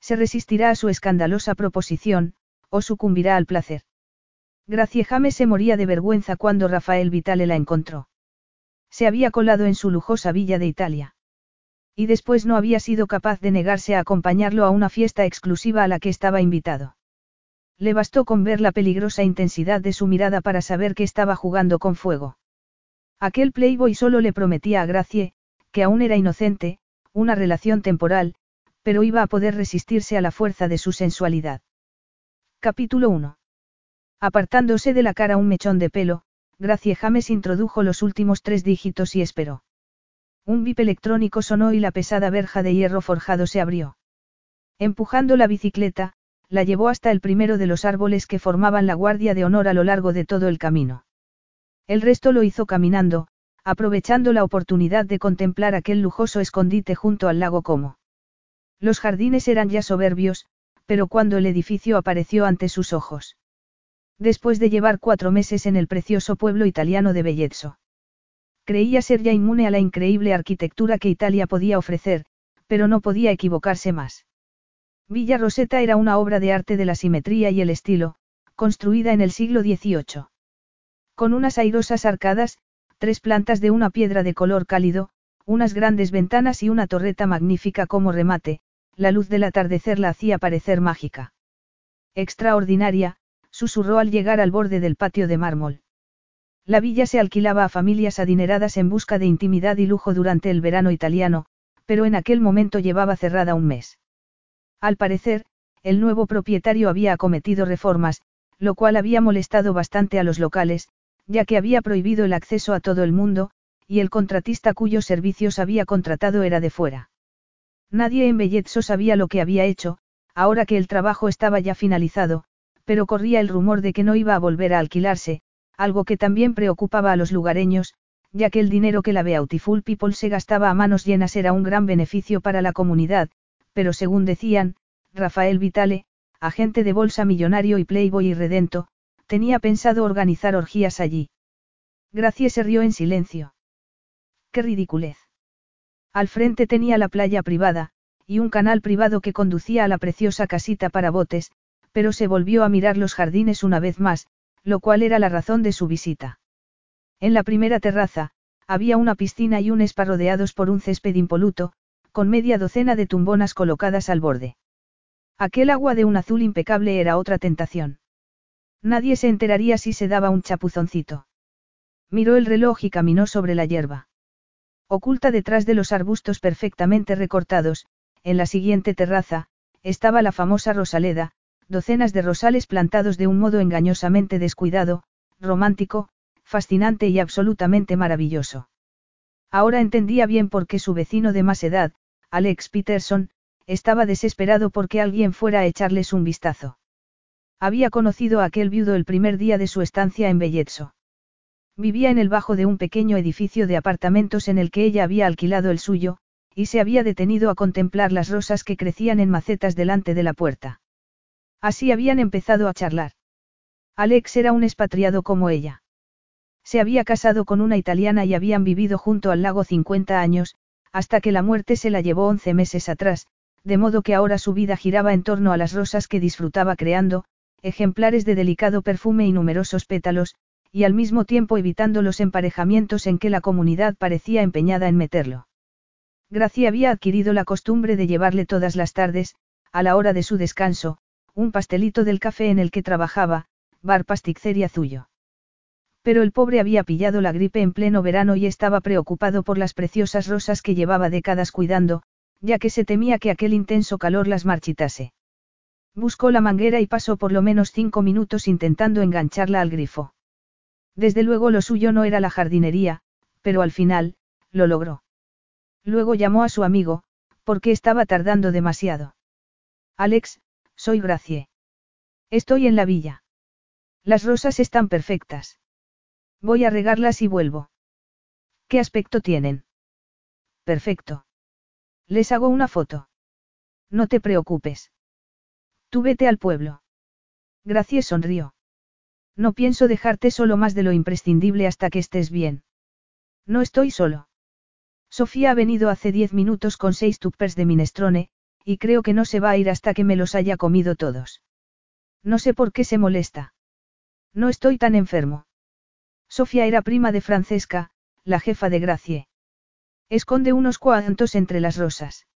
Se resistirá a su escandalosa proposición, o sucumbirá al placer. Gracie James se moría de vergüenza cuando Rafael Vitale la encontró. Se había colado en su lujosa villa de Italia. Y después no había sido capaz de negarse a acompañarlo a una fiesta exclusiva a la que estaba invitado. Le bastó con ver la peligrosa intensidad de su mirada para saber que estaba jugando con fuego. Aquel playboy solo le prometía a Gracie, que aún era inocente, una relación temporal, pero iba a poder resistirse a la fuerza de su sensualidad. Capítulo 1. Apartándose de la cara un mechón de pelo, Gracie James introdujo los últimos tres dígitos y esperó. Un bip electrónico sonó y la pesada verja de hierro forjado se abrió. Empujando la bicicleta, la llevó hasta el primero de los árboles que formaban la guardia de honor a lo largo de todo el camino. El resto lo hizo caminando, aprovechando la oportunidad de contemplar aquel lujoso escondite junto al lago Como. Los jardines eran ya soberbios, pero cuando el edificio apareció ante sus ojos. Después de llevar cuatro meses en el precioso pueblo italiano de Bellezzo. Creía ser ya inmune a la increíble arquitectura que Italia podía ofrecer, pero no podía equivocarse más. Villa Rosetta era una obra de arte de la simetría y el estilo, construida en el siglo XVIII. Con unas airosas arcadas, tres plantas de una piedra de color cálido, unas grandes ventanas y una torreta magnífica como remate, la luz del atardecer la hacía parecer mágica. Extraordinaria, susurró al llegar al borde del patio de mármol. La villa se alquilaba a familias adineradas en busca de intimidad y lujo durante el verano italiano, pero en aquel momento llevaba cerrada un mes. Al parecer, el nuevo propietario había acometido reformas, lo cual había molestado bastante a los locales, ya que había prohibido el acceso a todo el mundo, y el contratista cuyos servicios había contratado era de fuera. Nadie en Bellezzo sabía lo que había hecho, ahora que el trabajo estaba ya finalizado, pero corría el rumor de que no iba a volver a alquilarse, algo que también preocupaba a los lugareños, ya que el dinero que la Beautiful People se gastaba a manos llenas era un gran beneficio para la comunidad, pero según decían, Rafael Vitale, agente de bolsa millonario y playboy y redento, tenía pensado organizar orgías allí. Gracie se rió en silencio. ¡Qué ridiculez! Al frente tenía la playa privada, y un canal privado que conducía a la preciosa casita para botes, pero se volvió a mirar los jardines una vez más, lo cual era la razón de su visita. En la primera terraza, había una piscina y un spa rodeados por un césped impoluto, con media docena de tumbonas colocadas al borde. Aquel agua de un azul impecable era otra tentación. Nadie se enteraría si se daba un chapuzoncito. Miró el reloj y caminó sobre la hierba. Oculta detrás de los arbustos perfectamente recortados, en la siguiente terraza, estaba la famosa Rosaleda, docenas de rosales plantados de un modo engañosamente descuidado, romántico, fascinante y absolutamente maravilloso. Ahora entendía bien por qué su vecino de más edad, Alex Peterson, estaba desesperado porque alguien fuera a echarles un vistazo. Había conocido a aquel viudo el primer día de su estancia en Bellezzo. Vivía en el bajo de un pequeño edificio de apartamentos en el que ella había alquilado el suyo, y se había detenido a contemplar las rosas que crecían en macetas delante de la puerta. Así habían empezado a charlar. Alex era un expatriado como ella. Se había casado con una italiana y habían vivido junto al lago 50 años, hasta que la muerte se la llevó 11 meses atrás, de modo que ahora su vida giraba en torno a las rosas que disfrutaba creando, ejemplares de delicado perfume y numerosos pétalos, y al mismo tiempo evitando los emparejamientos en que la comunidad parecía empeñada en meterlo. Gracia había adquirido la costumbre de llevarle todas las tardes, a la hora de su descanso, un pastelito del café en el que trabajaba, Bar Pasticceria Zuyo. Pero el pobre había pillado la gripe en pleno verano y estaba preocupado por las preciosas rosas que llevaba décadas cuidando, ya que se temía que aquel intenso calor las marchitase. Buscó la manguera y pasó por lo menos cinco minutos intentando engancharla al grifo. Desde luego lo suyo no era la jardinería, pero al final, lo logró. Luego llamó a su amigo, porque estaba tardando demasiado. Alex, soy Gracie. Estoy en la villa. Las rosas están perfectas. Voy a regarlas y vuelvo. ¿Qué aspecto tienen? Perfecto. Les hago una foto. No te preocupes. Tú vete al pueblo. Gracie sonrió. No pienso dejarte solo más de lo imprescindible hasta que estés bien. No estoy solo. Sofía ha venido hace diez minutos con seis tuppers de minestrone, y creo que no se va a ir hasta que me los haya comido todos. No sé por qué se molesta. No estoy tan enfermo. Sofía era prima de Francesca, la jefa de Gracie. Esconde unos cuantos entre las rosas.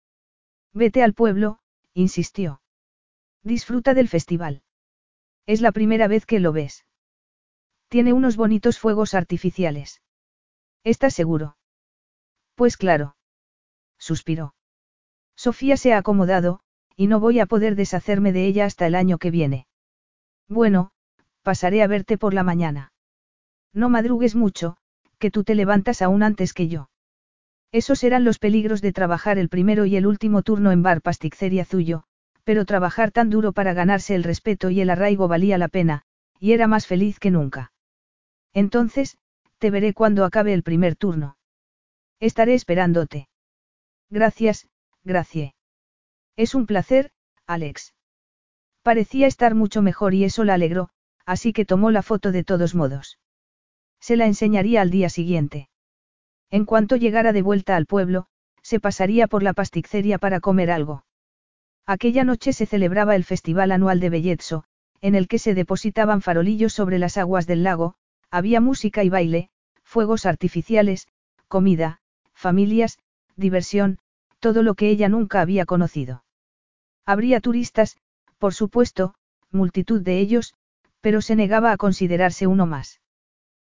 Vete al pueblo, insistió. Disfruta del festival. Es la primera vez que lo ves. Tiene unos bonitos fuegos artificiales. ¿Estás seguro? Pues claro. Suspiró. Sofía se ha acomodado, y no voy a poder deshacerme de ella hasta el año que viene. Bueno, pasaré a verte por la mañana. No madrugues mucho, que tú te levantas aún antes que yo. Esos eran los peligros de trabajar el primero y el último turno en Bar Pasticceria Zuyo, pero trabajar tan duro para ganarse el respeto y el arraigo valía la pena, y era más feliz que nunca. Entonces, te veré cuando acabe el primer turno. Estaré esperándote. Gracias, Gracie. Es un placer, Alex. Parecía estar mucho mejor y eso la alegró, así que tomó la foto de todos modos. Se la enseñaría al día siguiente. En cuanto llegara de vuelta al pueblo, se pasaría por la pasticceria para comer algo. Aquella noche se celebraba el festival anual de Bellezzo, en el que se depositaban farolillos sobre las aguas del lago, había música y baile, fuegos artificiales, comida, familias, diversión, todo lo que ella nunca había conocido. Habría turistas, por supuesto, multitud de ellos, pero se negaba a considerarse uno más.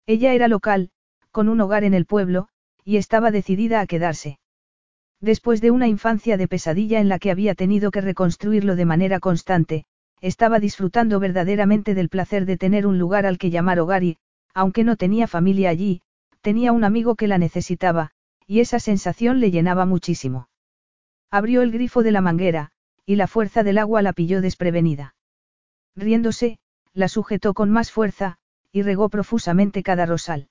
Ella era local, con un hogar en el pueblo, y estaba decidida a quedarse. Después de una infancia de pesadilla en la que había tenido que reconstruirlo de manera constante, estaba disfrutando verdaderamente del placer de tener un lugar al que llamar hogar y, aunque no tenía familia allí, tenía un amigo que la necesitaba, y esa sensación le llenaba muchísimo. Abrió el grifo de la manguera, y la fuerza del agua la pilló desprevenida. Riéndose, la sujetó con más fuerza, y regó profusamente cada rosal.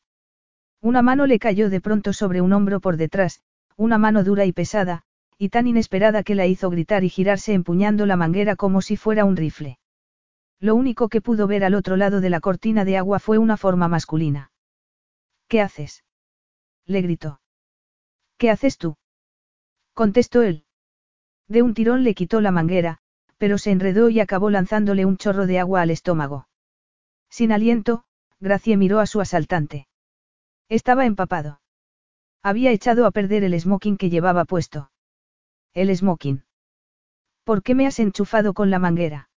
Una mano le cayó de pronto sobre un hombro por detrás, una mano dura y pesada, y tan inesperada que la hizo gritar y girarse empuñando la manguera como si fuera un rifle. Lo único que pudo ver al otro lado de la cortina de agua fue una forma masculina. ¿Qué haces? le gritó. ¿Qué haces tú? contestó él. De un tirón le quitó la manguera, pero se enredó y acabó lanzándole un chorro de agua al estómago. Sin aliento, Gracie miró a su asaltante. Estaba empapado. Había echado a perder el smoking que llevaba puesto. El smoking. ¿Por qué me has enchufado con la manguera?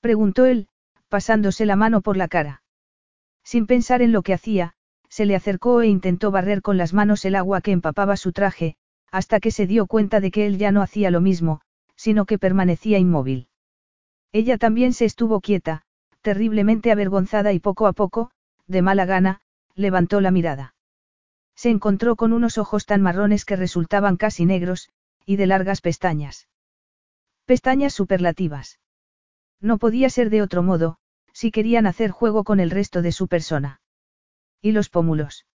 Preguntó él, pasándose la mano por la cara. Sin pensar en lo que hacía, se le acercó e intentó barrer con las manos el agua que empapaba su traje, hasta que se dio cuenta de que él ya no hacía lo mismo, sino que permanecía inmóvil. Ella también se estuvo quieta, terriblemente avergonzada y poco a poco, de mala gana, levantó la mirada. Se encontró con unos ojos tan marrones que resultaban casi negros, y de largas pestañas. Pestañas superlativas. No podía ser de otro modo, si querían hacer juego con el resto de su persona. ¿Y los pómulos?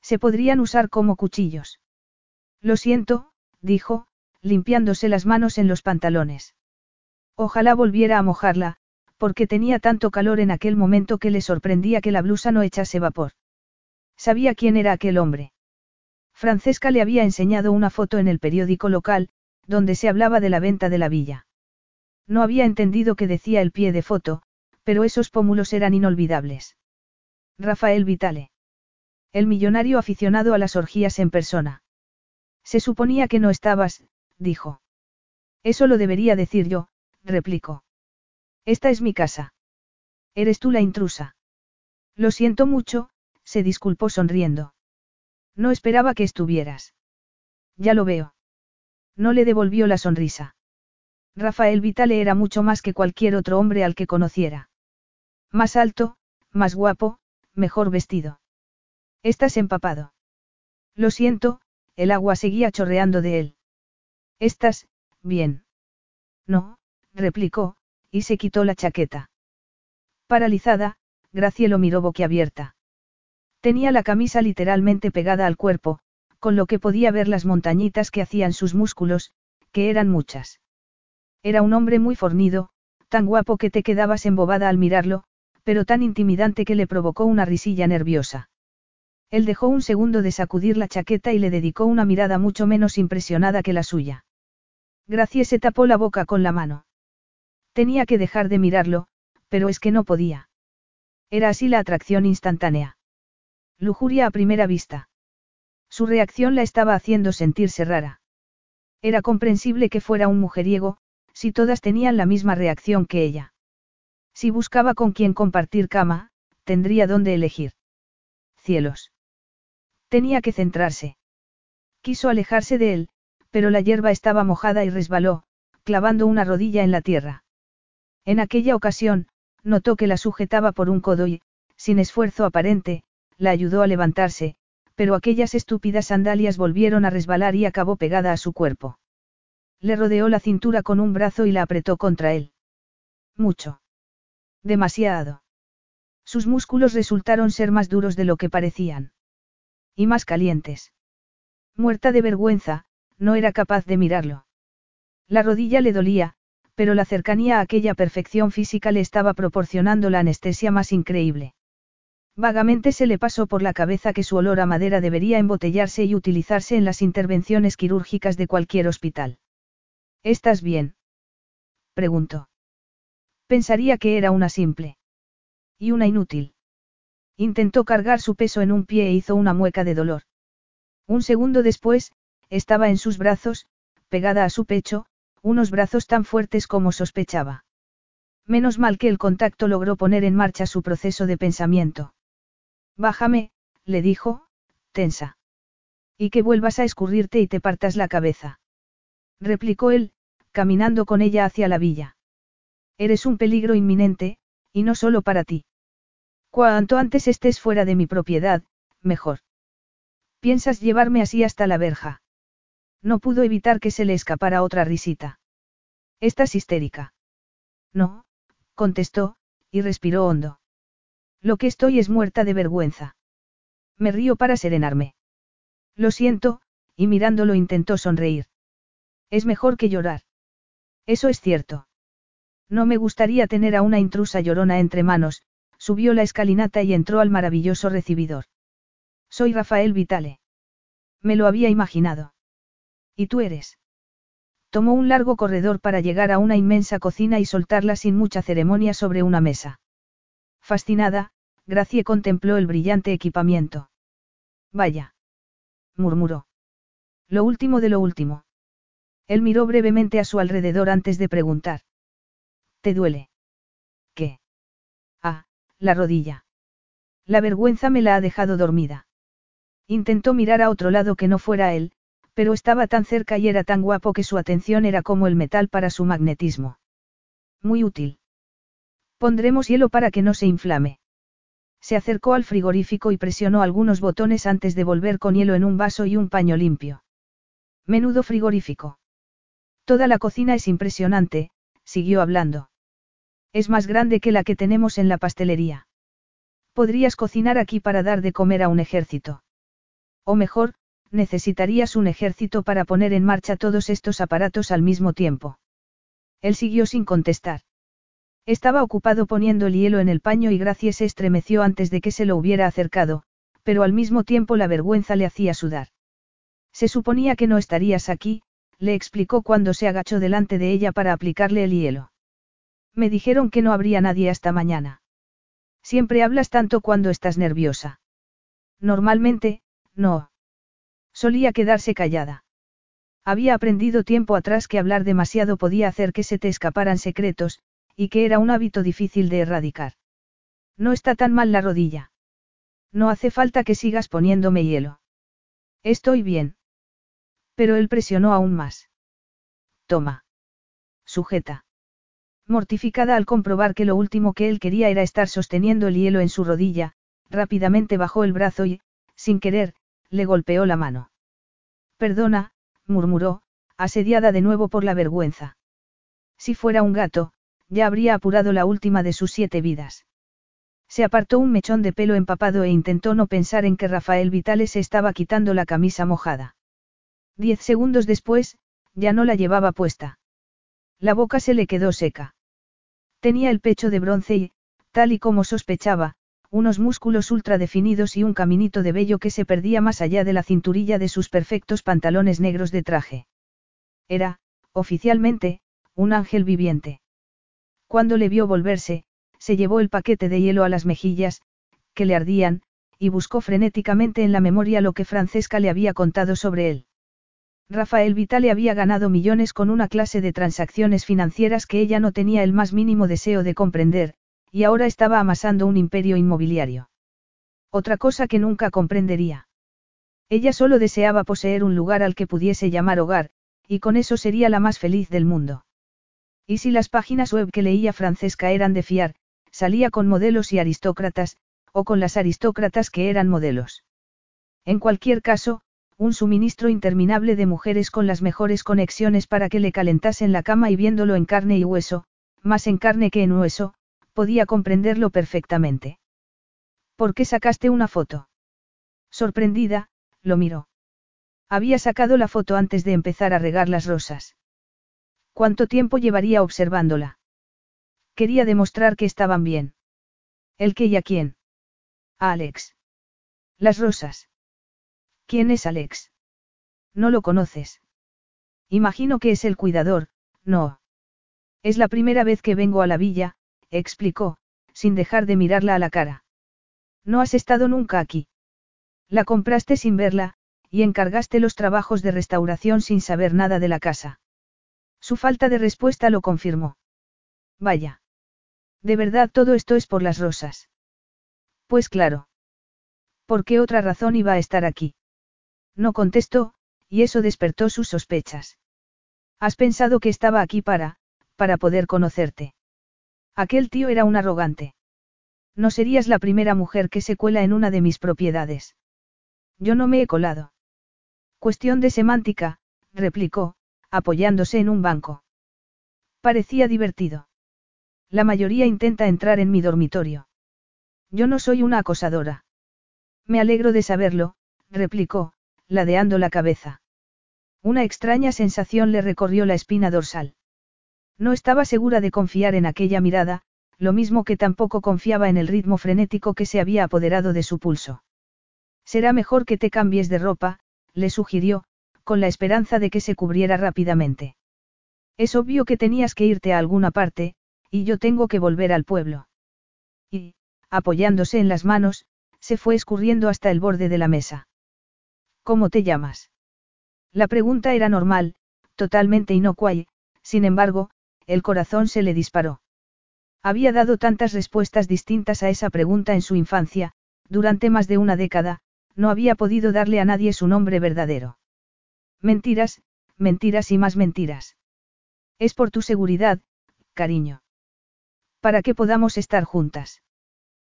Se podrían usar como cuchillos. Lo siento, dijo, limpiándose las manos en los pantalones. Ojalá volviera a mojarla, porque tenía tanto calor en aquel momento que le sorprendía que la blusa no echase vapor. Sabía quién era aquel hombre. Francesca le había enseñado una foto en el periódico local, donde se hablaba de la venta de la villa. No había entendido qué decía el pie de foto, pero esos pómulos eran inolvidables. Rafael Vitale. El millonario aficionado a las orgías en persona. Se suponía que no estabas, dijo. Eso lo debería decir yo, replicó. Esta es mi casa. Eres tú la intrusa. Lo siento mucho, se disculpó sonriendo. No esperaba que estuvieras. Ya lo veo. No le devolvió la sonrisa. Rafael Vitale era mucho más que cualquier otro hombre al que conociera. Más alto, más guapo, mejor vestido. Estás empapado. Lo siento, el agua seguía chorreando de él. Estás, bien. No, replicó, y se quitó la chaqueta. Paralizada, Gracielo miró boquiabierta. Tenía la camisa literalmente pegada al cuerpo, con lo que podía ver las montañitas que hacían sus músculos, que eran muchas. Era un hombre muy fornido, tan guapo que te quedabas embobada al mirarlo, pero tan intimidante que le provocó una risilla nerviosa. Él dejó un segundo de sacudir la chaqueta y le dedicó una mirada mucho menos impresionada que la suya. Gracie se tapó la boca con la mano. Tenía que dejar de mirarlo, pero es que no podía. Era así la atracción instantánea. Lujuria a primera vista. Su reacción la estaba haciendo sentirse rara. Era comprensible que fuera un mujeriego, si todas tenían la misma reacción que ella. Si buscaba con quién compartir cama, tendría dónde elegir. Cielos. Tenía que centrarse. Quiso alejarse de él, pero la hierba estaba mojada y resbaló, clavando una rodilla en la tierra. En aquella ocasión, notó que la sujetaba por un codo y, sin esfuerzo aparente, la ayudó a levantarse, pero aquellas estúpidas sandalias volvieron a resbalar y acabó pegada a su cuerpo. Le rodeó la cintura con un brazo y la apretó contra él. Mucho. Demasiado. Sus músculos resultaron ser más duros de lo que parecían. Y más calientes. Muerta de vergüenza, no era capaz de mirarlo. La rodilla le dolía, pero la cercanía a aquella perfección física le estaba proporcionando la anestesia más increíble. Vagamente se le pasó por la cabeza que su olor a madera debería embotellarse y utilizarse en las intervenciones quirúrgicas de cualquier hospital. ¿Estás bien? preguntó. Pensaría que era una simple. Y una inútil. Intentó cargar su peso en un pie e hizo una mueca de dolor. Un segundo después, estaba en sus brazos, pegada a su pecho, unos brazos tan fuertes como sospechaba. Menos mal que el contacto logró poner en marcha su proceso de pensamiento. Bájame, le dijo, tensa. Y que vuelvas a escurrirte y te partas la cabeza. Replicó él, caminando con ella hacia la villa. Eres un peligro inminente, y no solo para ti. Cuanto antes estés fuera de mi propiedad, mejor. ¿Piensas llevarme así hasta la verja? No pudo evitar que se le escapara otra risita. Estás histérica. No, contestó, y respiró hondo. Lo que estoy es muerta de vergüenza. Me río para serenarme. Lo siento, y mirándolo intentó sonreír. Es mejor que llorar. Eso es cierto. No me gustaría tener a una intrusa llorona entre manos, subió la escalinata y entró al maravilloso recibidor. Soy Rafael Vitale. Me lo había imaginado. ¿Y tú eres? Tomó un largo corredor para llegar a una inmensa cocina y soltarla sin mucha ceremonia sobre una mesa. Fascinada, Gracie contempló el brillante equipamiento. Vaya. murmuró. Lo último de lo último. Él miró brevemente a su alrededor antes de preguntar. ¿Te duele? ¿Qué? Ah, la rodilla. La vergüenza me la ha dejado dormida. Intentó mirar a otro lado que no fuera él, pero estaba tan cerca y era tan guapo que su atención era como el metal para su magnetismo. Muy útil. Pondremos hielo para que no se inflame. Se acercó al frigorífico y presionó algunos botones antes de volver con hielo en un vaso y un paño limpio. Menudo frigorífico. Toda la cocina es impresionante, siguió hablando. Es más grande que la que tenemos en la pastelería. Podrías cocinar aquí para dar de comer a un ejército. O mejor, necesitarías un ejército para poner en marcha todos estos aparatos al mismo tiempo. Él siguió sin contestar. Estaba ocupado poniendo el hielo en el paño y Gracie se estremeció antes de que se lo hubiera acercado, pero al mismo tiempo la vergüenza le hacía sudar. Se suponía que no estarías aquí, le explicó cuando se agachó delante de ella para aplicarle el hielo. Me dijeron que no habría nadie hasta mañana. Siempre hablas tanto cuando estás nerviosa. Normalmente, no. Solía quedarse callada. Había aprendido tiempo atrás que hablar demasiado podía hacer que se te escaparan secretos, y que era un hábito difícil de erradicar. No está tan mal la rodilla. No hace falta que sigas poniéndome hielo. Estoy bien. Pero él presionó aún más. Toma. Sujeta. Mortificada al comprobar que lo último que él quería era estar sosteniendo el hielo en su rodilla, rápidamente bajó el brazo y, sin querer, le golpeó la mano. Perdona, murmuró, asediada de nuevo por la vergüenza. Si fuera un gato, ya habría apurado la última de sus siete vidas. Se apartó un mechón de pelo empapado e intentó no pensar en que Rafael Vitale se estaba quitando la camisa mojada. Diez segundos después, ya no la llevaba puesta. La boca se le quedó seca. Tenía el pecho de bronce y, tal y como sospechaba, unos músculos ultra definidos y un caminito de vello que se perdía más allá de la cinturilla de sus perfectos pantalones negros de traje. Era, oficialmente, un ángel viviente. Cuando le vio volverse, se llevó el paquete de hielo a las mejillas, que le ardían, y buscó frenéticamente en la memoria lo que Francesca le había contado sobre él. Rafael Vitale había ganado millones con una clase de transacciones financieras que ella no tenía el más mínimo deseo de comprender, y ahora estaba amasando un imperio inmobiliario. Otra cosa que nunca comprendería. Ella solo deseaba poseer un lugar al que pudiese llamar hogar, y con eso sería la más feliz del mundo. Y si las páginas web que leía Francesca eran de fiar, salía con modelos y aristócratas, o con las aristócratas que eran modelos. En cualquier caso, un suministro interminable de mujeres con las mejores conexiones para que le calentasen la cama y viéndolo en carne y hueso, más en carne que en hueso, podía comprenderlo perfectamente. ¿Por qué sacaste una foto? Sorprendida, lo miró. Había sacado la foto antes de empezar a regar las rosas. ¿Cuánto tiempo llevaría observándola? Quería demostrar que estaban bien. ¿El qué y a quién? A Alex. Las rosas. ¿Quién es Alex? No lo conoces. Imagino que es el cuidador, no. Es la primera vez que vengo a la villa, explicó, sin dejar de mirarla a la cara. No has estado nunca aquí. La compraste sin verla, y encargaste los trabajos de restauración sin saber nada de la casa. Su falta de respuesta lo confirmó. Vaya. De verdad todo esto es por las rosas. Pues claro. ¿Por qué otra razón iba a estar aquí? No contestó, y eso despertó sus sospechas. Has pensado que estaba aquí para, para poder conocerte. Aquel tío era un arrogante. No serías la primera mujer que se cuela en una de mis propiedades. Yo no me he colado. Cuestión de semántica, replicó, apoyándose en un banco. Parecía divertido. La mayoría intenta entrar en mi dormitorio. Yo no soy una acosadora. Me alegro de saberlo, replicó, ladeando la cabeza. Una extraña sensación le recorrió la espina dorsal. No estaba segura de confiar en aquella mirada, lo mismo que tampoco confiaba en el ritmo frenético que se había apoderado de su pulso. Será mejor que te cambies de ropa, le sugirió, con la esperanza de que se cubriera rápidamente. Es obvio que tenías que irte a alguna parte, y yo tengo que volver al pueblo. Y, apoyándose en las manos, se fue escurriendo hasta el borde de la mesa. ¿Cómo te llamas? La pregunta era normal, totalmente inocua sin embargo, el corazón se le disparó. Había dado tantas respuestas distintas a esa pregunta en su infancia, durante más de una década, no había podido darle a nadie su nombre verdadero. Mentiras, mentiras y más mentiras. Es por tu seguridad, cariño. Para que podamos estar juntas.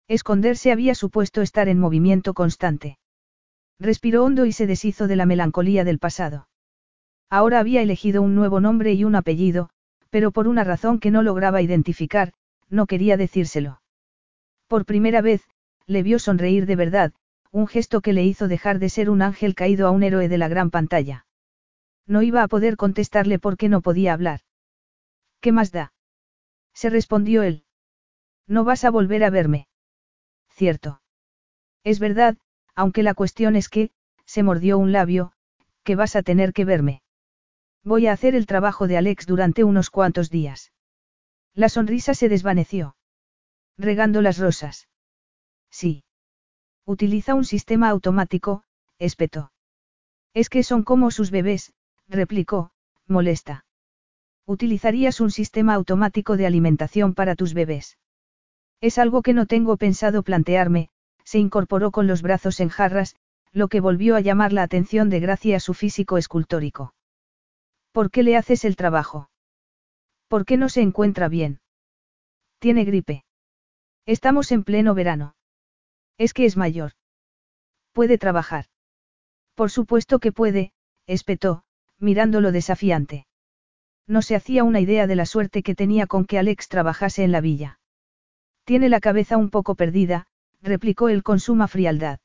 Esconderse había supuesto estar en movimiento constante. Respiró hondo y se deshizo de la melancolía del pasado. Ahora había elegido un nuevo nombre y un apellido, pero por una razón que no lograba identificar, no quería decírselo. Por primera vez, le vio sonreír de verdad, un gesto que le hizo dejar de ser un ángel caído a un héroe de la gran pantalla. No iba a poder contestarle porque no podía hablar. ¿Qué más da? Se respondió él. No vas a volver a verme. Cierto. Es verdad, aunque la cuestión es que, se mordió un labio, que vas a tener que verme. Voy a hacer el trabajo de Alex durante unos cuantos días. La sonrisa se desvaneció. Regando las rosas. Sí. Utiliza un sistema automático, espetó. Es que son como sus bebés, replicó, molesta. Utilizarías un sistema automático de alimentación para tus bebés. Es algo que no tengo pensado plantearme, se incorporó con los brazos en jarras, lo que volvió a llamar la atención de Gracia a su físico escultórico. ¿Por qué le haces el trabajo? ¿Por qué no se encuentra bien? Tiene gripe. Estamos en pleno verano. Es que es mayor. Puede trabajar. Por supuesto que puede, espetó, mirándolo desafiante. No se hacía una idea de la suerte que tenía con que Alex trabajase en la villa. Tiene la cabeza un poco perdida, replicó él con suma frialdad.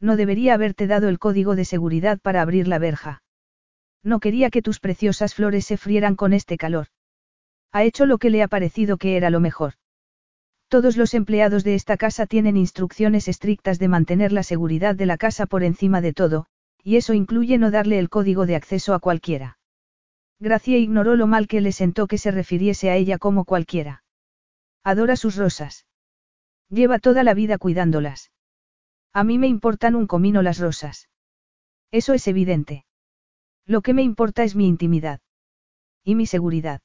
No debería haberte dado el código de seguridad para abrir la verja. No quería que tus preciosas flores se frieran con este calor. Ha hecho lo que le ha parecido que era lo mejor. Todos los empleados de esta casa tienen instrucciones estrictas de mantener la seguridad de la casa por encima de todo, y eso incluye no darle el código de acceso a cualquiera. Gracia ignoró lo mal que le sentó que se refiriese a ella como cualquiera. Adora sus rosas. Lleva toda la vida cuidándolas. A mí me importan un comino las rosas. Eso es evidente. Lo que me importa es mi intimidad. Y mi seguridad.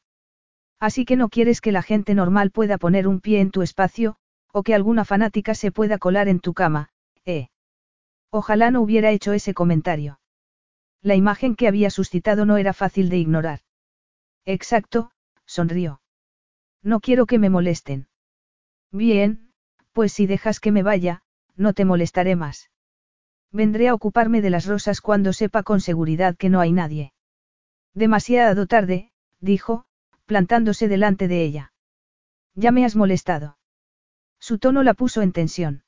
Así que no quieres que la gente normal pueda poner un pie en tu espacio, o que alguna fanática se pueda colar en tu cama, ¿eh? Ojalá no hubiera hecho ese comentario. La imagen que había suscitado no era fácil de ignorar. Exacto, sonrió. No quiero que me molesten. Bien, pues si dejas que me vaya, no te molestaré más. Vendré a ocuparme de las rosas cuando sepa con seguridad que no hay nadie. Demasiado tarde, dijo, plantándose delante de ella. Ya me has molestado. Su tono la puso en tensión.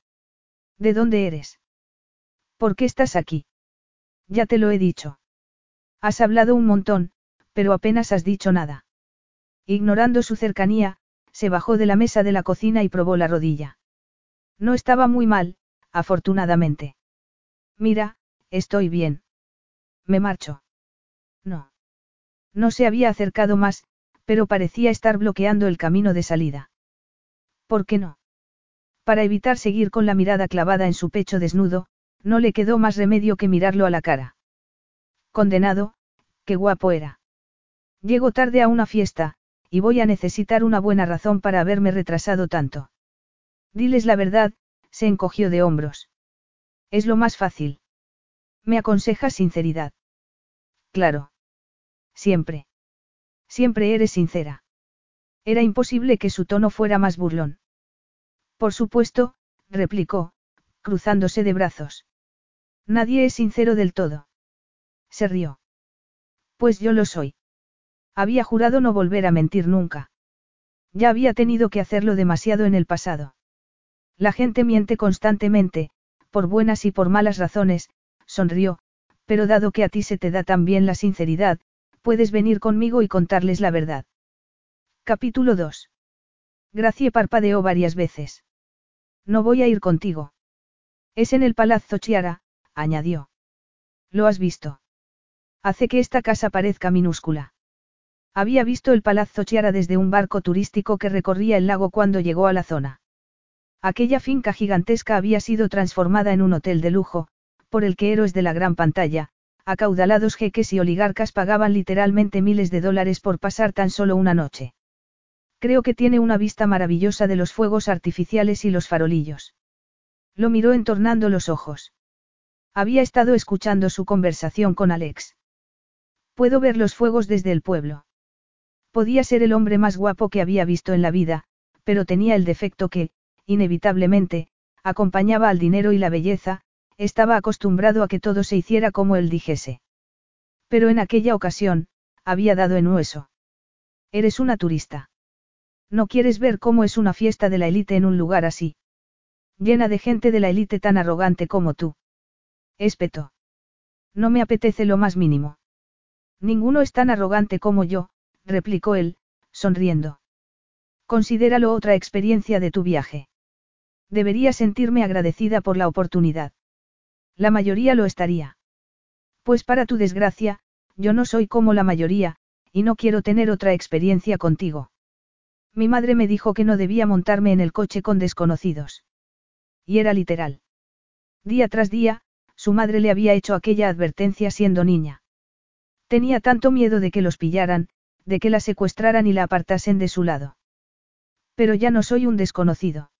¿De dónde eres? ¿Por qué estás aquí? Ya te lo he dicho. Has hablado un montón, pero apenas has dicho nada. Ignorando su cercanía, se bajó de la mesa de la cocina y probó la rodilla. No estaba muy mal, afortunadamente. Mira, estoy bien. Me marcho. No. No se había acercado más, pero parecía estar bloqueando el camino de salida. ¿Por qué no? Para evitar seguir con la mirada clavada en su pecho desnudo, no le quedó más remedio que mirarlo a la cara. Condenado, qué guapo era. Llego tarde a una fiesta, y voy a necesitar una buena razón para haberme retrasado tanto. Diles la verdad, se encogió de hombros. Es lo más fácil. Me aconseja sinceridad. Claro. Siempre. Siempre eres sincera. Era imposible que su tono fuera más burlón. Por supuesto, replicó, cruzándose de brazos. Nadie es sincero del todo. Se rió. Pues yo lo soy. Había jurado no volver a mentir nunca. Ya había tenido que hacerlo demasiado en el pasado. La gente miente constantemente, por buenas y por malas razones, sonrió, pero dado que a ti se te da tan bien la sinceridad, puedes venir conmigo y contarles la verdad. Capítulo 2. Gracie parpadeó varias veces. No voy a ir contigo. Es en el Palazzo Chiara, añadió. ¿Lo has visto? Hace que esta casa parezca minúscula. Había visto el Palazzo Chiara desde un barco turístico que recorría el lago cuando llegó a la zona. Aquella finca gigantesca había sido transformada en un hotel de lujo, por el que héroes de la gran pantalla, acaudalados jeques y oligarcas pagaban literalmente miles de dólares por pasar tan solo una noche. Creo que tiene una vista maravillosa de los fuegos artificiales y los farolillos. Lo miró entornando los ojos. Había estado escuchando su conversación con Alex. Puedo ver los fuegos desde el pueblo. Podía ser el hombre más guapo que había visto en la vida, pero tenía el defecto que, inevitablemente, acompañaba al dinero y la belleza, estaba acostumbrado a que todo se hiciera como él dijese. Pero en aquella ocasión, había dado en hueso. Eres una turista. No quieres ver cómo es una fiesta de la élite en un lugar así. Llena de gente de la élite tan arrogante como tú. Espeto. No me apetece lo más mínimo. Ninguno es tan arrogante como yo, replicó él, sonriendo. Considéralo otra experiencia de tu viaje. Debería sentirme agradecida por la oportunidad. La mayoría lo estaría. Pues para tu desgracia, yo no soy como la mayoría, y no quiero tener otra experiencia contigo. Mi madre me dijo que no debía montarme en el coche con desconocidos. Y era literal. Día tras día, su madre le había hecho aquella advertencia siendo niña. Tenía tanto miedo de que los pillaran, de que la secuestraran y la apartasen de su lado. Pero ya no soy un desconocido.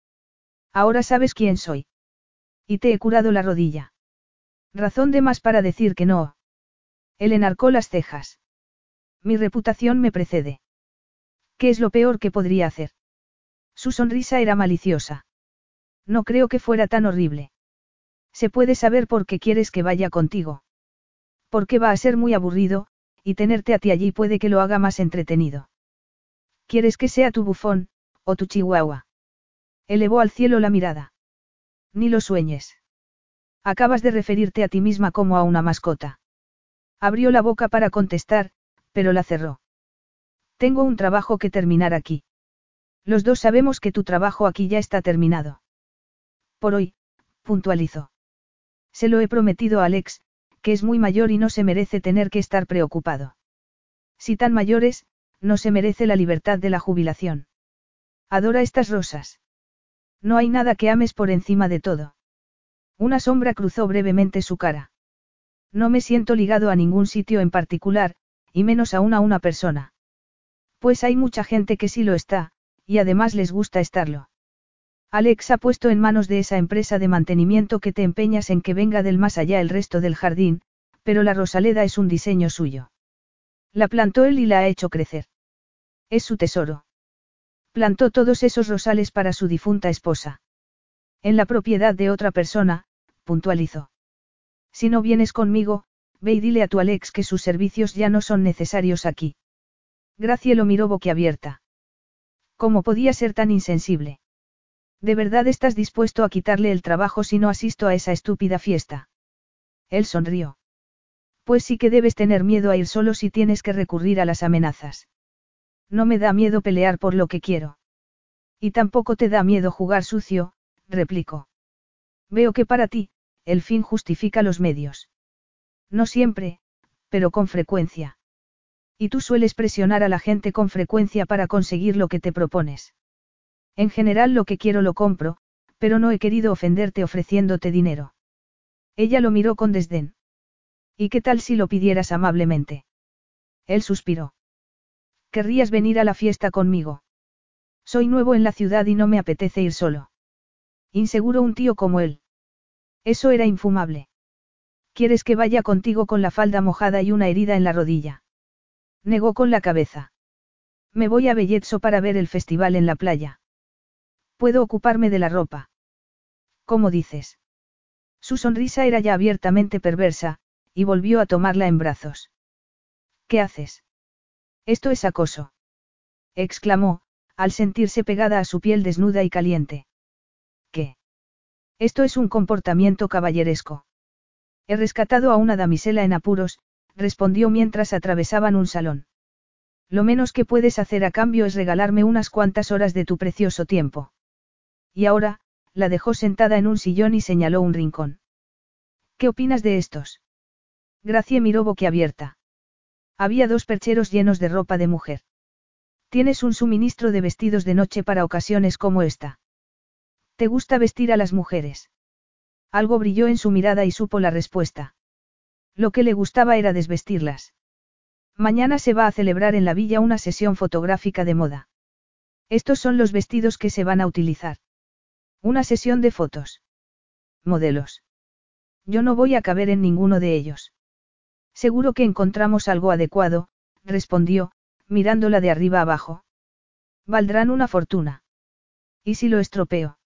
Ahora sabes quién soy. Y te he curado la rodilla. Razón de más para decir que no. Él enarcó las cejas. Mi reputación me precede. ¿Qué es lo peor que podría hacer? Su sonrisa era maliciosa. No creo que fuera tan horrible. Se puede saber por qué quieres que vaya contigo. Porque va a ser muy aburrido, y tenerte a ti allí puede que lo haga más entretenido. ¿Quieres que sea tu bufón, o tu chihuahua? Elevó al cielo la mirada. Ni lo sueñes. Acabas de referirte a ti misma como a una mascota. Abrió la boca para contestar, pero la cerró. Tengo un trabajo que terminar aquí. Los dos sabemos que tu trabajo aquí ya está terminado. Por hoy, puntualizó. Se lo he prometido a Alex, que es muy mayor y no se merece tener que estar preocupado. Si tan mayores, no se merece la libertad de la jubilación. Adora estas rosas. No hay nada que ames por encima de todo. Una sombra cruzó brevemente su cara. No me siento ligado a ningún sitio en particular, y menos aún a una persona. Pues hay mucha gente que sí lo está, y además les gusta estarlo. Alex ha puesto en manos de esa empresa de mantenimiento que te empeñas en que venga del más allá el resto del jardín, pero la Rosaleda es un diseño suyo. La plantó él y la ha hecho crecer. Es su tesoro. Plantó todos esos rosales para su difunta esposa. En la propiedad de otra persona, puntualizó. Si no vienes conmigo, ve y dile a tu Alex que sus servicios ya no son necesarios aquí. Gracie lo miró boquiabierta. ¿Cómo podía ser tan insensible? ¿De verdad estás dispuesto a quitarle el trabajo si no asisto a esa estúpida fiesta? Él sonrió. Pues sí que debes tener miedo a ir solo si tienes que recurrir a las amenazas. No me da miedo pelear por lo que quiero. Y tampoco te da miedo jugar sucio, replicó. Veo que para ti, el fin justifica los medios. No siempre, pero con frecuencia. Y tú sueles presionar a la gente con frecuencia para conseguir lo que te propones. En general lo que quiero lo compro, pero no he querido ofenderte ofreciéndote dinero. Ella lo miró con desdén. ¿Y qué tal si lo pidieras amablemente? Él suspiró. ¿Querrías venir a la fiesta conmigo? Soy nuevo en la ciudad y no me apetece ir solo. Inseguro un tío como él. Eso era infumable. ¿Quieres que vaya contigo con la falda mojada y una herida en la rodilla? Negó con la cabeza. Me voy a Bellezzo para ver el festival en la playa. Puedo ocuparme de la ropa. ¿Cómo dices? Su sonrisa era ya abiertamente perversa, y volvió a tomarla en brazos. ¿Qué haces? Esto es acoso. exclamó, al sentirse pegada a su piel desnuda y caliente. ¿Qué? Esto es un comportamiento caballeresco. He rescatado a una damisela en apuros, respondió mientras atravesaban un salón. Lo menos que puedes hacer a cambio es regalarme unas cuantas horas de tu precioso tiempo. Y ahora, la dejó sentada en un sillón y señaló un rincón. ¿Qué opinas de estos? Gracie miró boquiabierta. Había dos percheros llenos de ropa de mujer. Tienes un suministro de vestidos de noche para ocasiones como esta. ¿Te gusta vestir a las mujeres? Algo brilló en su mirada y supo la respuesta. Lo que le gustaba era desvestirlas. Mañana se va a celebrar en la villa una sesión fotográfica de moda. Estos son los vestidos que se van a utilizar. Una sesión de fotos. Modelos. Yo no voy a caber en ninguno de ellos. Seguro que encontramos algo adecuado, respondió, mirándola de arriba abajo. Valdrán una fortuna. ¿Y si lo estropeo?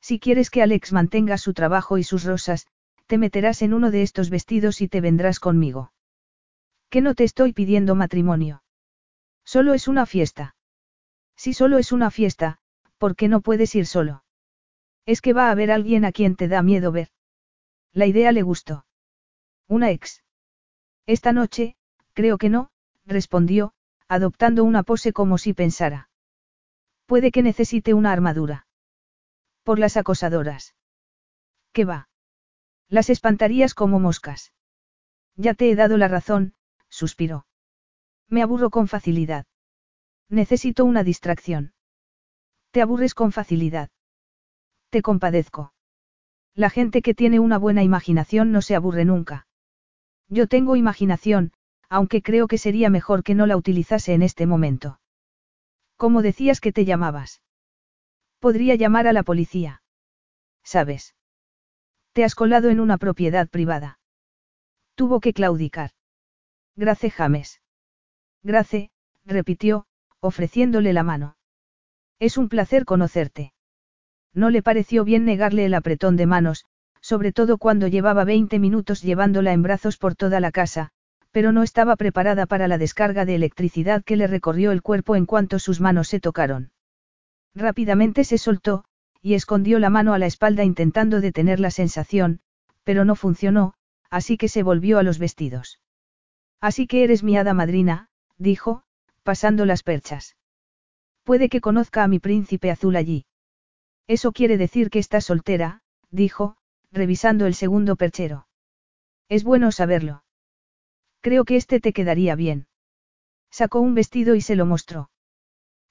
Si quieres que Alex mantenga su trabajo y sus rosas, te meterás en uno de estos vestidos y te vendrás conmigo. Que no te estoy pidiendo matrimonio. Solo es una fiesta. Si solo es una fiesta, ¿por qué no puedes ir solo? Es que va a haber alguien a quien te da miedo ver. La idea le gustó. Una ex. Esta noche, creo que no, respondió, adoptando una pose como si pensara. Puede que necesite una armadura. Por las acosadoras. ¿Qué va? Las espantarías como moscas. Ya te he dado la razón, suspiró. Me aburro con facilidad. Necesito una distracción. Te aburres con facilidad. Te compadezco. La gente que tiene una buena imaginación no se aburre nunca. Yo tengo imaginación, aunque creo que sería mejor que no la utilizase en este momento. ¿Cómo decías que te llamabas? Podría llamar a la policía. ¿Sabes? Te has colado en una propiedad privada. Tuvo que claudicar. Grace James. Grace, repitió, ofreciéndole la mano. Es un placer conocerte. No le pareció bien negarle el apretón de manos, sobre todo cuando llevaba 20 minutos llevándola en brazos por toda la casa, pero no estaba preparada para la descarga de electricidad que le recorrió el cuerpo en cuanto sus manos se tocaron. Rápidamente se soltó, y escondió la mano a la espalda intentando detener la sensación, pero no funcionó, así que se volvió a los vestidos. Así que eres mi hada madrina, dijo, pasando las perchas. Puede que conozca a mi príncipe azul allí. Eso quiere decir que está soltera, dijo, revisando el segundo perchero. Es bueno saberlo. Creo que este te quedaría bien. Sacó un vestido y se lo mostró.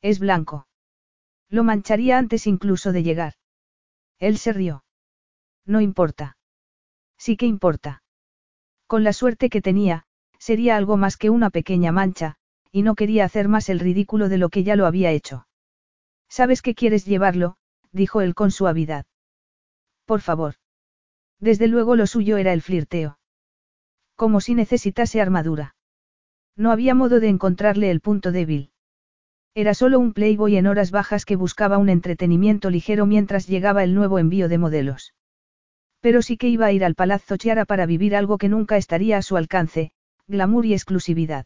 Es blanco. Lo mancharía antes incluso de llegar. Él se rió. No importa. Sí que importa. Con la suerte que tenía, sería algo más que una pequeña mancha, y no quería hacer más el ridículo de lo que ya lo había hecho. Sabes que quieres llevarlo, dijo él con suavidad. Por favor. Desde luego lo suyo era el flirteo. Como si necesitase armadura. No había modo de encontrarle el punto débil. Era solo un playboy en horas bajas que buscaba un entretenimiento ligero mientras llegaba el nuevo envío de modelos. Pero sí que iba a ir al Palazzo Chiara para vivir algo que nunca estaría a su alcance, glamour y exclusividad.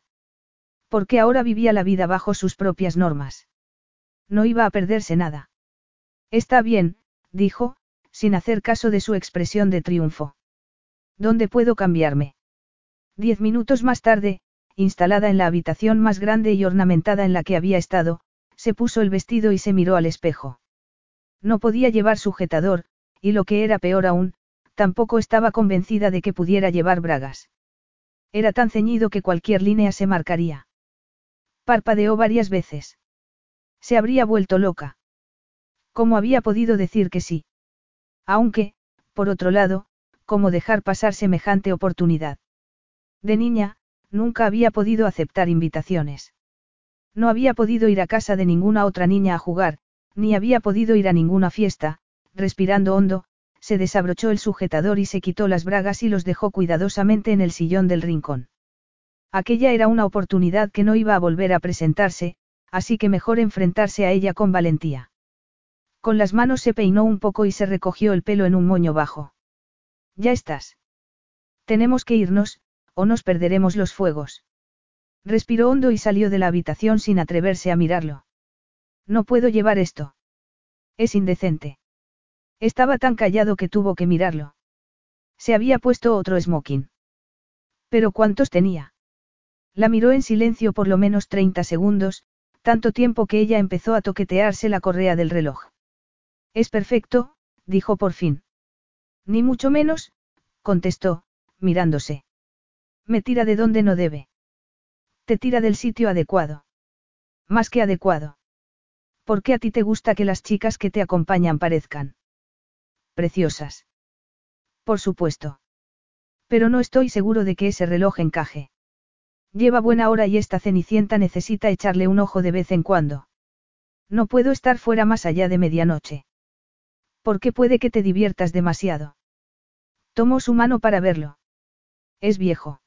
Porque ahora vivía la vida bajo sus propias normas. No iba a perderse nada. Está bien, dijo, sin hacer caso de su expresión de triunfo. ¿Dónde puedo cambiarme? Diez minutos más tarde, instalada en la habitación más grande y ornamentada en la que había estado, se puso el vestido y se miró al espejo. No podía llevar sujetador, y lo que era peor aún, tampoco estaba convencida de que pudiera llevar bragas. Era tan ceñido que cualquier línea se marcaría. Parpadeó varias veces. Se habría vuelto loca. ¿Cómo había podido decir que sí? Aunque, por otro lado, ¿cómo dejar pasar semejante oportunidad? De niña, nunca había podido aceptar invitaciones. No había podido ir a casa de ninguna otra niña a jugar, ni había podido ir a ninguna fiesta, respirando hondo, se desabrochó el sujetador y se quitó las bragas y los dejó cuidadosamente en el sillón del rincón. Aquella era una oportunidad que no iba a volver a presentarse, así que mejor enfrentarse a ella con valentía. Con las manos se peinó un poco y se recogió el pelo en un moño bajo. Ya estás. Tenemos que irnos, o nos perderemos los fuegos. Respiró hondo y salió de la habitación sin atreverse a mirarlo. No puedo llevar esto. Es indecente. Estaba tan callado que tuvo que mirarlo. Se había puesto otro smoking. Pero ¿cuántos tenía? La miró en silencio por lo menos 30 segundos, tanto tiempo que ella empezó a toquetearse la correa del reloj. Es perfecto, dijo por fin. Ni mucho menos, contestó, mirándose. Me tira de donde no debe. Te tira del sitio adecuado. Más que adecuado. ¿Por qué a ti te gusta que las chicas que te acompañan parezcan? Preciosas. Por supuesto. Pero no estoy seguro de que ese reloj encaje. Lleva buena hora y esta cenicienta necesita echarle un ojo de vez en cuando. No puedo estar fuera más allá de medianoche. ¿Por qué puede que te diviertas demasiado? Tomó su mano para verlo. Es viejo.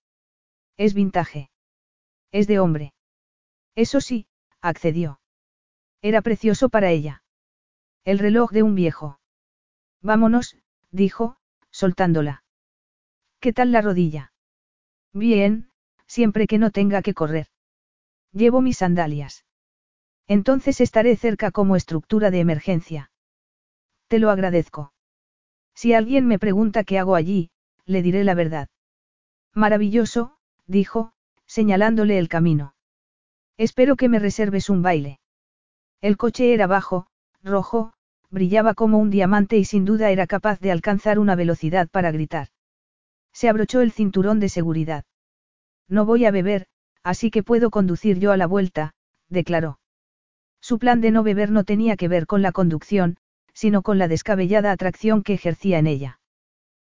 Es vintage. Es de hombre. Eso sí, accedió. Era precioso para ella. El reloj de un viejo. Vámonos, dijo, soltándola. ¿Qué tal la rodilla? Bien, siempre que no tenga que correr. Llevo mis sandalias. Entonces estaré cerca como estructura de emergencia. Te lo agradezco. Si alguien me pregunta qué hago allí, le diré la verdad. Maravilloso, dijo, señalándole el camino. Espero que me reserves un baile. El coche era bajo, rojo, brillaba como un diamante y sin duda era capaz de alcanzar una velocidad para gritar. Se abrochó el cinturón de seguridad. No voy a beber, así que puedo conducir yo a la vuelta, declaró. Su plan de no beber no tenía que ver con la conducción, sino con la descabellada atracción que ejercía en ella.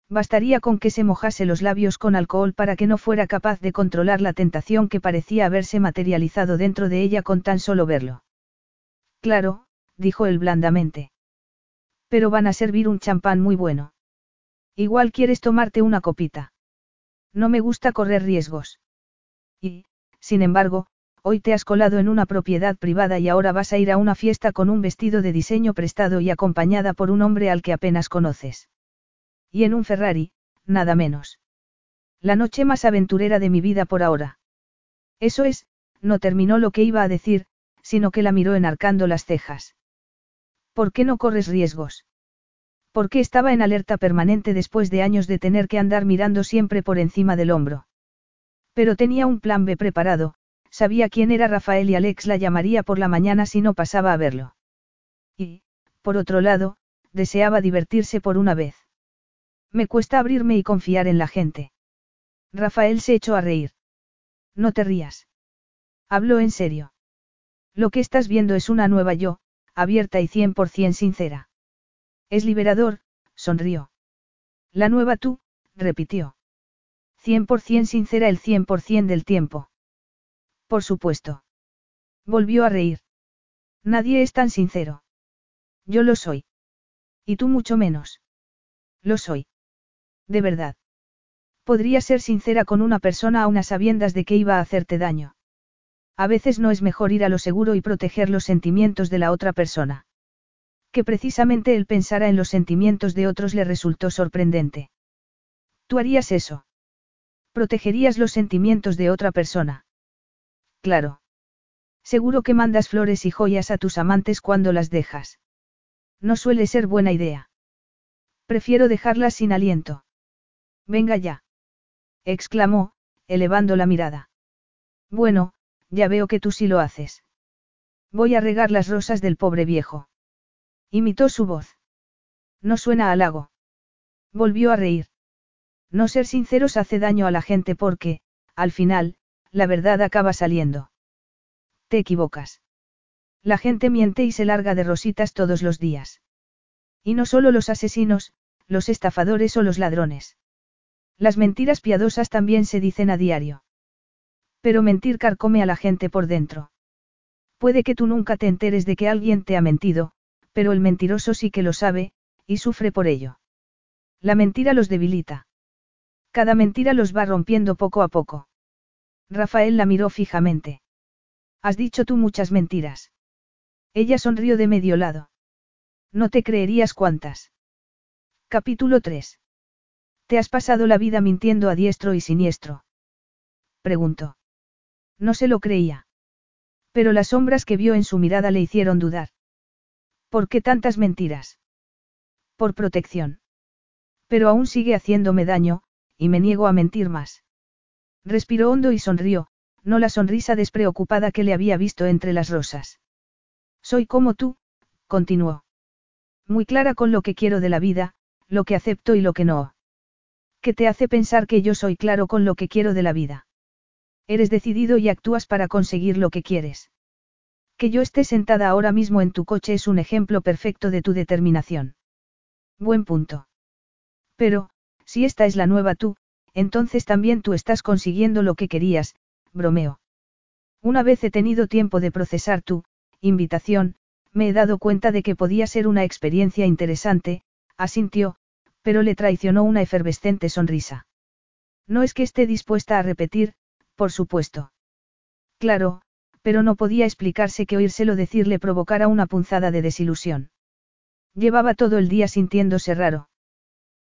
Bastaría con que se mojase los labios con alcohol para que no fuera capaz de controlar la tentación que parecía haberse materializado dentro de ella con tan solo verlo. Claro, dijo él blandamente. Pero van a servir un champán muy bueno. Igual quieres tomarte una copita. No me gusta correr riesgos. Y, sin embargo, hoy te has colado en una propiedad privada y ahora vas a ir a una fiesta con un vestido de diseño prestado y acompañada por un hombre al que apenas conoces. Y en un Ferrari, nada menos. La noche más aventurera de mi vida por ahora. Eso es, no terminó lo que iba a decir, sino que la miró enarcando las cejas. ¿Por qué no corres riesgos? Porque estaba en alerta permanente después de años de tener que andar mirando siempre por encima del hombro. Pero tenía un plan B preparado, sabía quién era Rafael y Alex la llamaría por la mañana si no pasaba a verlo. Y, por otro lado, deseaba divertirse por una vez. Me cuesta abrirme y confiar en la gente. Rafael se echó a reír. No te rías. Habló en serio. Lo que estás viendo es una nueva yo, abierta y cien por cien sincera. Es liberador, sonrió. La nueva tú, repitió. Cien por cien sincera el cien por cien del tiempo. Por supuesto. Volvió a reír. Nadie es tan sincero. Yo lo soy. Y tú mucho menos. Lo soy. De verdad. Podría ser sincera con una persona a unas sabiendas de que iba a hacerte daño. A veces no es mejor ir a lo seguro y proteger los sentimientos de la otra persona. Que precisamente él pensara en los sentimientos de otros le resultó sorprendente. ¿Tú harías eso? ¿Protegerías los sentimientos de otra persona? Claro. Seguro que mandas flores y joyas a tus amantes cuando las dejas. No suele ser buena idea. Prefiero dejarlas sin aliento. Venga ya. exclamó, elevando la mirada. Bueno, ya veo que tú sí lo haces. Voy a regar las rosas del pobre viejo. Imitó su voz. No suena halago. Volvió a reír. No ser sinceros hace daño a la gente porque, al final, la verdad acaba saliendo. Te equivocas. La gente miente y se larga de rositas todos los días. Y no solo los asesinos, los estafadores o los ladrones. Las mentiras piadosas también se dicen a diario. Pero mentir carcome a la gente por dentro. Puede que tú nunca te enteres de que alguien te ha mentido, pero el mentiroso sí que lo sabe, y sufre por ello. La mentira los debilita. Cada mentira los va rompiendo poco a poco. Rafael la miró fijamente. Has dicho tú muchas mentiras. Ella sonrió de medio lado. No te creerías cuántas. Capítulo 3. ¿Te has pasado la vida mintiendo a diestro y siniestro? Preguntó. No se lo creía. Pero las sombras que vio en su mirada le hicieron dudar. ¿Por qué tantas mentiras? Por protección. Pero aún sigue haciéndome daño, y me niego a mentir más. Respiró hondo y sonrió, no la sonrisa despreocupada que le había visto entre las rosas. Soy como tú, continuó. Muy clara con lo que quiero de la vida, lo que acepto y lo que no. ¿Qué te hace pensar que yo soy claro con lo que quiero de la vida? Eres decidido y actúas para conseguir lo que quieres. Que yo esté sentada ahora mismo en tu coche es un ejemplo perfecto de tu determinación. Buen punto. Pero, si esta es la nueva tú, entonces también tú estás consiguiendo lo que querías, bromeo. Una vez he tenido tiempo de procesar tu invitación, me he dado cuenta de que podía ser una experiencia interesante, asintió, pero le traicionó una efervescente sonrisa. No es que esté dispuesta a repetir, por supuesto. Claro, pero no podía explicarse que oírselo decir le provocara una punzada de desilusión. Llevaba todo el día sintiéndose raro.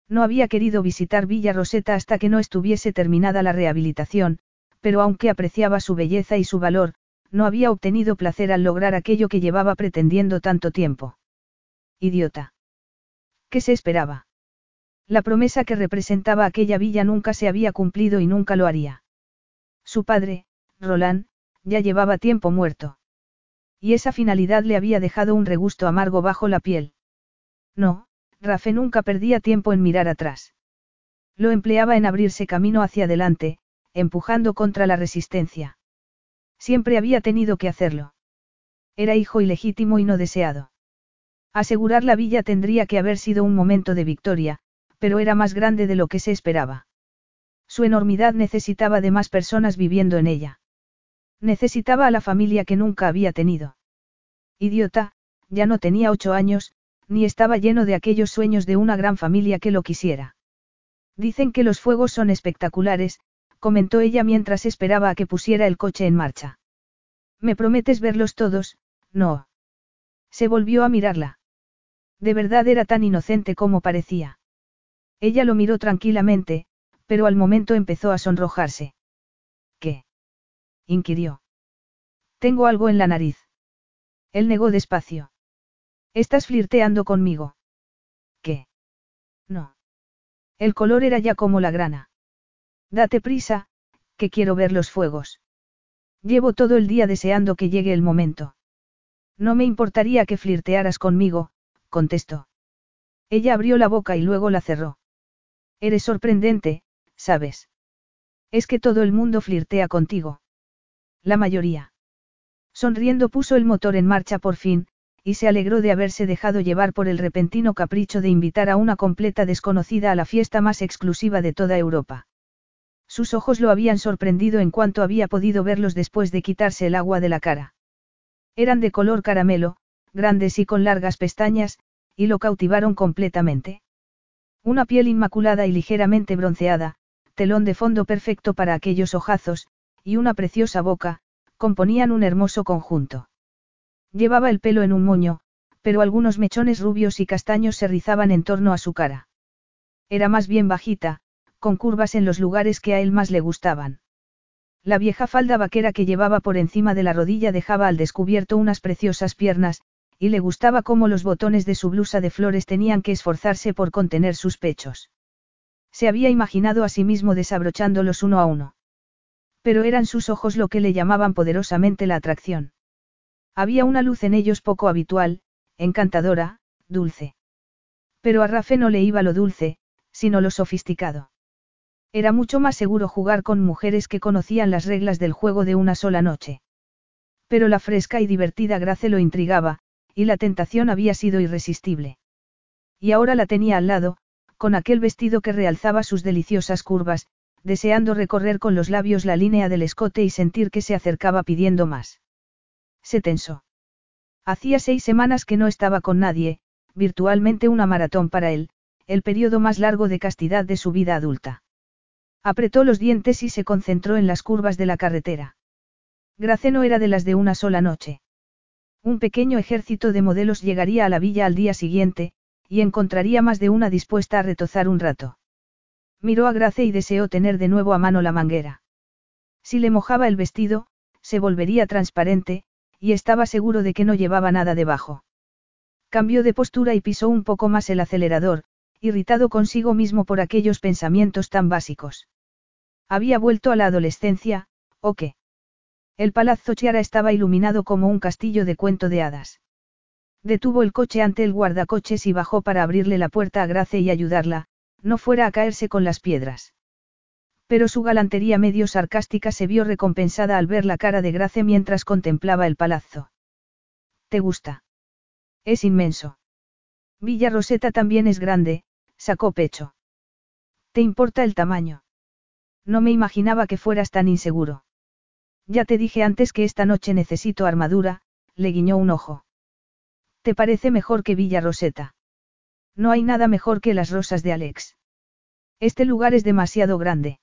No había querido visitar Villa Roseta hasta que no estuviese terminada la rehabilitación, pero aunque apreciaba su belleza y su valor, no había obtenido placer al lograr aquello que llevaba pretendiendo tanto tiempo. Idiota. ¿Qué se esperaba? La promesa que representaba aquella villa nunca se había cumplido y nunca lo haría. Su padre, Roland, ya llevaba tiempo muerto. Y esa finalidad le había dejado un regusto amargo bajo la piel. No, Rafe nunca perdía tiempo en mirar atrás. Lo empleaba en abrirse camino hacia adelante, empujando contra la resistencia. Siempre había tenido que hacerlo. Era hijo ilegítimo y no deseado. Asegurar la villa tendría que haber sido un momento de victoria, pero era más grande de lo que se esperaba. Su enormidad necesitaba de más personas viviendo en ella. Necesitaba a la familia que nunca había tenido. Idiota, ya no tenía ocho años, ni estaba lleno de aquellos sueños de una gran familia que lo quisiera. Dicen que los fuegos son espectaculares, comentó ella mientras esperaba a que pusiera el coche en marcha. ¿Me prometes verlos todos? No. Se volvió a mirarla. De verdad era tan inocente como parecía. Ella lo miró tranquilamente, pero al momento empezó a sonrojarse. ¿Qué? inquirió. Tengo algo en la nariz. Él negó despacio. Estás flirteando conmigo. ¿Qué? No. El color era ya como la grana. Date prisa, que quiero ver los fuegos. Llevo todo el día deseando que llegue el momento. No me importaría que flirtearas conmigo, contestó. Ella abrió la boca y luego la cerró. Eres sorprendente, ¿sabes? Es que todo el mundo flirtea contigo. La mayoría. Sonriendo puso el motor en marcha por fin, y se alegró de haberse dejado llevar por el repentino capricho de invitar a una completa desconocida a la fiesta más exclusiva de toda Europa. Sus ojos lo habían sorprendido en cuanto había podido verlos después de quitarse el agua de la cara. Eran de color caramelo, grandes y con largas pestañas, y lo cautivaron completamente. Una piel inmaculada y ligeramente bronceada, telón de fondo perfecto para aquellos ojazos, y una preciosa boca, componían un hermoso conjunto. Llevaba el pelo en un moño, pero algunos mechones rubios y castaños se rizaban en torno a su cara. Era más bien bajita, con curvas en los lugares que a él más le gustaban. La vieja falda vaquera que llevaba por encima de la rodilla dejaba al descubierto unas preciosas piernas, y le gustaba cómo los botones de su blusa de flores tenían que esforzarse por contener sus pechos. Se había imaginado a sí mismo desabrochándolos uno a uno. Pero eran sus ojos lo que le llamaban poderosamente la atracción. Había una luz en ellos poco habitual, encantadora, dulce. Pero a Rafe no le iba lo dulce, sino lo sofisticado. Era mucho más seguro jugar con mujeres que conocían las reglas del juego de una sola noche. Pero la fresca y divertida Grace lo intrigaba, y la tentación había sido irresistible. Y ahora la tenía al lado, con aquel vestido que realzaba sus deliciosas curvas, deseando recorrer con los labios la línea del escote y sentir que se acercaba pidiendo más. Se tensó. Hacía seis semanas que no estaba con nadie, virtualmente una maratón para él, el periodo más largo de castidad de su vida adulta. Apretó los dientes y se concentró en las curvas de la carretera. Graceno era de las de una sola noche. Un pequeño ejército de modelos llegaría a la villa al día siguiente, y encontraría más de una dispuesta a retozar un rato. Miró a Grace y deseó tener de nuevo a mano la manguera. Si le mojaba el vestido, se volvería transparente, y estaba seguro de que no llevaba nada debajo. Cambió de postura y pisó un poco más el acelerador, irritado consigo mismo por aquellos pensamientos tan básicos. Había vuelto a la adolescencia, ¿o qué? El palazzo Chiara estaba iluminado como un castillo de cuento de hadas. Detuvo el coche ante el guardacoches y bajó para abrirle la puerta a Grace y ayudarla, no fuera a caerse con las piedras. Pero su galantería medio sarcástica se vio recompensada al ver la cara de Grace mientras contemplaba el palazzo. ¿Te gusta? Es inmenso. Villa Roseta también es grande, sacó pecho. ¿Te importa el tamaño? No me imaginaba que fueras tan inseguro. Ya te dije antes que esta noche necesito armadura, le guiñó un ojo. ¿Te parece mejor que Villa Roseta? No hay nada mejor que las rosas de Alex. Este lugar es demasiado grande.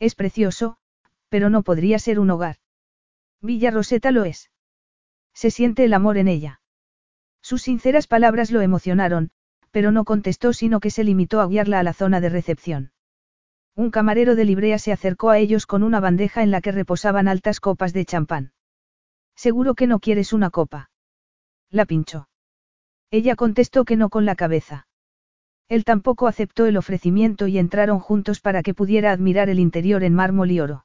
Es precioso, pero no podría ser un hogar. Villa Roseta lo es. Se siente el amor en ella. Sus sinceras palabras lo emocionaron, pero no contestó sino que se limitó a guiarla a la zona de recepción. Un camarero de librea se acercó a ellos con una bandeja en la que reposaban altas copas de champán. Seguro que no quieres una copa. La pinchó. Ella contestó que no con la cabeza. Él tampoco aceptó el ofrecimiento y entraron juntos para que pudiera admirar el interior en mármol y oro.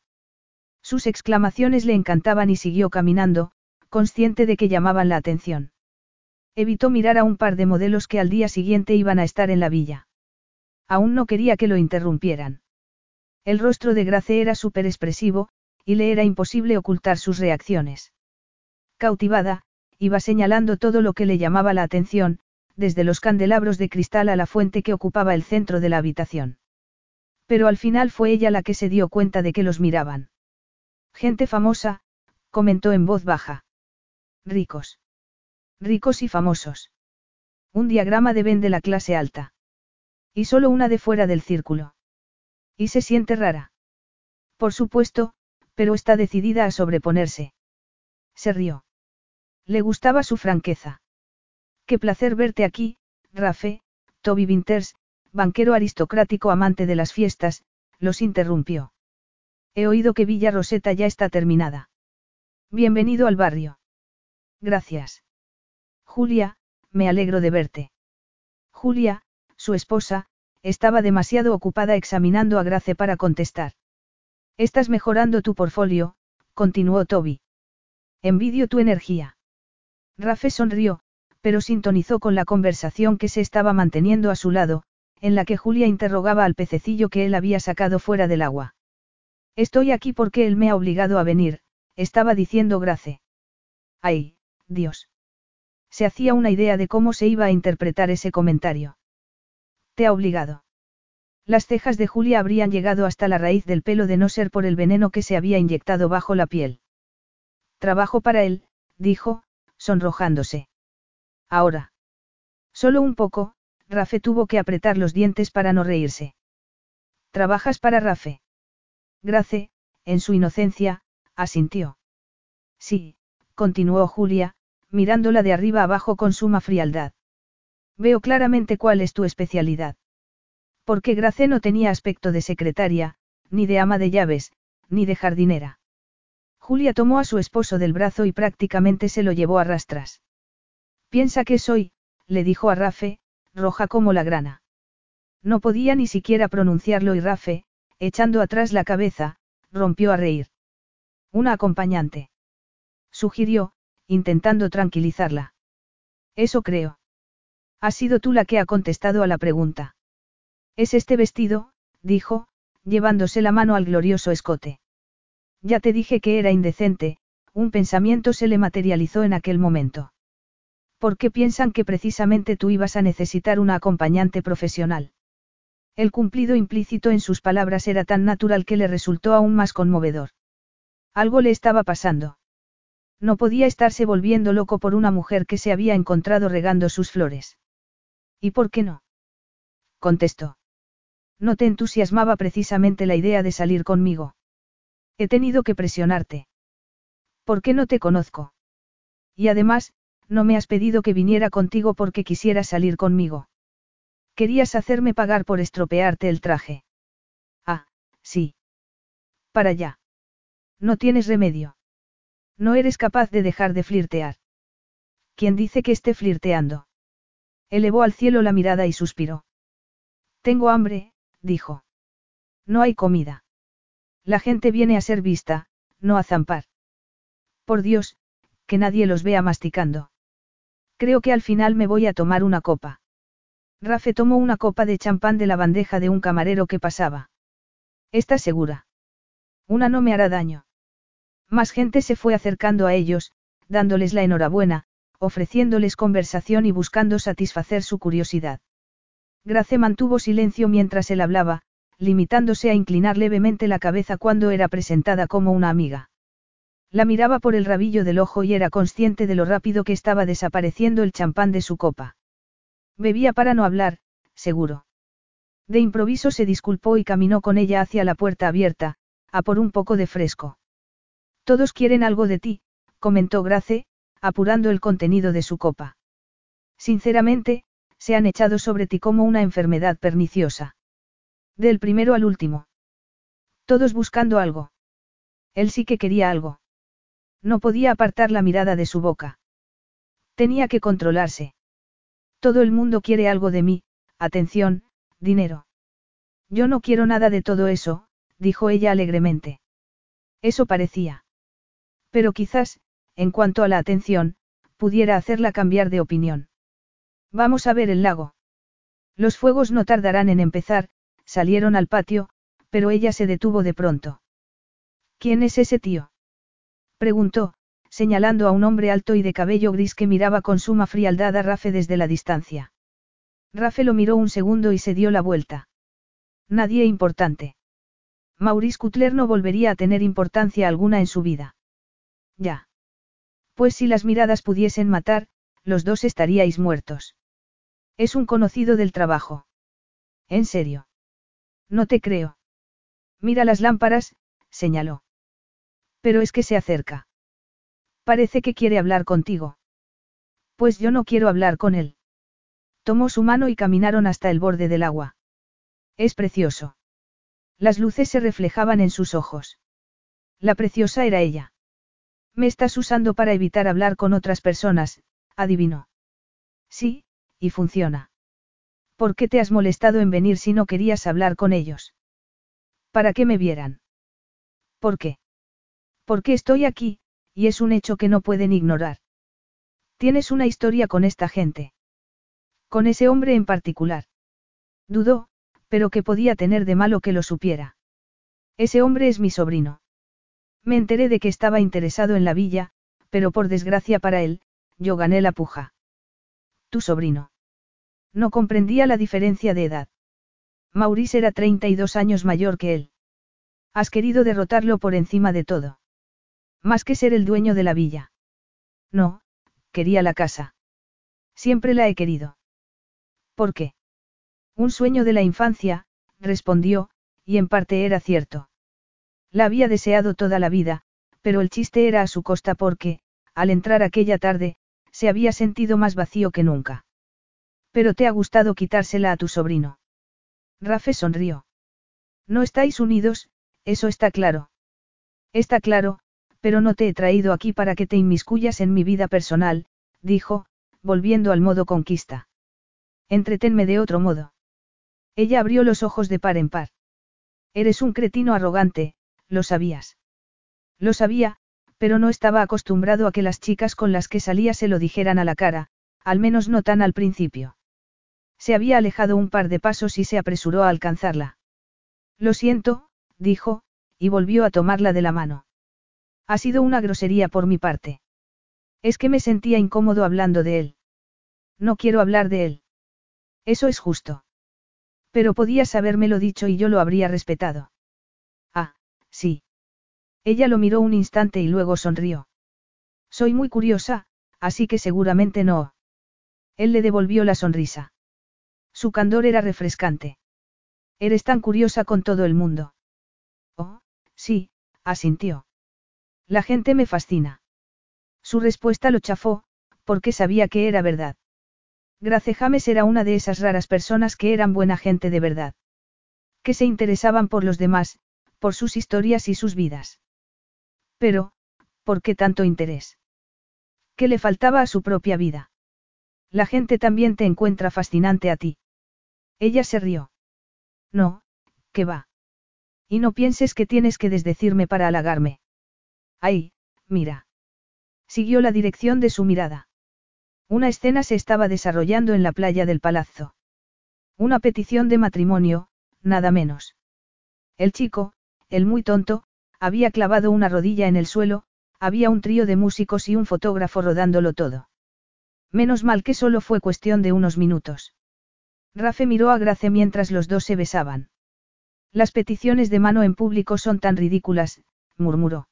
Sus exclamaciones le encantaban y siguió caminando, consciente de que llamaban la atención. Evitó mirar a un par de modelos que al día siguiente iban a estar en la villa. Aún no quería que lo interrumpieran. El rostro de Grace era súper expresivo, y le era imposible ocultar sus reacciones. Cautivada, iba señalando todo lo que le llamaba la atención, desde los candelabros de cristal a la fuente que ocupaba el centro de la habitación. Pero al final fue ella la que se dio cuenta de que los miraban. Gente famosa, comentó en voz baja. Ricos. Ricos y famosos. Un diagrama de Ben de la clase alta. Y solo una de fuera del círculo. Y se siente rara. Por supuesto, pero está decidida a sobreponerse. Se rió. Le gustaba su franqueza. Qué placer verte aquí, Rafe, Toby Winters, banquero aristocrático amante de las fiestas, los interrumpió. He oído que Villa Roseta ya está terminada. Bienvenido al barrio. Gracias. Julia, me alegro de verte. Julia, su esposa, estaba demasiado ocupada examinando a Grace para contestar. Estás mejorando tu portfolio, continuó Toby. Envidio tu energía. Rafe sonrió, pero sintonizó con la conversación que se estaba manteniendo a su lado, en la que Julia interrogaba al pececillo que él había sacado fuera del agua. Estoy aquí porque él me ha obligado a venir, estaba diciendo Grace. Ay, Dios. Se hacía una idea de cómo se iba a interpretar ese comentario. Te ha obligado. Las cejas de Julia habrían llegado hasta la raíz del pelo de no ser por el veneno que se había inyectado bajo la piel. Trabajo para él, dijo, sonrojándose. Ahora. Solo un poco, Rafe tuvo que apretar los dientes para no reírse. ¿Trabajas para Rafe? Grace, en su inocencia, asintió. Sí, continuó Julia, mirándola de arriba abajo con suma frialdad. Veo claramente cuál es tu especialidad. Porque Grace no tenía aspecto de secretaria, ni de ama de llaves, ni de jardinera. Julia tomó a su esposo del brazo y prácticamente se lo llevó a rastras. Piensa que soy, le dijo a Rafe, roja como la grana. No podía ni siquiera pronunciarlo y Rafe, echando atrás la cabeza, rompió a reír. Una acompañante. Sugirió, intentando tranquilizarla. Eso creo. Has sido tú la que ha contestado a la pregunta. Es este vestido, dijo, llevándose la mano al glorioso escote. Ya te dije que era indecente, un pensamiento se le materializó en aquel momento. ¿Por qué piensan que precisamente tú ibas a necesitar una acompañante profesional? El cumplido implícito en sus palabras era tan natural que le resultó aún más conmovedor. Algo le estaba pasando. No podía estarse volviendo loco por una mujer que se había encontrado regando sus flores. ¿Y por qué no? contestó. No te entusiasmaba precisamente la idea de salir conmigo. He tenido que presionarte. ¿Por qué no te conozco? Y además, no me has pedido que viniera contigo porque quisieras salir conmigo. Querías hacerme pagar por estropearte el traje. Ah, sí. Para allá. No tienes remedio. No eres capaz de dejar de flirtear. ¿Quién dice que esté flirteando? Elevó al cielo la mirada y suspiró. Tengo hambre, dijo. No hay comida. La gente viene a ser vista, no a zampar. Por Dios, que nadie los vea masticando. Creo que al final me voy a tomar una copa. Rafe tomó una copa de champán de la bandeja de un camarero que pasaba. ¿Estás segura? Una no me hará daño. Más gente se fue acercando a ellos, dándoles la enhorabuena, ofreciéndoles conversación y buscando satisfacer su curiosidad. Grace mantuvo silencio mientras él hablaba, limitándose a inclinar levemente la cabeza cuando era presentada como una amiga. La miraba por el rabillo del ojo y era consciente de lo rápido que estaba desapareciendo el champán de su copa. Bebía para no hablar, seguro. De improviso se disculpó y caminó con ella hacia la puerta abierta, a por un poco de fresco. Todos quieren algo de ti, comentó Grace, apurando el contenido de su copa. Sinceramente, se han echado sobre ti como una enfermedad perniciosa. Del primero al último. Todos buscando algo. Él sí que quería algo. No podía apartar la mirada de su boca. Tenía que controlarse. Todo el mundo quiere algo de mí, atención, dinero. Yo no quiero nada de todo eso, dijo ella alegremente. Eso parecía. Pero quizás, en cuanto a la atención, pudiera hacerla cambiar de opinión. Vamos a ver el lago. Los fuegos no tardarán en empezar, salieron al patio, pero ella se detuvo de pronto. ¿Quién es ese tío? Preguntó, señalando a un hombre alto y de cabello gris que miraba con suma frialdad a Rafe desde la distancia. Rafe lo miró un segundo y se dio la vuelta. Nadie importante. Maurice Cutler no volvería a tener importancia alguna en su vida. Ya. Pues si las miradas pudiesen matar, los dos estaríais muertos. Es un conocido del trabajo. ¿En serio? No te creo. Mira las lámparas, señaló. Pero es que se acerca. Parece que quiere hablar contigo. Pues yo no quiero hablar con él. Tomó su mano y caminaron hasta el borde del agua. Es precioso. Las luces se reflejaban en sus ojos. La preciosa era ella. Me estás usando para evitar hablar con otras personas, adivinó. Sí, y funciona. ¿Por qué te has molestado en venir si no querías hablar con ellos? Para que me vieran. ¿Por qué? Porque estoy aquí, y es un hecho que no pueden ignorar. Tienes una historia con esta gente. Con ese hombre en particular. Dudó, pero que podía tener de malo que lo supiera. Ese hombre es mi sobrino. Me enteré de que estaba interesado en la villa, pero por desgracia para él, yo gané la puja. Tu sobrino. No comprendía la diferencia de edad. Maurice era 32 años mayor que él. Has querido derrotarlo por encima de todo. Más que ser el dueño de la villa. No, quería la casa. Siempre la he querido. ¿Por qué? Un sueño de la infancia, respondió, y en parte era cierto. La había deseado toda la vida, pero el chiste era a su costa porque, al entrar aquella tarde, se había sentido más vacío que nunca. Pero te ha gustado quitársela a tu sobrino. Rafe sonrió. No estáis unidos, eso está claro. Está claro, pero no te he traído aquí para que te inmiscuyas en mi vida personal, dijo, volviendo al modo conquista. Entretenme de otro modo. Ella abrió los ojos de par en par. Eres un cretino arrogante, lo sabías. Lo sabía, pero no estaba acostumbrado a que las chicas con las que salía se lo dijeran a la cara, al menos no tan al principio. Se había alejado un par de pasos y se apresuró a alcanzarla. Lo siento, dijo, y volvió a tomarla de la mano. Ha sido una grosería por mi parte. Es que me sentía incómodo hablando de él. No quiero hablar de él. Eso es justo. Pero podías habérmelo dicho y yo lo habría respetado. Ah, sí. Ella lo miró un instante y luego sonrió. Soy muy curiosa, así que seguramente no. Él le devolvió la sonrisa. Su candor era refrescante. Eres tan curiosa con todo el mundo. Oh, sí, asintió. La gente me fascina. Su respuesta lo chafó, porque sabía que era verdad. Grace James era una de esas raras personas que eran buena gente de verdad. Que se interesaban por los demás, por sus historias y sus vidas. Pero, ¿por qué tanto interés? ¿Qué le faltaba a su propia vida? La gente también te encuentra fascinante a ti. Ella se rió. No, ¿qué va? Y no pienses que tienes que desdecirme para halagarme. Ay, mira. Siguió la dirección de su mirada. Una escena se estaba desarrollando en la playa del palazzo. Una petición de matrimonio, nada menos. El chico, el muy tonto, había clavado una rodilla en el suelo, había un trío de músicos y un fotógrafo rodándolo todo. Menos mal que solo fue cuestión de unos minutos. Rafe miró a Grace mientras los dos se besaban. Las peticiones de mano en público son tan ridículas, murmuró.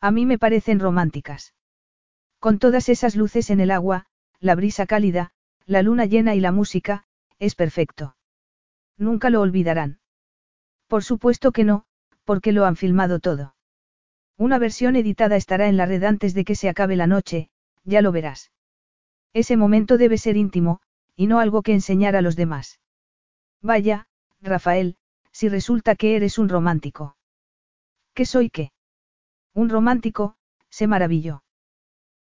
A mí me parecen románticas. Con todas esas luces en el agua, la brisa cálida, la luna llena y la música, es perfecto. Nunca lo olvidarán. Por supuesto que no, porque lo han filmado todo. Una versión editada estará en la red antes de que se acabe la noche, ya lo verás. Ese momento debe ser íntimo, y no algo que enseñar a los demás. Vaya, Rafael, si resulta que eres un romántico. ¿Qué soy qué? Un romántico, se maravilló.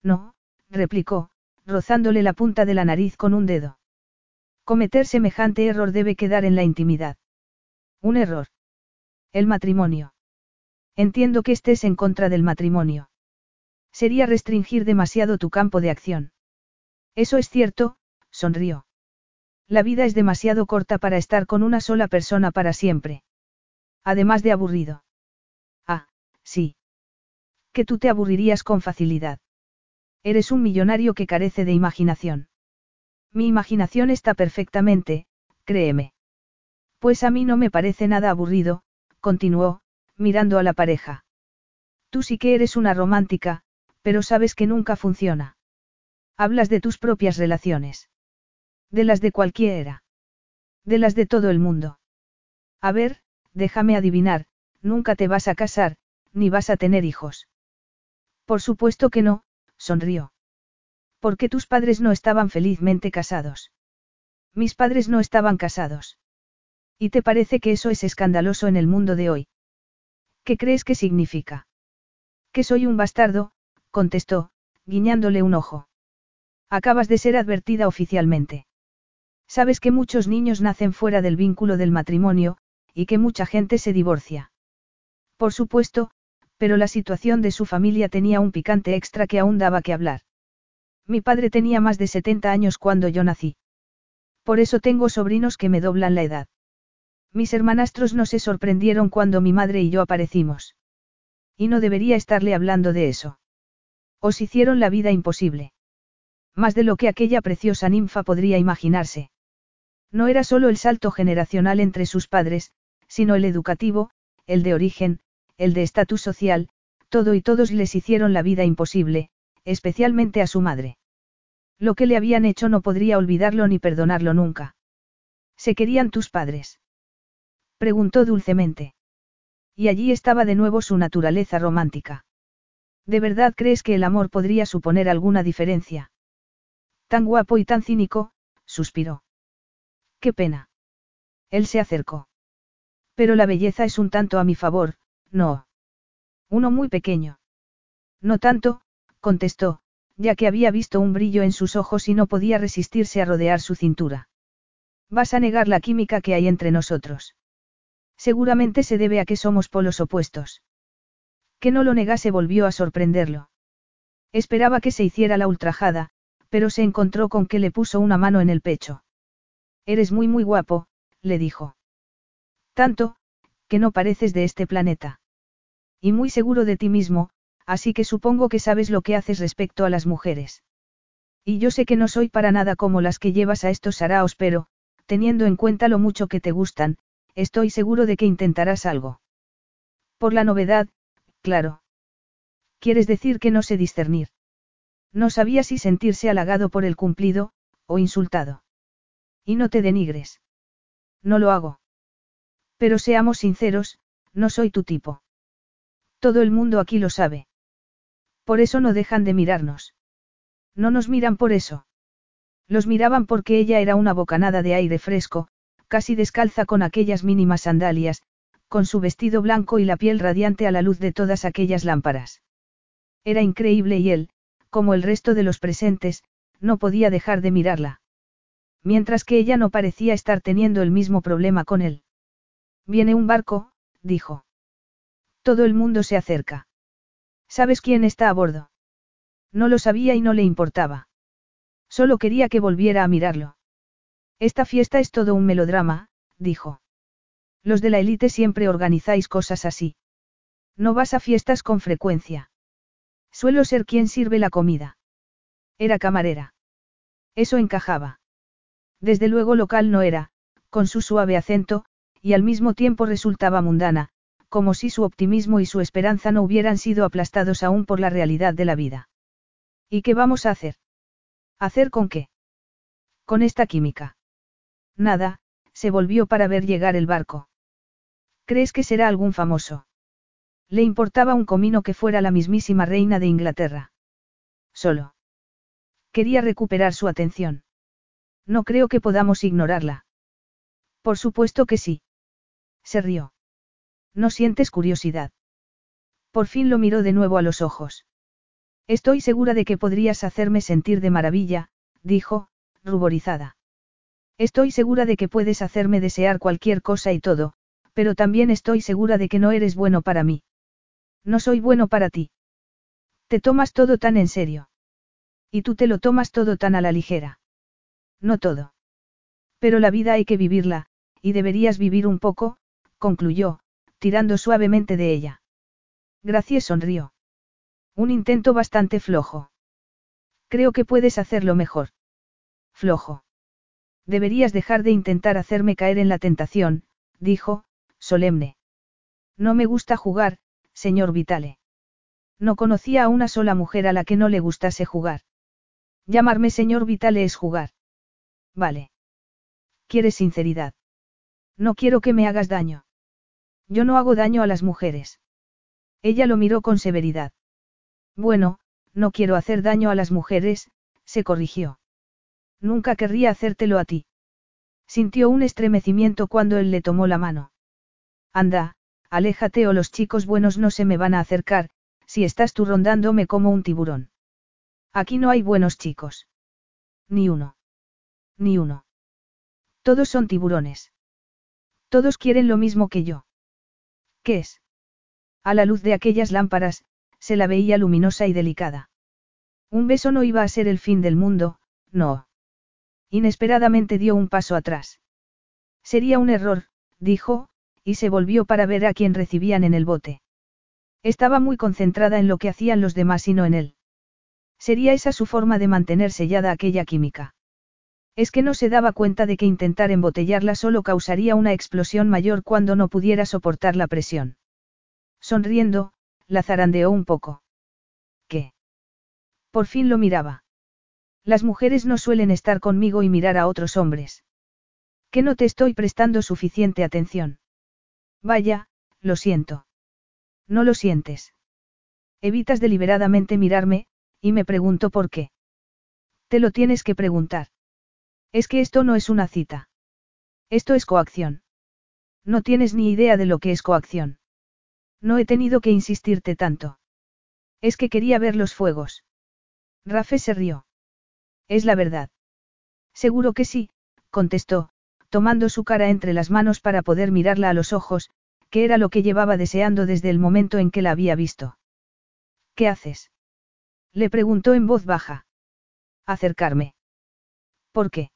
No, replicó, rozándole la punta de la nariz con un dedo. Cometer semejante error debe quedar en la intimidad. Un error. El matrimonio. Entiendo que estés en contra del matrimonio. Sería restringir demasiado tu campo de acción. Eso es cierto, sonrió. La vida es demasiado corta para estar con una sola persona para siempre. Además de aburrido. Ah, sí. Que tú te aburrirías con facilidad. Eres un millonario que carece de imaginación. Mi imaginación está perfectamente, créeme. Pues a mí no me parece nada aburrido, continuó, mirando a la pareja. Tú sí que eres una romántica, pero sabes que nunca funciona. Hablas de tus propias relaciones. De las de cualquiera. De las de todo el mundo. A ver, déjame adivinar, nunca te vas a casar, ni vas a tener hijos. Por supuesto que no, sonrió. ¿Por qué tus padres no estaban felizmente casados? Mis padres no estaban casados. ¿Y te parece que eso es escandaloso en el mundo de hoy? ¿Qué crees que significa? Que soy un bastardo, contestó, guiñándole un ojo. Acabas de ser advertida oficialmente. Sabes que muchos niños nacen fuera del vínculo del matrimonio, y que mucha gente se divorcia. Por supuesto, pero la situación de su familia tenía un picante extra que aún daba que hablar. Mi padre tenía más de 70 años cuando yo nací. Por eso tengo sobrinos que me doblan la edad. Mis hermanastros no se sorprendieron cuando mi madre y yo aparecimos. Y no debería estarle hablando de eso. Os hicieron la vida imposible. Más de lo que aquella preciosa ninfa podría imaginarse. No era solo el salto generacional entre sus padres, sino el educativo, el de origen, el de estatus social, todo y todos les hicieron la vida imposible, especialmente a su madre. Lo que le habían hecho no podría olvidarlo ni perdonarlo nunca. ¿Se querían tus padres? Preguntó dulcemente. Y allí estaba de nuevo su naturaleza romántica. ¿De verdad crees que el amor podría suponer alguna diferencia? Tan guapo y tan cínico, suspiró. Qué pena. Él se acercó. Pero la belleza es un tanto a mi favor, no. Uno muy pequeño. No tanto, contestó, ya que había visto un brillo en sus ojos y no podía resistirse a rodear su cintura. Vas a negar la química que hay entre nosotros. Seguramente se debe a que somos polos opuestos. Que no lo negase volvió a sorprenderlo. Esperaba que se hiciera la ultrajada, pero se encontró con que le puso una mano en el pecho. Eres muy muy guapo, le dijo. Tanto, que no pareces de este planeta. Y muy seguro de ti mismo, así que supongo que sabes lo que haces respecto a las mujeres. Y yo sé que no soy para nada como las que llevas a estos saraos, pero, teniendo en cuenta lo mucho que te gustan, estoy seguro de que intentarás algo. Por la novedad, claro. ¿Quieres decir que no sé discernir? No sabía si sentirse halagado por el cumplido, o insultado. Y no te denigres. No lo hago. Pero seamos sinceros, no soy tu tipo. Todo el mundo aquí lo sabe. Por eso no dejan de mirarnos. No nos miran por eso. Los miraban porque ella era una bocanada de aire fresco, casi descalza con aquellas mínimas sandalias, con su vestido blanco y la piel radiante a la luz de todas aquellas lámparas. Era increíble y él, como el resto de los presentes, no podía dejar de mirarla. Mientras que ella no parecía estar teniendo el mismo problema con él. Viene un barco, dijo. Todo el mundo se acerca. ¿Sabes quién está a bordo? No lo sabía y no le importaba. Solo quería que volviera a mirarlo. Esta fiesta es todo un melodrama, dijo. Los de la élite siempre organizáis cosas así. No vas a fiestas con frecuencia. Suelo ser quien sirve la comida. Era camarera. Eso encajaba. Desde luego local no era, con su suave acento, y al mismo tiempo resultaba mundana, como si su optimismo y su esperanza no hubieran sido aplastados aún por la realidad de la vida. ¿Y qué vamos a hacer? ¿Hacer con qué? Con esta química. Nada, se volvió para ver llegar el barco. ¿Crees que será algún famoso? Le importaba un comino que fuera la mismísima reina de Inglaterra. Solo. Quería recuperar su atención. No creo que podamos ignorarla. Por supuesto que sí. Se rió. ¿No sientes curiosidad? Por fin lo miró de nuevo a los ojos. Estoy segura de que podrías hacerme sentir de maravilla, dijo, ruborizada. Estoy segura de que puedes hacerme desear cualquier cosa y todo, pero también estoy segura de que no eres bueno para mí. No soy bueno para ti. Te tomas todo tan en serio. Y tú te lo tomas todo tan a la ligera. No todo. Pero la vida hay que vivirla, y deberías vivir un poco, concluyó, tirando suavemente de ella. Gracias sonrió. Un intento bastante flojo. Creo que puedes hacerlo mejor. Flojo. Deberías dejar de intentar hacerme caer en la tentación, dijo, solemne. No me gusta jugar, señor Vitale. No conocía a una sola mujer a la que no le gustase jugar. Llamarme señor Vitale es jugar. Vale. ¿Quieres sinceridad? No quiero que me hagas daño. Yo no hago daño a las mujeres. Ella lo miró con severidad. Bueno, no quiero hacer daño a las mujeres, se corrigió. Nunca querría hacértelo a ti. Sintió un estremecimiento cuando él le tomó la mano. Anda, aléjate o los chicos buenos no se me van a acercar, si estás tú rondándome como un tiburón. Aquí no hay buenos chicos. Ni uno. Ni uno. Todos son tiburones. Todos quieren lo mismo que yo. ¿Qué es? A la luz de aquellas lámparas, se la veía luminosa y delicada. Un beso no iba a ser el fin del mundo, no. Inesperadamente dio un paso atrás. Sería un error, dijo, y se volvió para ver a quién recibían en el bote. Estaba muy concentrada en lo que hacían los demás y no en él. Sería esa su forma de mantener sellada aquella química. Es que no se daba cuenta de que intentar embotellarla solo causaría una explosión mayor cuando no pudiera soportar la presión. Sonriendo, la zarandeó un poco. ¿Qué? Por fin lo miraba. Las mujeres no suelen estar conmigo y mirar a otros hombres. Que no te estoy prestando suficiente atención. Vaya, lo siento. No lo sientes. Evitas deliberadamente mirarme, y me pregunto por qué. Te lo tienes que preguntar. Es que esto no es una cita. Esto es coacción. No tienes ni idea de lo que es coacción. No he tenido que insistirte tanto. Es que quería ver los fuegos. Rafe se rió. Es la verdad. Seguro que sí, contestó, tomando su cara entre las manos para poder mirarla a los ojos, que era lo que llevaba deseando desde el momento en que la había visto. ¿Qué haces? Le preguntó en voz baja. Acercarme. ¿Por qué?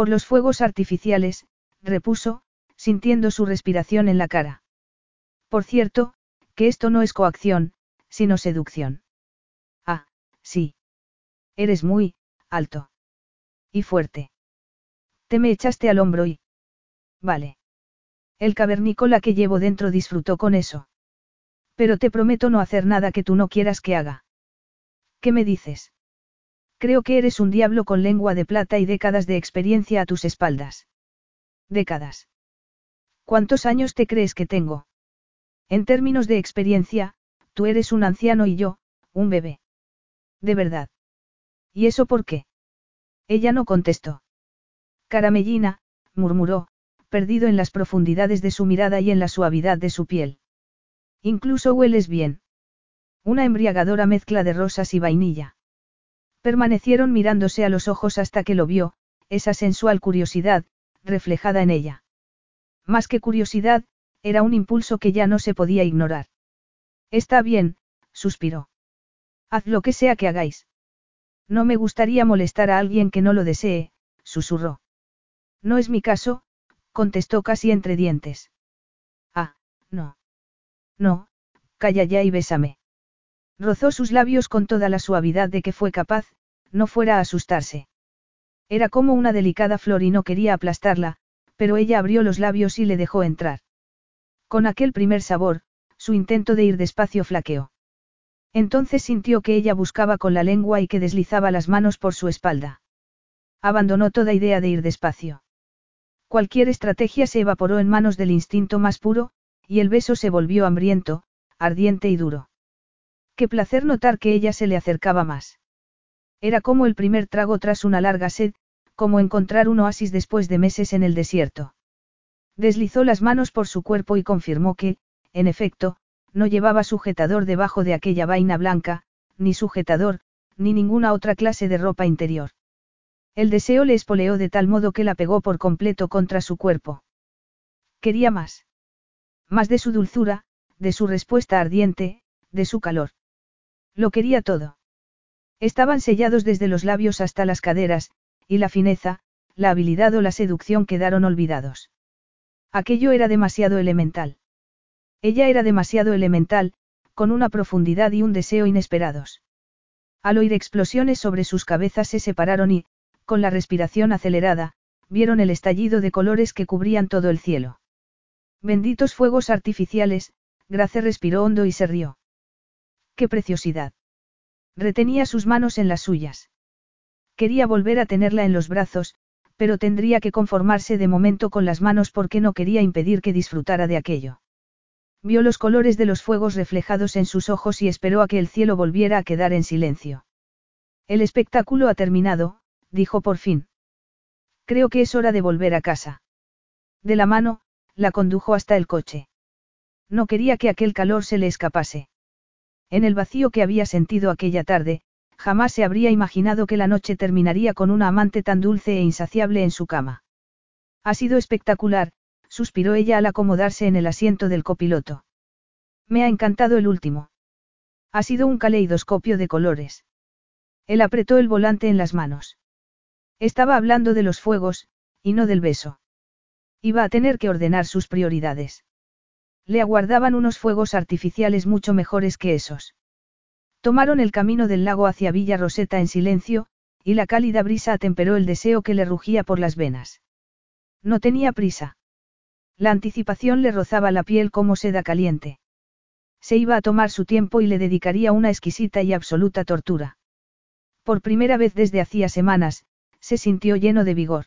Por los fuegos artificiales, repuso, sintiendo su respiración en la cara. Por cierto, que esto no es coacción, sino seducción. Ah, sí. Eres muy, alto. Y fuerte. Te me echaste al hombro y... Vale. El cavernícola que llevo dentro disfrutó con eso. Pero te prometo no hacer nada que tú no quieras que haga. ¿Qué me dices? Creo que eres un diablo con lengua de plata y décadas de experiencia a tus espaldas. Décadas. ¿Cuántos años te crees que tengo? En términos de experiencia, tú eres un anciano y yo, un bebé. De verdad. ¿Y eso por qué? Ella no contestó. Caramellina, murmuró, perdido en las profundidades de su mirada y en la suavidad de su piel. Incluso hueles bien. Una embriagadora mezcla de rosas y vainilla. Permanecieron mirándose a los ojos hasta que lo vio, esa sensual curiosidad, reflejada en ella. Más que curiosidad, era un impulso que ya no se podía ignorar. Está bien, suspiró. Haz lo que sea que hagáis. No me gustaría molestar a alguien que no lo desee, susurró. No es mi caso, contestó casi entre dientes. Ah, no. No, calla ya y bésame. Rozó sus labios con toda la suavidad de que fue capaz, no fuera a asustarse. Era como una delicada flor y no quería aplastarla, pero ella abrió los labios y le dejó entrar. Con aquel primer sabor, su intento de ir despacio flaqueó. Entonces sintió que ella buscaba con la lengua y que deslizaba las manos por su espalda. Abandonó toda idea de ir despacio. Cualquier estrategia se evaporó en manos del instinto más puro, y el beso se volvió hambriento, ardiente y duro. Qué placer notar que ella se le acercaba más. Era como el primer trago tras una larga sed, como encontrar un oasis después de meses en el desierto. Deslizó las manos por su cuerpo y confirmó que, en efecto, no llevaba sujetador debajo de aquella vaina blanca, ni sujetador, ni ninguna otra clase de ropa interior. El deseo le espoleó de tal modo que la pegó por completo contra su cuerpo. Quería más. Más de su dulzura, de su respuesta ardiente, de su calor. Lo quería todo. Estaban sellados desde los labios hasta las caderas, y la fineza, la habilidad o la seducción quedaron olvidados. Aquello era demasiado elemental. Ella era demasiado elemental, con una profundidad y un deseo inesperados. Al oír explosiones sobre sus cabezas se separaron y, con la respiración acelerada, vieron el estallido de colores que cubrían todo el cielo. Benditos fuegos artificiales, Grace respiró hondo y se rió. ¡Qué preciosidad! Retenía sus manos en las suyas. Quería volver a tenerla en los brazos, pero tendría que conformarse de momento con las manos porque no quería impedir que disfrutara de aquello. Vio los colores de los fuegos reflejados en sus ojos y esperó a que el cielo volviera a quedar en silencio. El espectáculo ha terminado, dijo por fin. Creo que es hora de volver a casa. De la mano, la condujo hasta el coche. No quería que aquel calor se le escapase. En el vacío que había sentido aquella tarde, jamás se habría imaginado que la noche terminaría con una amante tan dulce e insaciable en su cama. Ha sido espectacular, suspiró ella al acomodarse en el asiento del copiloto. Me ha encantado el último. Ha sido un caleidoscopio de colores. Él apretó el volante en las manos. Estaba hablando de los fuegos, y no del beso. Iba a tener que ordenar sus prioridades. Le aguardaban unos fuegos artificiales mucho mejores que esos. Tomaron el camino del lago hacia Villa Roseta en silencio, y la cálida brisa atemperó el deseo que le rugía por las venas. No tenía prisa. La anticipación le rozaba la piel como seda caliente. Se iba a tomar su tiempo y le dedicaría una exquisita y absoluta tortura. Por primera vez desde hacía semanas, se sintió lleno de vigor.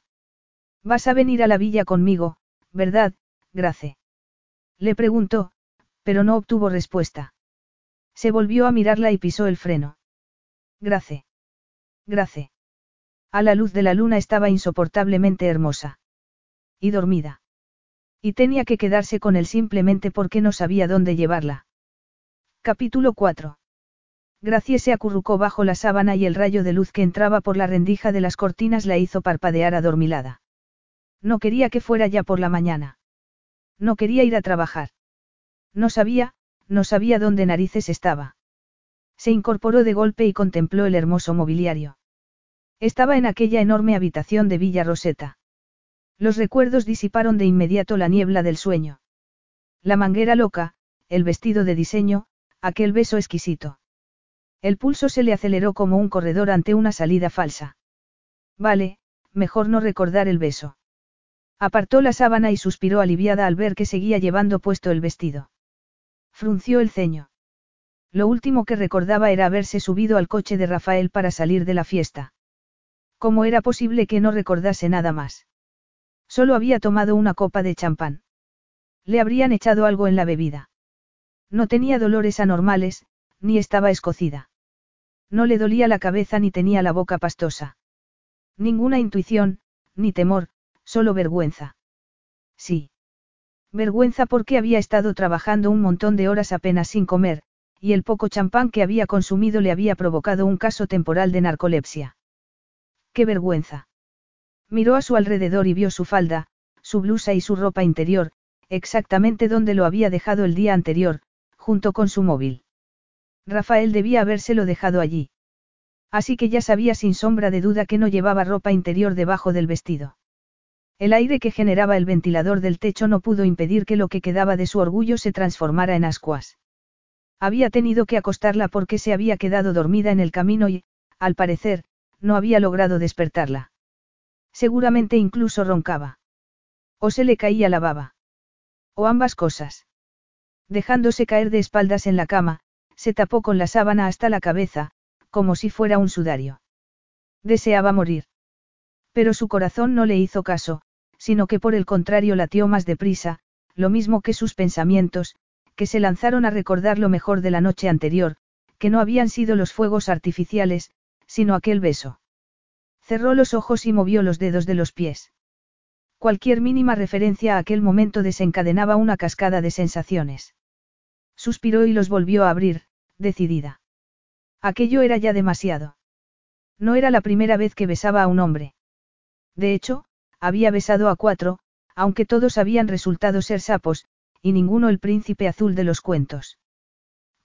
Vas a venir a la villa conmigo, ¿verdad, Grace? Le preguntó, pero no obtuvo respuesta. Se volvió a mirarla y pisó el freno. Grace. Grace. A la luz de la luna estaba insoportablemente hermosa. Y dormida. Y tenía que quedarse con él simplemente porque no sabía dónde llevarla. Capítulo 4. Gracie se acurrucó bajo la sábana y el rayo de luz que entraba por la rendija de las cortinas la hizo parpadear adormilada. No quería que fuera ya por la mañana. No quería ir a trabajar. No sabía, no sabía dónde narices estaba. Se incorporó de golpe y contempló el hermoso mobiliario. Estaba en aquella enorme habitación de Villa Roseta. Los recuerdos disiparon de inmediato la niebla del sueño. La manguera loca, el vestido de diseño, aquel beso exquisito. El pulso se le aceleró como un corredor ante una salida falsa. Vale, mejor no recordar el beso. Apartó la sábana y suspiró aliviada al ver que seguía llevando puesto el vestido. Frunció el ceño. Lo último que recordaba era haberse subido al coche de Rafael para salir de la fiesta. ¿Cómo era posible que no recordase nada más? Solo había tomado una copa de champán. Le habrían echado algo en la bebida. No tenía dolores anormales, ni estaba escocida. No le dolía la cabeza ni tenía la boca pastosa. Ninguna intuición, ni temor, solo vergüenza. Sí. Vergüenza porque había estado trabajando un montón de horas apenas sin comer, y el poco champán que había consumido le había provocado un caso temporal de narcolepsia. ¡Qué vergüenza! Miró a su alrededor y vio su falda, su blusa y su ropa interior, exactamente donde lo había dejado el día anterior, junto con su móvil. Rafael debía habérselo dejado allí. Así que ya sabía sin sombra de duda que no llevaba ropa interior debajo del vestido. El aire que generaba el ventilador del techo no pudo impedir que lo que quedaba de su orgullo se transformara en ascuas. Había tenido que acostarla porque se había quedado dormida en el camino y, al parecer, no había logrado despertarla. Seguramente incluso roncaba. O se le caía la baba. O ambas cosas. Dejándose caer de espaldas en la cama, se tapó con la sábana hasta la cabeza, como si fuera un sudario. Deseaba morir. Pero su corazón no le hizo caso, sino que por el contrario latió más deprisa, lo mismo que sus pensamientos, que se lanzaron a recordar lo mejor de la noche anterior, que no habían sido los fuegos artificiales, sino aquel beso. Cerró los ojos y movió los dedos de los pies. Cualquier mínima referencia a aquel momento desencadenaba una cascada de sensaciones. Suspiró y los volvió a abrir, decidida. Aquello era ya demasiado. No era la primera vez que besaba a un hombre. De hecho, había besado a cuatro, aunque todos habían resultado ser sapos, y ninguno el príncipe azul de los cuentos.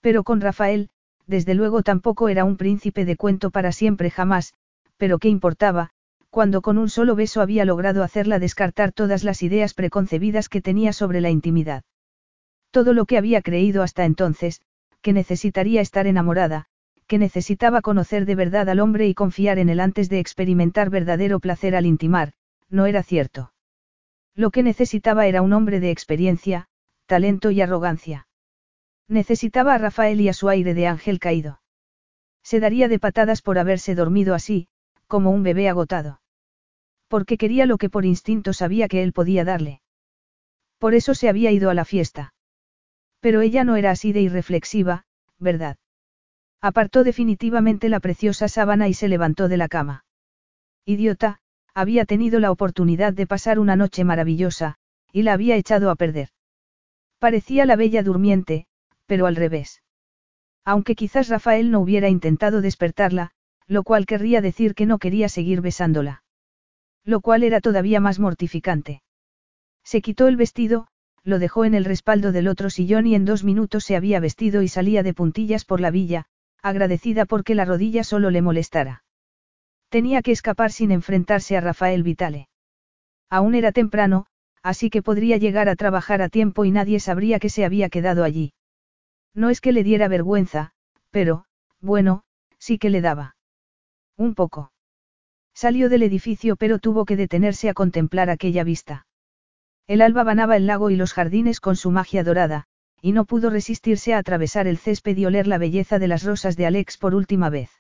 Pero con Rafael, desde luego tampoco era un príncipe de cuento para siempre jamás, pero qué importaba, cuando con un solo beso había logrado hacerla descartar todas las ideas preconcebidas que tenía sobre la intimidad. Todo lo que había creído hasta entonces, que necesitaría estar enamorada, que necesitaba conocer de verdad al hombre y confiar en él antes de experimentar verdadero placer al intimar, no era cierto. Lo que necesitaba era un hombre de experiencia, talento y arrogancia. Necesitaba a Rafael y a su aire de ángel caído. Se daría de patadas por haberse dormido así, como un bebé agotado. Porque quería lo que por instinto sabía que él podía darle. Por eso se había ido a la fiesta. Pero ella no era así de irreflexiva, ¿verdad? Apartó definitivamente la preciosa sábana y se levantó de la cama. Idiota, había tenido la oportunidad de pasar una noche maravillosa, y la había echado a perder. Parecía la bella durmiente, pero al revés. Aunque quizás Rafael no hubiera intentado despertarla, lo cual querría decir que no quería seguir besándola. Lo cual era todavía más mortificante. Se quitó el vestido, lo dejó en el respaldo del otro sillón y en dos minutos se había vestido y salía de puntillas por la villa, agradecida porque la rodilla solo le molestara. Tenía que escapar sin enfrentarse a Rafael Vitale. Aún era temprano, así que podría llegar a trabajar a tiempo y nadie sabría que se había quedado allí. No es que le diera vergüenza, pero, bueno, sí que le daba. Un poco. Salió del edificio pero tuvo que detenerse a contemplar aquella vista. El alba banaba el lago y los jardines con su magia dorada, y no pudo resistirse a atravesar el césped y oler la belleza de las rosas de Alex por última vez.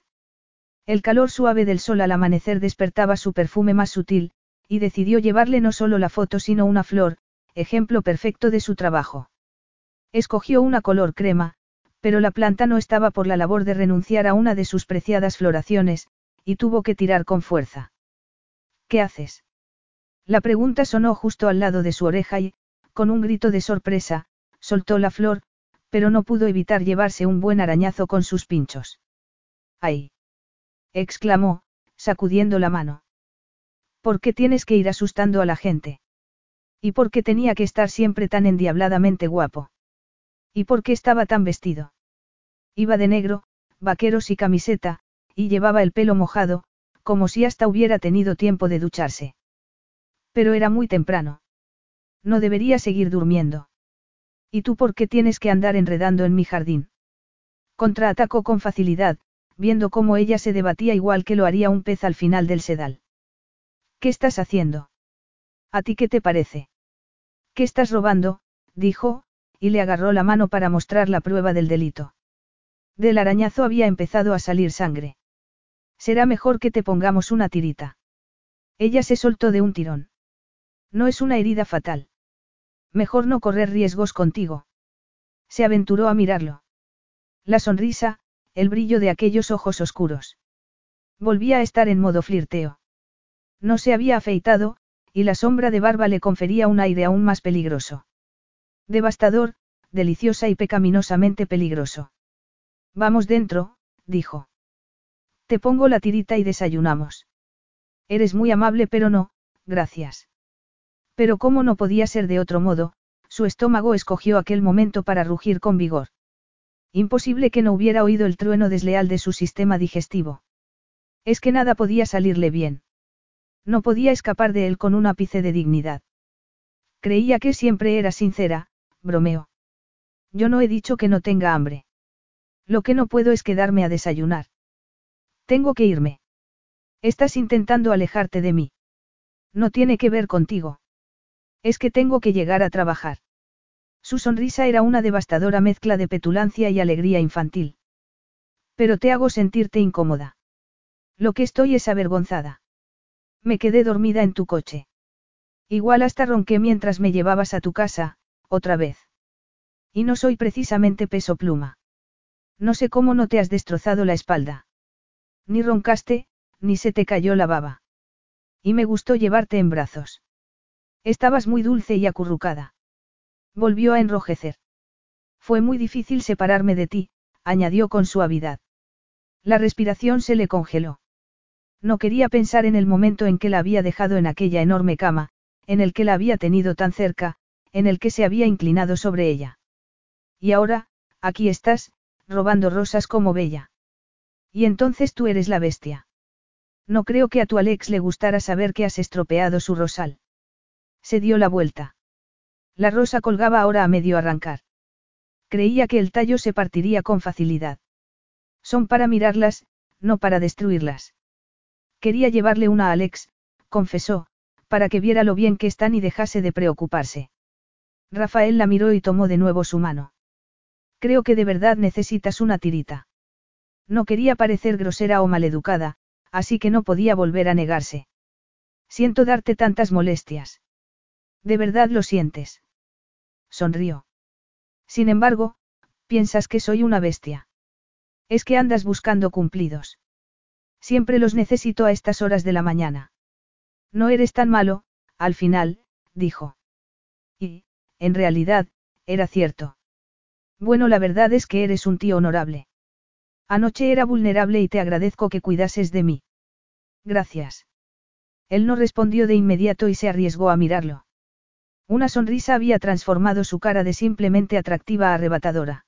El calor suave del sol al amanecer despertaba su perfume más sutil, y decidió llevarle no solo la foto sino una flor, ejemplo perfecto de su trabajo. Escogió una color crema, pero la planta no estaba por la labor de renunciar a una de sus preciadas floraciones, y tuvo que tirar con fuerza. ¿Qué haces? La pregunta sonó justo al lado de su oreja y, con un grito de sorpresa, soltó la flor, pero no pudo evitar llevarse un buen arañazo con sus pinchos. ¡Ay! exclamó, sacudiendo la mano. ¿Por qué tienes que ir asustando a la gente? ¿Y por qué tenía que estar siempre tan endiabladamente guapo? ¿Y por qué estaba tan vestido? Iba de negro, vaqueros y camiseta, y llevaba el pelo mojado, como si hasta hubiera tenido tiempo de ducharse. Pero era muy temprano. No debería seguir durmiendo. ¿Y tú por qué tienes que andar enredando en mi jardín? Contraatacó con facilidad, viendo cómo ella se debatía igual que lo haría un pez al final del sedal. ¿Qué estás haciendo? ¿A ti qué te parece? ¿Qué estás robando? dijo, y le agarró la mano para mostrar la prueba del delito. Del arañazo había empezado a salir sangre. Será mejor que te pongamos una tirita. Ella se soltó de un tirón. No es una herida fatal. Mejor no correr riesgos contigo. Se aventuró a mirarlo. La sonrisa, el brillo de aquellos ojos oscuros. Volvía a estar en modo flirteo. No se había afeitado, y la sombra de barba le confería un aire aún más peligroso. Devastador, deliciosa y pecaminosamente peligroso. Vamos dentro, dijo. Te pongo la tirita y desayunamos. Eres muy amable pero no, gracias. Pero como no podía ser de otro modo, su estómago escogió aquel momento para rugir con vigor. Imposible que no hubiera oído el trueno desleal de su sistema digestivo. Es que nada podía salirle bien. No podía escapar de él con un ápice de dignidad. Creía que siempre era sincera, bromeó. Yo no he dicho que no tenga hambre. Lo que no puedo es quedarme a desayunar. Tengo que irme. Estás intentando alejarte de mí. No tiene que ver contigo. Es que tengo que llegar a trabajar. Su sonrisa era una devastadora mezcla de petulancia y alegría infantil. Pero te hago sentirte incómoda. Lo que estoy es avergonzada. Me quedé dormida en tu coche. Igual hasta ronqué mientras me llevabas a tu casa, otra vez. Y no soy precisamente peso pluma. No sé cómo no te has destrozado la espalda. Ni roncaste, ni se te cayó la baba. Y me gustó llevarte en brazos. Estabas muy dulce y acurrucada. Volvió a enrojecer. Fue muy difícil separarme de ti, añadió con suavidad. La respiración se le congeló. No quería pensar en el momento en que la había dejado en aquella enorme cama, en el que la había tenido tan cerca, en el que se había inclinado sobre ella. Y ahora, aquí estás, robando rosas como bella. Y entonces tú eres la bestia. No creo que a tu Alex le gustara saber que has estropeado su rosal. Se dio la vuelta. La rosa colgaba ahora a medio arrancar. Creía que el tallo se partiría con facilidad. Son para mirarlas, no para destruirlas. Quería llevarle una a Alex, confesó, para que viera lo bien que están y dejase de preocuparse. Rafael la miró y tomó de nuevo su mano. Creo que de verdad necesitas una tirita. No quería parecer grosera o maleducada, así que no podía volver a negarse. Siento darte tantas molestias. ¿De verdad lo sientes? Sonrió. Sin embargo, piensas que soy una bestia. Es que andas buscando cumplidos. Siempre los necesito a estas horas de la mañana. No eres tan malo, al final, dijo. Y, en realidad, era cierto. Bueno, la verdad es que eres un tío honorable. Anoche era vulnerable y te agradezco que cuidases de mí. Gracias. Él no respondió de inmediato y se arriesgó a mirarlo. Una sonrisa había transformado su cara de simplemente atractiva a arrebatadora.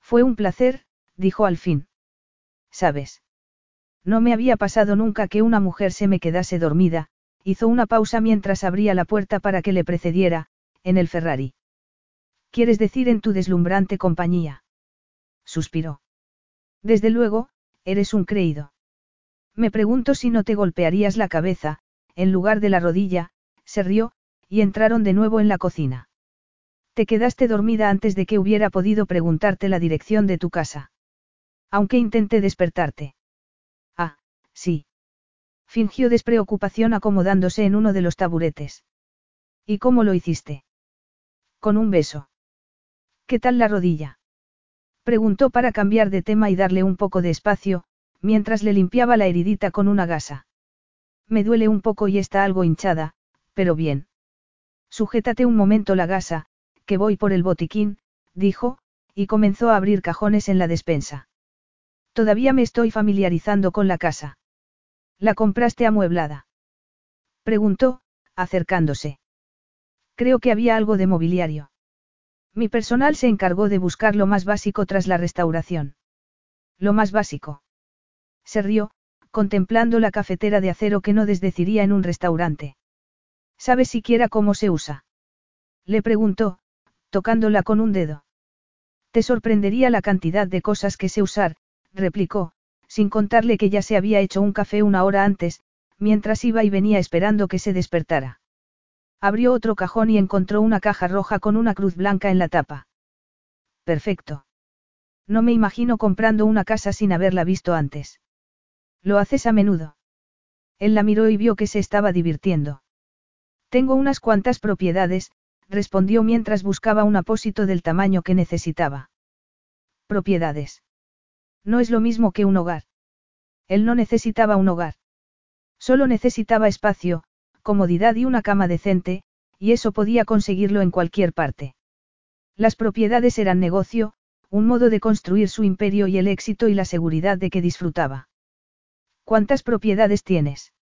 Fue un placer, dijo al fin. ¿Sabes? No me había pasado nunca que una mujer se me quedase dormida, hizo una pausa mientras abría la puerta para que le precediera, en el Ferrari. ¿Quieres decir en tu deslumbrante compañía? Suspiró. Desde luego, eres un creído. Me pregunto si no te golpearías la cabeza, en lugar de la rodilla, se rió, y entraron de nuevo en la cocina. Te quedaste dormida antes de que hubiera podido preguntarte la dirección de tu casa. Aunque intenté despertarte. Ah, sí. Fingió despreocupación acomodándose en uno de los taburetes. ¿Y cómo lo hiciste? Con un beso. ¿Qué tal la rodilla? Preguntó para cambiar de tema y darle un poco de espacio, mientras le limpiaba la heridita con una gasa. Me duele un poco y está algo hinchada, pero bien. Sujétate un momento la gasa, que voy por el botiquín, dijo, y comenzó a abrir cajones en la despensa. Todavía me estoy familiarizando con la casa. ¿La compraste amueblada? Preguntó, acercándose. Creo que había algo de mobiliario. Mi personal se encargó de buscar lo más básico tras la restauración. Lo más básico. Se rió, contemplando la cafetera de acero que no desdeciría en un restaurante. ¿Sabes siquiera cómo se usa? Le preguntó, tocándola con un dedo. Te sorprendería la cantidad de cosas que sé usar, replicó, sin contarle que ya se había hecho un café una hora antes, mientras iba y venía esperando que se despertara. Abrió otro cajón y encontró una caja roja con una cruz blanca en la tapa. Perfecto. No me imagino comprando una casa sin haberla visto antes. Lo haces a menudo. Él la miró y vio que se estaba divirtiendo. Tengo unas cuantas propiedades, respondió mientras buscaba un apósito del tamaño que necesitaba. Propiedades. No es lo mismo que un hogar. Él no necesitaba un hogar. Solo necesitaba espacio, comodidad y una cama decente, y eso podía conseguirlo en cualquier parte. Las propiedades eran negocio, un modo de construir su imperio y el éxito y la seguridad de que disfrutaba. ¿Cuántas propiedades tienes?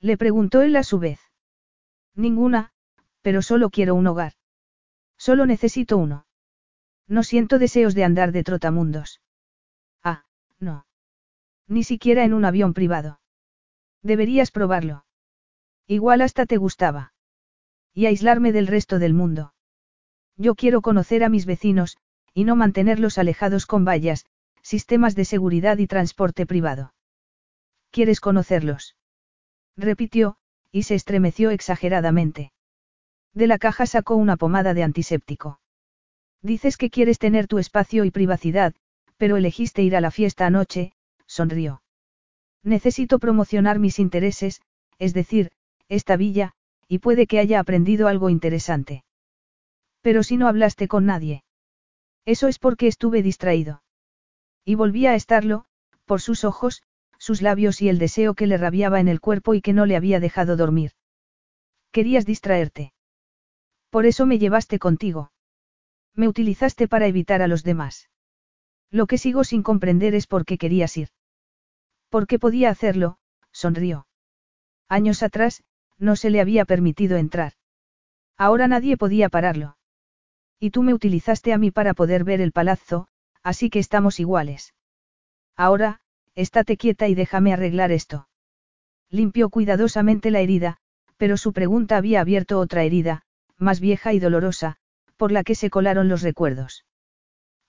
Le preguntó él a su vez. Ninguna, pero solo quiero un hogar. Solo necesito uno. No siento deseos de andar de trotamundos. Ah, no. Ni siquiera en un avión privado. Deberías probarlo. Igual hasta te gustaba. Y aislarme del resto del mundo. Yo quiero conocer a mis vecinos, y no mantenerlos alejados con vallas, sistemas de seguridad y transporte privado. ¿Quieres conocerlos? Repitió, y se estremeció exageradamente. De la caja sacó una pomada de antiséptico. Dices que quieres tener tu espacio y privacidad, pero elegiste ir a la fiesta anoche, sonrió. Necesito promocionar mis intereses, es decir, esta villa, y puede que haya aprendido algo interesante. Pero si no hablaste con nadie. Eso es porque estuve distraído. Y volvía a estarlo, por sus ojos, sus labios y el deseo que le rabiaba en el cuerpo y que no le había dejado dormir. Querías distraerte. Por eso me llevaste contigo. Me utilizaste para evitar a los demás. Lo que sigo sin comprender es por qué querías ir. Porque podía hacerlo, sonrió. Años atrás, no se le había permitido entrar. Ahora nadie podía pararlo. Y tú me utilizaste a mí para poder ver el palazzo, así que estamos iguales. Ahora, estate quieta y déjame arreglar esto. Limpió cuidadosamente la herida, pero su pregunta había abierto otra herida, más vieja y dolorosa, por la que se colaron los recuerdos.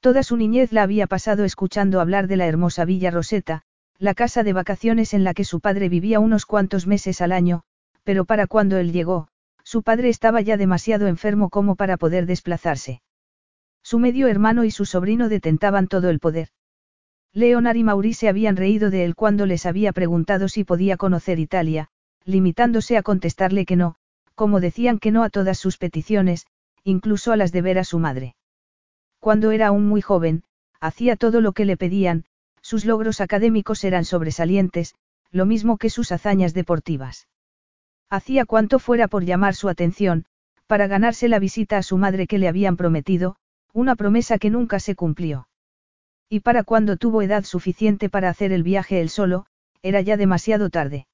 Toda su niñez la había pasado escuchando hablar de la hermosa Villa Roseta, la casa de vacaciones en la que su padre vivía unos cuantos meses al año, pero para cuando él llegó, su padre estaba ya demasiado enfermo como para poder desplazarse. Su medio hermano y su sobrino detentaban todo el poder. Leonard y Maurice se habían reído de él cuando les había preguntado si podía conocer Italia, limitándose a contestarle que no, como decían que no a todas sus peticiones, incluso a las de ver a su madre. Cuando era aún muy joven, hacía todo lo que le pedían, sus logros académicos eran sobresalientes, lo mismo que sus hazañas deportivas. Hacía cuanto fuera por llamar su atención, para ganarse la visita a su madre que le habían prometido, una promesa que nunca se cumplió. Y para cuando tuvo edad suficiente para hacer el viaje él solo, era ya demasiado tarde.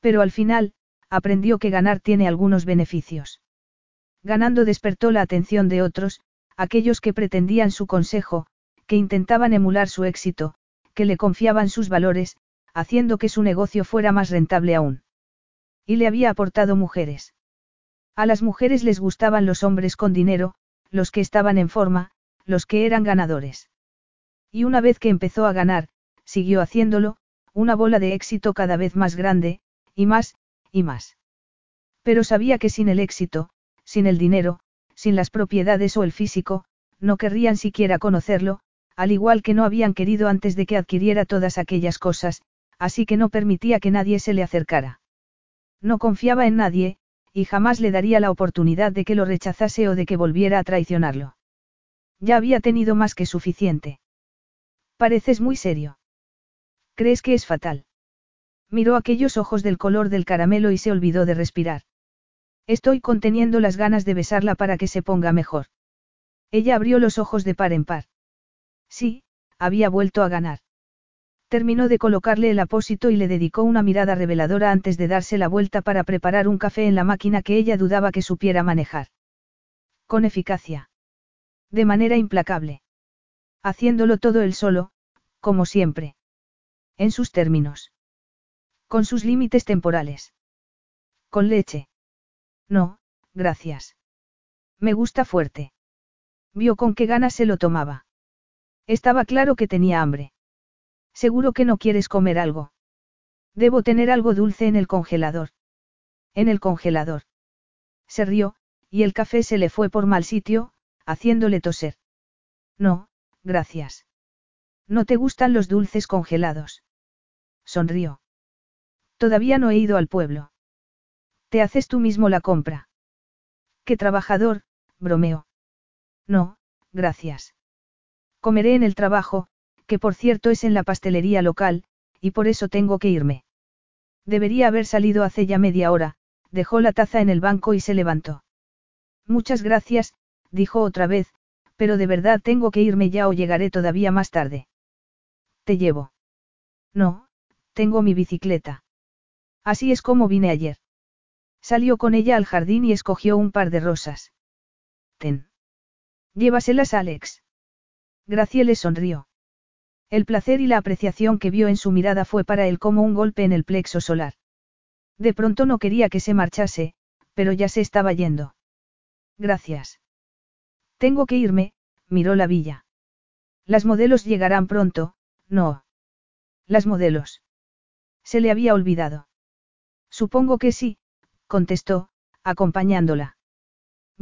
Pero al final, aprendió que ganar tiene algunos beneficios. Ganando despertó la atención de otros, aquellos que pretendían su consejo, que intentaban emular su éxito, que le confiaban sus valores, haciendo que su negocio fuera más rentable aún. Y le había aportado mujeres. A las mujeres les gustaban los hombres con dinero, los que estaban en forma, los que eran ganadores. Y una vez que empezó a ganar, siguió haciéndolo, una bola de éxito cada vez más grande, y más, y más. Pero sabía que sin el éxito, sin el dinero, sin las propiedades o el físico, no querrían siquiera conocerlo, al igual que no habían querido antes de que adquiriera todas aquellas cosas, así que no permitía que nadie se le acercara. No confiaba en nadie, y jamás le daría la oportunidad de que lo rechazase o de que volviera a traicionarlo. Ya había tenido más que suficiente. Pareces muy serio. ¿Crees que es fatal? Miró aquellos ojos del color del caramelo y se olvidó de respirar. Estoy conteniendo las ganas de besarla para que se ponga mejor. Ella abrió los ojos de par en par. Sí, había vuelto a ganar. Terminó de colocarle el apósito y le dedicó una mirada reveladora antes de darse la vuelta para preparar un café en la máquina que ella dudaba que supiera manejar. Con eficacia. De manera implacable. Haciéndolo todo él solo, como siempre. En sus términos. Con sus límites temporales. Con leche. No, gracias. Me gusta fuerte. Vio con qué ganas se lo tomaba. Estaba claro que tenía hambre. Seguro que no quieres comer algo. Debo tener algo dulce en el congelador. En el congelador. Se rió, y el café se le fue por mal sitio, haciéndole toser. No, gracias. ¿No te gustan los dulces congelados? Sonrió. Todavía no he ido al pueblo. Te haces tú mismo la compra. Qué trabajador, bromeó. No, gracias. Comeré en el trabajo, que por cierto es en la pastelería local, y por eso tengo que irme. Debería haber salido hace ya media hora, dejó la taza en el banco y se levantó. Muchas gracias, dijo otra vez, pero de verdad tengo que irme ya o llegaré todavía más tarde. Te llevo. No, tengo mi bicicleta. Así es como vine ayer. Salió con ella al jardín y escogió un par de rosas. Ten. Llévaselas a Alex. Graciela sonrió. El placer y la apreciación que vio en su mirada fue para él como un golpe en el plexo solar. De pronto no quería que se marchase, pero ya se estaba yendo. Gracias. Tengo que irme, miró la villa. Las modelos llegarán pronto, no. Las modelos. Se le había olvidado. Supongo que sí, contestó, acompañándola.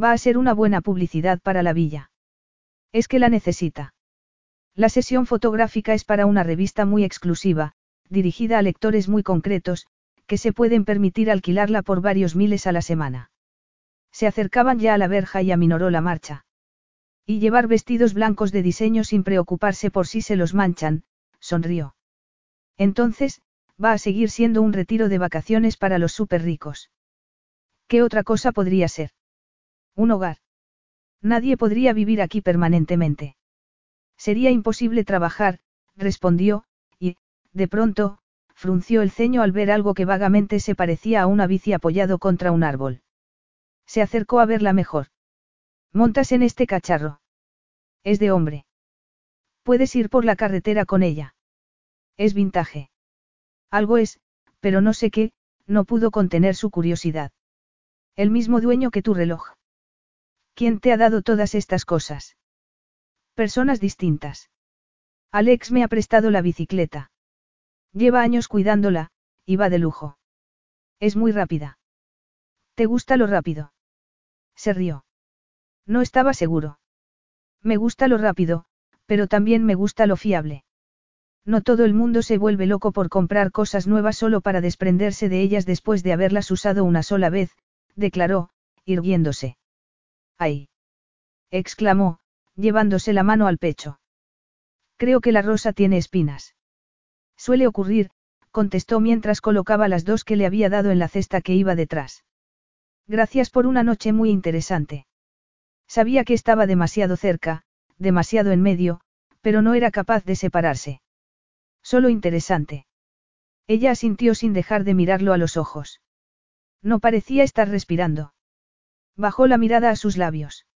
Va a ser una buena publicidad para la villa. Es que la necesita. La sesión fotográfica es para una revista muy exclusiva, dirigida a lectores muy concretos, que se pueden permitir alquilarla por varios miles a la semana. Se acercaban ya a la verja y aminoró la marcha. Y llevar vestidos blancos de diseño sin preocuparse por si se los manchan, sonrió. Entonces, va a seguir siendo un retiro de vacaciones para los súper ricos. ¿Qué otra cosa podría ser? Un hogar. Nadie podría vivir aquí permanentemente. Sería imposible trabajar, respondió, y, de pronto, frunció el ceño al ver algo que vagamente se parecía a una bici apoyado contra un árbol. Se acercó a verla mejor. Montas en este cacharro. Es de hombre. Puedes ir por la carretera con ella. Es vintage. Algo es, pero no sé qué, no pudo contener su curiosidad. El mismo dueño que tu reloj. ¿Quién te ha dado todas estas cosas? Personas distintas. Alex me ha prestado la bicicleta. Lleva años cuidándola, y va de lujo. Es muy rápida. ¿Te gusta lo rápido? Se rió. No estaba seguro. Me gusta lo rápido, pero también me gusta lo fiable. No todo el mundo se vuelve loco por comprar cosas nuevas solo para desprenderse de ellas después de haberlas usado una sola vez, declaró, irguiéndose. ¡Ay! exclamó, llevándose la mano al pecho. Creo que la rosa tiene espinas. Suele ocurrir, contestó mientras colocaba las dos que le había dado en la cesta que iba detrás. Gracias por una noche muy interesante. Sabía que estaba demasiado cerca, demasiado en medio, pero no era capaz de separarse. Solo interesante. Ella asintió sin dejar de mirarlo a los ojos. No parecía estar respirando. Bajó la mirada a sus labios.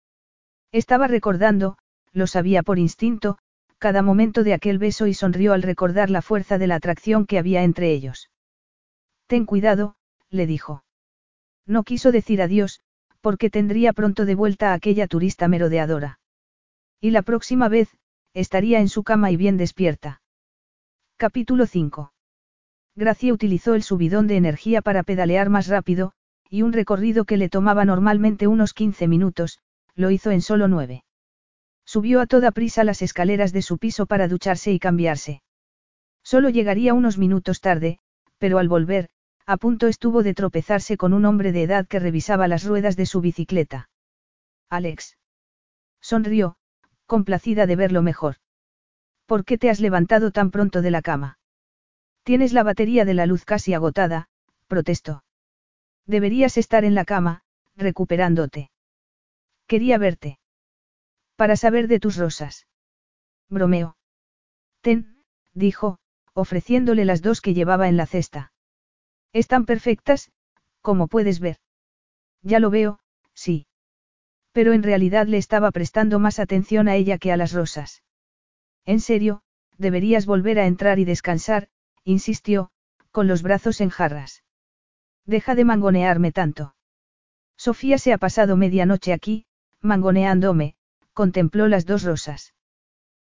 Estaba recordando, lo sabía por instinto, cada momento de aquel beso y sonrió al recordar la fuerza de la atracción que había entre ellos. Ten cuidado, le dijo. No quiso decir adiós, porque tendría pronto de vuelta a aquella turista merodeadora. Y la próxima vez, estaría en su cama y bien despierta. Capítulo 5. Gracia utilizó el subidón de energía para pedalear más rápido, y un recorrido que le tomaba normalmente unos 15 minutos, lo hizo en solo nueve. Subió a toda prisa las escaleras de su piso para ducharse y cambiarse. Solo llegaría unos minutos tarde, pero al volver, a punto estuvo de tropezarse con un hombre de edad que revisaba las ruedas de su bicicleta. Alex. Sonrió, complacida de verlo mejor. ¿Por qué te has levantado tan pronto de la cama? Tienes la batería de la luz casi agotada, protestó. Deberías estar en la cama, recuperándote. Quería verte. Para saber de tus rosas. Bromeo. Ten, dijo, ofreciéndole las dos que llevaba en la cesta. Están perfectas, como puedes ver. Ya lo veo, sí. Pero en realidad le estaba prestando más atención a ella que a las rosas. En serio, deberías volver a entrar y descansar, insistió, con los brazos en jarras. Deja de mangonearme tanto. Sofía se ha pasado media noche aquí, mangoneándome, contempló las dos rosas.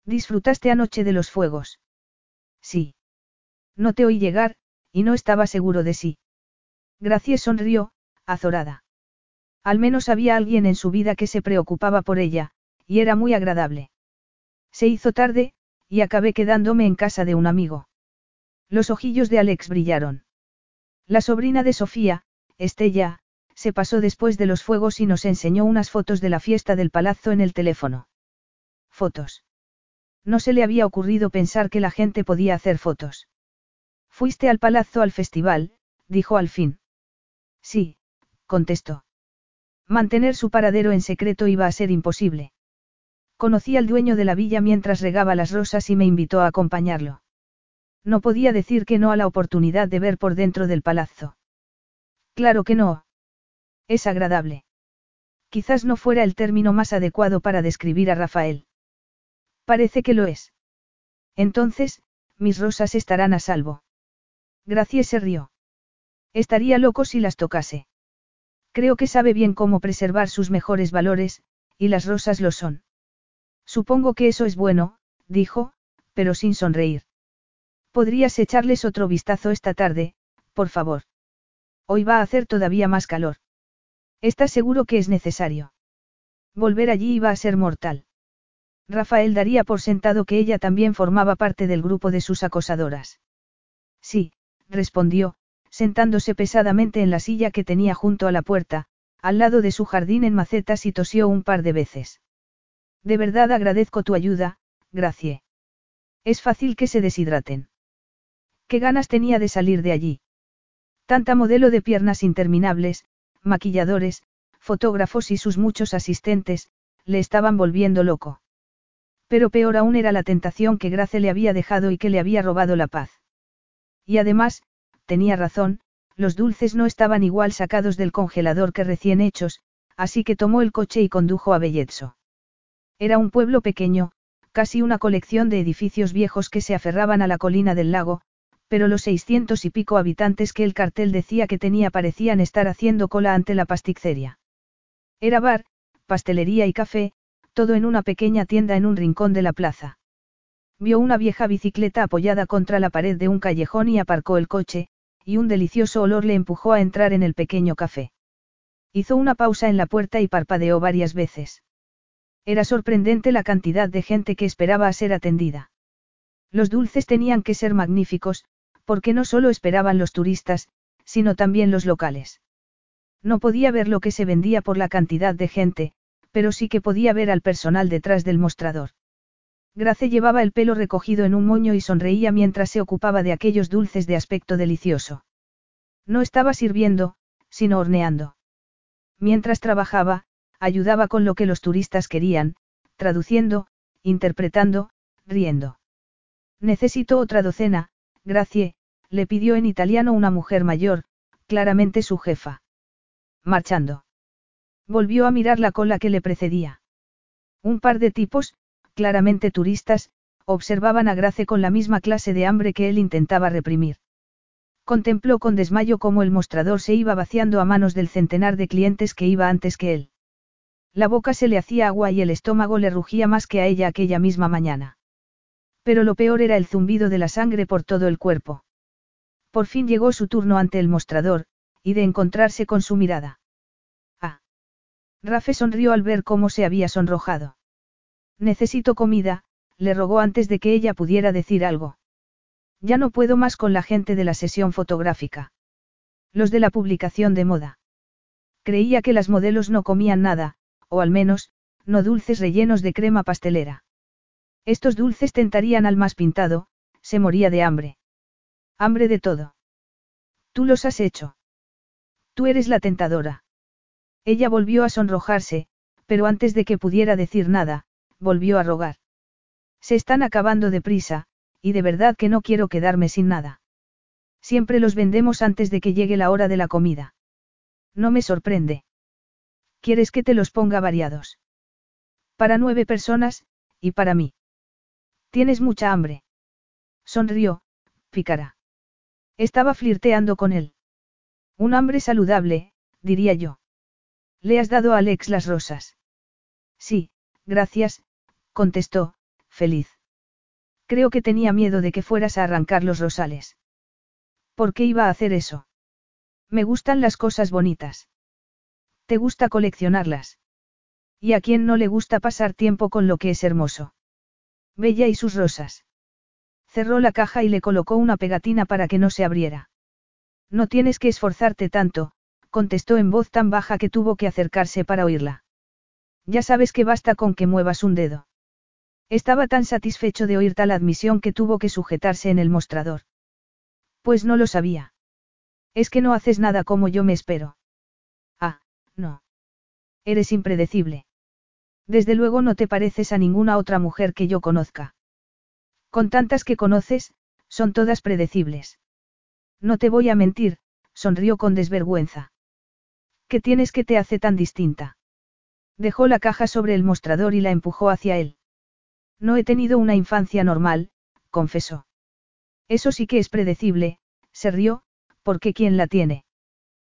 ¿Disfrutaste anoche de los fuegos? Sí. No te oí llegar, y no estaba seguro de sí. Gracie sonrió, azorada. Al menos había alguien en su vida que se preocupaba por ella, y era muy agradable. Se hizo tarde, y acabé quedándome en casa de un amigo. Los ojillos de Alex brillaron. La sobrina de Sofía, Estella, se pasó después de los fuegos y nos enseñó unas fotos de la fiesta del palazzo en el teléfono. Fotos. No se le había ocurrido pensar que la gente podía hacer fotos. Fuiste al palazzo al festival, dijo al fin. Sí, contestó. Mantener su paradero en secreto iba a ser imposible. Conocí al dueño de la villa mientras regaba las rosas y me invitó a acompañarlo. No podía decir que no a la oportunidad de ver por dentro del palazzo. Claro que no, es agradable. Quizás no fuera el término más adecuado para describir a Rafael. Parece que lo es. Entonces, mis rosas estarán a salvo. Gracias se rió. Estaría loco si las tocase. Creo que sabe bien cómo preservar sus mejores valores, y las rosas lo son. Supongo que eso es bueno, dijo, pero sin sonreír. Podrías echarles otro vistazo esta tarde, por favor. Hoy va a hacer todavía más calor. ¿Estás seguro que es necesario? Volver allí iba a ser mortal. Rafael daría por sentado que ella también formaba parte del grupo de sus acosadoras. Sí, respondió, sentándose pesadamente en la silla que tenía junto a la puerta, al lado de su jardín en macetas y tosió un par de veces. De verdad agradezco tu ayuda, Gracie. Es fácil que se deshidraten. ¿Qué ganas tenía de salir de allí? Tanta modelo de piernas interminables, maquilladores, fotógrafos y sus muchos asistentes, le estaban volviendo loco. Pero peor aún era la tentación que Grace le había dejado y que le había robado la paz. Y además, tenía razón, los dulces no estaban igual sacados del congelador que recién hechos, así que tomó el coche y condujo a Belletso. Era un pueblo pequeño, casi una colección de edificios viejos que se aferraban a la colina del lago, pero los seiscientos y pico habitantes que el cartel decía que tenía parecían estar haciendo cola ante la pasticceria. Era bar, pastelería y café, todo en una pequeña tienda en un rincón de la plaza. Vio una vieja bicicleta apoyada contra la pared de un callejón y aparcó el coche, y un delicioso olor le empujó a entrar en el pequeño café. Hizo una pausa en la puerta y parpadeó varias veces. Era sorprendente la cantidad de gente que esperaba a ser atendida. Los dulces tenían que ser magníficos, porque no solo esperaban los turistas, sino también los locales. No podía ver lo que se vendía por la cantidad de gente, pero sí que podía ver al personal detrás del mostrador. Grace llevaba el pelo recogido en un moño y sonreía mientras se ocupaba de aquellos dulces de aspecto delicioso. No estaba sirviendo, sino horneando. Mientras trabajaba, ayudaba con lo que los turistas querían, traduciendo, interpretando, riendo. Necesito otra docena, Gracie, le pidió en italiano una mujer mayor, claramente su jefa. Marchando. Volvió a mirar la cola que le precedía. Un par de tipos, claramente turistas, observaban a Grace con la misma clase de hambre que él intentaba reprimir. Contempló con desmayo cómo el mostrador se iba vaciando a manos del centenar de clientes que iba antes que él. La boca se le hacía agua y el estómago le rugía más que a ella aquella misma mañana. Pero lo peor era el zumbido de la sangre por todo el cuerpo. Por fin llegó su turno ante el mostrador, y de encontrarse con su mirada. Ah. Rafe sonrió al ver cómo se había sonrojado. Necesito comida, le rogó antes de que ella pudiera decir algo. Ya no puedo más con la gente de la sesión fotográfica. Los de la publicación de moda. Creía que las modelos no comían nada, o al menos, no dulces rellenos de crema pastelera. Estos dulces tentarían al más pintado, se moría de hambre. Hambre de todo. Tú los has hecho. Tú eres la tentadora. Ella volvió a sonrojarse, pero antes de que pudiera decir nada, volvió a rogar. Se están acabando de prisa, y de verdad que no quiero quedarme sin nada. Siempre los vendemos antes de que llegue la hora de la comida. No me sorprende. ¿Quieres que te los ponga variados? Para nueve personas, y para mí. Tienes mucha hambre. Sonrió, pícara. Estaba flirteando con él. Un hambre saludable, diría yo. ¿Le has dado a Alex las rosas? Sí, gracias, contestó, feliz. Creo que tenía miedo de que fueras a arrancar los rosales. ¿Por qué iba a hacer eso? Me gustan las cosas bonitas. ¿Te gusta coleccionarlas? ¿Y a quién no le gusta pasar tiempo con lo que es hermoso? Bella y sus rosas. Cerró la caja y le colocó una pegatina para que no se abriera. No tienes que esforzarte tanto, contestó en voz tan baja que tuvo que acercarse para oírla. Ya sabes que basta con que muevas un dedo. Estaba tan satisfecho de oír tal admisión que tuvo que sujetarse en el mostrador. Pues no lo sabía. Es que no haces nada como yo me espero. Ah, no. Eres impredecible. Desde luego no te pareces a ninguna otra mujer que yo conozca. Con tantas que conoces, son todas predecibles. No te voy a mentir, sonrió con desvergüenza. ¿Qué tienes que te hace tan distinta? Dejó la caja sobre el mostrador y la empujó hacia él. No he tenido una infancia normal, confesó. Eso sí que es predecible, se rió, porque ¿quién la tiene?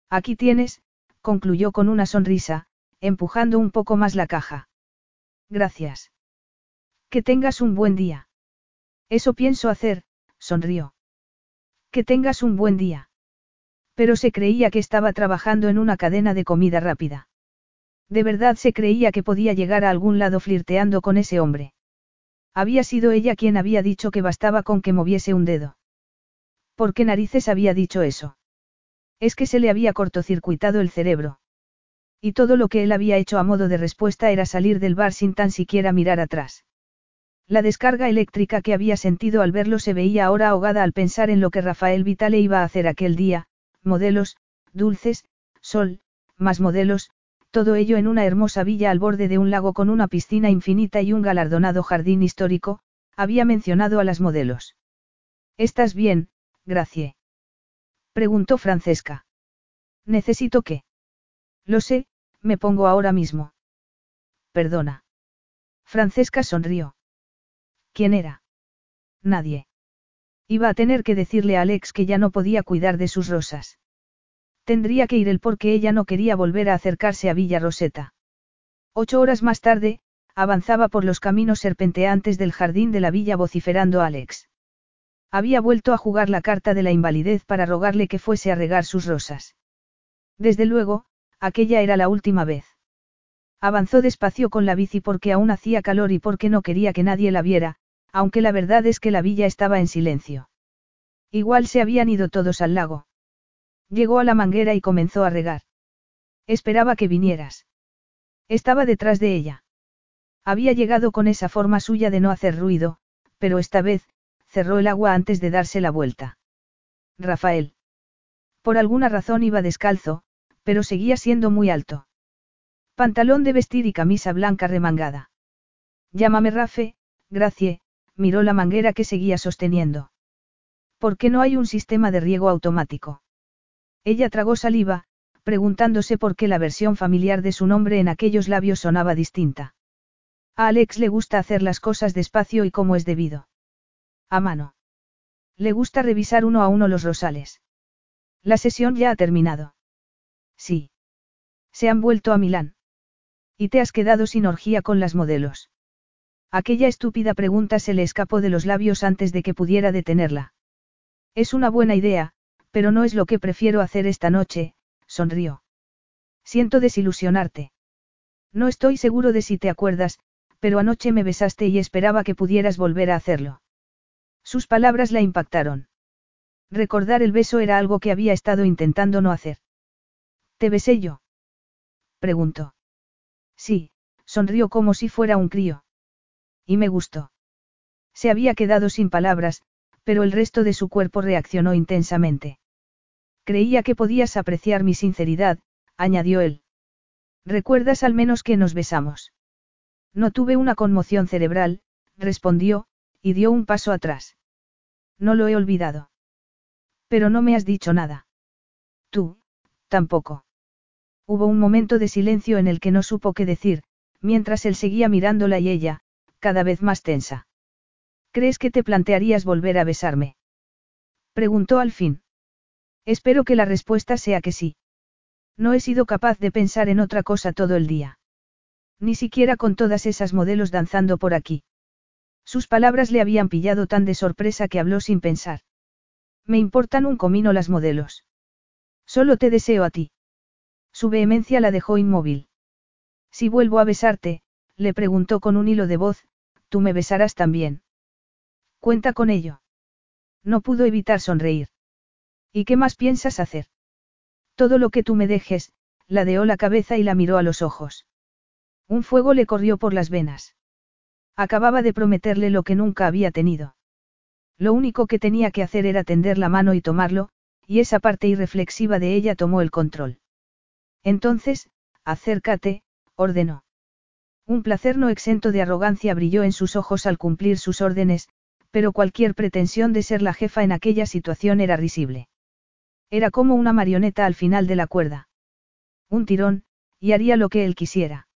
Aquí tienes, concluyó con una sonrisa, empujando un poco más la caja. Gracias. Que tengas un buen día. Eso pienso hacer, sonrió. Que tengas un buen día. Pero se creía que estaba trabajando en una cadena de comida rápida. De verdad se creía que podía llegar a algún lado flirteando con ese hombre. Había sido ella quien había dicho que bastaba con que moviese un dedo. ¿Por qué narices había dicho eso? Es que se le había cortocircuitado el cerebro. Y todo lo que él había hecho a modo de respuesta era salir del bar sin tan siquiera mirar atrás. La descarga eléctrica que había sentido al verlo se veía ahora ahogada al pensar en lo que Rafael Vitale iba a hacer aquel día, modelos, dulces, sol, más modelos, todo ello en una hermosa villa al borde de un lago con una piscina infinita y un galardonado jardín histórico, había mencionado a las modelos. ¿Estás bien, Gracie? Preguntó Francesca. ¿Necesito qué? Lo sé, me pongo ahora mismo. Perdona. Francesca sonrió. ¿Quién era? Nadie. Iba a tener que decirle a Alex que ya no podía cuidar de sus rosas. Tendría que ir él porque ella no quería volver a acercarse a Villa Roseta. Ocho horas más tarde, avanzaba por los caminos serpenteantes del jardín de la villa vociferando a Alex. Había vuelto a jugar la carta de la invalidez para rogarle que fuese a regar sus rosas. Desde luego, aquella era la última vez. Avanzó despacio con la bici porque aún hacía calor y porque no quería que nadie la viera, aunque la verdad es que la villa estaba en silencio. Igual se habían ido todos al lago. Llegó a la manguera y comenzó a regar. Esperaba que vinieras. Estaba detrás de ella. Había llegado con esa forma suya de no hacer ruido, pero esta vez, cerró el agua antes de darse la vuelta. Rafael. Por alguna razón iba descalzo, pero seguía siendo muy alto. Pantalón de vestir y camisa blanca remangada. Llámame Rafe, Gracie, miró la manguera que seguía sosteniendo. ¿Por qué no hay un sistema de riego automático? Ella tragó saliva, preguntándose por qué la versión familiar de su nombre en aquellos labios sonaba distinta. A Alex le gusta hacer las cosas despacio y como es debido. A mano. Le gusta revisar uno a uno los rosales. La sesión ya ha terminado. Sí. Se han vuelto a Milán. ¿Y te has quedado sin orgía con las modelos? Aquella estúpida pregunta se le escapó de los labios antes de que pudiera detenerla. Es una buena idea, pero no es lo que prefiero hacer esta noche, sonrió. Siento desilusionarte. No estoy seguro de si te acuerdas, pero anoche me besaste y esperaba que pudieras volver a hacerlo. Sus palabras la impactaron. Recordar el beso era algo que había estado intentando no hacer. ¿Te besé yo? preguntó. Sí, sonrió como si fuera un crío. Y me gustó. Se había quedado sin palabras, pero el resto de su cuerpo reaccionó intensamente. Creía que podías apreciar mi sinceridad, añadió él. ¿Recuerdas al menos que nos besamos? No tuve una conmoción cerebral, respondió, y dio un paso atrás. No lo he olvidado. Pero no me has dicho nada. Tú, tampoco. Hubo un momento de silencio en el que no supo qué decir, mientras él seguía mirándola y ella, cada vez más tensa. ¿Crees que te plantearías volver a besarme? Preguntó al fin. Espero que la respuesta sea que sí. No he sido capaz de pensar en otra cosa todo el día. Ni siquiera con todas esas modelos danzando por aquí. Sus palabras le habían pillado tan de sorpresa que habló sin pensar. Me importan un comino las modelos. Solo te deseo a ti. Su vehemencia la dejó inmóvil. Si vuelvo a besarte, le preguntó con un hilo de voz, tú me besarás también. Cuenta con ello. No pudo evitar sonreír. ¿Y qué más piensas hacer? Todo lo que tú me dejes, ladeó la cabeza y la miró a los ojos. Un fuego le corrió por las venas. Acababa de prometerle lo que nunca había tenido. Lo único que tenía que hacer era tender la mano y tomarlo, y esa parte irreflexiva de ella tomó el control. Entonces, acércate, ordenó. Un placer no exento de arrogancia brilló en sus ojos al cumplir sus órdenes, pero cualquier pretensión de ser la jefa en aquella situación era risible. Era como una marioneta al final de la cuerda. Un tirón, y haría lo que él quisiera.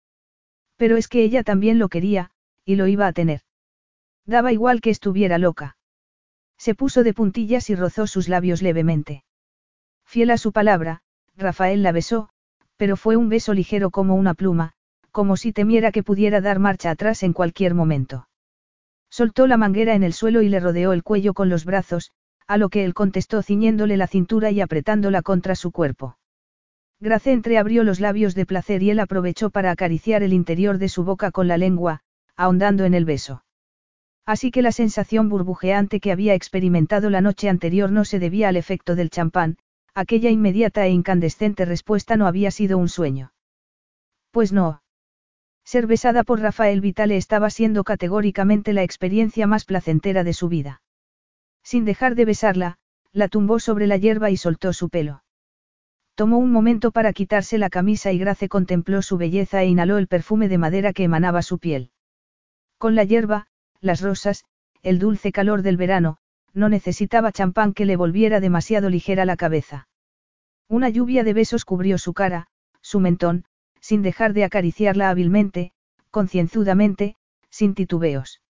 Pero es que ella también lo quería, y lo iba a tener. Daba igual que estuviera loca. Se puso de puntillas y rozó sus labios levemente. Fiel a su palabra, Rafael la besó, pero fue un beso ligero como una pluma, como si temiera que pudiera dar marcha atrás en cualquier momento. Soltó la manguera en el suelo y le rodeó el cuello con los brazos, a lo que él contestó ciñéndole la cintura y apretándola contra su cuerpo. Grace entreabrió los labios de placer y él aprovechó para acariciar el interior de su boca con la lengua, ahondando en el beso. Así que la sensación burbujeante que había experimentado la noche anterior no se debía al efecto del champán, aquella inmediata e incandescente respuesta no había sido un sueño. Pues no. Ser besada por Rafael Vitale estaba siendo categóricamente la experiencia más placentera de su vida. Sin dejar de besarla, la tumbó sobre la hierba y soltó su pelo. Tomó un momento para quitarse la camisa y Grace contempló su belleza e inhaló el perfume de madera que emanaba su piel. Con la hierba, las rosas, el dulce calor del verano, no necesitaba champán que le volviera demasiado ligera la cabeza. Una lluvia de besos cubrió su cara, su mentón, sin dejar de acariciarla hábilmente, concienzudamente, sin titubeos.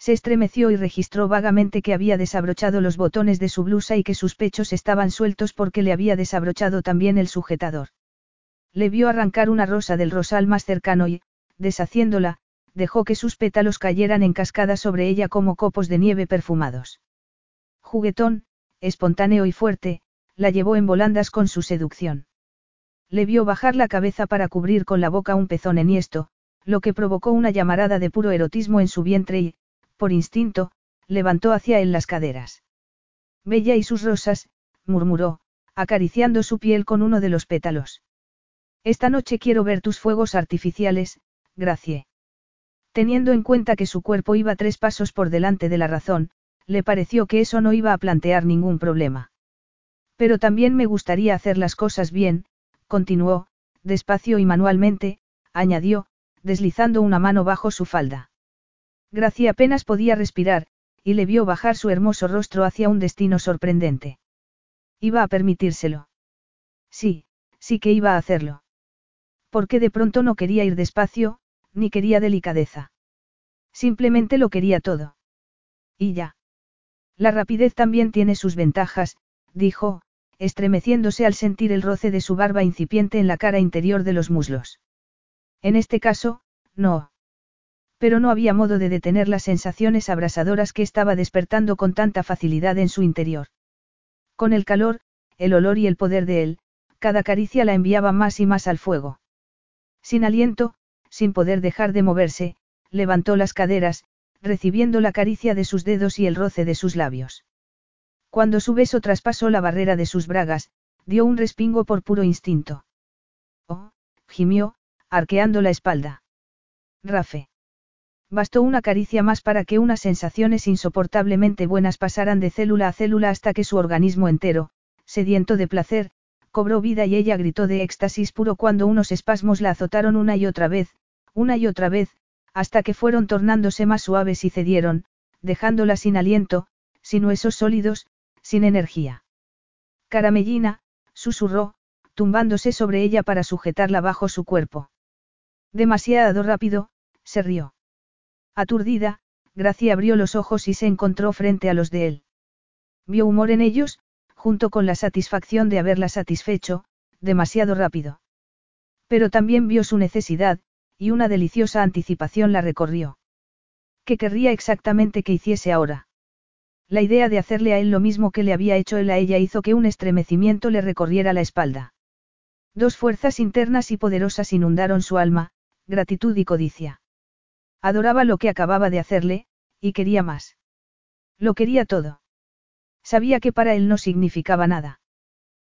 Se estremeció y registró vagamente que había desabrochado los botones de su blusa y que sus pechos estaban sueltos porque le había desabrochado también el sujetador. Le vio arrancar una rosa del rosal más cercano y, deshaciéndola, dejó que sus pétalos cayeran en cascada sobre ella como copos de nieve perfumados. Juguetón, espontáneo y fuerte, la llevó en volandas con su seducción. Le vio bajar la cabeza para cubrir con la boca un pezón enhiesto, lo que provocó una llamarada de puro erotismo en su vientre y, por instinto, levantó hacia él las caderas. Bella y sus rosas, murmuró, acariciando su piel con uno de los pétalos. Esta noche quiero ver tus fuegos artificiales, Gracie. Teniendo en cuenta que su cuerpo iba tres pasos por delante de la razón, le pareció que eso no iba a plantear ningún problema. Pero también me gustaría hacer las cosas bien, continuó, despacio y manualmente, añadió, deslizando una mano bajo su falda. Gracia apenas podía respirar, y le vio bajar su hermoso rostro hacia un destino sorprendente. Iba a permitírselo. Sí, sí que iba a hacerlo. Porque de pronto no quería ir despacio, ni quería delicadeza. Simplemente lo quería todo. Y ya. La rapidez también tiene sus ventajas, dijo, estremeciéndose al sentir el roce de su barba incipiente en la cara interior de los muslos. En este caso, no. Pero no había modo de detener las sensaciones abrasadoras que estaba despertando con tanta facilidad en su interior. Con el calor, el olor y el poder de él, cada caricia la enviaba más y más al fuego. Sin aliento, sin poder dejar de moverse, levantó las caderas, recibiendo la caricia de sus dedos y el roce de sus labios. Cuando su beso traspasó la barrera de sus bragas, dio un respingo por puro instinto. Oh, gimió, arqueando la espalda. Rafe. Bastó una caricia más para que unas sensaciones insoportablemente buenas pasaran de célula a célula hasta que su organismo entero, sediento de placer, cobró vida y ella gritó de éxtasis puro cuando unos espasmos la azotaron una y otra vez, una y otra vez, hasta que fueron tornándose más suaves y cedieron, dejándola sin aliento, sin huesos sólidos, sin energía. Caramellina, susurró, tumbándose sobre ella para sujetarla bajo su cuerpo. Demasiado rápido, se rió. Aturdida, Gracia abrió los ojos y se encontró frente a los de él. Vio humor en ellos, junto con la satisfacción de haberla satisfecho, demasiado rápido. Pero también vio su necesidad, y una deliciosa anticipación la recorrió. ¿Qué querría exactamente que hiciese ahora? La idea de hacerle a él lo mismo que le había hecho él a ella hizo que un estremecimiento le recorriera la espalda. Dos fuerzas internas y poderosas inundaron su alma, gratitud y codicia. Adoraba lo que acababa de hacerle, y quería más. Lo quería todo. Sabía que para él no significaba nada.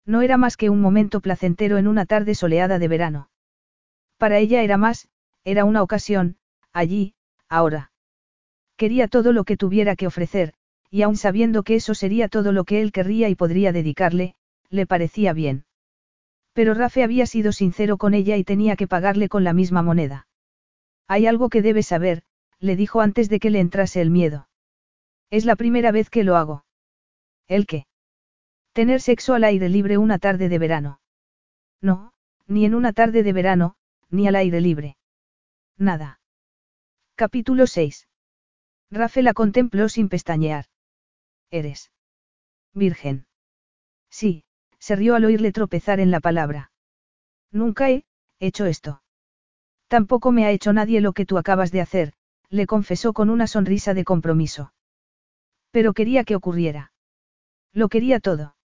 No era más que un momento placentero en una tarde soleada de verano. Para ella era más, era una ocasión, allí, ahora. Quería todo lo que tuviera que ofrecer, y aun sabiendo que eso sería todo lo que él querría y podría dedicarle, le parecía bien. Pero Rafe había sido sincero con ella y tenía que pagarle con la misma moneda. Hay algo que debes saber, le dijo antes de que le entrase el miedo. Es la primera vez que lo hago. ¿El qué? Tener sexo al aire libre una tarde de verano. No, ni en una tarde de verano, ni al aire libre. Nada. Capítulo 6. Rafe la contempló sin pestañear. Eres. Virgen. Sí, se rió al oírle tropezar en la palabra. Nunca he, hecho esto. Tampoco me ha hecho nadie lo que tú acabas de hacer, le confesó con una sonrisa de compromiso. Pero quería que ocurriera. Lo quería todo.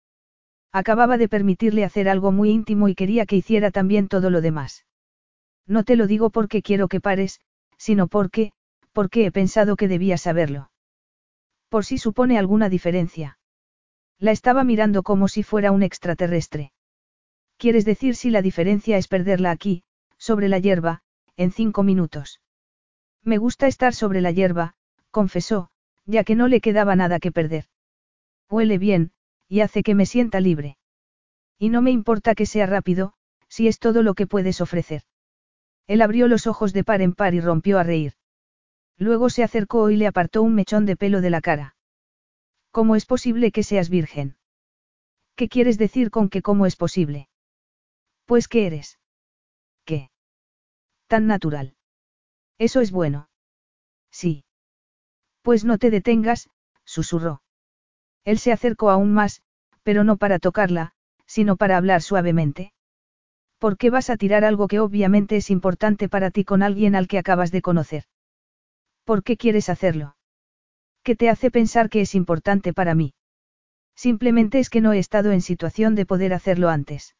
Acababa de permitirle hacer algo muy íntimo y quería que hiciera también todo lo demás. No te lo digo porque quiero que pares, sino porque, porque he pensado que debías saberlo. Por si supone alguna diferencia. La estaba mirando como si fuera un extraterrestre. ¿Quieres decir si la diferencia es perderla aquí, sobre la hierba, en cinco minutos? Me gusta estar sobre la hierba, confesó, ya que no le quedaba nada que perder. Huele bien, y hace que me sienta libre. Y no me importa que sea rápido, si es todo lo que puedes ofrecer. Él abrió los ojos de par en par y rompió a reír. Luego se acercó y le apartó un mechón de pelo de la cara. ¿Cómo es posible que seas virgen? ¿Qué quieres decir con que cómo es posible? Pues que eres. ¿Qué? Tan natural. Eso es bueno. Sí. Pues no te detengas, susurró. Él se acercó aún más, pero no para tocarla, sino para hablar suavemente. ¿Por qué vas a tirar algo que obviamente es importante para ti con alguien al que acabas de conocer? ¿Por qué quieres hacerlo? ¿Qué te hace pensar que es importante para mí? Simplemente es que no he estado en situación de poder hacerlo antes.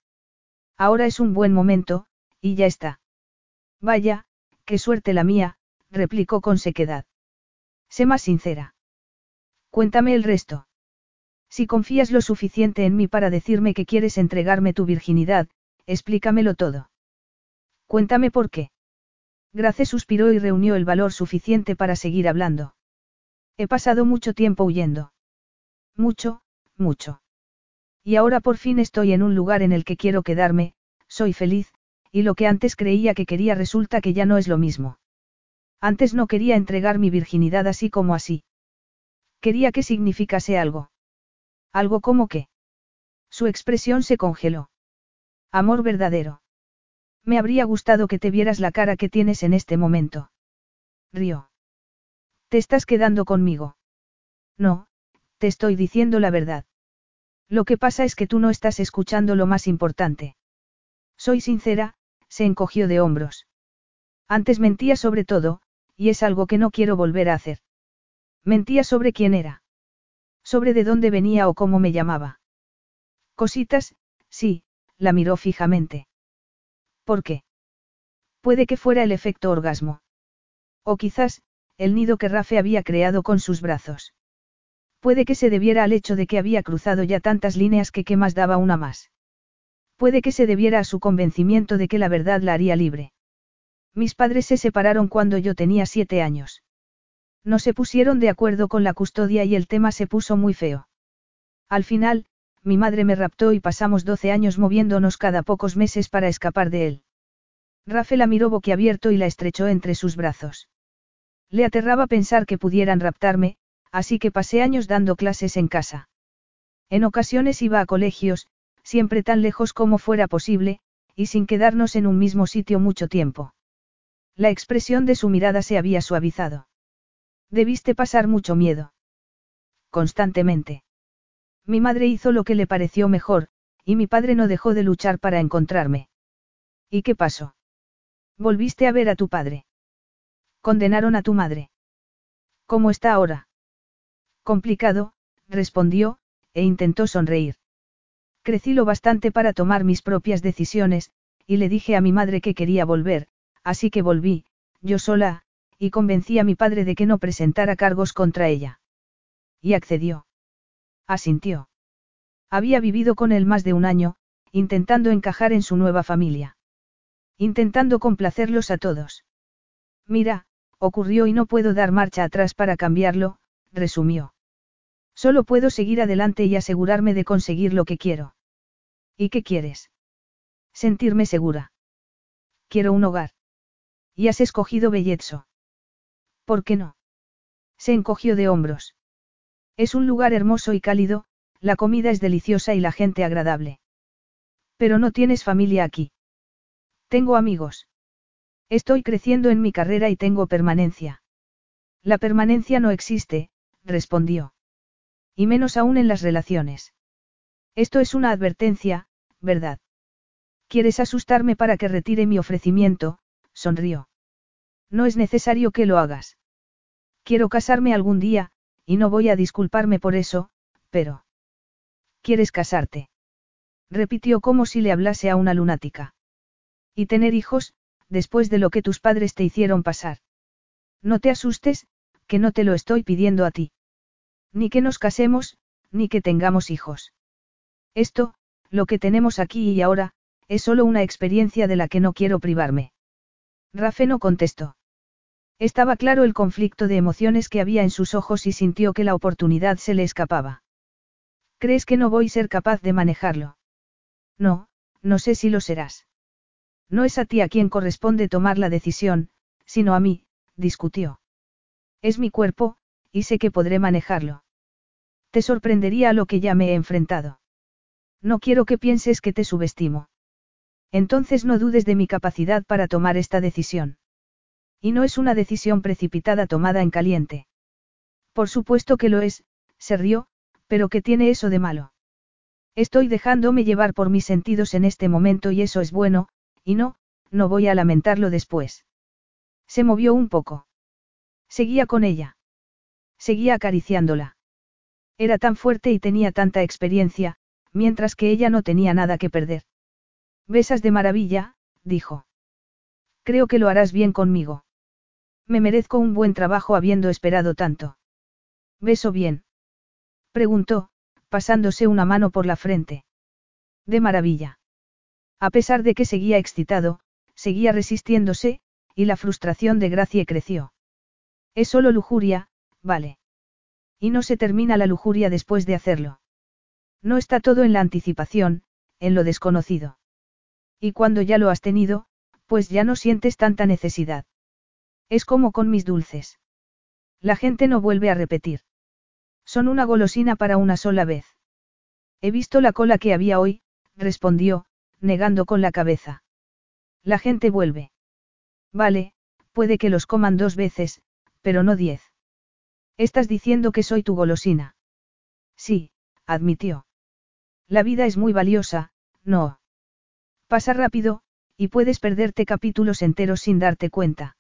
Ahora es un buen momento, y ya está. Vaya, qué suerte la mía, replicó con sequedad. Sé más sincera. Cuéntame el resto. Si confías lo suficiente en mí para decirme que quieres entregarme tu virginidad, explícamelo todo. Cuéntame por qué. Grace suspiró y reunió el valor suficiente para seguir hablando. He pasado mucho tiempo huyendo. Mucho, mucho. Y ahora por fin estoy en un lugar en el que quiero quedarme, soy feliz, y lo que antes creía que quería resulta que ya no es lo mismo. Antes no quería entregar mi virginidad así como así. Quería que significase algo. Algo como que. Su expresión se congeló. Amor verdadero. Me habría gustado que te vieras la cara que tienes en este momento. Río. ¿Te estás quedando conmigo? No, te estoy diciendo la verdad. Lo que pasa es que tú no estás escuchando lo más importante. Soy sincera, se encogió de hombros. Antes mentía sobre todo, y es algo que no quiero volver a hacer. Mentía sobre quién era. Sobre de dónde venía o cómo me llamaba. Cositas, sí, la miró fijamente. ¿Por qué? Puede que fuera el efecto orgasmo. O quizás, el nido que Rafe había creado con sus brazos. Puede que se debiera al hecho de que había cruzado ya tantas líneas que qué más daba una más. Puede que se debiera a su convencimiento de que la verdad la haría libre. Mis padres se separaron cuando yo tenía siete años. No se pusieron de acuerdo con la custodia y el tema se puso muy feo. Al final, mi madre me raptó y pasamos doce años moviéndonos cada pocos meses para escapar de él. Rafael la miró boquiabierto y la estrechó entre sus brazos. Le aterraba pensar que pudieran raptarme, así que pasé años dando clases en casa. En ocasiones iba a colegios, siempre tan lejos como fuera posible, y sin quedarnos en un mismo sitio mucho tiempo. La expresión de su mirada se había suavizado. Debiste pasar mucho miedo. Constantemente. Mi madre hizo lo que le pareció mejor, y mi padre no dejó de luchar para encontrarme. ¿Y qué pasó? Volviste a ver a tu padre. Condenaron a tu madre. ¿Cómo está ahora? Complicado, respondió, e intentó sonreír. Crecí lo bastante para tomar mis propias decisiones, y le dije a mi madre que quería volver, así que volví, yo sola, y convencí a mi padre de que no presentara cargos contra ella. Y accedió. Asintió. Había vivido con él más de un año, intentando encajar en su nueva familia. Intentando complacerlos a todos. Mira, ocurrió y no puedo dar marcha atrás para cambiarlo, resumió. Solo puedo seguir adelante y asegurarme de conseguir lo que quiero. ¿Y qué quieres? Sentirme segura. Quiero un hogar. Y has escogido Belletso. ¿Por qué no? Se encogió de hombros. Es un lugar hermoso y cálido, la comida es deliciosa y la gente agradable. Pero no tienes familia aquí. Tengo amigos. Estoy creciendo en mi carrera y tengo permanencia. La permanencia no existe, respondió. Y menos aún en las relaciones. Esto es una advertencia, ¿verdad? ¿Quieres asustarme para que retire mi ofrecimiento? sonrió. No es necesario que lo hagas. Quiero casarme algún día, y no voy a disculparme por eso, pero... ¿Quieres casarte? repitió como si le hablase a una lunática. Y tener hijos, después de lo que tus padres te hicieron pasar. No te asustes, que no te lo estoy pidiendo a ti. Ni que nos casemos, ni que tengamos hijos. Esto, lo que tenemos aquí y ahora, es solo una experiencia de la que no quiero privarme. Rafe no contestó. Estaba claro el conflicto de emociones que había en sus ojos y sintió que la oportunidad se le escapaba. ¿Crees que no voy a ser capaz de manejarlo? No, no sé si lo serás. No es a ti a quien corresponde tomar la decisión, sino a mí, discutió. Es mi cuerpo, y sé que podré manejarlo. Te sorprendería a lo que ya me he enfrentado. No quiero que pienses que te subestimo. Entonces no dudes de mi capacidad para tomar esta decisión. Y no es una decisión precipitada tomada en caliente. Por supuesto que lo es, se rió, pero ¿qué tiene eso de malo? Estoy dejándome llevar por mis sentidos en este momento y eso es bueno, y no, no voy a lamentarlo después. Se movió un poco. Seguía con ella. Seguía acariciándola. Era tan fuerte y tenía tanta experiencia, mientras que ella no tenía nada que perder. Besas de maravilla, dijo. Creo que lo harás bien conmigo. Me merezco un buen trabajo habiendo esperado tanto. ¿Beso bien? Preguntó, pasándose una mano por la frente. De maravilla. A pesar de que seguía excitado, seguía resistiéndose, y la frustración de Gracie creció. Es solo lujuria, vale. Y no se termina la lujuria después de hacerlo. No está todo en la anticipación, en lo desconocido. Y cuando ya lo has tenido, pues ya no sientes tanta necesidad. Es como con mis dulces. La gente no vuelve a repetir. Son una golosina para una sola vez. He visto la cola que había hoy, respondió, negando con la cabeza. La gente vuelve. Vale, puede que los coman dos veces, pero no diez. Estás diciendo que soy tu golosina. Sí, admitió. La vida es muy valiosa, no. Pasa rápido, y puedes perderte capítulos enteros sin darte cuenta.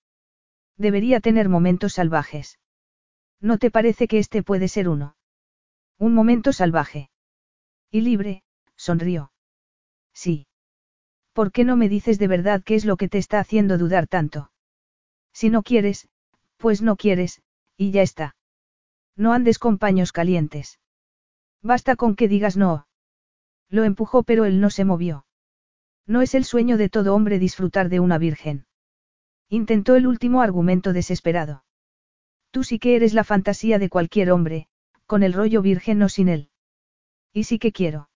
Debería tener momentos salvajes. ¿No te parece que este puede ser uno? Un momento salvaje. Y libre, sonrió. Sí. ¿Por qué no me dices de verdad qué es lo que te está haciendo dudar tanto? Si no quieres, pues no quieres, y ya está. No andes con paños calientes. Basta con que digas no. Lo empujó pero él no se movió. No es el sueño de todo hombre disfrutar de una virgen. Intentó el último argumento desesperado. Tú sí que eres la fantasía de cualquier hombre, con el rollo virgen o sin él. Y sí que quiero.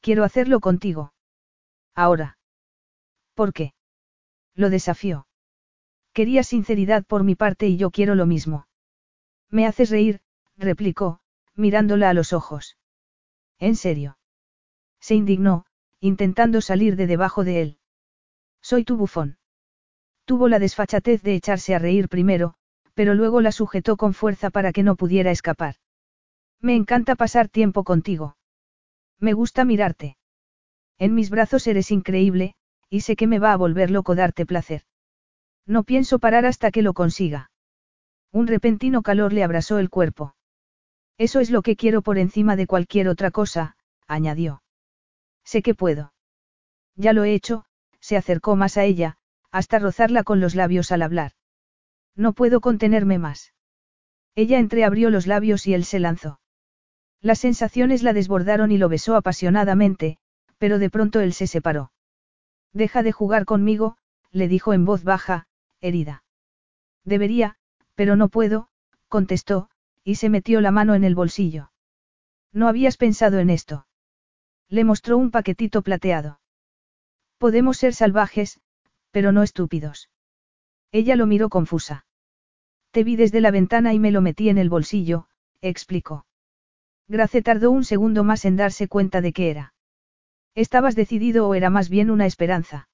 Quiero hacerlo contigo. Ahora. ¿Por qué? Lo desafió. Quería sinceridad por mi parte y yo quiero lo mismo. Me haces reír, replicó, mirándola a los ojos. ¿En serio? Se indignó, intentando salir de debajo de él. Soy tu bufón. Tuvo la desfachatez de echarse a reír primero, pero luego la sujetó con fuerza para que no pudiera escapar. Me encanta pasar tiempo contigo. Me gusta mirarte. En mis brazos eres increíble, y sé que me va a volver loco darte placer. No pienso parar hasta que lo consiga. Un repentino calor le abrasó el cuerpo. Eso es lo que quiero por encima de cualquier otra cosa, añadió. Sé que puedo. Ya lo he hecho, se acercó más a ella, hasta rozarla con los labios al hablar. No puedo contenerme más. Ella entreabrió los labios y él se lanzó. Las sensaciones la desbordaron y lo besó apasionadamente, pero de pronto él se separó. Deja de jugar conmigo, le dijo en voz baja, herida. Debería, pero no puedo, contestó, y se metió la mano en el bolsillo. No habías pensado en esto. Le mostró un paquetito plateado. Podemos ser salvajes, pero no estúpidos. Ella lo miró confusa. Te vi desde la ventana y me lo metí en el bolsillo, explicó. Grace tardó un segundo más en darse cuenta de qué era. ¿Estabas decidido o era más bien una esperanza?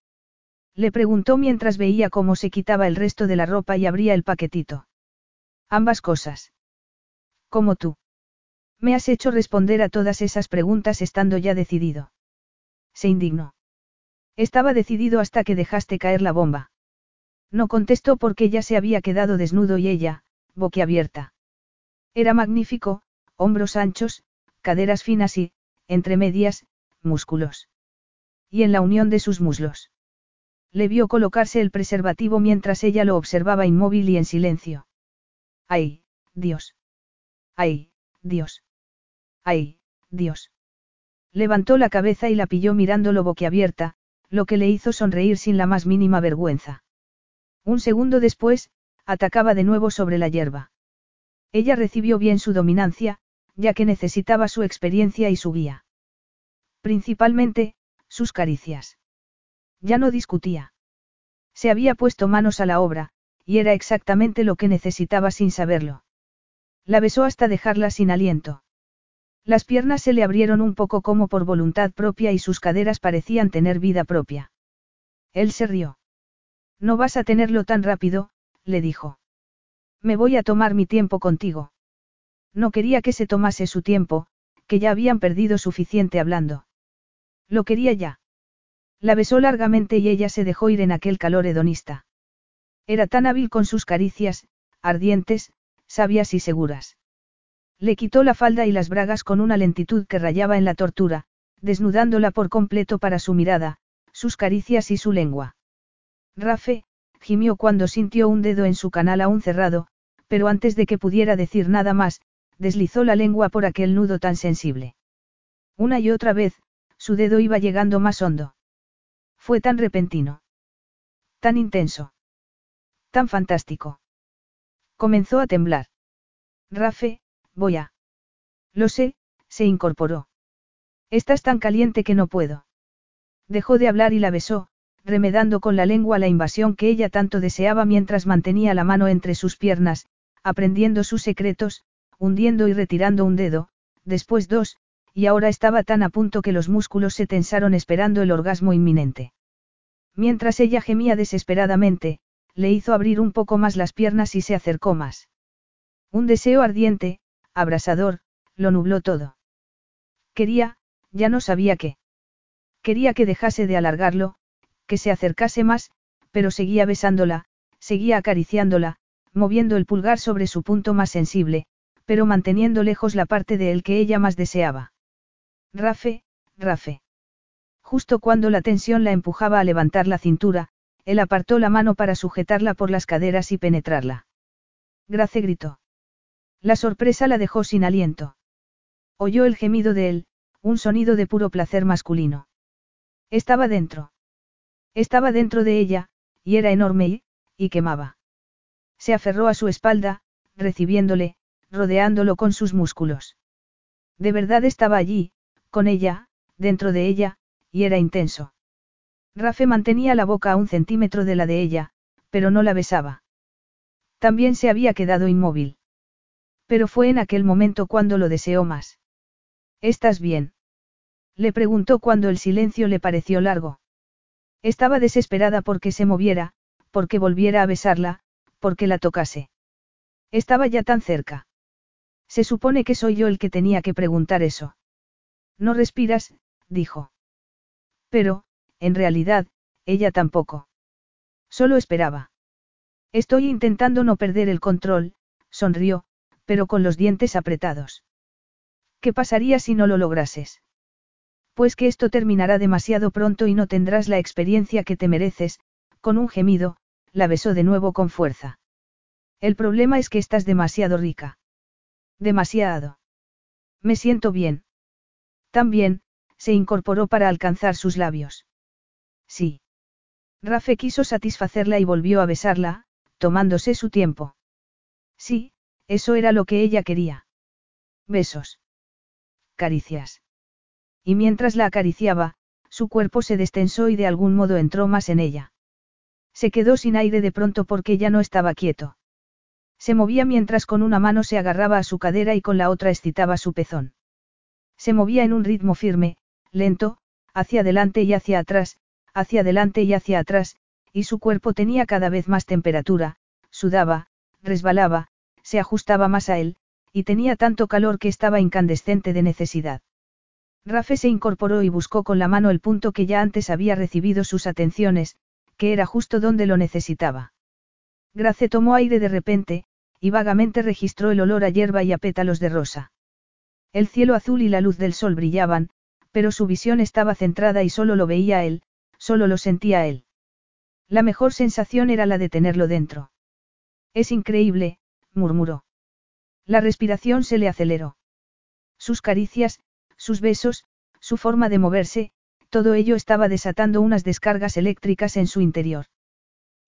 Le preguntó mientras veía cómo se quitaba el resto de la ropa y abría el paquetito. Ambas cosas. Como tú. Me has hecho responder a todas esas preguntas estando ya decidido. Se indignó. Estaba decidido hasta que dejaste caer la bomba. No contestó porque ya se había quedado desnudo y ella, boquiabierta. Era magnífico, hombros anchos, caderas finas y, entre medias, músculos. Y en la unión de sus muslos. Le vio colocarse el preservativo mientras ella lo observaba inmóvil y en silencio. ¡Ay, Dios! ¡Ay, Dios! ¡Ay, Dios! Levantó la cabeza y la pilló mirándolo boquiabierta, lo que le hizo sonreír sin la más mínima vergüenza. Un segundo después, atacaba de nuevo sobre la hierba. Ella recibió bien su dominancia, ya que necesitaba su experiencia y su guía. Principalmente, sus caricias. Ya no discutía. Se había puesto manos a la obra, y era exactamente lo que necesitaba sin saberlo. La besó hasta dejarla sin aliento. Las piernas se le abrieron un poco como por voluntad propia y sus caderas parecían tener vida propia. Él se rió. No vas a tenerlo tan rápido, le dijo. Me voy a tomar mi tiempo contigo. No quería que se tomase su tiempo, que ya habían perdido suficiente hablando. Lo quería ya. La besó largamente y ella se dejó ir en aquel calor hedonista. Era tan hábil con sus caricias, ardientes, sabias y seguras. Le quitó la falda y las bragas con una lentitud que rayaba en la tortura, desnudándola por completo para su mirada, sus caricias y su lengua. Rafe, gimió cuando sintió un dedo en su canal aún cerrado, pero antes de que pudiera decir nada más, deslizó la lengua por aquel nudo tan sensible. Una y otra vez, su dedo iba llegando más hondo. Fue tan repentino. Tan intenso. Tan fantástico. Comenzó a temblar. Rafe, voy a. Lo sé, se incorporó. Estás tan caliente que no puedo. Dejó de hablar y la besó, remedando con la lengua la invasión que ella tanto deseaba mientras mantenía la mano entre sus piernas, aprendiendo sus secretos, hundiendo y retirando un dedo, después dos, y ahora estaba tan a punto que los músculos se tensaron esperando el orgasmo inminente. Mientras ella gemía desesperadamente, le hizo abrir un poco más las piernas y se acercó más. Un deseo ardiente, abrasador, lo nubló todo. Quería, ya no sabía qué. Quería que dejase de alargarlo, que se acercase más, pero seguía besándola, seguía acariciándola, moviendo el pulgar sobre su punto más sensible, pero manteniendo lejos la parte de él que ella más deseaba. Rafe, Rafe. Justo cuando la tensión la empujaba a levantar la cintura, él apartó la mano para sujetarla por las caderas y penetrarla. Grace gritó. La sorpresa la dejó sin aliento. Oyó el gemido de él, un sonido de puro placer masculino. Estaba dentro. Estaba dentro de ella, y era enorme y, quemaba. Se aferró a su espalda, recibiéndole, rodeándolo con sus músculos. De verdad estaba allí, con ella, dentro de ella, y era intenso. Rafe mantenía la boca a un centímetro de la de ella, pero no la besaba. También se había quedado inmóvil. Pero fue en aquel momento cuando lo deseó más. ¿Estás bien? Le preguntó cuando el silencio le pareció largo. Estaba desesperada porque se moviera, porque volviera a besarla, porque la tocase. Estaba ya tan cerca. Se supone que soy yo el que tenía que preguntar eso. No respiras, dijo. Pero, en realidad, ella tampoco. Solo esperaba. Estoy intentando no perder el control, sonrió, pero con los dientes apretados. ¿Qué pasaría si no lo lograses? Pues que esto terminará demasiado pronto y no tendrás la experiencia que te mereces, con un gemido, la besó de nuevo con fuerza. El problema es que estás demasiado rica. Demasiado. Me siento bien. También, se incorporó para alcanzar sus labios. Sí. Rafe quiso satisfacerla y volvió a besarla, tomándose su tiempo. Sí, eso era lo que ella quería. Besos caricias. Y mientras la acariciaba, su cuerpo se destensó y de algún modo entró más en ella. Se quedó sin aire de pronto porque ya no estaba quieto. Se movía mientras con una mano se agarraba a su cadera y con la otra excitaba su pezón. Se movía en un ritmo firme, lento, hacia adelante y hacia atrás, hacia adelante y hacia atrás, y su cuerpo tenía cada vez más temperatura, sudaba, resbalaba, se ajustaba más a él, y tenía tanto calor que estaba incandescente de necesidad. Rafe se incorporó y buscó con la mano el punto que ya antes había recibido sus atenciones, que era justo donde lo necesitaba. Grace tomó aire de repente, y vagamente registró el olor a hierba y a pétalos de rosa. El cielo azul y la luz del sol brillaban, pero su visión estaba centrada y solo lo veía él, solo lo sentía él. La mejor sensación era la de tenerlo dentro. Es increíble, murmuró. La respiración se le aceleró. Sus caricias, sus besos, su forma de moverse, todo ello estaba desatando unas descargas eléctricas en su interior.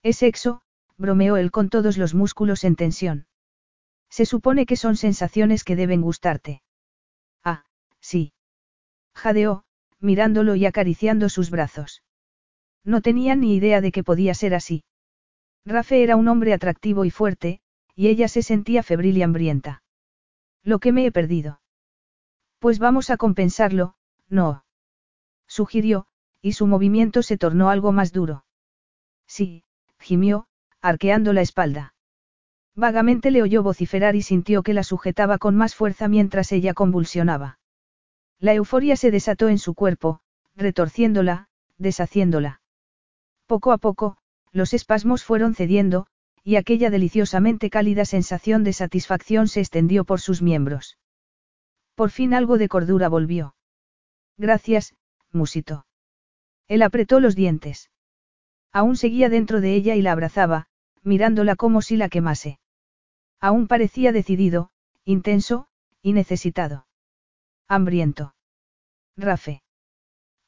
Es sexo, bromeó él con todos los músculos en tensión. Se supone que son sensaciones que deben gustarte. Ah, sí. Jadeó, mirándolo y acariciando sus brazos. No tenía ni idea de que podía ser así. Rafe era un hombre atractivo y fuerte, y ella se sentía febril y hambrienta. Lo que me he perdido. Pues vamos a compensarlo, no. Sugirió, y su movimiento se tornó algo más duro. Sí, gimió, arqueando la espalda. Vagamente le oyó vociferar y sintió que la sujetaba con más fuerza mientras ella convulsionaba. La euforia se desató en su cuerpo, retorciéndola, deshaciéndola. Poco a poco, los espasmos fueron cediendo, y aquella deliciosamente cálida sensación de satisfacción se extendió por sus miembros. Por fin algo de cordura volvió. Gracias, musito. Él apretó los dientes. Aún seguía dentro de ella y la abrazaba, mirándola como si la quemase. Aún parecía decidido, intenso, y necesitado. Hambriento. Rafe.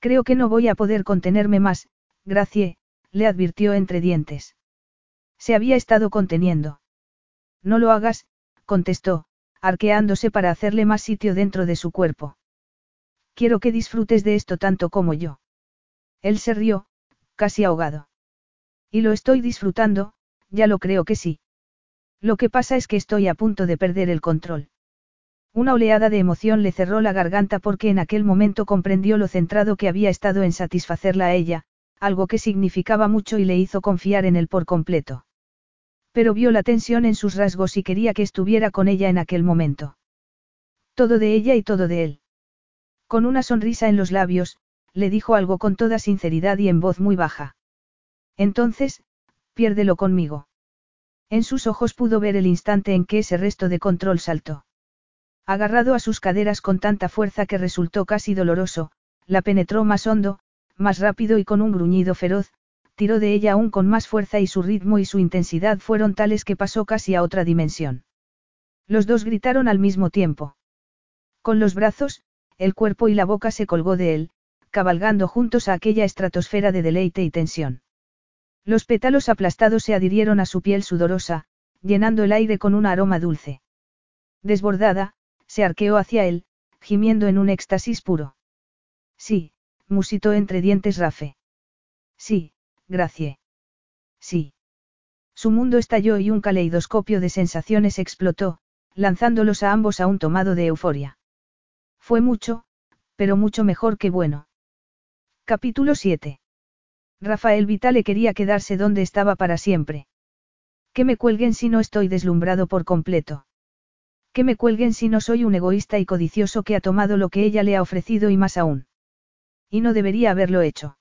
Creo que no voy a poder contenerme más, Gracie, le advirtió entre dientes. Se había estado conteniendo. No lo hagas, contestó, arqueándose para hacerle más sitio dentro de su cuerpo. Quiero que disfrutes de esto tanto como yo. Él se rió, casi ahogado. Y lo estoy disfrutando, ya lo creo que sí. Lo que pasa es que estoy a punto de perder el control. Una oleada de emoción le cerró la garganta porque en aquel momento comprendió lo centrado que había estado en satisfacerla a ella, algo que significaba mucho y le hizo confiar en él por completo. Pero vio la tensión en sus rasgos y quería que estuviera con ella en aquel momento. Todo de ella y todo de él. Con una sonrisa en los labios, le dijo algo con toda sinceridad y en voz muy baja. Entonces, piérdelo conmigo. En sus ojos pudo ver el instante en que ese resto de control saltó. Agarrado a sus caderas con tanta fuerza que resultó casi doloroso, la penetró más hondo, más rápido y con un gruñido feroz, tiró de ella aún con más fuerza y su ritmo y su intensidad fueron tales que pasó casi a otra dimensión. Los dos gritaron al mismo tiempo. Con los brazos, el cuerpo y la boca se colgó de él, cabalgando juntos a aquella estratosfera de deleite y tensión. Los pétalos aplastados se adhirieron a su piel sudorosa, llenando el aire con un aroma dulce. Desbordada, se arqueó hacia él, gimiendo en un éxtasis puro. Sí, musitó entre dientes Rafe. Sí, Gracie. Sí. Su mundo estalló y un caleidoscopio de sensaciones explotó, lanzándolos a ambos a un tomado de euforia. Fue mucho, pero mucho mejor que bueno. Capítulo 7. Rafael Vitale quería quedarse donde estaba para siempre. Que me cuelguen si no estoy deslumbrado por completo. Que me cuelguen si no soy un egoísta y codicioso que ha tomado lo que ella le ha ofrecido y más aún. Y no debería haberlo hecho.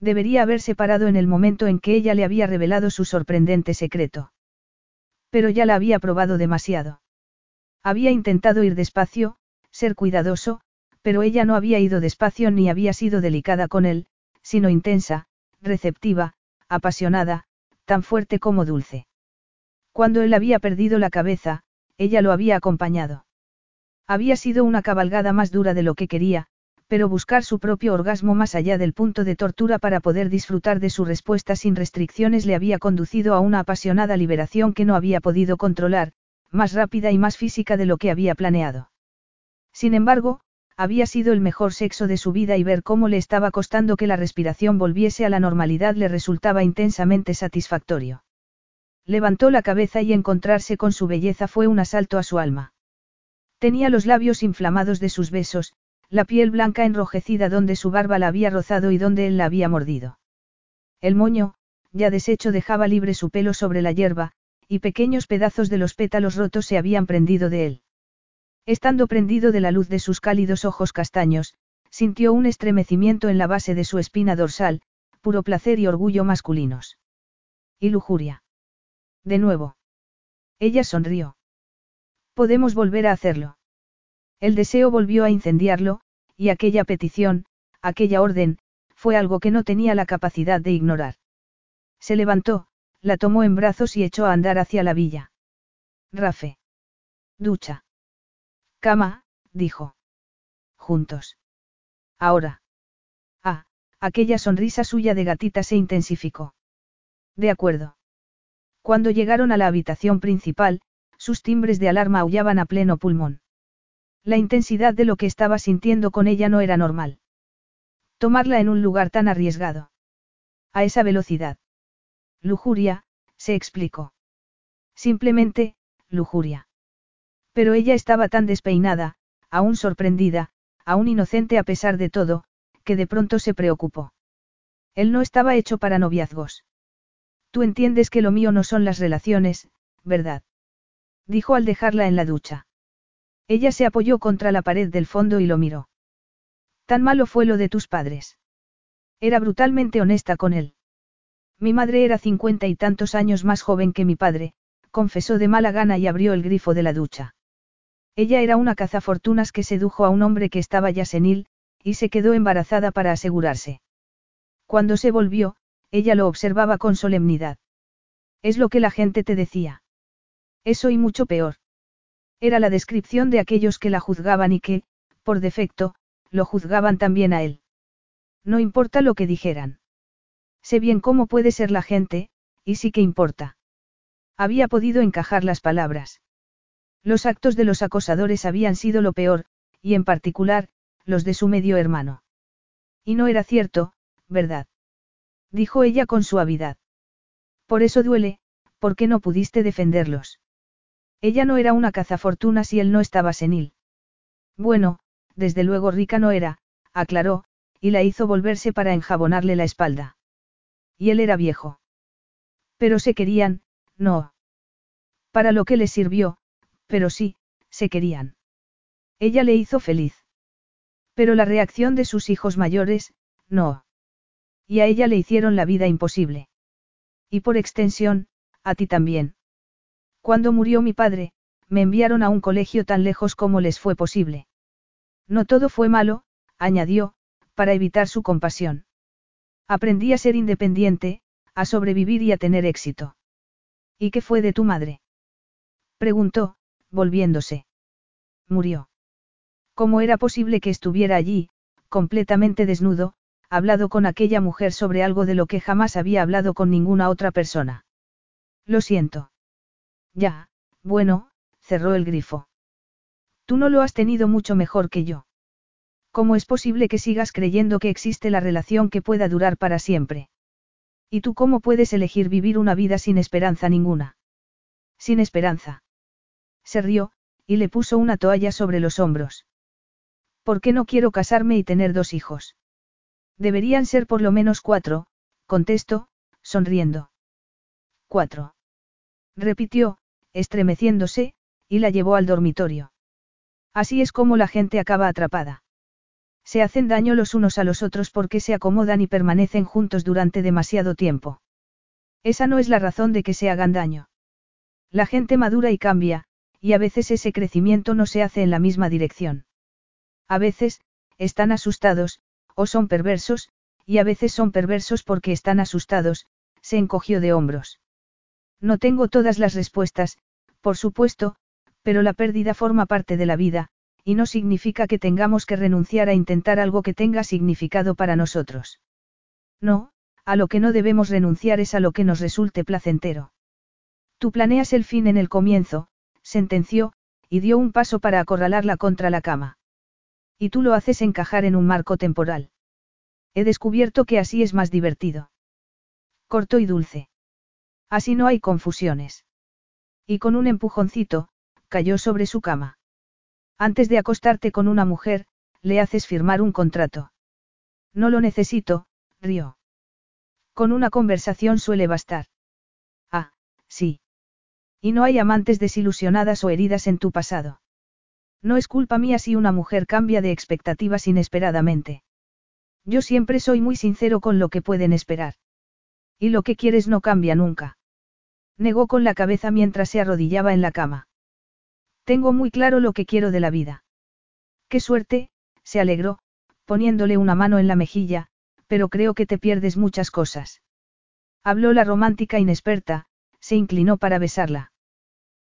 Debería haberse parado en el momento en que ella le había revelado su sorprendente secreto. Pero ya la había probado demasiado. Había intentado ir despacio, ser cuidadoso, pero ella no había ido despacio ni había sido delicada con él, sino intensa, receptiva, apasionada, tan fuerte como dulce. Cuando él había perdido la cabeza, ella lo había acompañado. Había sido una cabalgada más dura de lo que quería, pero buscar su propio orgasmo más allá del punto de tortura para poder disfrutar de su respuesta sin restricciones le había conducido a una apasionada liberación que no había podido controlar, más rápida y más física de lo que había planeado. Sin embargo, había sido el mejor sexo de su vida y ver cómo le estaba costando que la respiración volviese a la normalidad le resultaba intensamente satisfactorio. Levantó la cabeza y encontrarse con su belleza fue un asalto a su alma. Tenía los labios inflamados de sus besos, la piel blanca enrojecida donde su barba la había rozado y donde él la había mordido. El moño, ya deshecho, dejaba libre su pelo sobre la hierba, y pequeños pedazos de los pétalos rotos se habían prendido de él. Estando prendido de la luz de sus cálidos ojos castaños, sintió un estremecimiento en la base de su espina dorsal, puro placer y orgullo masculinos. Y lujuria. De nuevo. Ella sonrió. Podemos volver a hacerlo. El deseo volvió a incendiarlo, y aquella petición, aquella orden, fue algo que no tenía la capacidad de ignorar. Se levantó, la tomó en brazos y echó a andar hacia la villa. Rafe. Ducha. Cama, dijo. Juntos. Ahora. Ah, aquella sonrisa suya de gatita se intensificó. De acuerdo. Cuando llegaron a la habitación principal, sus timbres de alarma aullaban a pleno pulmón. La intensidad de lo que estaba sintiendo con ella no era normal. Tomarla en un lugar tan arriesgado. A esa velocidad. Lujuria, se explicó. Simplemente, lujuria. Pero ella estaba tan despeinada, aún sorprendida, aún inocente a pesar de todo, que de pronto se preocupó. Él no estaba hecho para noviazgos. Tú entiendes que lo mío no son las relaciones, ¿verdad? Dijo al dejarla en la ducha. Ella se apoyó contra la pared del fondo y lo miró. Tan malo fue lo de tus padres. Era brutalmente honesta con él. Mi madre era cincuenta y tantos años más joven que mi padre, confesó de mala gana y abrió el grifo de la ducha. Ella era una cazafortunas que sedujo a un hombre que estaba ya senil, y se quedó embarazada para asegurarse. Cuando se volvió, ella lo observaba con solemnidad. Es lo que la gente te decía. Eso y mucho peor. Era la descripción de aquellos que la juzgaban y que, por defecto, lo juzgaban también a él. No importa lo que dijeran. Sé bien cómo puede ser la gente, y sí que importa. Había podido encajar las palabras. Los actos de los acosadores habían sido lo peor, y en particular, los de su medio hermano. Y no era cierto, ¿verdad? Dijo ella con suavidad. Por eso duele, porque no pudiste defenderlos. Ella no era una cazafortunas y él no estaba senil. Bueno, desde luego rica no era, aclaró, y la hizo volverse para enjabonarle la espalda. Y él era viejo. Pero se querían, no. Para lo que les sirvió, pero sí, se querían. Ella le hizo feliz. Pero la reacción de sus hijos mayores, no. Y a ella le hicieron la vida imposible. Y por extensión, a ti también. Cuando murió mi padre, me enviaron a un colegio tan lejos como les fue posible. No todo fue malo, añadió, para evitar su compasión. Aprendí a ser independiente, a sobrevivir y a tener éxito. ¿Y qué fue de tu madre? Preguntó, volviéndose. Murió. ¿Cómo era posible que estuviera allí, completamente desnudo, hablado con aquella mujer sobre algo de lo que jamás había hablado con ninguna otra persona? Lo siento. Ya, bueno, cerró el grifo. Tú no lo has tenido mucho mejor que yo. ¿Cómo es posible que sigas creyendo que existe la relación que pueda durar para siempre? ¿Y tú cómo puedes elegir vivir una vida sin esperanza ninguna? Sin esperanza. Se rió, y le puso una toalla sobre los hombros. ¿Por qué no quiero casarme y tener dos hijos? Deberían ser por lo menos cuatro, contestó, sonriendo. Cuatro. Repitió, estremeciéndose, y la llevó al dormitorio. Así es como la gente acaba atrapada. Se hacen daño los unos a los otros porque se acomodan y permanecen juntos durante demasiado tiempo. Esa no es la razón de que se hagan daño. La gente madura y cambia, y a veces ese crecimiento no se hace en la misma dirección. A veces, están asustados, o son perversos, y a veces son perversos porque están asustados, se encogió de hombros. No tengo todas las respuestas, por supuesto, pero la pérdida forma parte de la vida, y no significa que tengamos que renunciar a intentar algo que tenga significado para nosotros. No, a lo que no debemos renunciar es a lo que nos resulte placentero. Tú planeas el fin en el comienzo, sentenció, y dio un paso para acorralarla contra la cama. Y tú lo haces encajar en un marco temporal. He descubierto que así es más divertido. Corto y dulce. Así no hay confusiones. Y con un empujoncito, cayó sobre su cama. Antes de acostarte con una mujer, le haces firmar un contrato. No lo necesito, rió. Con una conversación suele bastar. Ah, sí. Y no hay amantes desilusionadas o heridas en tu pasado. No es culpa mía si una mujer cambia de expectativas inesperadamente. Yo siempre soy muy sincero con lo que pueden esperar. Y lo que quieres no cambia nunca. Negó con la cabeza mientras se arrodillaba en la cama. Tengo muy claro lo que quiero de la vida. Qué suerte, se alegró, poniéndole una mano en la mejilla, pero creo que te pierdes muchas cosas. Habló la romántica inexperta, se inclinó para besarla.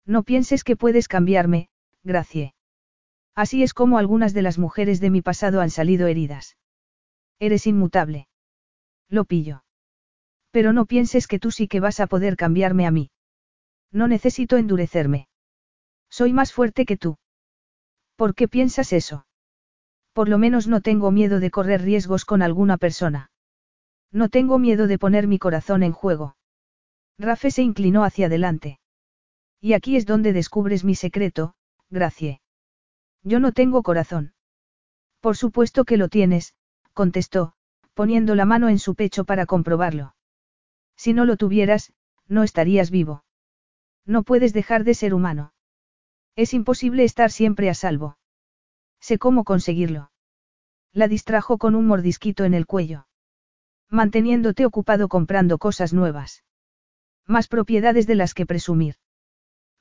No pienses que puedes cambiarme, Gracie. Así es como algunas de las mujeres de mi pasado han salido heridas. Eres inmutable. Lo pillo. Pero no pienses que tú sí que vas a poder cambiarme a mí. No necesito endurecerme. Soy más fuerte que tú. ¿Por qué piensas eso? Por lo menos no tengo miedo de correr riesgos con alguna persona. No tengo miedo de poner mi corazón en juego. Rafe se inclinó hacia adelante. Y aquí es donde descubres mi secreto, Gracie. Yo no tengo corazón. Por supuesto que lo tienes, contestó, poniendo la mano en su pecho para comprobarlo. Si no lo tuvieras, no estarías vivo. No puedes dejar de ser humano. Es imposible estar siempre a salvo. Sé cómo conseguirlo. La distrajo con un mordisquito en el cuello. Manteniéndote ocupado comprando cosas nuevas. Más propiedades de las que presumir.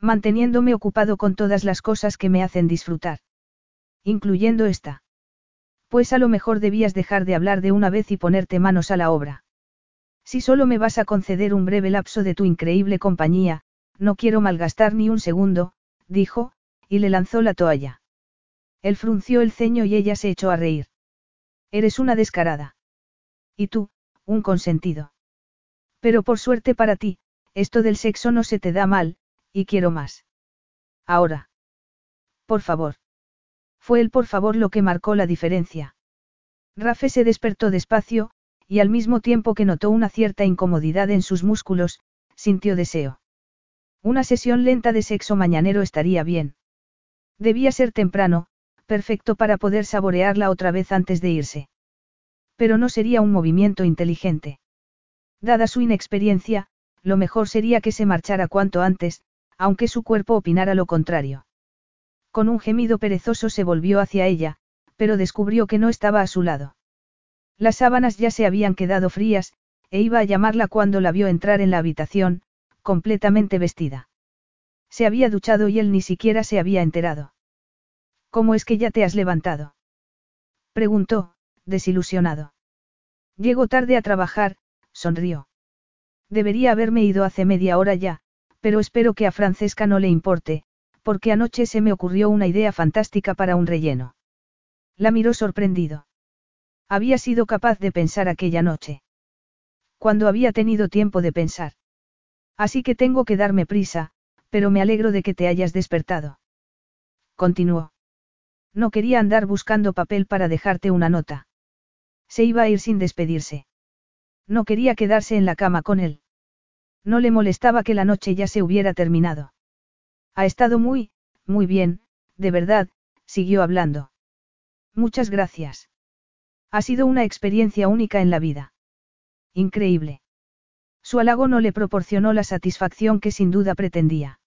Manteniéndome ocupado con todas las cosas que me hacen disfrutar. Incluyendo esta. Pues a lo mejor debías dejar de hablar de una vez y ponerte manos a la obra. Si solo me vas a conceder un breve lapso de tu increíble compañía, no quiero malgastar ni un segundo, dijo, y le lanzó la toalla. Él frunció el ceño y ella se echó a reír. Eres una descarada. Y tú, un consentido. Pero por suerte para ti, esto del sexo no se te da mal, y quiero más. Ahora. Por favor. Fue el por favor lo que marcó la diferencia. Rafe se despertó despacio, y al mismo tiempo que notó una cierta incomodidad en sus músculos, sintió deseo. Una sesión lenta de sexo mañanero estaría bien. Debía ser temprano, perfecto para poder saborearla otra vez antes de irse. Pero no sería un movimiento inteligente. Dada su inexperiencia, lo mejor sería que se marchara cuanto antes, aunque su cuerpo opinara lo contrario. Con un gemido perezoso se volvió hacia ella, pero descubrió que no estaba a su lado. Las sábanas ya se habían quedado frías, e iba a llamarla cuando la vio entrar en la habitación, completamente vestida. Se había duchado y él ni siquiera se había enterado. ¿Cómo es que ya te has levantado? Preguntó, desilusionado. Llego tarde a trabajar, sonrió. Debería haberme ido hace media hora ya, pero espero que a Francesca no le importe, porque anoche se me ocurrió una idea fantástica para un relleno. La miró sorprendido. Había sido capaz de pensar aquella noche. Cuando había tenido tiempo de pensar. Así que tengo que darme prisa, pero me alegro de que te hayas despertado. Continuó. No quería andar buscando papel para dejarte una nota. Se iba a ir sin despedirse. No quería quedarse en la cama con él. No le molestaba que la noche ya se hubiera terminado. Ha estado muy, muy bien, de verdad, siguió hablando. Muchas gracias. Ha sido una experiencia única en la vida. Increíble. Su halago no le proporcionó la satisfacción que sin duda pretendía.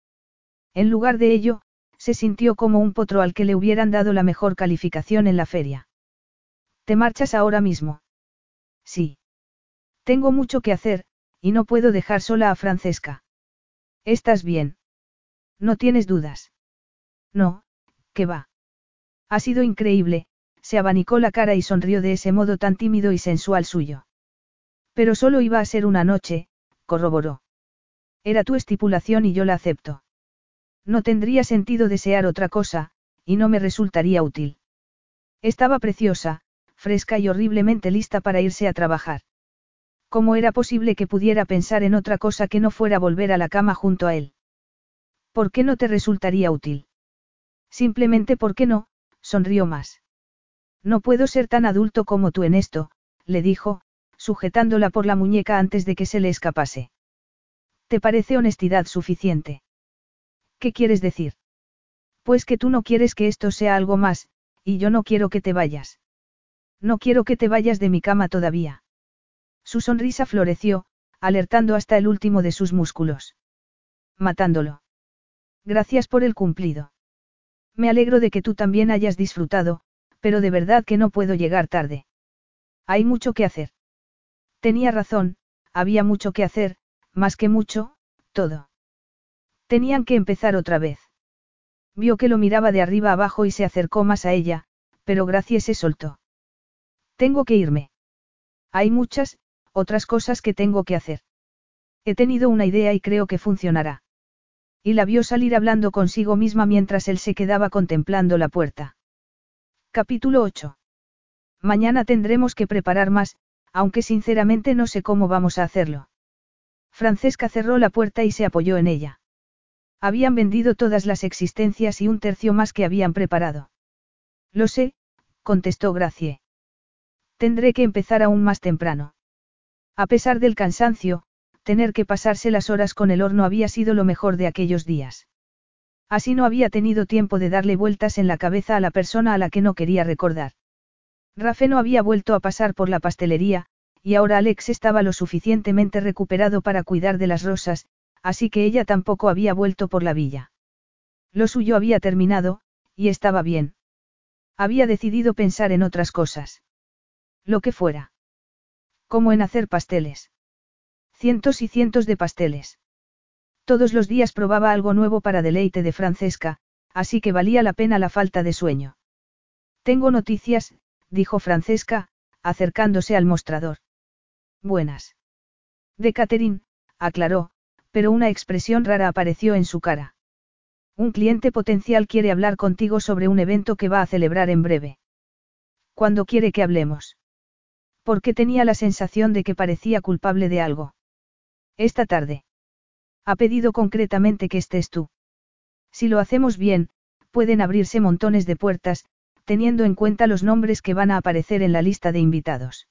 En lugar de ello, se sintió como un potro al que le hubieran dado la mejor calificación en la feria. ¿Te marchas ahora mismo? Sí. Tengo mucho que hacer, y no puedo dejar sola a Francesca. ¿Estás bien? No tienes dudas. No, ¿qué va? Ha sido increíble, se abanicó la cara y sonrió de ese modo tan tímido y sensual suyo. Pero solo iba a ser una noche, corroboró. Era tu estipulación y yo la acepto. No tendría sentido desear otra cosa, y no me resultaría útil. Estaba preciosa, fresca y horriblemente lista para irse a trabajar. ¿Cómo era posible que pudiera pensar en otra cosa que no fuera volver a la cama junto a él? ¿Por qué no te resultaría útil? Simplemente porque no, sonrió más. No puedo ser tan adulto como tú en esto, le dijo, sujetándola por la muñeca antes de que se le escapase. ¿Te parece honestidad suficiente? ¿Qué quieres decir? Pues que tú no quieres que esto sea algo más, y yo no quiero que te vayas. No quiero que te vayas de mi cama todavía. Su sonrisa floreció, alertando hasta el último de sus músculos. Matándolo. Gracias por el cumplido. Me alegro de que tú también hayas disfrutado, pero de verdad que no puedo llegar tarde. Hay mucho que hacer. Tenía razón, había mucho que hacer, más que mucho, todo. Tenían que empezar otra vez. Vio que lo miraba de arriba abajo y se acercó más a ella, pero Gracie se soltó. Tengo que irme. Hay muchas, otras cosas que tengo que hacer. He tenido una idea y creo que funcionará. Y la vio salir hablando consigo misma mientras él se quedaba contemplando la puerta. Capítulo 8. Mañana tendremos que preparar más, aunque sinceramente no sé cómo vamos a hacerlo. Francesca cerró la puerta y se apoyó en ella. Habían vendido todas las existencias y un tercio más que habían preparado. Lo sé, contestó Gracie. Tendré que empezar aún más temprano. A pesar del cansancio, tener que pasarse las horas con el horno había sido lo mejor de aquellos días. Así no había tenido tiempo de darle vueltas en la cabeza a la persona a la que no quería recordar. Rafe no había vuelto a pasar por la pastelería, y ahora Alex estaba lo suficientemente recuperado para cuidar de las rosas, así que ella tampoco había vuelto por la villa. Lo suyo había terminado, y estaba bien. Había decidido pensar en otras cosas. Lo que fuera. Como en hacer pasteles. Cientos y cientos de pasteles. Todos los días probaba algo nuevo para deleite de Francesca, así que valía la pena la falta de sueño. Tengo noticias, dijo Francesca, acercándose al mostrador. Buenas. De Catherine, aclaró, pero una expresión rara apareció en su cara. Un cliente potencial quiere hablar contigo sobre un evento que va a celebrar en breve. ¿Cuándo quiere que hablemos? Porque tenía la sensación de que parecía culpable de algo. Esta tarde. Ha pedido concretamente que estés tú. Si lo hacemos bien, pueden abrirse montones de puertas, teniendo en cuenta los nombres que van a aparecer en la lista de invitados.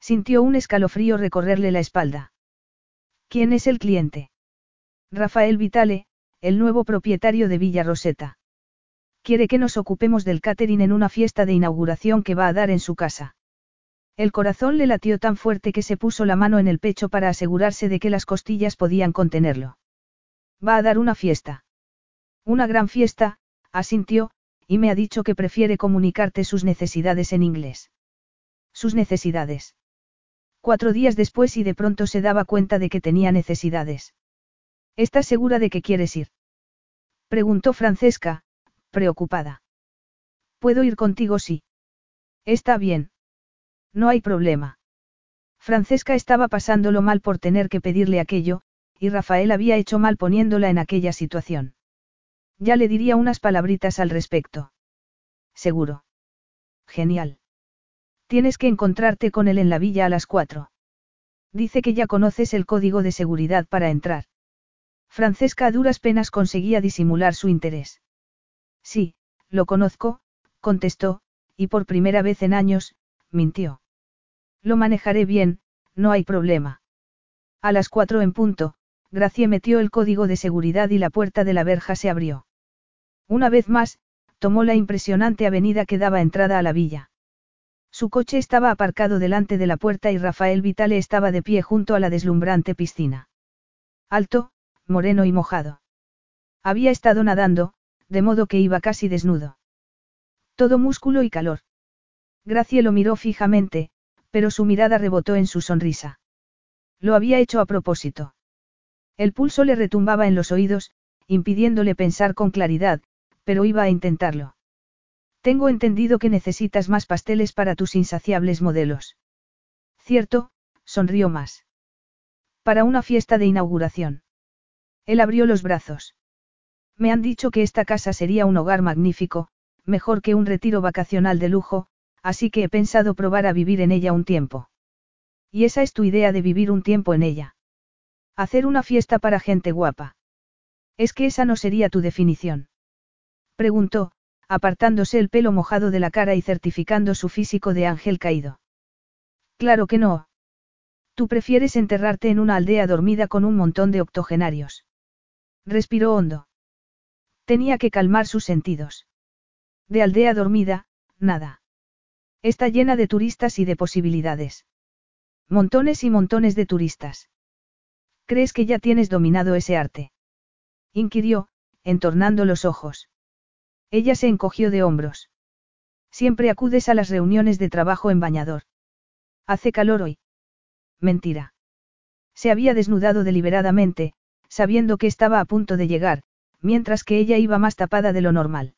Sintió un escalofrío recorrerle la espalda. ¿Quién es el cliente? Rafael Vitale, el nuevo propietario de Villa Roseta. Quiere que nos ocupemos del catering en una fiesta de inauguración que va a dar en su casa. El corazón le latió tan fuerte que se puso la mano en el pecho para asegurarse de que las costillas podían contenerlo. Va a dar una fiesta. Una gran fiesta, asintió, y me ha dicho que prefiere comunicarte sus necesidades en inglés. Sus necesidades. Cuatro días después y de pronto se daba cuenta de que tenía necesidades. ¿Estás segura de que quieres ir? Preguntó Francesca, preocupada. ¿Puedo ir contigo? Sí. Está bien. No hay problema. Francesca estaba pasándolo mal por tener que pedirle aquello, y Rafael había hecho mal poniéndola en aquella situación. Ya le diría unas palabritas al respecto. Seguro. Genial. Tienes que encontrarte con él en la villa a las cuatro. Dice que ya conoces el código de seguridad para entrar. Francesca a duras penas conseguía disimular su interés. Sí, lo conozco, contestó, y por primera vez en años, mintió. Lo manejaré bien, no hay problema. A las cuatro en punto, Gracie metió el código de seguridad y la puerta de la verja se abrió. Una vez más, tomó la impresionante avenida que daba entrada a la villa. Su coche estaba aparcado delante de la puerta y Rafael Vitale estaba de pie junto a la deslumbrante piscina. Alto, moreno y mojado. Había estado nadando, de modo que iba casi desnudo. Todo músculo y calor. Gracie lo miró fijamente, pero su mirada rebotó en su sonrisa. Lo había hecho a propósito. El pulso le retumbaba en los oídos, impidiéndole pensar con claridad, pero iba a intentarlo. Tengo entendido que necesitas más pasteles para tus insaciables modelos. Cierto, sonrió más. Para una fiesta de inauguración. Él abrió los brazos. Me han dicho que esta casa sería un hogar magnífico, mejor que un retiro vacacional de lujo, así que he pensado probar a vivir en ella un tiempo. ¿Y esa es tu idea de vivir un tiempo en ella? Hacer una fiesta para gente guapa. Es que esa no sería tu definición. Preguntó, apartándose el pelo mojado de la cara y certificando su físico de ángel caído. Claro que no. Tú prefieres enterrarte en una aldea dormida con un montón de octogenarios. Respiró hondo. Tenía que calmar sus sentidos. De aldea dormida, nada. Está llena de turistas y de posibilidades. Montones y montones de turistas. ¿Crees que ya tienes dominado ese arte? inquirió, entornando los ojos. Ella se encogió de hombros. Siempre acudes a las reuniones de trabajo en bañador. Hace calor hoy. Mentira. Se había desnudado deliberadamente, sabiendo que estaba a punto de llegar, mientras que ella iba más tapada de lo normal.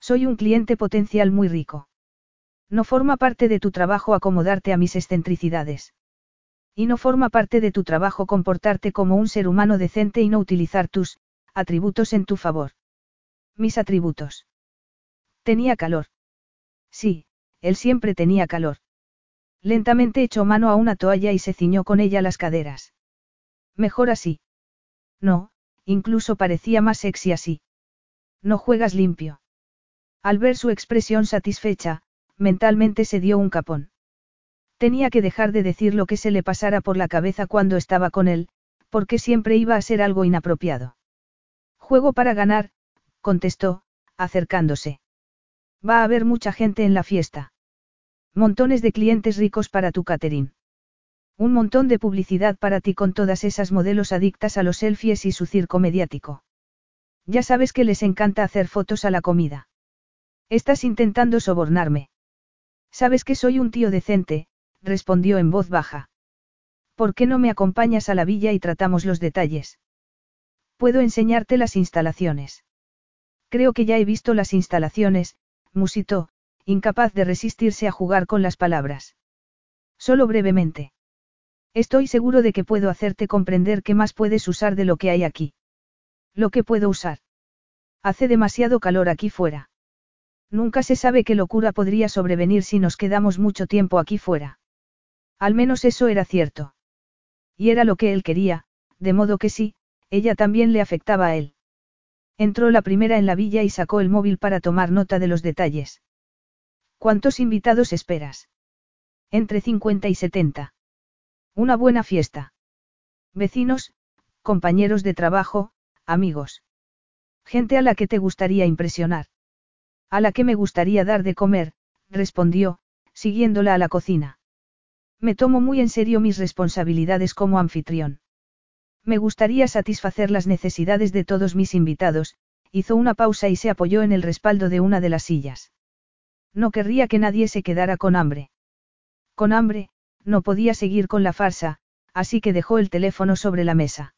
Soy un cliente potencial muy rico. No forma parte de tu trabajo acomodarte a mis excentricidades. Y no forma parte de tu trabajo comportarte como un ser humano decente y no utilizar tus atributos en tu favor. Mis atributos. Tenía calor. Sí, él siempre tenía calor. Lentamente echó mano a una toalla y se ciñó con ella las caderas. Mejor así. No, incluso parecía más sexy así. No juegas limpio. Al ver su expresión satisfecha, mentalmente se dio un capón. Tenía que dejar de decir lo que se le pasara por la cabeza cuando estaba con él, porque siempre iba a ser algo inapropiado. Juego para ganar, contestó, acercándose. Va a haber mucha gente en la fiesta. Montones de clientes ricos para tu catering. Un montón de publicidad para ti con todas esas modelos adictas a los selfies y su circo mediático. Ya sabes que les encanta hacer fotos a la comida. Estás intentando sobornarme. Sabes que soy un tío decente, respondió en voz baja. ¿Por qué no me acompañas a la villa y tratamos los detalles? Puedo enseñarte las instalaciones. Creo que ya he visto las instalaciones, musitó, incapaz de resistirse a jugar con las palabras. Solo brevemente. Estoy seguro de que puedo hacerte comprender qué más puedes usar de lo que hay aquí. Lo que puedo usar. Hace demasiado calor aquí fuera. Nunca se sabe qué locura podría sobrevenir si nos quedamos mucho tiempo aquí fuera. Al menos eso era cierto. Y era lo que él quería, de modo que sí, Ella también le afectaba a él. Entró la primera en la villa y sacó el móvil para tomar nota de los detalles. ¿Cuántos invitados esperas? Entre 50 y 70. Una buena fiesta. Vecinos, compañeros de trabajo, amigos. Gente a la que te gustaría impresionar. A la que me gustaría dar de comer, respondió, siguiéndola a la cocina. Me tomo muy en serio mis responsabilidades como anfitrión. Me gustaría satisfacer las necesidades de todos mis invitados, hizo una pausa y se apoyó en el respaldo de una de las sillas. No querría que nadie se quedara con hambre. Con hambre, no podía seguir con la farsa, así que dejó el teléfono sobre la mesa.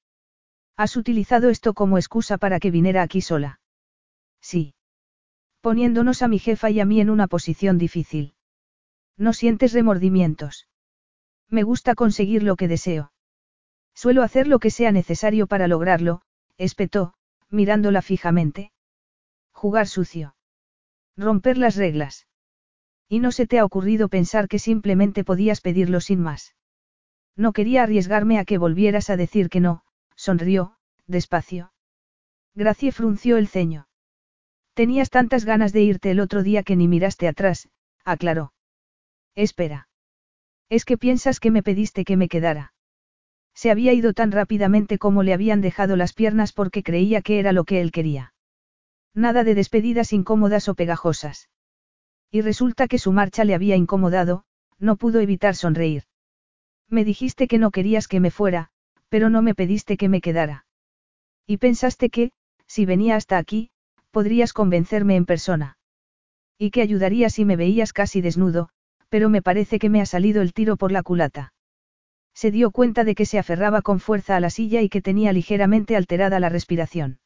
¿Has utilizado esto como excusa para que viniera aquí sola? Sí. Poniéndonos a mi jefa y a mí en una posición difícil. ¿No sientes remordimientos? Me gusta conseguir lo que deseo. Suelo hacer lo que sea necesario para lograrlo, espetó, mirándola fijamente. Jugar sucio. Romper las reglas. Y no se te ha ocurrido pensar que simplemente podías pedirlo sin más. No quería arriesgarme a que volvieras a decir que no, sonrió, despacio. Gracie frunció el ceño. Tenías tantas ganas de irte el otro día que ni miraste atrás, aclaró. Espera. Es que piensas que me pediste que me quedara. Se había ido tan rápidamente como le habían dejado las piernas porque creía que era lo que él quería. Nada de despedidas incómodas o pegajosas. Y resulta que su marcha le había incomodado, no pudo evitar sonreír. Me dijiste que no querías que me fuera, pero no me pediste que me quedara. Y pensaste que, si venía hasta aquí, podrías convencerme en persona. Y que ayudaría si me veías casi desnudo, pero me parece que me ha salido el tiro por la culata. Se dio cuenta de que se aferraba con fuerza a la silla y que tenía ligeramente alterada la respiración.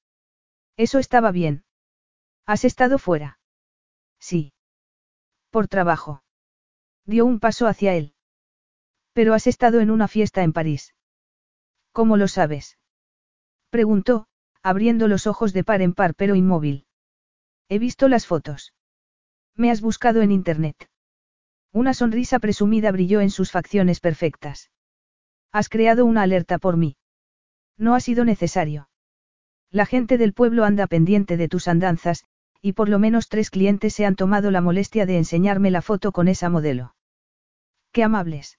Eso estaba bien. ¿Has estado fuera? Sí. Por trabajo. Dio un paso hacia él. Pero has estado en una fiesta en París. ¿Cómo lo sabes? Preguntó, abriendo los ojos de par en par pero inmóvil. He visto las fotos. Me has buscado en Internet. Una sonrisa presumida brilló en sus facciones perfectas. Has creado una alerta por mí. No ha sido necesario. La gente del pueblo anda pendiente de tus andanzas, y por lo menos tres clientes se han tomado la molestia de enseñarme la foto con esa modelo. Qué amables.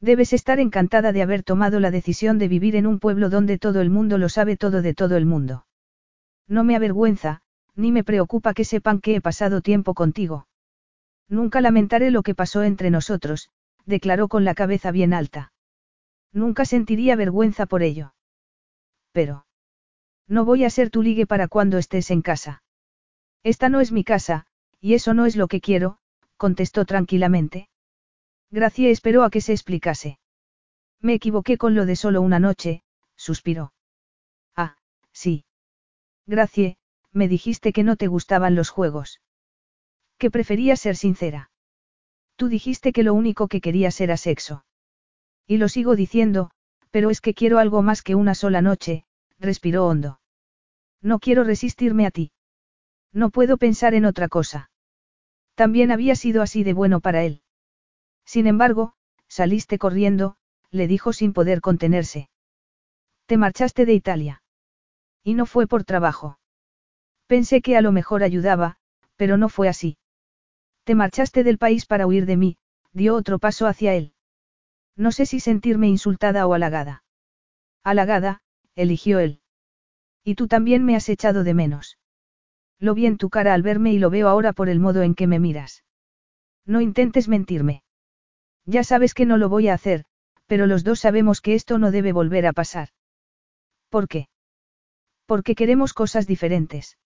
Debes estar encantada de haber tomado la decisión de vivir en un pueblo donde todo el mundo lo sabe todo de todo el mundo. No me avergüenza, ni me preocupa que sepan que he pasado tiempo contigo. Nunca lamentaré lo que pasó entre nosotros, declaró con la cabeza bien alta. Nunca sentiría vergüenza por ello. Pero. No voy a ser tu ligue para cuando estés en casa. Esta no es mi casa, y eso no es lo que quiero, contestó tranquilamente. Gracie esperó a que se explicase. Me equivoqué con lo de solo una noche, suspiró. Ah, sí. Gracie, me dijiste que no te gustaban los juegos. Que preferías ser sincera. Tú dijiste que lo único que querías era sexo. Y lo sigo diciendo, pero es que quiero algo más que una sola noche, respiró hondo. No quiero resistirme a ti. No puedo pensar en otra cosa. También había sido así de bueno para él. Sin embargo, saliste corriendo, le dijo sin poder contenerse. Te marchaste de Italia. Y no fue por trabajo. Pensé que a lo mejor ayudaba, pero no fue así. Te marchaste del país para huir de mí, dio otro paso hacia él. No sé si sentirme insultada o halagada. Halagada, eligió él. Y tú también me has echado de menos. Lo vi en tu cara al verme y lo veo ahora por el modo en que me miras. No intentes mentirme. Ya sabes que no lo voy a hacer, pero los dos sabemos que esto no debe volver a pasar. ¿Por qué? Porque queremos cosas diferentes.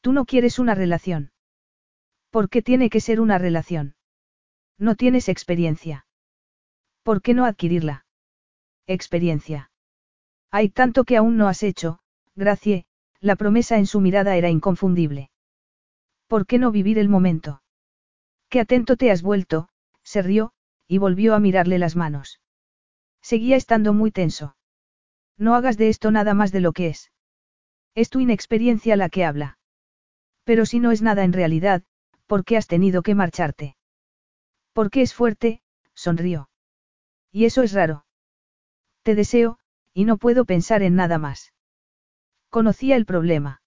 Tú no quieres una relación. ¿Por qué tiene que ser una relación? No tienes experiencia. ¿Por qué no adquirirla? Experiencia. Hay tanto que aún no has hecho, Gracie, la promesa en su mirada era inconfundible. ¿Por qué no vivir el momento? Qué atento te has vuelto, se rió, y volvió a mirarle las manos. Seguía estando muy tenso. No hagas de esto nada más de lo que es. Es tu inexperiencia la que habla. Pero si no es nada en realidad, ¿por qué has tenido que marcharte? Porque es fuerte, sonrió. Y eso es raro. Te deseo, y no puedo pensar en nada más. Conocía el problema.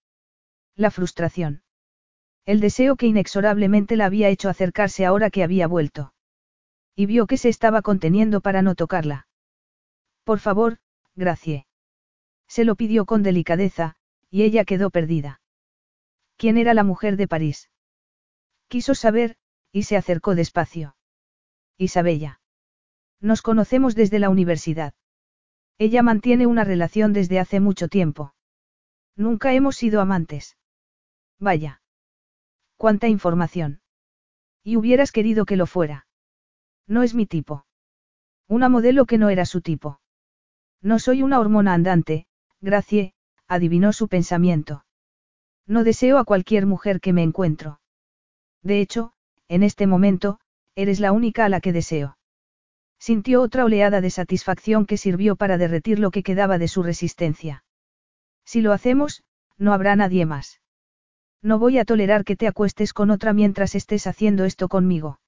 La frustración. El deseo que inexorablemente la había hecho acercarse ahora que había vuelto. Y vio que se estaba conteniendo para no tocarla. Por favor, Gracie. Se lo pidió con delicadeza, y ella quedó perdida. ¿Quién era la mujer de París? Quiso saber, y se acercó despacio. Isabella. Nos conocemos desde la universidad. Ella mantiene una relación desde hace mucho tiempo. Nunca hemos sido amantes. Vaya. Cuánta información. Y hubieras querido que lo fuera. No es mi tipo. Una modelo que no era su tipo. No soy una hormona andante, Gracie, adivinó su pensamiento. No deseo a cualquier mujer que me encuentro. De hecho, en este momento, eres la única a la que deseo. Sintió otra oleada de satisfacción que sirvió para derretir lo que quedaba de su resistencia. Si lo hacemos, no habrá nadie más. No voy a tolerar que te acuestes con otra mientras estés haciendo esto conmigo.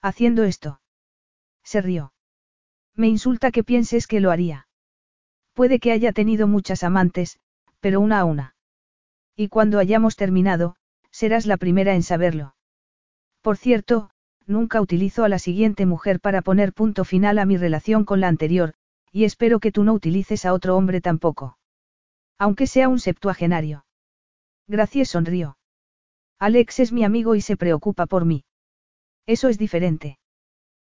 Haciendo esto. Se rió. Me insulta que pienses que lo haría. Puede que haya tenido muchas amantes, pero una a una. Y cuando hayamos terminado, serás la primera en saberlo. Por cierto, nunca utilizo a la siguiente mujer para poner punto final a mi relación con la anterior, y espero que tú no utilices a otro hombre tampoco. Aunque sea un septuagenario. Gracias sonrió. Alex es mi amigo y se preocupa por mí. Eso es diferente.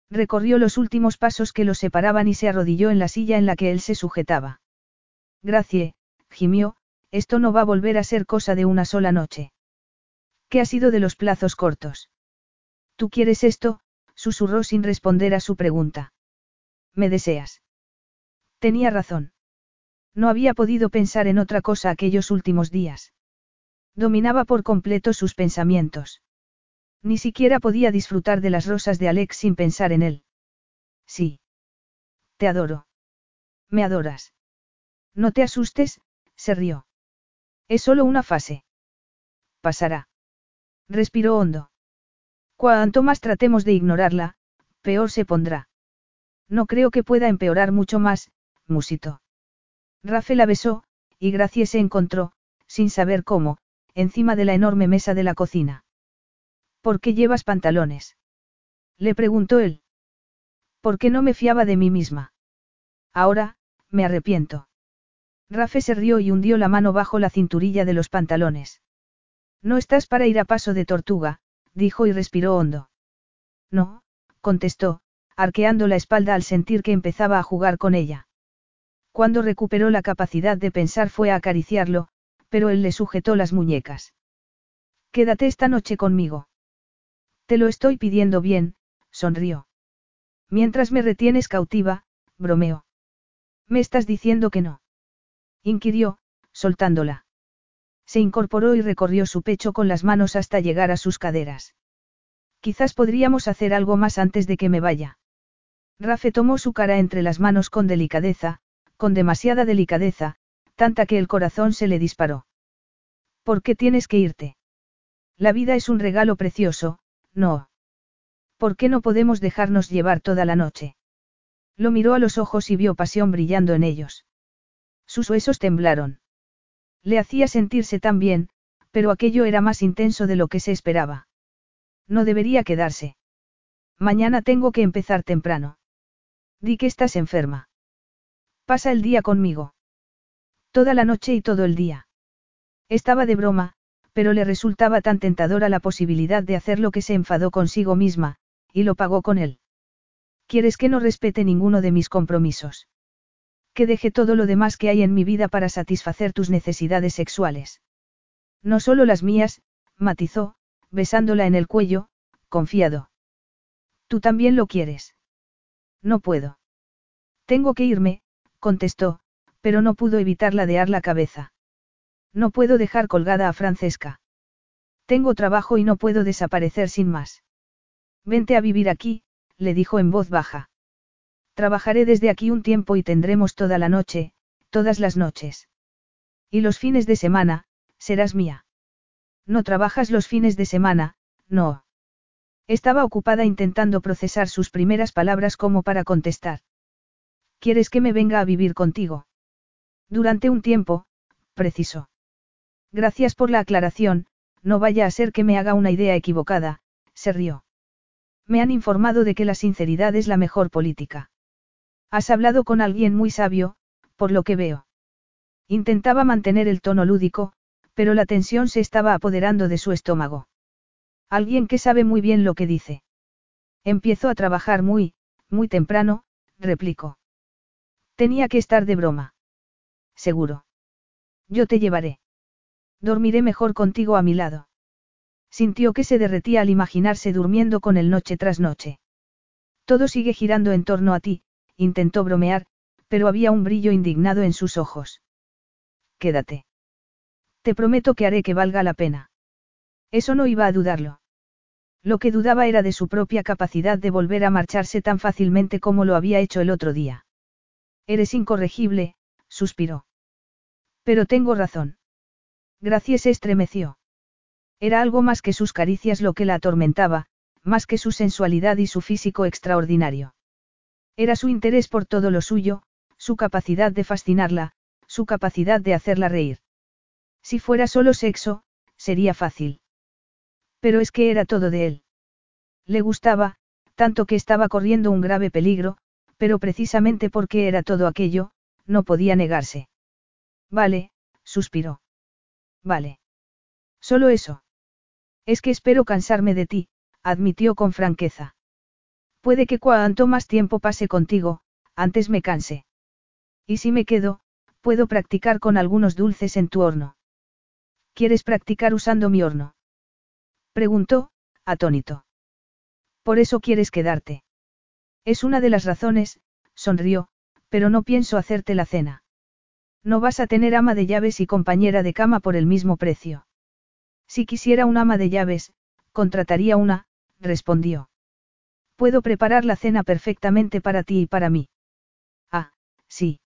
Recorrió los últimos pasos que los separaban y se arrodilló en la silla en la que él se sujetaba. Gracie, gimió, esto no va a volver a ser cosa de una sola noche. ¿Qué ha sido de los plazos cortos? ¿Tú quieres esto? susurró sin responder a su pregunta. ¿Me deseas? Tenía razón. No había podido pensar en otra cosa aquellos últimos días. Dominaba por completo sus pensamientos. Ni siquiera podía disfrutar de las rosas de Alex sin pensar en él. Sí. Te adoro. Me adoras. No te asustes, se rió. Es solo una fase. Pasará. Respiró hondo. Cuanto más tratemos de ignorarla, peor se pondrá. No creo que pueda empeorar mucho más, musito. Rafe la besó, y Gracie se encontró, sin saber cómo, encima de la enorme mesa de la cocina. ¿Por qué llevas pantalones? Le preguntó él. ¿Por qué no me fiaba de mí misma? Ahora, me arrepiento. Rafe se rió y hundió la mano bajo la cinturilla de los pantalones. No estás para ir a paso de tortuga, dijo y respiró hondo. No, contestó, arqueando la espalda al sentir que empezaba a jugar con ella. Cuando recuperó la capacidad de pensar fue a acariciarlo, pero él le sujetó las muñecas. Quédate esta noche conmigo. Te lo estoy pidiendo bien, sonrió. Mientras me retienes cautiva, bromeó. ¿Me estás diciendo que no? inquirió, soltándola. Se incorporó y recorrió su pecho con las manos hasta llegar a sus caderas. Quizás podríamos hacer algo más antes de que me vaya. Rafe tomó su cara entre las manos con delicadeza, con demasiada delicadeza, tanta que el corazón se le disparó. ¿Por qué tienes que irte? La vida es un regalo precioso, no. ¿Por qué no podemos dejarnos llevar toda la noche? Lo miró a los ojos y vio pasión brillando en ellos. Sus huesos temblaron. Le hacía sentirse tan bien, pero aquello era más intenso de lo que se esperaba. No debería quedarse. Mañana tengo que empezar temprano. Di que estás enferma. Pasa el día conmigo. Toda la noche y todo el día. Estaba de broma, pero le resultaba tan tentadora la posibilidad de hacer lo que se enfadó consigo misma, y lo pagó con él. ¿Quieres que no respete ninguno de mis compromisos? que deje todo lo demás que hay en mi vida para satisfacer tus necesidades sexuales. No solo las mías, matizó, besándola en el cuello, confiado. Tú también lo quieres. No puedo. Tengo que irme, contestó, pero no pudo evitar ladear la cabeza. No puedo dejar colgada a Francesca. Tengo trabajo y no puedo desaparecer sin más. Vente a vivir aquí, le dijo en voz baja. Trabajaré desde aquí un tiempo y tendremos toda la noche, todas las noches. Y los fines de semana, serás mía. No trabajas los fines de semana, no. Estaba ocupada intentando procesar sus primeras palabras como para contestar. ¿Quieres que me venga a vivir contigo? Durante un tiempo, precisó. Gracias por la aclaración, no vaya a ser que me haga una idea equivocada, se rió. Me han informado de que la sinceridad es la mejor política. Has hablado con alguien muy sabio, por lo que veo. Intentaba mantener el tono lúdico, pero la tensión se estaba apoderando de su estómago. Alguien que sabe muy bien lo que dice. Empiezo a trabajar muy, muy temprano, replicó. Tenía que estar de broma. Seguro. Yo te llevaré. Dormiré mejor contigo a mi lado. Sintió que se derretía al imaginarse durmiendo con él noche tras noche. Todo sigue girando en torno a ti, intentó bromear, pero había un brillo indignado en sus ojos. Quédate. Te prometo que haré que valga la pena. Eso no iba a dudarlo. Lo que dudaba era de su propia capacidad de volver a marcharse tan fácilmente como lo había hecho el otro día. Eres incorregible, suspiró. Pero tengo razón. Gracias se estremeció. Era algo más que sus caricias lo que la atormentaba, más que su sensualidad y su físico extraordinario. Era su interés por todo lo suyo, su capacidad de fascinarla, su capacidad de hacerla reír. Si fuera solo sexo, sería fácil. Pero es que era todo de él. Le gustaba, tanto que estaba corriendo un grave peligro, pero precisamente porque era todo aquello, no podía negarse. Vale, suspiró. Vale. Solo eso. Es que espero cansarme de ti, admitió con franqueza. Puede que cuanto más tiempo pase contigo, antes me canse. Y si me quedo, puedo practicar con algunos dulces en tu horno. ¿Quieres practicar usando mi horno? Preguntó, atónito. Por eso quieres quedarte. Es una de las razones, sonrió, pero no pienso hacerte la cena. No vas a tener ama de llaves y compañera de cama por el mismo precio. Si quisiera un ama de llaves, contrataría una, respondió. Puedo preparar la cena perfectamente para ti y para mí. Ah, sí.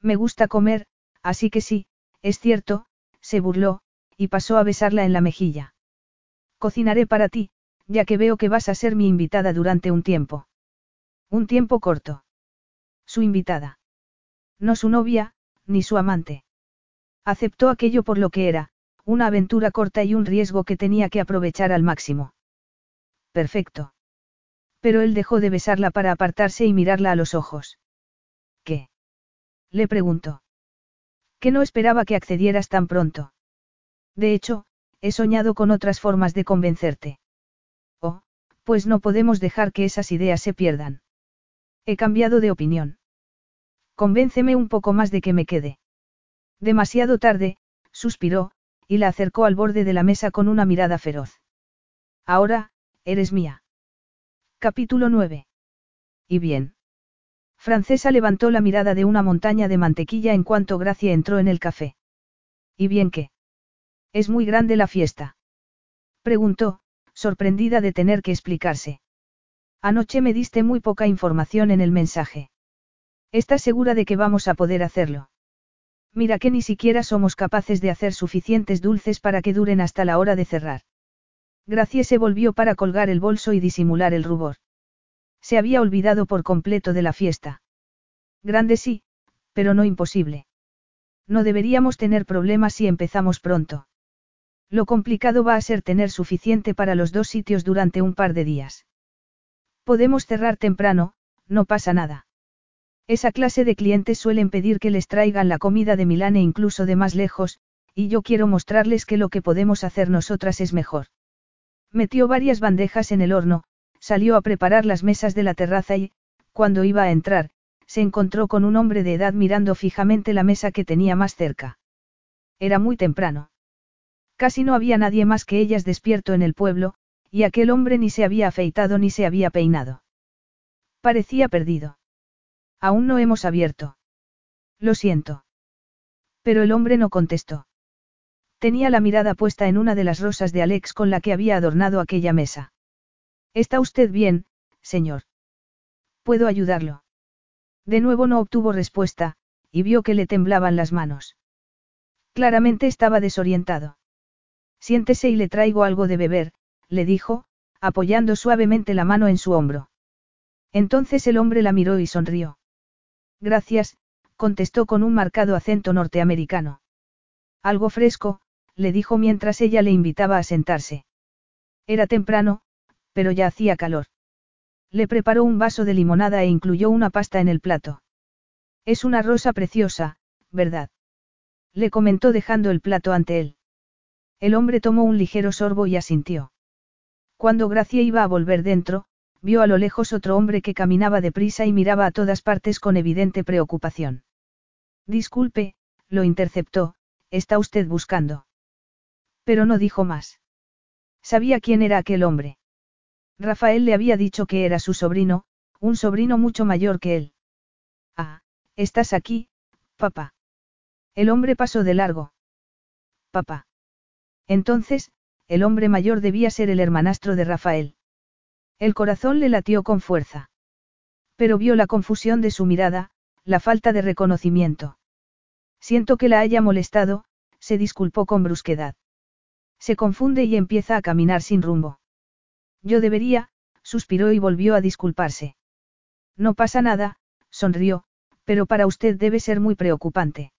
Me gusta comer, así que sí, es cierto, se burló, y pasó a besarla en la mejilla. Cocinaré para ti, ya que veo que vas a ser mi invitada durante un tiempo. Un tiempo corto. Su invitada. No su novia, ni su amante. Aceptó aquello por lo que era, una aventura corta y un riesgo que tenía que aprovechar al máximo. Perfecto. Pero él dejó de besarla para apartarse y mirarla a los ojos. ¿Qué? Le preguntó. Que no esperaba que accedieras tan pronto. De hecho, he soñado con otras formas de convencerte. Oh, pues no podemos dejar que esas ideas se pierdan. He cambiado de opinión. Convénceme un poco más de que me quede. Demasiado tarde, suspiró, y la acercó al borde de la mesa con una mirada feroz. Ahora, eres mía. Capítulo 9. Y bien. Francesa levantó la mirada de una montaña de mantequilla en cuanto Gracia entró en el café. ¿Y bien qué? ¿Es muy grande la fiesta? Preguntó, sorprendida de tener que explicarse. Anoche me diste muy poca información en el mensaje. ¿Estás segura de que vamos a poder hacerlo? Mira que ni siquiera somos capaces de hacer suficientes dulces para que duren hasta la hora de cerrar. Gracie se volvió para colgar el bolso y disimular el rubor. Se había olvidado por completo de la fiesta. Grande sí, pero no imposible. No deberíamos tener problemas si empezamos pronto. Lo complicado va a ser tener suficiente para los dos sitios durante un par de días. Podemos cerrar temprano, no pasa nada. Esa clase de clientes suelen pedir que les traigan la comida de Milán e incluso de más lejos, y yo quiero mostrarles que lo que podemos hacer nosotras es mejor. Metió varias bandejas en el horno, salió a preparar las mesas de la terraza y, cuando iba a entrar, se encontró con un hombre de edad mirando fijamente la mesa que tenía más cerca. Era muy temprano. Casi no había nadie más que ellas despierto en el pueblo, y aquel hombre ni se había afeitado ni se había peinado. Parecía perdido. Aún no hemos abierto. Lo siento. Pero el hombre no contestó. Tenía la mirada puesta en una de las rosas de Alex con la que había adornado aquella mesa. ¿Está usted bien, señor? ¿Puedo ayudarlo? De nuevo no obtuvo respuesta, y vio que le temblaban las manos. Claramente estaba desorientado. Siéntese y le traigo algo de beber, le dijo, apoyando suavemente la mano en su hombro. Entonces el hombre la miró y sonrió. Gracias, contestó con un marcado acento norteamericano. Algo fresco, le dijo mientras ella le invitaba a sentarse. Era temprano, pero ya hacía calor. Le preparó un vaso de limonada e incluyó una pasta en el plato. Es una rosa preciosa, ¿verdad? Le comentó dejando el plato ante él. El hombre tomó un ligero sorbo y asintió. Cuando Gracia iba a volver dentro, vio a lo lejos otro hombre que caminaba deprisa y miraba a todas partes con evidente preocupación. Disculpe, lo interceptó, está usted buscando. Pero no dijo más. Sabía quién era aquel hombre. Rafael le había dicho que era su sobrino, un sobrino mucho mayor que él. Ah, estás aquí, papá. El hombre pasó de largo. Papá. Entonces, el hombre mayor debía ser el hermanastro de Rafael. El corazón le latió con fuerza. Pero vio la confusión de su mirada, la falta de reconocimiento. Siento que la haya molestado, se disculpó con brusquedad. Se confunde y empieza a caminar sin rumbo. Yo debería, suspiró y volvió a disculparse. No pasa nada, sonrió, pero para usted debe ser muy preocupante.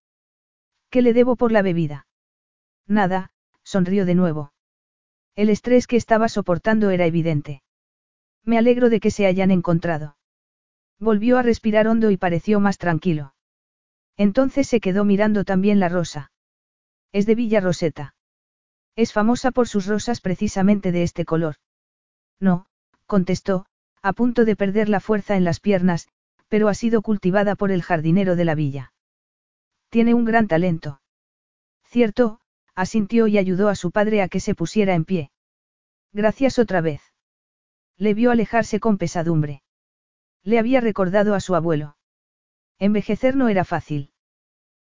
¿Qué le debo por la bebida? Nada, sonrió de nuevo. El estrés que estaba soportando era evidente. Me alegro de que se hayan encontrado. Volvió a respirar hondo y pareció más tranquilo. Entonces se quedó mirando también la rosa. Es de Villa Roseta. Es famosa por sus rosas precisamente de este color. No, contestó, a punto de perder la fuerza en las piernas, pero ha sido cultivada por el jardinero de la villa. Tiene un gran talento. Cierto, asintió y ayudó a su padre a que se pusiera en pie. Gracias otra vez. Le vio alejarse con pesadumbre. Le había recordado a su abuelo. Envejecer no era fácil.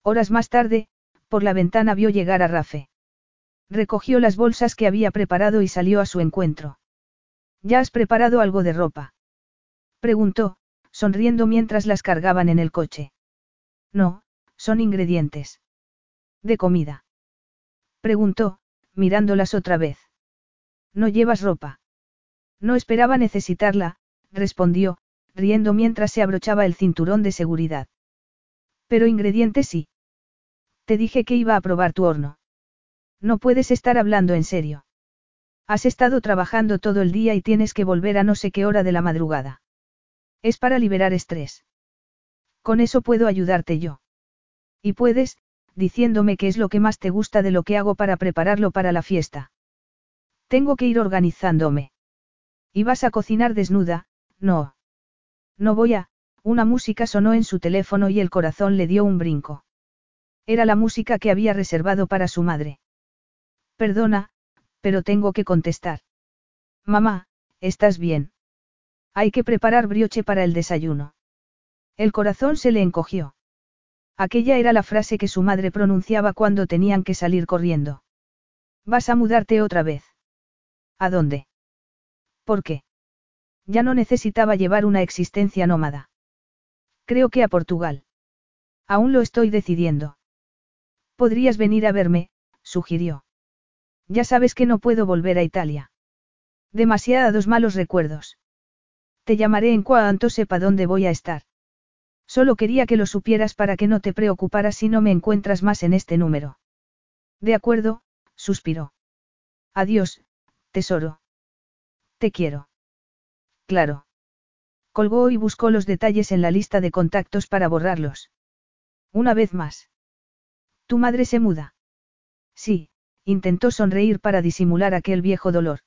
Horas más tarde, por la ventana vio llegar a Rafe. Recogió las bolsas que había preparado y salió a su encuentro. ¿Ya has preparado algo de ropa? Preguntó, sonriendo mientras las cargaban en el coche. No, son ingredientes. ¿De comida? Preguntó, mirándolas otra vez. ¿No llevas ropa? No esperaba necesitarla, respondió, riendo mientras se abrochaba el cinturón de seguridad. Pero ingredientes sí. Te dije que iba a probar tu horno. No puedes estar hablando en serio. Has estado trabajando todo el día y tienes que volver a no sé qué hora de la madrugada. Es para liberar estrés. Con eso puedo ayudarte yo. Y puedes, diciéndome qué es lo que más te gusta de lo que hago para prepararlo para la fiesta. Tengo que ir organizándome. ¿Y vas a cocinar desnuda? No. No voy a, una música sonó en su teléfono y el corazón le dio un brinco. Era la música que había reservado para su madre. Perdona, pero tengo que contestar. Mamá, ¿estás bien? Hay que preparar brioche para el desayuno. El corazón se le encogió. Aquella era la frase que su madre pronunciaba cuando tenían que salir corriendo. ¿Vas a mudarte otra vez? ¿A dónde? ¿Por qué? Ya no necesitaba llevar una existencia nómada. Creo que a Portugal. Aún lo estoy decidiendo. Podrías venir a verme, sugirió. Ya sabes que no puedo volver a Italia. Demasiados malos recuerdos. Te llamaré en cuanto sepa dónde voy a estar. Solo quería que lo supieras para que no te preocuparas si no me encuentras más en este número. De acuerdo, suspiró. Adiós, tesoro. Te quiero. Claro. Colgó y buscó los detalles en la lista de contactos para borrarlos. Una vez más. ¿Tu madre se muda? Sí, intentó sonreír para disimular aquel viejo dolor.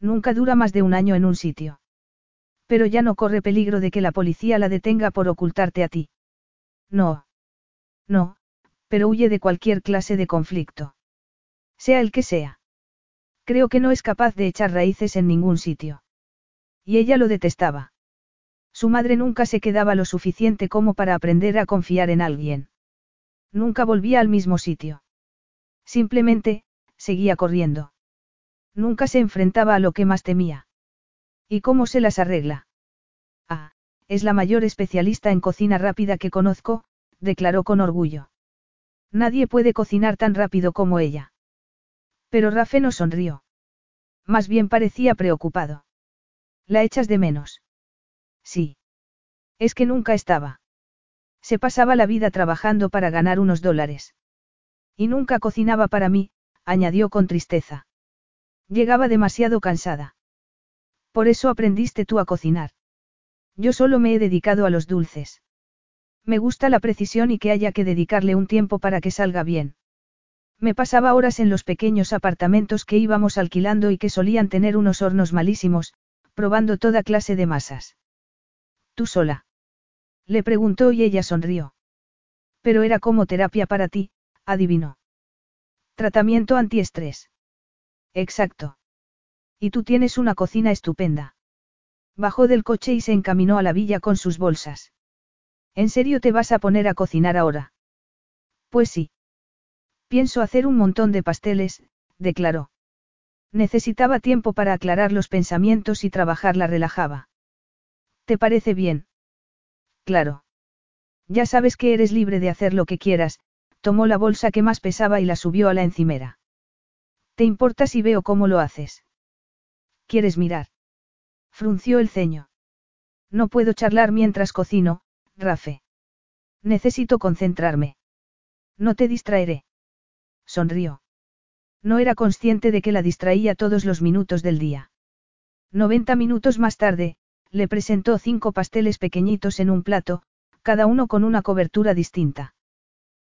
Nunca dura más de un año en un sitio. Pero ya no corre peligro de que la policía la detenga por ocultarte a ti. No. No, pero huye de cualquier clase de conflicto. Sea el que sea. Creo que no es capaz de echar raíces en ningún sitio. Y ella lo detestaba. Su madre nunca se quedaba lo suficiente como para aprender a confiar en alguien. Nunca volvía al mismo sitio. Simplemente, seguía corriendo. Nunca se enfrentaba a lo que más temía. ¿Y cómo se las arregla? Ah, es la mayor especialista en cocina rápida que conozco, declaró con orgullo. Nadie puede cocinar tan rápido como ella. Pero Rafe no sonrió. Más bien parecía preocupado. ¿La echas de menos? Sí. Es que nunca estaba. Se pasaba la vida trabajando para ganar unos dólares. Y nunca cocinaba para mí, añadió con tristeza. Llegaba demasiado cansada. Por eso aprendiste tú a cocinar. Yo solo me he dedicado a los dulces. Me gusta la precisión y que haya que dedicarle un tiempo para que salga bien. Me pasaba horas en los pequeños apartamentos que íbamos alquilando y que solían tener unos hornos malísimos, probando toda clase de masas. ¿Tú sola? Le preguntó y ella sonrió. Pero era como terapia para ti, adivinó. Tratamiento antiestrés. Exacto. Y tú tienes una cocina estupenda. Bajó del coche y se encaminó a la villa con sus bolsas. ¿En serio te vas a poner a cocinar ahora? Pues sí. Pienso hacer un montón de pasteles, declaró. Necesitaba tiempo para aclarar los pensamientos y trabajar la relajaba. ¿Te parece bien? Claro. Ya sabes que eres libre de hacer lo que quieras, tomó la bolsa que más pesaba y la subió a la encimera. ¿Te importa si veo cómo lo haces? ¿Quieres mirar? Frunció el ceño. No puedo charlar mientras cocino, Rafe. Necesito concentrarme. No te distraeré. Sonrió. No era consciente de que la distraía todos los minutos del día. Noventa minutos más tarde, le presentó cinco pasteles pequeñitos en un plato, cada uno con una cobertura distinta.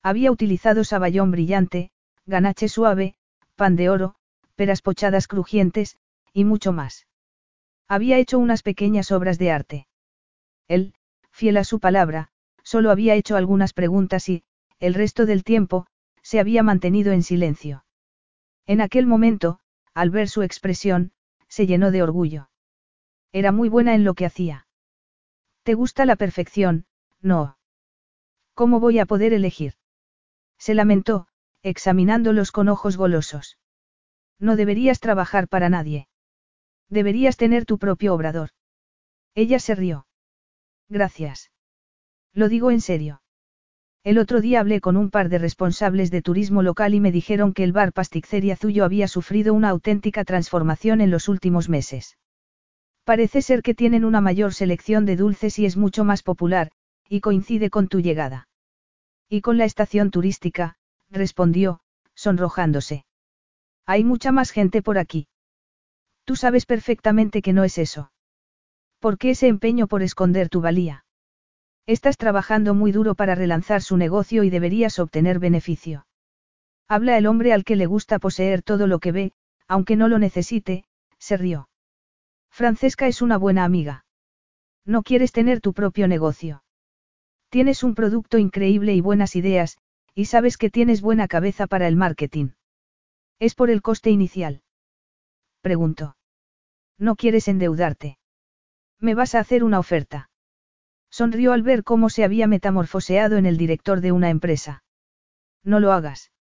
Había utilizado saballón brillante, ganache suave, pan de oro, peras pochadas crujientes, y mucho más. Había hecho unas pequeñas obras de arte. Él, fiel a su palabra, solo había hecho algunas preguntas y, el resto del tiempo, se había mantenido en silencio. En aquel momento, al ver su expresión, se llenó de orgullo. Era muy buena en lo que hacía. ¿Te gusta la perfección? No. ¿Cómo voy a poder elegir? Se lamentó, examinándolos con ojos golosos. No deberías trabajar para nadie. Deberías tener tu propio obrador. Ella se rió. Gracias. Lo digo en serio. El otro día hablé con un par de responsables de turismo local y me dijeron que el bar Pasticceria Zuyo había sufrido una auténtica transformación en los últimos meses. Parece ser que tienen una mayor selección de dulces y es mucho más popular, y coincide con tu llegada. Y con la estación turística, respondió, sonrojándose. Hay mucha más gente por aquí. Tú sabes perfectamente que no es eso. ¿Por qué ese empeño por esconder tu valía? Estás trabajando muy duro para relanzar su negocio y deberías obtener beneficio. Habla el hombre al que le gusta poseer todo lo que ve, aunque no lo necesite, se rió. Francesca es una buena amiga. No quieres tener tu propio negocio. Tienes un producto increíble y buenas ideas, y sabes que tienes buena cabeza para el marketing. ¿Es por el coste inicial? Preguntó. ¿No quieres endeudarte? ¿Me vas a hacer una oferta? Sonrió al ver cómo se había metamorfoseado en el director de una empresa. No lo hagas.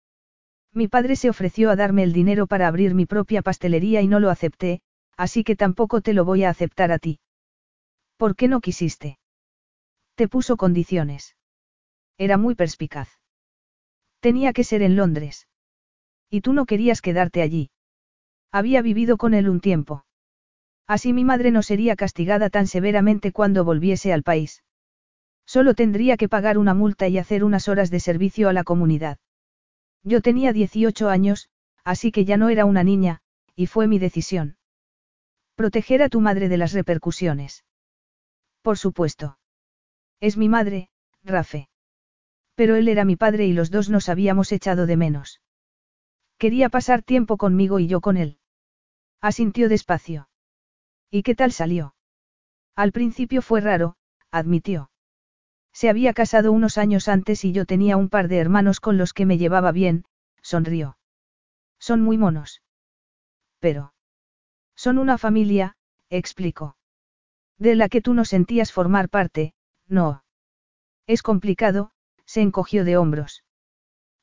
Mi padre se ofreció a darme el dinero para abrir mi propia pastelería y no lo acepté, así que tampoco te lo voy a aceptar a ti. ¿Por qué no quisiste? Te puso condiciones. Era muy perspicaz. Tenía que ser en Londres. Y tú no querías quedarte allí. Había vivido con él un tiempo. Así mi madre no sería castigada tan severamente cuando volviese al país. Solo tendría que pagar una multa y hacer unas horas de servicio a la comunidad. Yo tenía 18 años, así que ya no era una niña, y fue mi decisión. Proteger a tu madre de las repercusiones. Por supuesto. Es mi madre, Rafe. Pero él era mi padre y los dos nos habíamos echado de menos. Quería pasar tiempo conmigo y yo con él. Asintió despacio. ¿Y qué tal salió? Al principio fue raro, admitió. Se había casado unos años antes y yo tenía un par de hermanos con los que me llevaba bien, sonrió. Son muy monos. Pero. Son una familia, explicó. De la que tú no sentías formar parte, no. Es complicado, se encogió de hombros.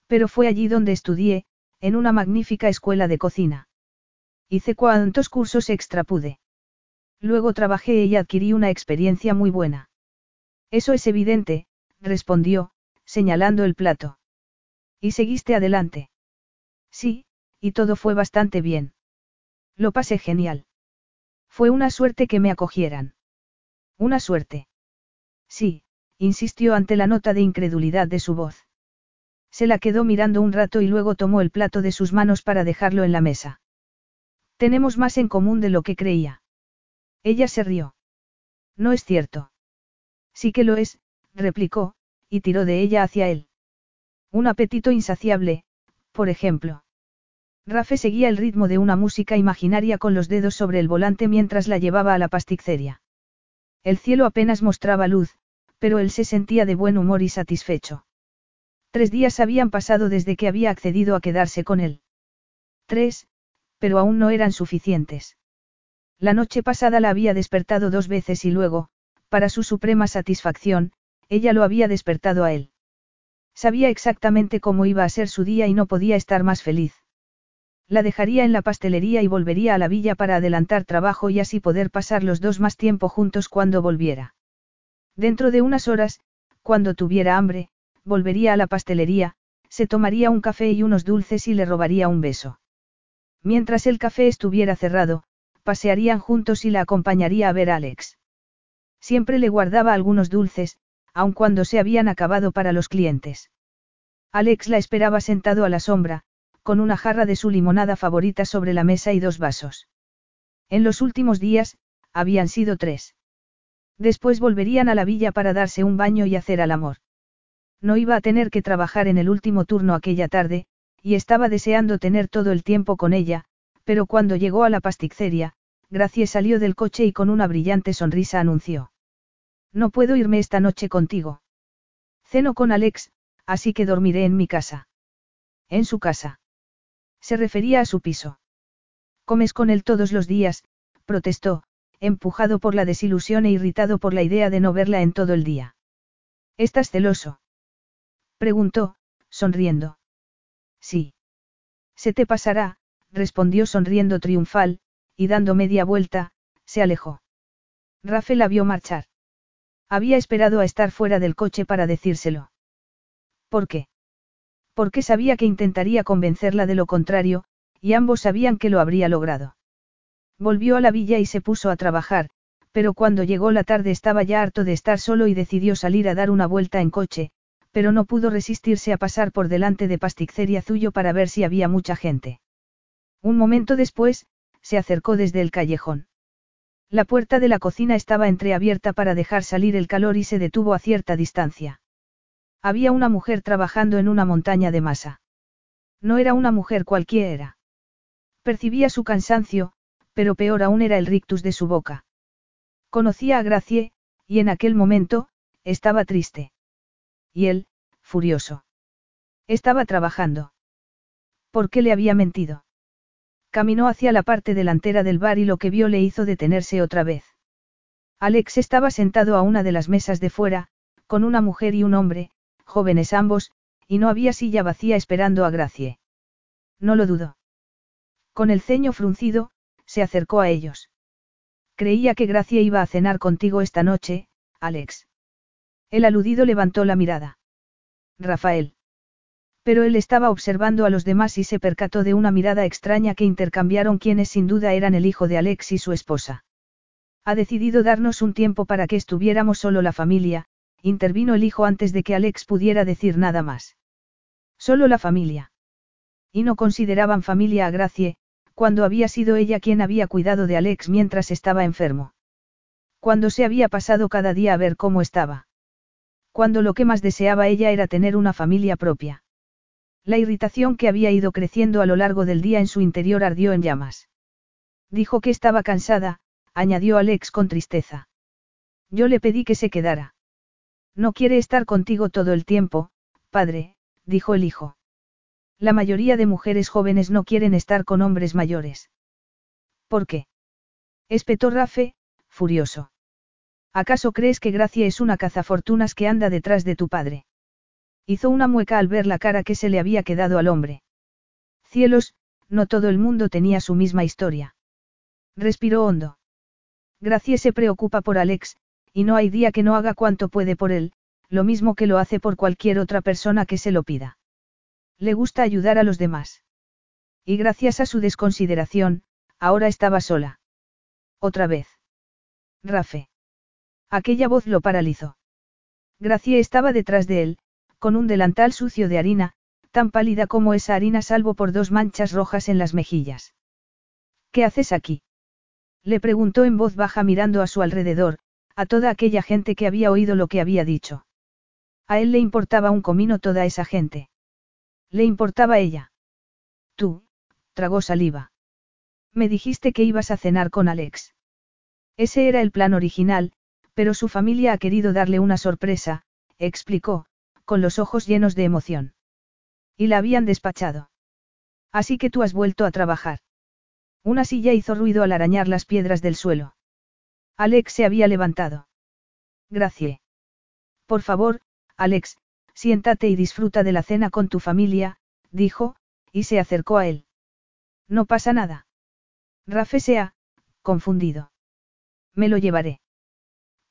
Pero fue allí donde estudié, en una magnífica escuela de cocina. Hice cuantos cursos extra pude. Luego trabajé y adquirí una experiencia muy buena. Eso es evidente, respondió, señalando el plato. ¿Y seguiste adelante? Sí, y todo fue bastante bien. Lo pasé genial. Fue una suerte que me acogieran. Una suerte. Sí, insistió ante la nota de incredulidad de su voz. Se la quedó mirando un rato y luego tomó el plato de sus manos para dejarlo en la mesa. Tenemos más en común de lo que creía. Ella se rió. No es cierto. Sí que lo es, replicó, y tiró de ella hacia él. Un apetito insaciable, por ejemplo. Rafe seguía el ritmo de una música imaginaria con los dedos sobre el volante mientras la llevaba a la pasticceria. El cielo apenas mostraba luz, pero él se sentía de buen humor y satisfecho. Tres días habían pasado desde que había accedido a quedarse con él. Tres, pero aún no eran suficientes. La noche pasada la había despertado dos veces y luego, para su suprema satisfacción, ella lo había despertado a él. Sabía exactamente cómo iba a ser su día y no podía estar más feliz. La dejaría en la pastelería y volvería a la villa para adelantar trabajo y así poder pasar los dos más tiempo juntos cuando volviera. Dentro de unas horas, cuando tuviera hambre, volvería a la pastelería, se tomaría un café y unos dulces y le robaría un beso. Mientras el café estuviera cerrado, pasearían juntos y la acompañaría a ver a Alex. Siempre le guardaba algunos dulces, aun cuando se habían acabado para los clientes. Alex la esperaba sentado a la sombra, con una jarra de su limonada favorita sobre la mesa y dos vasos. En los últimos días, habían sido tres. Después volverían a la villa para darse un baño y hacer al amor. No iba a tener que trabajar en el último turno aquella tarde, y estaba deseando tener todo el tiempo con ella, pero cuando llegó a la pasticceria, Gracie salió del coche y con una brillante sonrisa anunció. No puedo irme esta noche contigo. Ceno con Alex, así que dormiré en mi casa. En su casa. Se refería a su piso. Comes con él todos los días, protestó, empujado por la desilusión e irritado por la idea de no verla en todo el día. ¿Estás celoso? Preguntó, sonriendo. Sí. Se te pasará, respondió sonriendo triunfal, y dando media vuelta, se alejó. Rafael la vio marchar. Había esperado a estar fuera del coche para decírselo. ¿Por qué? Porque sabía que intentaría convencerla de lo contrario, y ambos sabían que lo habría logrado. Volvió a la villa y se puso a trabajar, pero cuando llegó la tarde estaba ya harto de estar solo y decidió salir a dar una vuelta en coche, pero no pudo resistirse a pasar por delante de Pasticceria Zuyo para ver si había mucha gente. Un momento después, se acercó desde el callejón. La puerta de la cocina estaba entreabierta para dejar salir el calor y se detuvo a cierta distancia. Había una mujer trabajando en una montaña de masa. No era una mujer cualquiera. Percibía su cansancio, pero peor aún era el rictus de su boca. Conocía a Gracie, y en aquel momento, estaba triste. Y él, furioso. Estaba trabajando. ¿Por qué le había mentido? Caminó hacia la parte delantera del bar y lo que vio le hizo detenerse otra vez. Alex estaba sentado a una de las mesas de fuera, con una mujer y un hombre, jóvenes ambos, y no había silla vacía esperando a Gracie. No lo dudó. Con el ceño fruncido, se acercó a ellos. Creía que Gracie iba a cenar contigo esta noche, Alex. El aludido levantó la mirada. Rafael. Pero él estaba observando a los demás y se percató de una mirada extraña que intercambiaron quienes sin duda eran el hijo de Alex y su esposa. Ha decidido darnos un tiempo para que estuviéramos solo la familia, intervino el hijo antes de que Alex pudiera decir nada más. Solo la familia. Y no consideraban familia a Gracie, cuando había sido ella quien había cuidado de Alex mientras estaba enfermo. Cuando se había pasado cada día a ver cómo estaba cuando lo que más deseaba ella era tener una familia propia. La irritación que había ido creciendo a lo largo del día en su interior ardió en llamas. Dijo que estaba cansada, añadió Alex con tristeza. Yo le pedí que se quedara. No quiere estar contigo todo el tiempo, padre, dijo el hijo. La mayoría de mujeres jóvenes no quieren estar con hombres mayores. ¿Por qué? Espetó Rafe, furioso. ¿Acaso crees que Gracia es una cazafortunas que anda detrás de tu padre? Hizo una mueca al ver la cara que se le había quedado al hombre. Cielos, no todo el mundo tenía su misma historia. Respiró hondo. Gracie se preocupa por Alex, y no hay día que no haga cuanto puede por él, lo mismo que lo hace por cualquier otra persona que se lo pida. Le gusta ayudar a los demás. Y gracias a su desconsideración, ahora estaba sola. Otra vez. Rafe. Aquella voz lo paralizó. Gracie estaba detrás de él, con un delantal sucio de harina, tan pálida como esa harina salvo por dos manchas rojas en las mejillas. ¿Qué haces aquí? Le preguntó en voz baja mirando a su alrededor, a toda aquella gente que había oído lo que había dicho. A él le importaba un comino toda esa gente. Le importaba ella. Tú, tragó saliva. Me dijiste que ibas a cenar con Alex. Ese era el plan original, pero su familia ha querido darle una sorpresa, explicó, con los ojos llenos de emoción. Y la habían despachado. Así que tú has vuelto a trabajar. Una silla hizo ruido al arañar las piedras del suelo. Alex se había levantado. Gracie. Por favor, Alex, siéntate y disfruta de la cena con tu familia, dijo, y se acercó a él. No pasa nada. Rafe se ha, confundido. Me lo llevaré.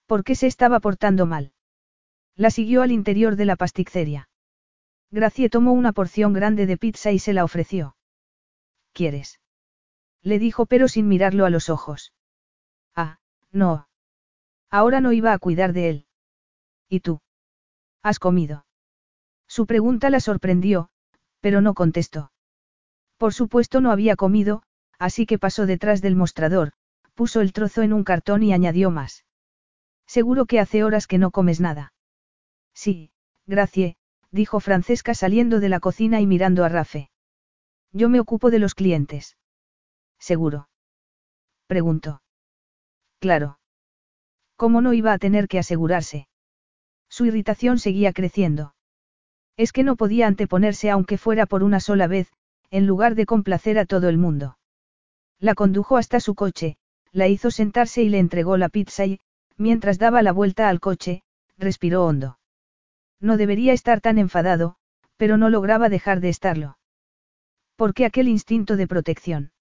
¿Por qué se estaba portando mal? La siguió al interior de la pasticceria. Gracie tomó una porción grande de pizza y se la ofreció. ¿Quieres? Le dijo pero sin mirarlo a los ojos. Ah, no. Ahora no iba a cuidar de él. ¿Y tú? ¿Has comido? Su pregunta la sorprendió, pero no contestó. Por supuesto no había comido, así que pasó detrás del mostrador, puso el trozo en un cartón y añadió más. Seguro que hace horas que no comes nada. Sí, gracias, dijo Francesca saliendo de la cocina y mirando a Rafe. Yo me ocupo de los clientes. ¿Seguro? Preguntó. Claro. ¿Cómo no iba a tener que asegurarse? Su irritación seguía creciendo. Es que no podía anteponerse aunque fuera por una sola vez, en lugar de complacer a todo el mundo. La condujo hasta su coche, la hizo sentarse y le entregó la pizza y, mientras daba la vuelta al coche, respiró hondo. No debería estar tan enfadado, pero no lograba dejar de estarlo. ¿Por qué aquel instinto de protección?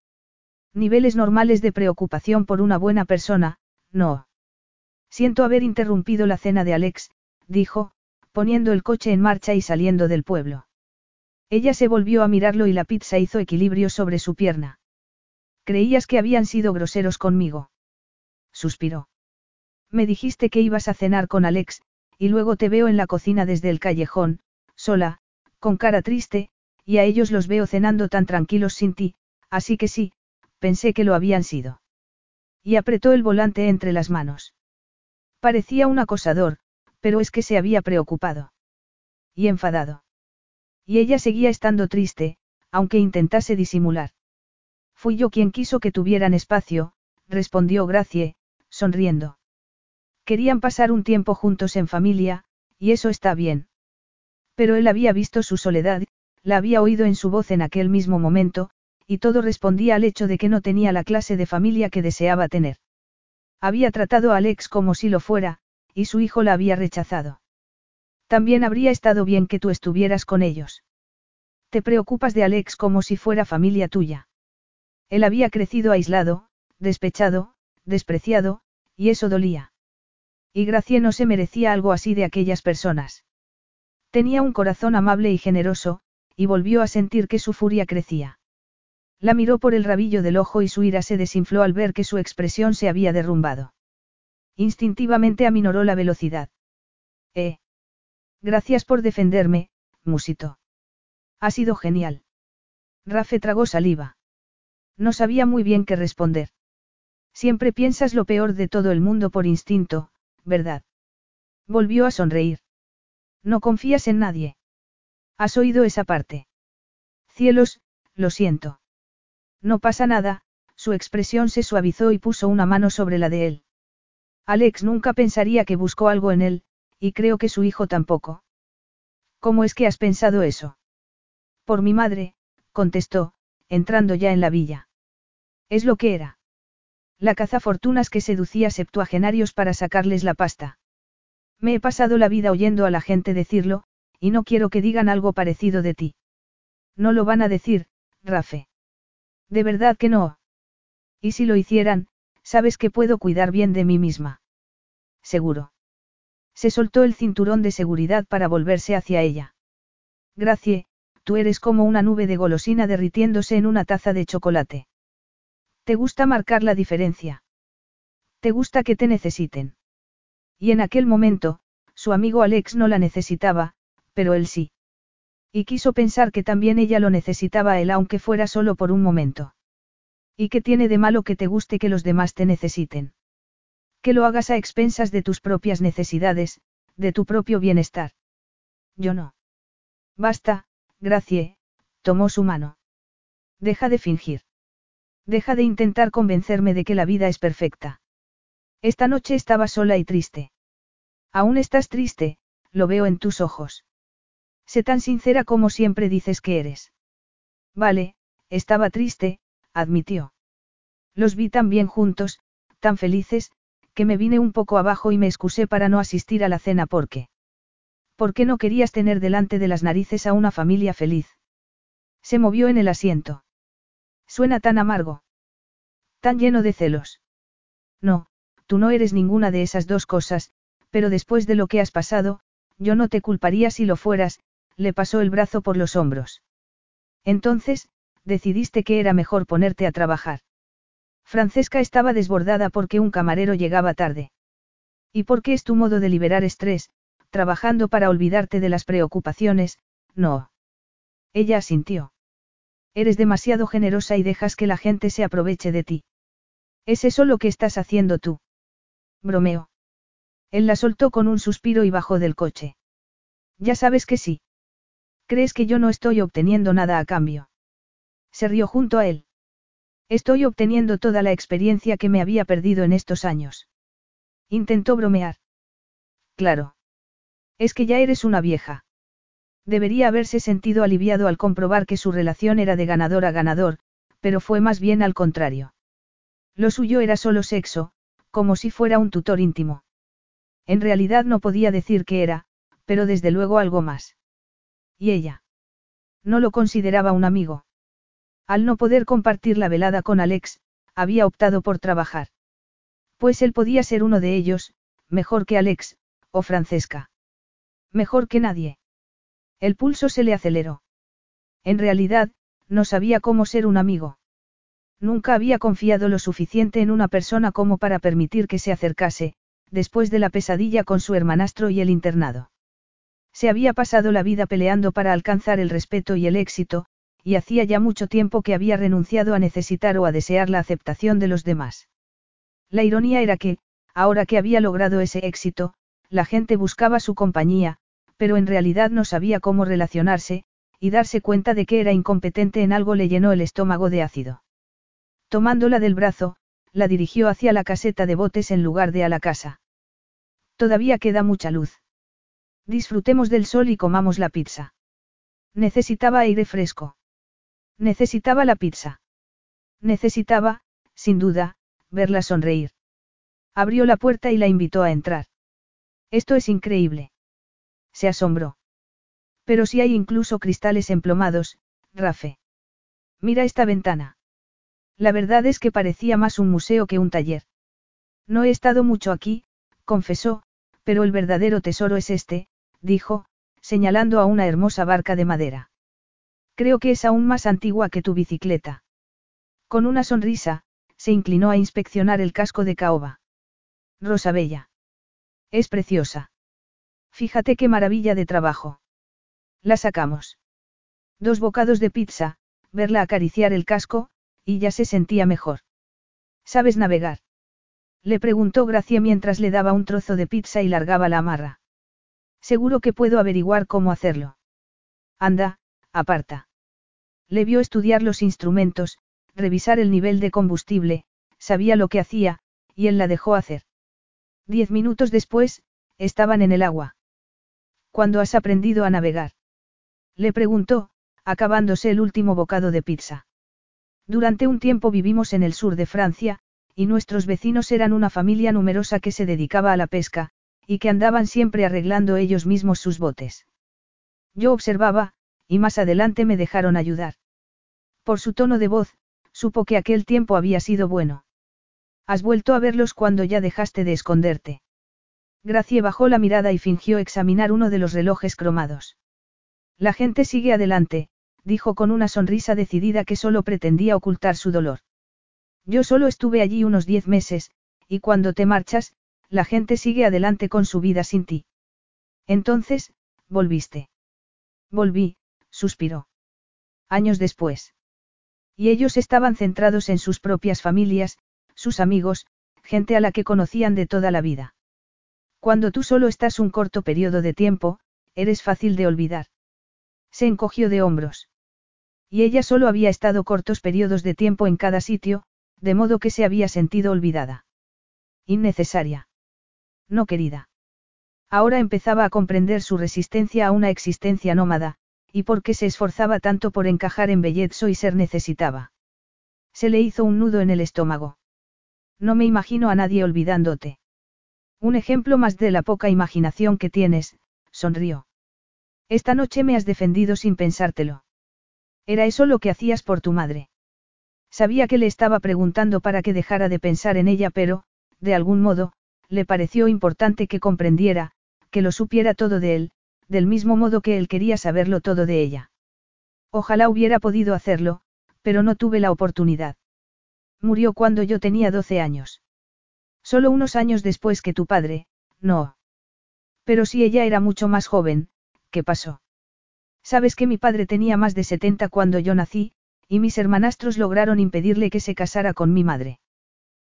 Niveles normales de preocupación por una buena persona, no. Siento haber interrumpido la cena de Alex, dijo, poniendo el coche en marcha y saliendo del pueblo. Ella se volvió a mirarlo y la pizza hizo equilibrio sobre su pierna. Creías que habían sido groseros conmigo. Suspiró. Me dijiste que ibas a cenar con Alex, y luego te veo en la cocina desde el callejón, sola, con cara triste, y a ellos los veo cenando tan tranquilos sin ti, así que sí, pensé que lo habían sido. Y apretó el volante entre las manos. Parecía un acosador, pero es que se había preocupado. Y enfadado. Y ella seguía estando triste, aunque intentase disimular. Fui yo quien quiso que tuvieran espacio, respondió Gracie, sonriendo. Querían pasar un tiempo juntos en familia, y eso está bien. Pero él había visto su soledad, la había oído en su voz en aquel mismo momento, y todo respondía al hecho de que no tenía la clase de familia que deseaba tener. Había tratado a Alex como si lo fuera, y su hijo la había rechazado. También habría estado bien que tú estuvieras con ellos. Te preocupas de Alex como si fuera familia tuya. Él había crecido aislado, despechado, despreciado, y eso dolía. Y Gracie no se merecía algo así de aquellas personas. Tenía un corazón amable y generoso, y volvió a sentir que su furia crecía. La miró por el rabillo del ojo y su ira se desinfló al ver que su expresión se había derrumbado. Instintivamente aminoró la velocidad. Eh. Gracias por defenderme, musitó. Ha sido genial. Rafe tragó saliva. No sabía muy bien qué responder. Siempre piensas lo peor de todo el mundo por instinto, ¿verdad? Volvió a sonreír. No confías en nadie. ¿Has oído esa parte? Cielos, lo siento. No pasa nada, su expresión se suavizó y puso una mano sobre la de él. Alex nunca pensaría que buscó algo en él, y creo que su hijo tampoco. ¿Cómo es que has pensado eso? Por mi madre, contestó, entrando ya en la villa. Es lo que era. La cazafortunas que seducía septuagenarios para sacarles la pasta. Me he pasado la vida oyendo a la gente decirlo, y no quiero que digan algo parecido de ti. No lo van a decir, Rafe. De verdad que no. Y si lo hicieran, sabes que puedo cuidar bien de mí misma. Seguro. Se soltó el cinturón de seguridad para volverse hacia ella. Gracie, tú eres como una nube de golosina derritiéndose en una taza de chocolate. ¿Te gusta marcar la diferencia? ¿Te gusta que te necesiten? Y en aquel momento, su amigo Alex no la necesitaba, pero él sí. Y quiso pensar que también ella lo necesitaba a él aunque fuera solo por un momento. ¿Y qué tiene de malo que te guste que los demás te necesiten? Que lo hagas a expensas de tus propias necesidades, de tu propio bienestar. Yo no. Basta, Gracie, tomó su mano. Deja de fingir. Deja de intentar convencerme de que la vida es perfecta. Esta noche estaba sola y triste. Aún estás triste, lo veo en tus ojos. Sé tan sincera como siempre dices que eres. Vale, estaba triste, admitió. Los vi tan bien juntos, tan felices, que me vine un poco abajo y me excusé para no asistir a la cena porque. ¿Por qué no querías tener delante de las narices a una familia feliz? Se movió en el asiento. Suena tan amargo. Tan lleno de celos. No, tú no eres ninguna de esas dos cosas, pero después de lo que has pasado, yo no te culparía si lo fueras, le pasó el brazo por los hombros. Entonces, decidiste que era mejor ponerte a trabajar. Francesca estaba desbordada porque un camarero llegaba tarde. ¿Y por qué es tu modo de liberar estrés, trabajando para olvidarte de las preocupaciones? No. Ella asintió. Eres demasiado generosa y dejas que la gente se aproveche de ti. ¿Es eso lo que estás haciendo tú? Bromeo. Él la soltó con un suspiro y bajó del coche. Ya sabes que sí. ¿Crees que yo no estoy obteniendo nada a cambio? Se rió junto a él. Estoy obteniendo toda la experiencia que me había perdido en estos años. Intentó bromear. Claro. Es que ya eres una vieja. Debería haberse sentido aliviado al comprobar que su relación era de ganador a ganador, pero fue más bien al contrario. Lo suyo era solo sexo, como si fuera un tutor íntimo. En realidad no podía decir que era, pero desde luego algo más. ¿Y ella? No lo consideraba un amigo. Al no poder compartir la velada con Alex, había optado por trabajar. Pues él podía ser uno de ellos, mejor que Alex, o Francesca. Mejor que nadie. El pulso se le aceleró. En realidad, no sabía cómo ser un amigo. Nunca había confiado lo suficiente en una persona como para permitir que se acercase, después de la pesadilla con su hermanastro y el internado. Se había pasado la vida peleando para alcanzar el respeto y el éxito, y hacía ya mucho tiempo que había renunciado a necesitar o a desear la aceptación de los demás. La ironía era que, ahora que había logrado ese éxito, la gente buscaba su compañía, pero en realidad no sabía cómo relacionarse, y darse cuenta de que era incompetente en algo le llenó el estómago de ácido. Tomándola del brazo, la dirigió hacia la caseta de botes en lugar de a la casa. Todavía queda mucha luz. Disfrutemos del sol y comamos la pizza. Necesitaba aire fresco. Necesitaba la pizza. Necesitaba, sin duda, verla sonreír. Abrió la puerta y la invitó a entrar. Esto es increíble se asombró. Pero si hay incluso cristales emplomados, Rafe. Mira esta ventana. La verdad es que parecía más un museo que un taller. No he estado mucho aquí, confesó, pero el verdadero tesoro es este, dijo, señalando a una hermosa barca de madera. Creo que es aún más antigua que tu bicicleta. Con una sonrisa, se inclinó a inspeccionar el casco de caoba. Rosa Bella. Es preciosa. Fíjate qué maravilla de trabajo. La sacamos. Dos bocados de pizza, verla acariciar el casco, y ya se sentía mejor. ¿Sabes navegar? Le preguntó Gracia mientras le daba un trozo de pizza y largaba la amarra. Seguro que puedo averiguar cómo hacerlo. Anda, aparta. Le vio estudiar los instrumentos, revisar el nivel de combustible, sabía lo que hacía, y él la dejó hacer. Diez minutos después, estaban en el agua. ¿Cuándo has aprendido a navegar? Le preguntó, acabándose el último bocado de pizza. Durante un tiempo vivimos en el sur de Francia, y nuestros vecinos eran una familia numerosa que se dedicaba a la pesca, y que andaban siempre arreglando ellos mismos sus botes. Yo observaba, y más adelante me dejaron ayudar. Por su tono de voz, supo que aquel tiempo había sido bueno. Has vuelto a verlos cuando ya dejaste de esconderte. Gracie bajó la mirada y fingió examinar uno de los relojes cromados. La gente sigue adelante, dijo con una sonrisa decidida que solo pretendía ocultar su dolor. Yo solo estuve allí unos diez meses, y cuando te marchas, la gente sigue adelante con su vida sin ti. Entonces, volviste. Volví, suspiró. Años después. Y ellos estaban centrados en sus propias familias, sus amigos, gente a la que conocían de toda la vida. Cuando tú solo estás un corto periodo de tiempo, eres fácil de olvidar. Se encogió de hombros. Y ella solo había estado cortos periodos de tiempo en cada sitio, de modo que se había sentido olvidada. Innecesaria. No querida. Ahora empezaba a comprender su resistencia a una existencia nómada, y por qué se esforzaba tanto por encajar en Belletso y ser necesitaba. Se le hizo un nudo en el estómago. No me imagino a nadie olvidándote. Un ejemplo más de la poca imaginación que tienes, sonrió. Esta noche me has defendido sin pensártelo. Era eso lo que hacías por tu madre. Sabía que le estaba preguntando para que dejara de pensar en ella, pero, de algún modo, le pareció importante que comprendiera, que lo supiera todo de él, del mismo modo que él quería saberlo todo de ella. Ojalá hubiera podido hacerlo, pero no tuve la oportunidad. Murió cuando yo tenía 12 años. Solo unos años después que tu padre, no. Pero si ella era mucho más joven, ¿qué pasó? Sabes que mi padre tenía más de 70 cuando yo nací, y mis hermanastros lograron impedirle que se casara con mi madre.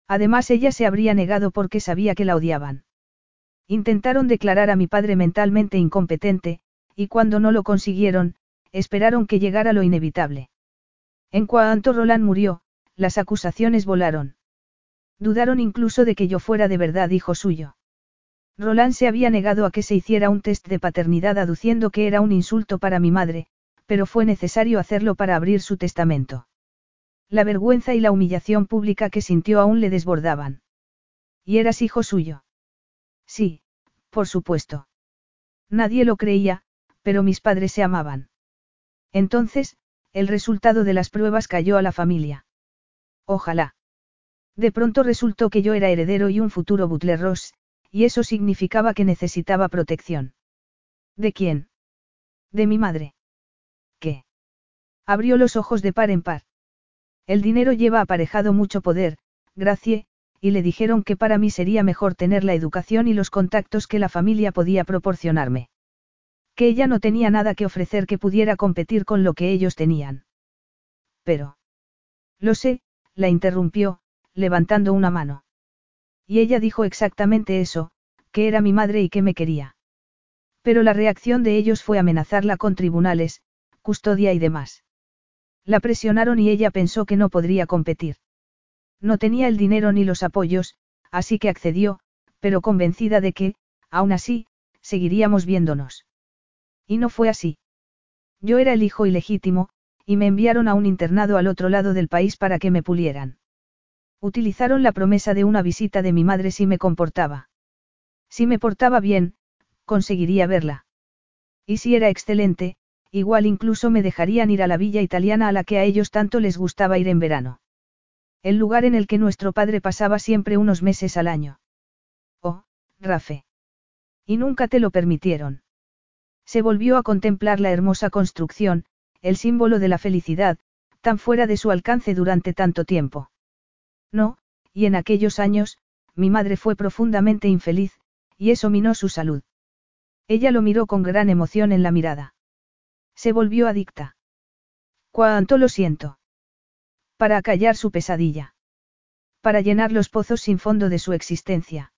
Además ella se habría negado porque sabía que la odiaban. Intentaron declarar a mi padre mentalmente incompetente, y cuando no lo consiguieron, esperaron que llegara lo inevitable. En cuanto Roland murió, las acusaciones volaron. Dudaron incluso de que yo fuera de verdad hijo suyo. Roland se había negado a que se hiciera un test de paternidad aduciendo que era un insulto para mi madre, pero fue necesario hacerlo para abrir su testamento. La vergüenza y la humillación pública que sintió aún le desbordaban. ¿Y eras hijo suyo? Sí, por supuesto. Nadie lo creía, pero mis padres se amaban. Entonces, el resultado de las pruebas cayó a la familia. Ojalá. De pronto resultó que yo era heredero y un futuro Butler Ross, y eso significaba que necesitaba protección. ¿De quién? De mi madre. ¿Qué? Abrió los ojos de par en par. El dinero lleva aparejado mucho poder, Gracie, y le dijeron que para mí sería mejor tener la educación y los contactos que la familia podía proporcionarme. Que ella no tenía nada que ofrecer que pudiera competir con lo que ellos tenían. Pero. Lo sé, la interrumpió, levantando una mano. Y ella dijo exactamente eso, que era mi madre y que me quería. Pero la reacción de ellos fue amenazarla con tribunales, custodia y demás. La presionaron y ella pensó que no podría competir. No tenía el dinero ni los apoyos, así que accedió, pero convencida de que, aún así, seguiríamos viéndonos. Y no fue así. Yo era el hijo ilegítimo, y me enviaron a un internado al otro lado del país para que me pulieran. Utilizaron la promesa de una visita de mi madre si me comportaba. Si me portaba bien, conseguiría verla. Y si era excelente, igual incluso me dejarían ir a la villa italiana a la que a ellos tanto les gustaba ir en verano. El lugar en el que nuestro padre pasaba siempre unos meses al año. Oh, Rafe. Y nunca te lo permitieron. Se volvió a contemplar la hermosa construcción, el símbolo de la felicidad, tan fuera de su alcance durante tanto tiempo. No, y en aquellos años, mi madre fue profundamente infeliz, y eso minó su salud. Ella lo miró con gran emoción en la mirada. Se volvió adicta. Cuánto lo siento. Para acallar su pesadilla. Para llenar los pozos sin fondo de su existencia.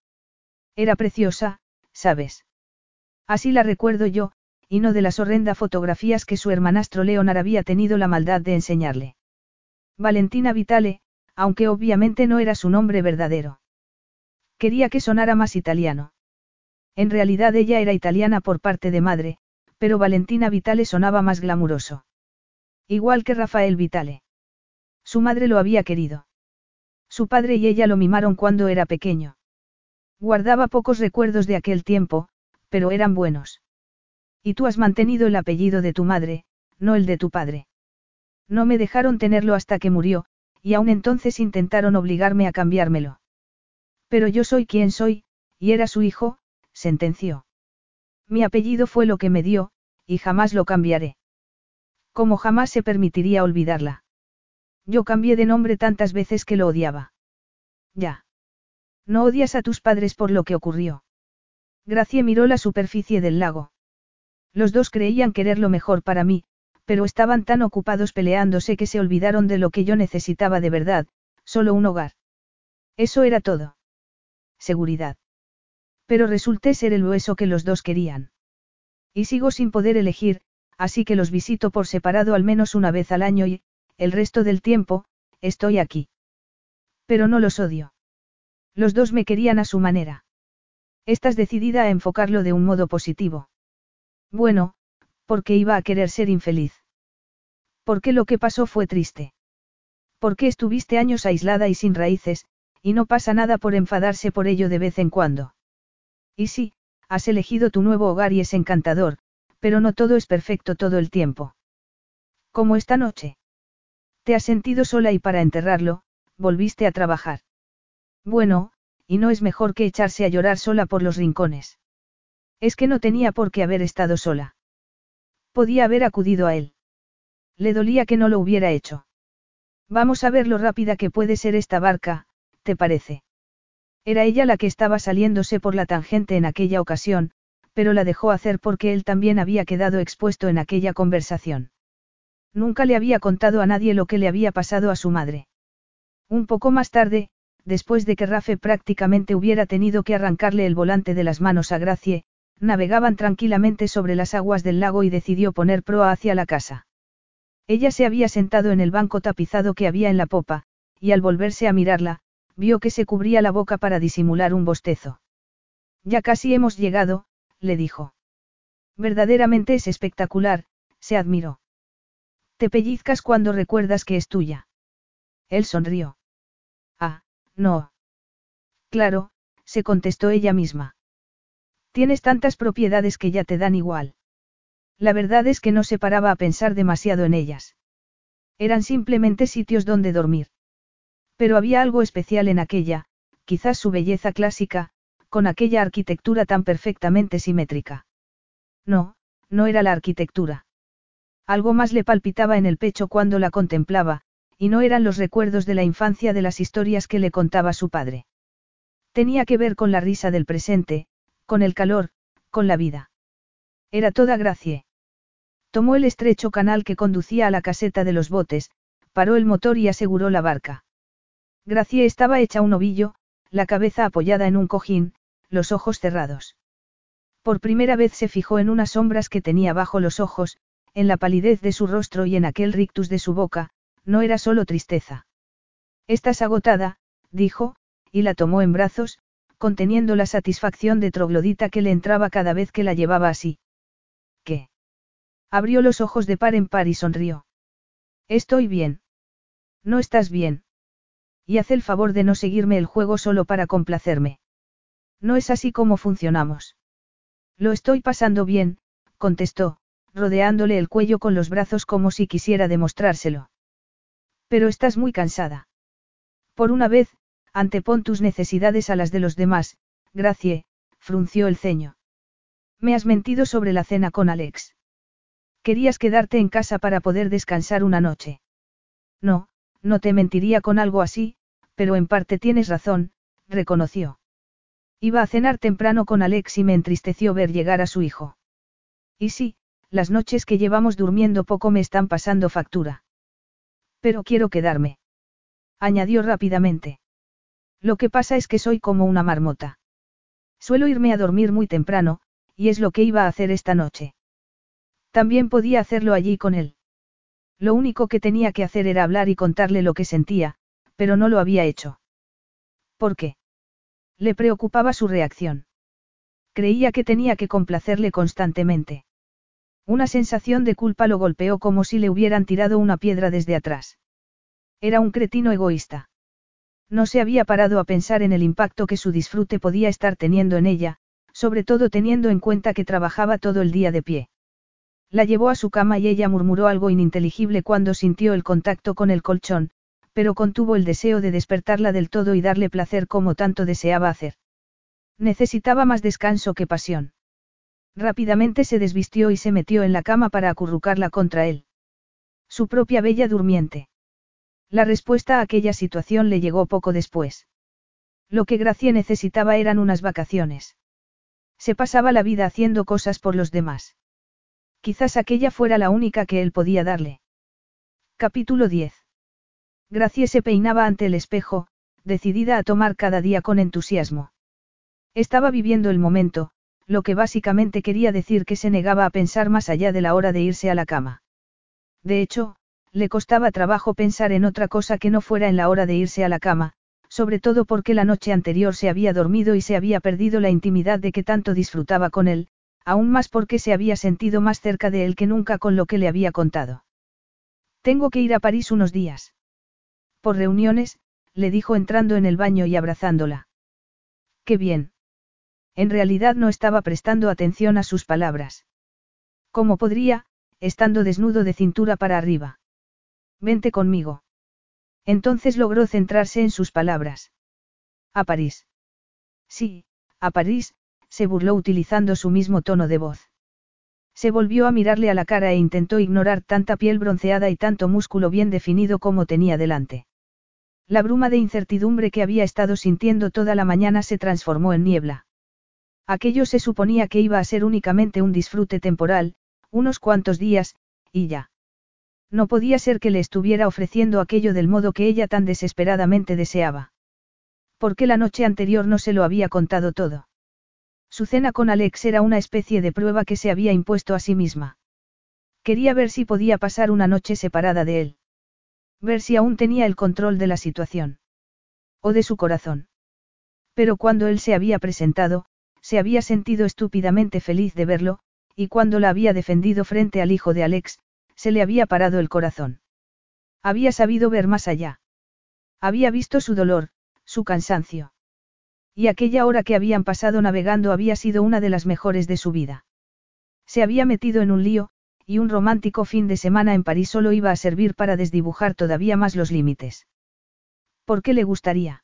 Era preciosa, ¿sabes? Así la recuerdo yo, y no de las horrendas fotografías que su hermanastro Leonard había tenido la maldad de enseñarle. Valentina Vitale, aunque obviamente no era su nombre verdadero. Quería que sonara más italiano. En realidad ella era italiana por parte de madre, pero Valentina Vitale sonaba más glamuroso. Igual que Rafael Vitale. Su madre lo había querido. Su padre y ella lo mimaron cuando era pequeño. Guardaba pocos recuerdos de aquel tiempo, pero eran buenos. Y tú has mantenido el apellido de tu madre, no el de tu padre. No me dejaron tenerlo hasta que murió, y aún entonces intentaron obligarme a cambiármelo. Pero yo soy quien soy, y era su hijo, sentenció. Mi apellido fue lo que me dio, y jamás lo cambiaré. Como jamás se permitiría olvidarla. Yo cambié de nombre tantas veces que lo odiaba. Ya. No odias a tus padres por lo que ocurrió. Gracie miró la superficie del lago. Los dos creían querer lo mejor para mí, pero estaban tan ocupados peleándose que se olvidaron de lo que yo necesitaba de verdad, solo un hogar. Eso era todo. Seguridad. Pero resulté ser el hueso que los dos querían. Y sigo sin poder elegir, así que los visito por separado al menos una vez al año y, el resto del tiempo, estoy aquí. Pero no los odio. Los dos me querían a su manera. Estás decidida a enfocarlo de un modo positivo. Bueno, porque iba a querer ser infeliz. Porque lo que pasó fue triste. Porque estuviste años aislada y sin raíces, y no pasa nada por enfadarse por ello de vez en cuando. Y sí, has elegido tu nuevo hogar y es encantador, pero no todo es perfecto todo el tiempo. Como esta noche. Te has sentido sola y para enterrarlo, volviste a trabajar. Bueno, y no es mejor que echarse a llorar sola por los rincones. Es que no tenía por qué haber estado sola. Podía haber acudido a él. Le dolía que no lo hubiera hecho. Vamos a ver lo rápida que puede ser esta barca, ¿te parece? Era ella la que estaba saliéndose por la tangente en aquella ocasión, pero la dejó hacer porque él también había quedado expuesto en aquella conversación. Nunca le había contado a nadie lo que le había pasado a su madre. Un poco más tarde, después de que Rafe prácticamente hubiera tenido que arrancarle el volante de las manos a Gracie, navegaban tranquilamente sobre las aguas del lago y decidió poner proa hacia la casa. Ella se había sentado en el banco tapizado que había en la popa, y al volverse a mirarla, vio que se cubría la boca para disimular un bostezo. Ya casi hemos llegado, le dijo. Verdaderamente es espectacular, se admiró. Te pellizcas cuando recuerdas que es tuya. Él sonrió. Ah, no. Claro, se contestó ella misma. Tienes tantas propiedades que ya te dan igual. La verdad es que no se paraba a pensar demasiado en ellas. Eran simplemente sitios donde dormir. Pero había algo especial en aquella, quizás su belleza clásica, con aquella arquitectura tan perfectamente simétrica. No, no era la arquitectura. Algo más le palpitaba en el pecho cuando la contemplaba, y no eran los recuerdos de la infancia de las historias que le contaba su padre. Tenía que ver con la risa del presente, con el calor, con la vida. Era toda Gracie. Tomó el estrecho canal que conducía a la caseta de los botes, paró el motor y aseguró la barca. Gracie estaba hecha un ovillo, la cabeza apoyada en un cojín, los ojos cerrados. Por primera vez se fijó en unas sombras que tenía bajo los ojos, en la palidez de su rostro y en aquel rictus de su boca, no era solo tristeza. Estás agotada, dijo, y la tomó en brazos, conteniendo la satisfacción de troglodita que le entraba cada vez que la llevaba así. ¿Qué? Abrió los ojos de par en par y sonrió. Estoy bien. No estás bien. Y haz el favor de no seguirme el juego solo para complacerme. No es así como funcionamos. Lo estoy pasando bien, contestó, rodeándole el cuello con los brazos como si quisiera demostrárselo. Pero estás muy cansada. Por una vez, antepon tus necesidades a las de los demás, Gracie, frunció el ceño. Me has mentido sobre la cena con Alex. Querías quedarte en casa para poder descansar una noche. No, no te mentiría con algo así, pero en parte tienes razón, reconoció. Iba a cenar temprano con Alex y me entristeció ver llegar a su hijo. Y sí, las noches que llevamos durmiendo poco me están pasando factura. Pero quiero quedarme. Añadió rápidamente. Lo que pasa es que soy como una marmota. Suelo irme a dormir muy temprano, y es lo que iba a hacer esta noche. También podía hacerlo allí con él. Lo único que tenía que hacer era hablar y contarle lo que sentía, pero no lo había hecho. ¿Por qué? Le preocupaba su reacción. Creía que tenía que complacerle constantemente. Una sensación de culpa lo golpeó como si le hubieran tirado una piedra desde atrás. Era un cretino egoísta. No se había parado a pensar en el impacto que su disfrute podía estar teniendo en ella, sobre todo teniendo en cuenta que trabajaba todo el día de pie. La llevó a su cama y ella murmuró algo ininteligible cuando sintió el contacto con el colchón, pero contuvo el deseo de despertarla del todo y darle placer como tanto deseaba hacer. Necesitaba más descanso que pasión. Rápidamente se desvistió y se metió en la cama para acurrucarla contra él. Su propia bella durmiente. La respuesta a aquella situación le llegó poco después. Lo que Gracia necesitaba eran unas vacaciones. Se pasaba la vida haciendo cosas por los demás. Quizás aquella fuera la única que él podía darle. Capítulo 10. Gracie se peinaba ante el espejo, decidida a tomar cada día con entusiasmo. Estaba viviendo el momento, lo que básicamente quería decir que se negaba a pensar más allá de la hora de irse a la cama. De hecho, le costaba trabajo pensar en otra cosa que no fuera en la hora de irse a la cama, sobre todo porque la noche anterior se había dormido y se había perdido la intimidad de que tanto disfrutaba con él, aún más porque se había sentido más cerca de él que nunca con lo que le había contado. Tengo que ir a París unos días. Por reuniones, le dijo entrando en el baño y abrazándola. Qué bien. En realidad no estaba prestando atención a sus palabras. ¿Cómo podría, estando desnudo de cintura para arriba? Vente conmigo. Entonces logró centrarse en sus palabras. A París. Sí, a París, se burló utilizando su mismo tono de voz. Se volvió a mirarle a la cara e intentó ignorar tanta piel bronceada y tanto músculo bien definido como tenía delante. La bruma de incertidumbre que había estado sintiendo toda la mañana se transformó en niebla. Aquello se suponía que iba a ser únicamente un disfrute temporal, unos cuantos días, y ya. No podía ser que le estuviera ofreciendo aquello del modo que ella tan desesperadamente deseaba. Porque la noche anterior no se lo había contado todo. Su cena con Alex era una especie de prueba que se había impuesto a sí misma. Quería ver si podía pasar una noche separada de él. Ver si aún tenía el control de la situación. O de su corazón. Pero cuando él se había presentado, se había sentido estúpidamente feliz de verlo, y cuando la había defendido frente al hijo de Alex, se le había parado el corazón. Había sabido ver más allá. Había visto su dolor, su cansancio. Y aquella hora que habían pasado navegando había sido una de las mejores de su vida. Se había metido en un lío, y un romántico fin de semana en París solo iba a servir para desdibujar todavía más los límites. ¿Por qué le gustaría?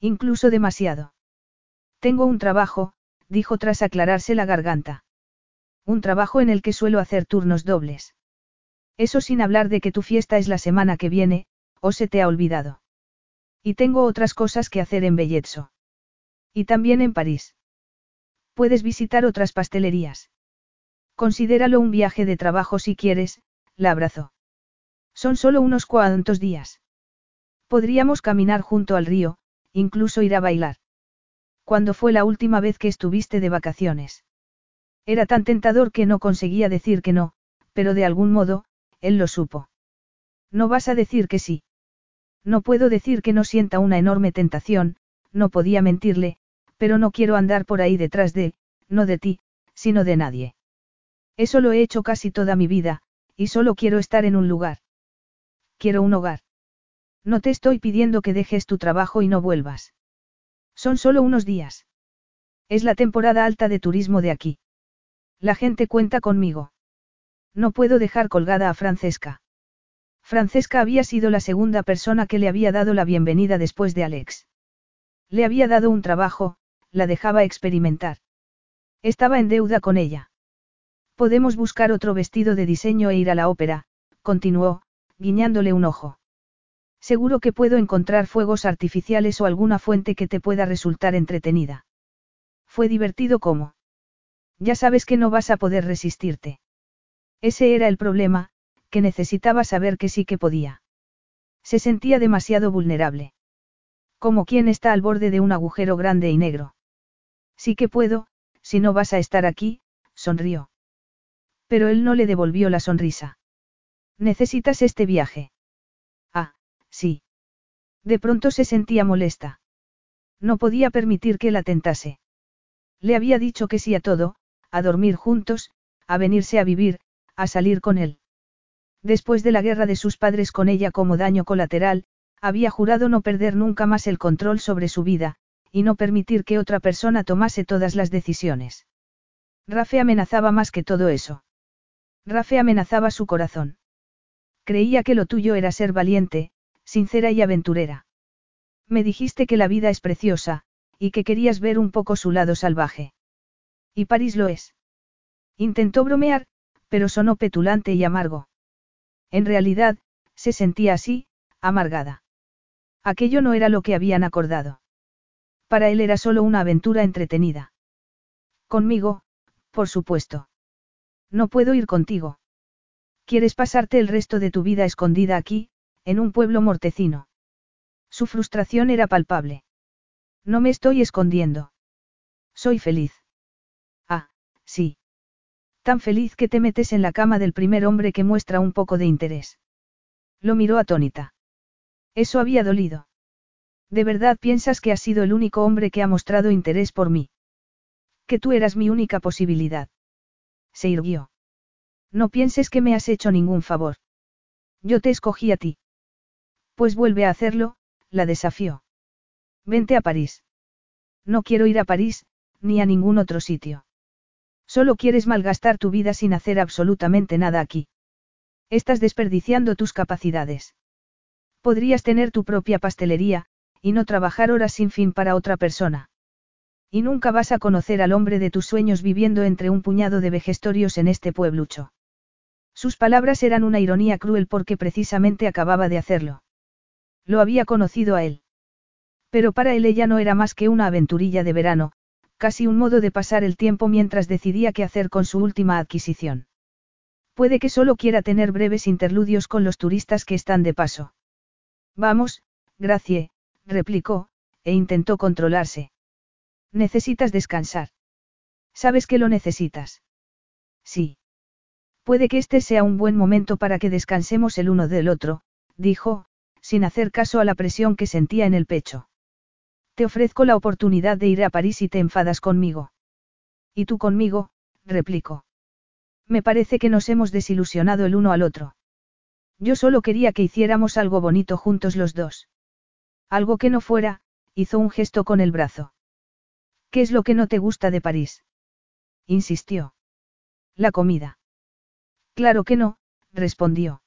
Incluso demasiado. Tengo un trabajo, dijo tras aclararse la garganta. Un trabajo en el que suelo hacer turnos dobles. Eso sin hablar de que tu fiesta es la semana que viene, o se te ha olvidado. Y tengo otras cosas que hacer en Belletso. Y también en París. Puedes visitar otras pastelerías. Considéralo un viaje de trabajo si quieres, la abrazó. Son solo unos cuantos días. Podríamos caminar junto al río, incluso ir a bailar. ¿Cuándo fue la última vez que estuviste de vacaciones? Era tan tentador que no conseguía decir que no, pero de algún modo, él lo supo. No vas a decir que sí. No puedo decir que no sienta una enorme tentación, no podía mentirle, pero no quiero andar por ahí detrás de, no de ti, sino de nadie. Eso lo he hecho casi toda mi vida, y solo quiero estar en un lugar. Quiero un hogar. No te estoy pidiendo que dejes tu trabajo y no vuelvas. Son solo unos días. Es la temporada alta de turismo de aquí. La gente cuenta conmigo. No puedo dejar colgada a Francesca. Francesca había sido la segunda persona que le había dado la bienvenida después de Alex. Le había dado un trabajo, la dejaba experimentar. Estaba en deuda con ella. Podemos buscar otro vestido de diseño e ir a la ópera, continuó, guiñándole un ojo. Seguro que puedo encontrar fuegos artificiales o alguna fuente que te pueda resultar entretenida. Fue divertido como. Ya sabes que no vas a poder resistirte. Ese era el problema, que necesitaba saber que sí que podía. Se sentía demasiado vulnerable. Como quien está al borde de un agujero grande y negro. Sí que puedo, si no vas a estar aquí, sonrió. Pero él no le devolvió la sonrisa. ¿Necesitas este viaje? Ah, sí. De pronto se sentía molesta. No podía permitir que la tentase. Le había dicho que sí a todo, a dormir juntos, a venirse a vivir, a salir con él. Después de la guerra de sus padres con ella como daño colateral, había jurado no perder nunca más el control sobre su vida, y no permitir que otra persona tomase todas las decisiones. Rafe amenazaba más que todo eso. Rafe amenazaba su corazón. Creía que lo tuyo era ser valiente, sincera y aventurera. Me dijiste que la vida es preciosa, y que querías ver un poco su lado salvaje. Y París lo es. Intentó bromear, pero sonó petulante y amargo. En realidad, se sentía así, amargada. Aquello no era lo que habían acordado. Para él era solo una aventura entretenida. Conmigo, por supuesto. No puedo ir contigo. ¿Quieres pasarte el resto de tu vida escondida aquí, en un pueblo mortecino? Su frustración era palpable. No me estoy escondiendo. Soy feliz. Ah, sí. Tan feliz que te metes en la cama del primer hombre que muestra un poco de interés. Lo miró atónita. Eso había dolido. ¿De verdad piensas que has sido el único hombre que ha mostrado interés por mí? Que tú eras mi única posibilidad. Se irguió. No pienses que me has hecho ningún favor. Yo te escogí a ti. Pues vuelve a hacerlo, la desafió. Vente a París. No quiero ir a París, ni a ningún otro sitio. Solo quieres malgastar tu vida sin hacer absolutamente nada aquí. Estás desperdiciando tus capacidades. Podrías tener tu propia pastelería, y no trabajar horas sin fin para otra persona. Y nunca vas a conocer al hombre de tus sueños viviendo entre un puñado de vejestorios en este pueblucho. Sus palabras eran una ironía cruel porque precisamente acababa de hacerlo. Lo había conocido a él. Pero para él ella no era más que una aventurilla de verano, casi un modo de pasar el tiempo mientras decidía qué hacer con su última adquisición. Puede que solo quiera tener breves interludios con los turistas que están de paso. Vamos, Gracie, replicó, e intentó controlarse. Necesitas descansar. ¿Sabes que lo necesitas? Sí. Puede que este sea un buen momento para que descansemos el uno del otro, dijo, sin hacer caso a la presión que sentía en el pecho. Te ofrezco la oportunidad de ir a París y te enfadas conmigo. Y tú conmigo, replicó. Me parece que nos hemos desilusionado el uno al otro. Yo solo quería que hiciéramos algo bonito juntos los dos. Algo que no fuera, hizo un gesto con el brazo. ¿Qué es lo que no te gusta de París? insistió. La comida. Claro que no, respondió.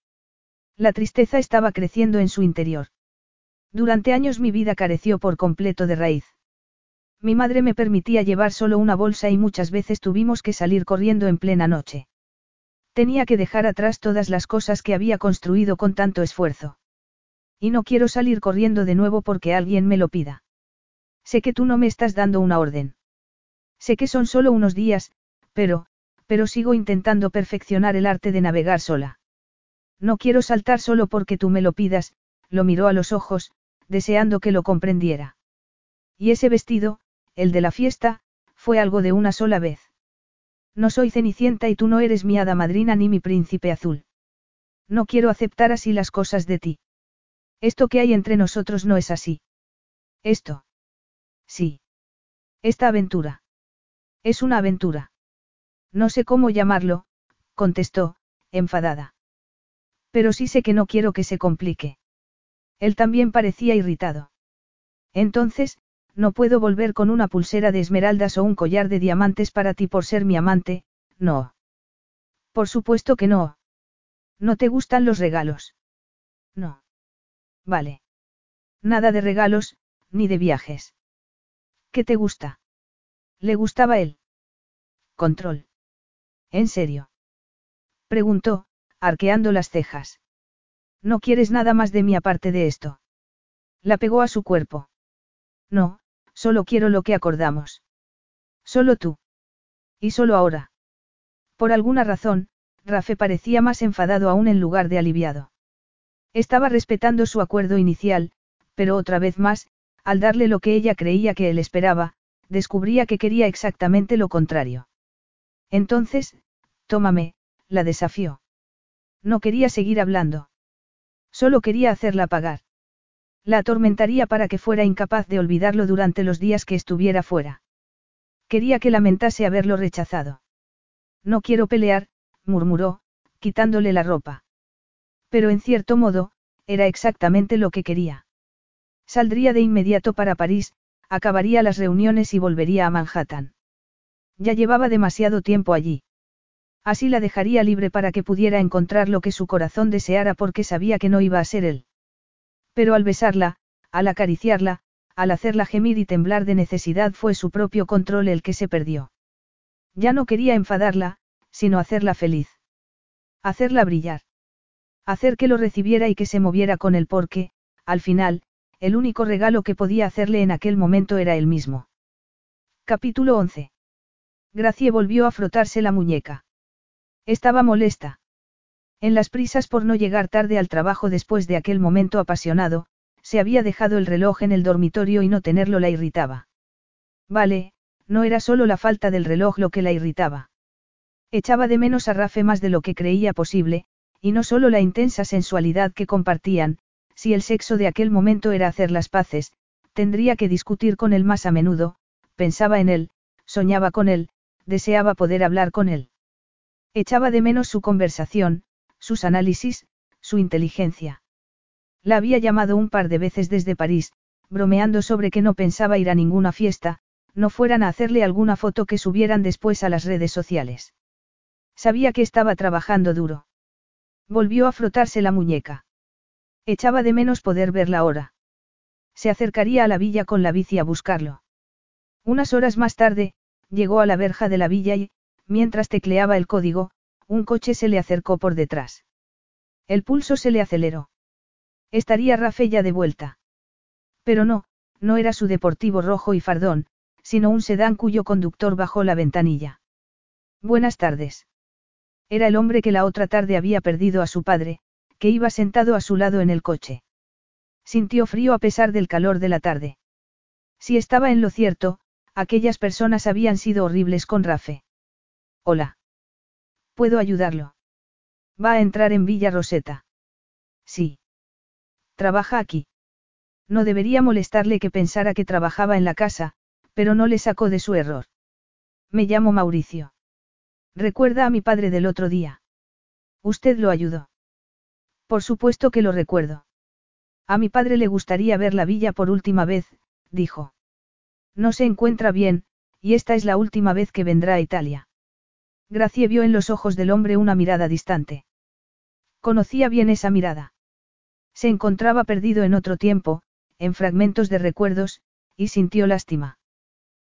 La tristeza estaba creciendo en su interior. Durante años mi vida careció por completo de raíz. Mi madre me permitía llevar solo una bolsa y muchas veces tuvimos que salir corriendo en plena noche. Tenía que dejar atrás todas las cosas que había construido con tanto esfuerzo. Y no quiero salir corriendo de nuevo porque alguien me lo pida. Sé que tú no me estás dando una orden. Sé que son solo unos días, pero, pero sigo intentando perfeccionar el arte de navegar sola. No quiero saltar solo porque tú me lo pidas, lo miró a los ojos, deseando que lo comprendiera. Y ese vestido, el de la fiesta, fue algo de una sola vez. No soy Cenicienta y tú no eres mi hada madrina ni mi príncipe azul. No quiero aceptar así las cosas de ti. Esto que hay entre nosotros no es así. Esto. Sí. Esta aventura. Es una aventura. No sé cómo llamarlo, contestó, enfadada. Pero sí sé que no quiero que se complique. Él también parecía irritado. Entonces, no puedo volver con una pulsera de esmeraldas o un collar de diamantes para ti por ser mi amante, no. Por supuesto que no. ¿No te gustan los regalos? No. Vale. Nada de regalos, ni de viajes. ¿Qué te gusta? ¿Le gustaba él? Control. ¿En serio? Preguntó, arqueando las cejas. ¿No quieres nada más de mí aparte de esto? La pegó a su cuerpo. No, solo quiero lo que acordamos. Solo tú. Y solo ahora. Por alguna razón, Rafe parecía más enfadado aún en lugar de aliviado. Estaba respetando su acuerdo inicial, pero otra vez más, al darle lo que ella creía que él esperaba, descubría que quería exactamente lo contrario. Entonces, tómame, la desafió. No quería seguir hablando. Solo quería hacerla pagar. La atormentaría para que fuera incapaz de olvidarlo durante los días que estuviera fuera. Quería que lamentase haberlo rechazado. No quiero pelear, murmuró, quitándole la ropa. Pero en cierto modo, era exactamente lo que quería. Saldría de inmediato para París, acabaría las reuniones y volvería a Manhattan. Ya llevaba demasiado tiempo allí. Así la dejaría libre para que pudiera encontrar lo que su corazón deseara porque sabía que no iba a ser él. Pero al besarla, al acariciarla, al hacerla gemir y temblar de necesidad fue su propio control el que se perdió. Ya no quería enfadarla, sino hacerla feliz. Hacerla brillar. Hacer que lo recibiera y que se moviera con él porque, al final, el único regalo que podía hacerle en aquel momento era él mismo. Capítulo 11. Gracie volvió a frotarse la muñeca. Estaba molesta. En las prisas por no llegar tarde al trabajo después de aquel momento apasionado, se había dejado el reloj en el dormitorio y no tenerlo la irritaba. Vale, no era solo la falta del reloj lo que la irritaba. Echaba de menos a Rafe más de lo que creía posible, y no solo la intensa sensualidad que compartían, si el sexo de aquel momento era hacer las paces, tendría que discutir con él más a menudo, pensaba en él, soñaba con él, deseaba poder hablar con él. Echaba de menos su conversación, sus análisis, su inteligencia. La había llamado un par de veces desde París, bromeando sobre que no pensaba ir a ninguna fiesta, no fueran a hacerle alguna foto que subieran después a las redes sociales. Sabía que estaba trabajando duro. Volvió a frotarse la muñeca. Echaba de menos poder verla ahora. Se acercaría a la villa con la bici a buscarlo. Unas horas más tarde, llegó a la verja de la villa y, mientras tecleaba el código, un coche se le acercó por detrás. El pulso se le aceleró. Estaría Rafe ya de vuelta. Pero no, no era su deportivo rojo y fardón, sino un sedán cuyo conductor bajó la ventanilla. Buenas tardes. Era el hombre que la otra tarde había perdido a su padre, que iba sentado a su lado en el coche. Sintió frío a pesar del calor de la tarde. Si estaba en lo cierto, aquellas personas habían sido horribles con Rafe. Hola. ¿Puedo ayudarlo? Va a entrar en Villa Roseta. Sí. Trabaja aquí. No debería molestarle que pensara que trabajaba en la casa, pero no le sacó de su error. Me llamo Mauricio. Recuerda a mi padre del otro día. Usted lo ayudó. Por supuesto que lo recuerdo. A mi padre le gustaría ver la villa por última vez, dijo. No se encuentra bien, y esta es la última vez que vendrá a Italia. Gracie vio en los ojos del hombre una mirada distante. Conocía bien esa mirada. Se encontraba perdido en otro tiempo, en fragmentos de recuerdos, y sintió lástima.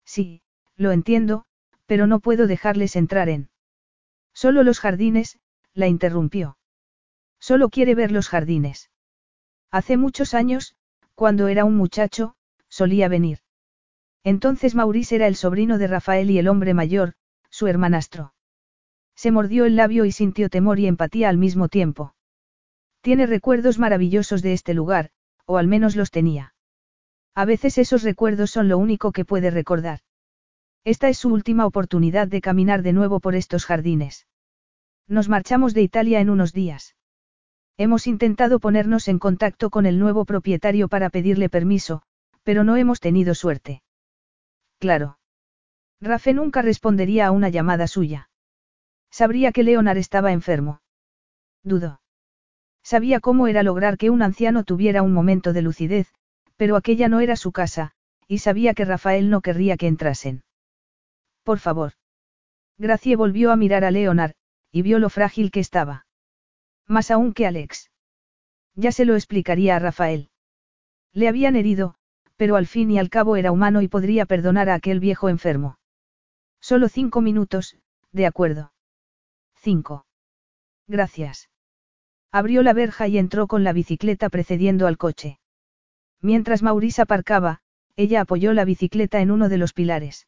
Sí, lo entiendo, pero no puedo dejarles entrar en. Solo los jardines, la interrumpió. Solo quiere ver los jardines. Hace muchos años, cuando era un muchacho, solía venir. Entonces Maurice era el sobrino de Rafael y el hombre mayor, su hermanastro. Se mordió el labio y sintió temor y empatía al mismo tiempo. Tiene recuerdos maravillosos de este lugar, o al menos los tenía. A veces esos recuerdos son lo único que puede recordar. Esta es su última oportunidad de caminar de nuevo por estos jardines. Nos marchamos de Italia en unos días. Hemos intentado ponernos en contacto con el nuevo propietario para pedirle permiso, pero no hemos tenido suerte. Claro. Rafe nunca respondería a una llamada suya. Sabría que Leonard estaba enfermo. Dudó. Sabía cómo era lograr que un anciano tuviera un momento de lucidez, pero aquella no era su casa, y sabía que Rafael no querría que entrasen. Por favor. Gracie volvió a mirar a Leonard, y vio lo frágil que estaba. Más aún que Alex. Ya se lo explicaría a Rafael. Le habían herido, pero al fin y al cabo era humano y podría perdonar a aquel viejo enfermo. Solo cinco minutos, de acuerdo. Cinco. Gracias. Abrió la verja y entró con la bicicleta precediendo al coche. Mientras Maurice aparcaba, ella apoyó la bicicleta en uno de los pilares.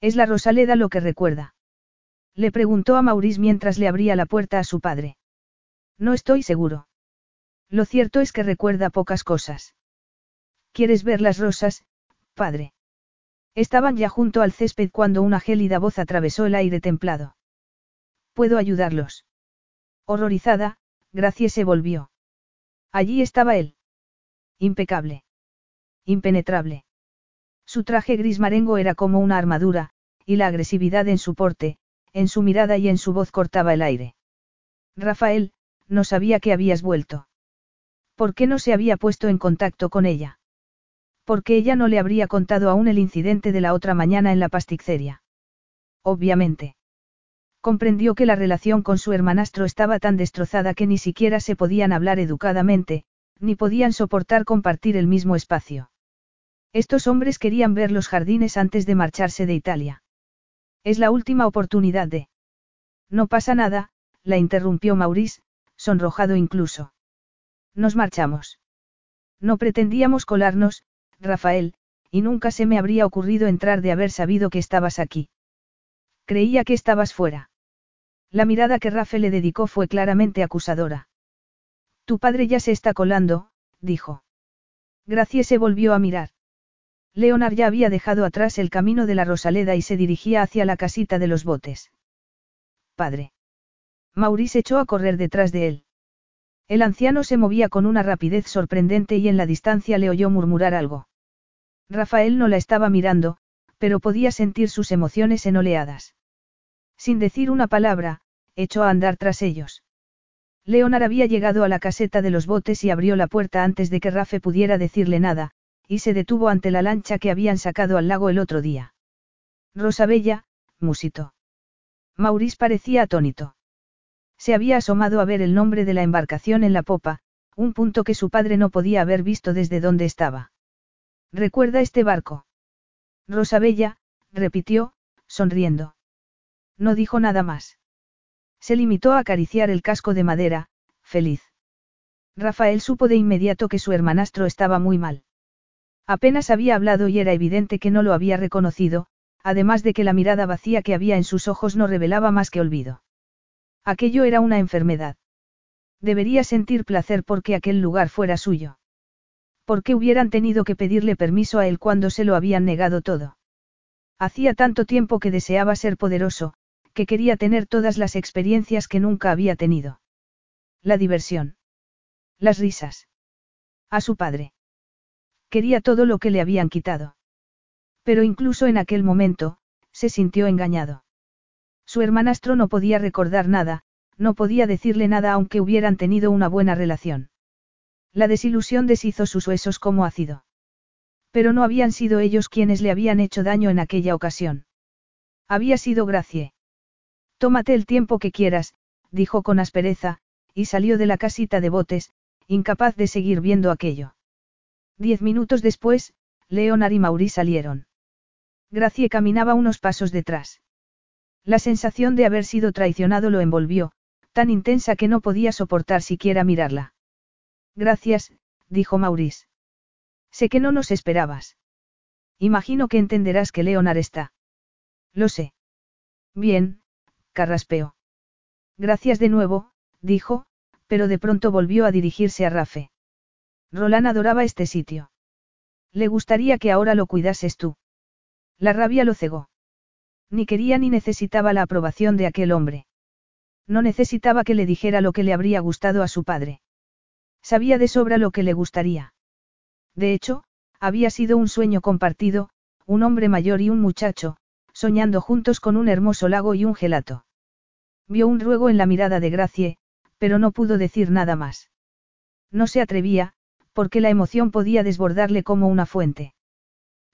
¿Es la Rosaleda lo que recuerda? Le preguntó a Maurice mientras le abría la puerta a su padre. No estoy seguro. Lo cierto es que recuerda pocas cosas. ¿Quieres ver las rosas, padre? Estaban ya junto al césped cuando una gélida voz atravesó el aire templado. ¿Puedo ayudarlos? Horrorizada, Gracie se volvió. Allí estaba él. Impecable. Impenetrable. Su traje gris marengo era como una armadura, y la agresividad en su porte, en su mirada y en su voz cortaba el aire. Rafael, no sabía que habías vuelto. ¿Por qué no se había puesto en contacto con ella? Porque ella no le habría contado aún el incidente de la otra mañana en la pasticceria. Obviamente. Comprendió que la relación con su hermanastro estaba tan destrozada que ni siquiera se podían hablar educadamente, ni podían soportar compartir el mismo espacio. Estos hombres querían ver los jardines antes de marcharse de Italia. Es la última oportunidad de... No pasa nada, la interrumpió Maurice, sonrojado incluso. Nos marchamos. No pretendíamos colarnos, Rafael, y nunca se me habría ocurrido entrar de haber sabido que estabas aquí. Creía que estabas fuera. La mirada que Rafe le dedicó fue claramente acusadora. Tu padre ya se está colando, dijo. Gracie se volvió a mirar. Leonard ya había dejado atrás el camino de la Rosaleda y se dirigía hacia la casita de los botes. Padre. Maurice echó a correr detrás de él. El anciano se movía con una rapidez sorprendente y en la distancia le oyó murmurar algo. Rafael no la estaba mirando, pero podía sentir sus emociones en oleadas. Sin decir una palabra, echó a andar tras ellos. Leonard había llegado a la caseta de los botes y abrió la puerta antes de que Rafe pudiera decirle nada, y se detuvo ante la lancha que habían sacado al lago el otro día. Rosabella, musito. Maurice parecía atónito. Se había asomado a ver el nombre de la embarcación en la popa, un punto que su padre no podía haber visto desde donde estaba. ¿Recuerda este barco? Rosabella, repitió, sonriendo. No dijo nada más. Se limitó a acariciar el casco de madera, feliz. Rafael supo de inmediato que su hermanastro estaba muy mal. Apenas había hablado y era evidente que no lo había reconocido, además de que la mirada vacía que había en sus ojos no revelaba más que olvido. Aquello era una enfermedad. Debería sentir placer porque aquel lugar fuera suyo. ¿Por qué hubieran tenido que pedirle permiso a él cuando se lo habían negado todo? Hacía tanto tiempo que deseaba ser poderoso, que quería tener todas las experiencias que nunca había tenido. La diversión. Las risas. A su padre. Quería todo lo que le habían quitado. Pero incluso en aquel momento, se sintió engañado. Su hermanastro no podía recordar nada, no podía decirle nada aunque hubieran tenido una buena relación. La desilusión deshizo sus huesos como ácido. Pero no habían sido ellos quienes le habían hecho daño en aquella ocasión. Había sido Gracie. Tómate el tiempo que quieras, dijo con aspereza, y salió de la casita de botes, incapaz de seguir viendo aquello. Diez minutos después, Leonard y Maurice salieron. Gracie caminaba unos pasos detrás. La sensación de haber sido traicionado lo envolvió, tan intensa que no podía soportar siquiera mirarla. Gracias, dijo Maurice. Sé que no nos esperabas. Imagino que entenderás que Leonard está. Lo sé. Bien, carraspeó. Gracias de nuevo, dijo, pero de pronto volvió a dirigirse a Rafe. Roland adoraba este sitio. Le gustaría que ahora lo cuidases tú. La rabia lo cegó. Ni quería ni necesitaba la aprobación de aquel hombre. No necesitaba que le dijera lo que le habría gustado a su padre. Sabía de sobra lo que le gustaría. De hecho, había sido un sueño compartido, un hombre mayor y un muchacho, soñando juntos con un hermoso lago y un gelato. Vio un ruego en la mirada de Gracie, pero no pudo decir nada más. No se atrevía, porque la emoción podía desbordarle como una fuente.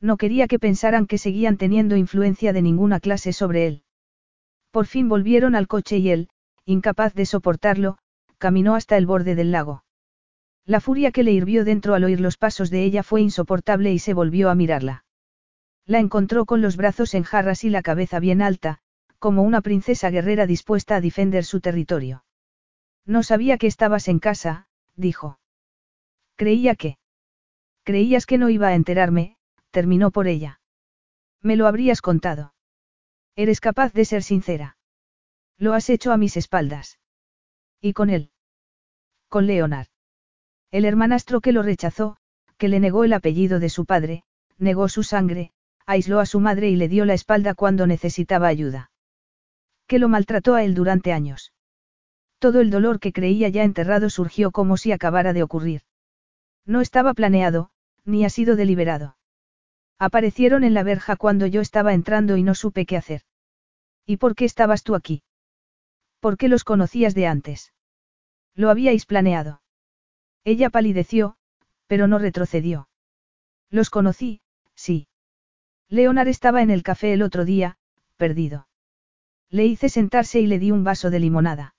No quería que pensaran que seguían teniendo influencia de ninguna clase sobre él. Por fin volvieron al coche y él, incapaz de soportarlo, caminó hasta el borde del lago. La furia que le hirvió dentro al oír los pasos de ella fue insoportable y se volvió a mirarla. La encontró con los brazos en jarras y la cabeza bien alta, como una princesa guerrera dispuesta a defender su territorio. No sabía que estabas en casa, dijo. Creía que. Creías que no iba a enterarme, terminó por ella. Me lo habrías contado. Eres capaz de ser sincera. Lo has hecho a mis espaldas. ¿Y con él? Con Leonard. El hermanastro que lo rechazó, que le negó el apellido de su padre, negó su sangre, aisló a su madre y le dio la espalda cuando necesitaba ayuda. Que lo maltrató a él durante años. Todo el dolor que creía ya enterrado surgió como si acabara de ocurrir. No estaba planeado, ni ha sido deliberado. Aparecieron en la verja cuando yo estaba entrando y no supe qué hacer. ¿Y por qué estabas tú aquí? ¿Por qué los conocías de antes? Lo habíais planeado. Ella palideció, pero no retrocedió. Los conocí, sí. Leonard estaba en el café el otro día, perdido. Le hice sentarse y le di un vaso de limonada.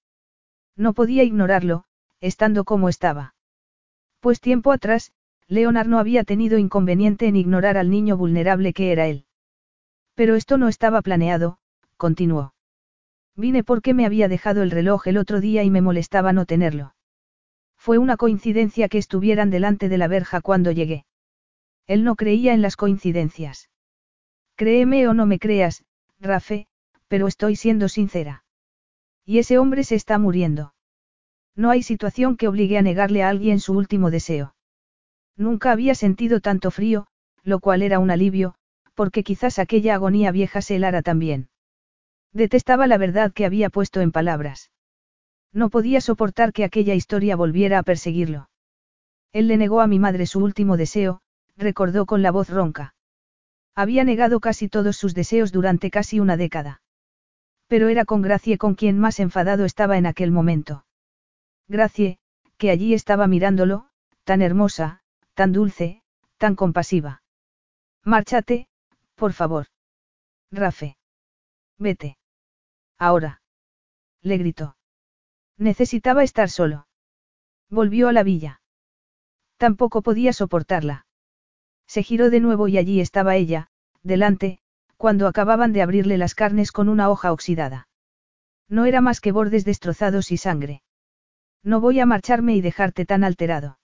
No podía ignorarlo, estando como estaba. Pues tiempo atrás, Leonard no había tenido inconveniente en ignorar al niño vulnerable que era él. Pero esto no estaba planeado, continuó. Vine porque me había dejado el reloj el otro día y me molestaba no tenerlo. Fue una coincidencia que estuvieran delante de la verja cuando llegué. Él no creía en las coincidencias. Créeme o no me creas, Rafe, pero estoy siendo sincera. Y ese hombre se está muriendo. No hay situación que obligue a negarle a alguien su último deseo. Nunca había sentido tanto frío, lo cual era un alivio, porque quizás aquella agonía vieja se helara también. Detestaba la verdad que había puesto en palabras. No podía soportar que aquella historia volviera a perseguirlo. Él le negó a mi madre su último deseo, recordó con la voz ronca. Había negado casi todos sus deseos durante casi una década. Pero era con Gracie con quien más enfadado estaba en aquel momento. Gracie, que allí estaba mirándolo, tan hermosa, tan dulce, tan compasiva. Márchate, por favor. Rafe. Vete. Ahora. Le gritó. Necesitaba estar solo. Volvió a la villa. Tampoco podía soportarla. Se giró de nuevo y allí estaba ella, delante, cuando acababan de abrirle las carnes con una hoja oxidada. No era más que bordes destrozados y sangre. No voy a marcharme y dejarte tan alterado.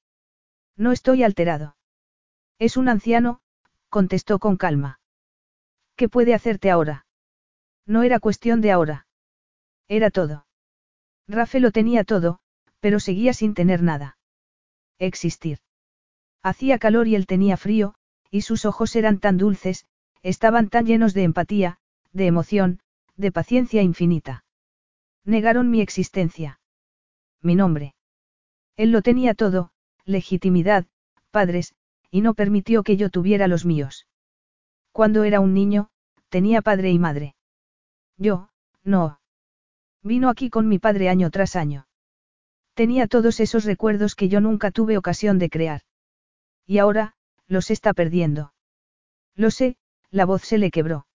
No estoy alterado. Es un anciano, contestó con calma. ¿Qué puede hacerte ahora? No era cuestión de ahora. Era todo. Rafe lo tenía todo, pero seguía sin tener nada. Existir. Hacía calor y él tenía frío, y sus ojos eran tan dulces, estaban tan llenos de empatía, de emoción, de paciencia infinita. Negaron mi existencia. Mi nombre. Él lo tenía todo, legitimidad, padres, y no permitió que yo tuviera los míos. Cuando era un niño, tenía padre y madre. Yo, no. Vino aquí con mi padre año tras año. Tenía todos esos recuerdos que yo nunca tuve ocasión de crear. Y ahora, los está perdiendo. Lo sé, la voz se le quebró.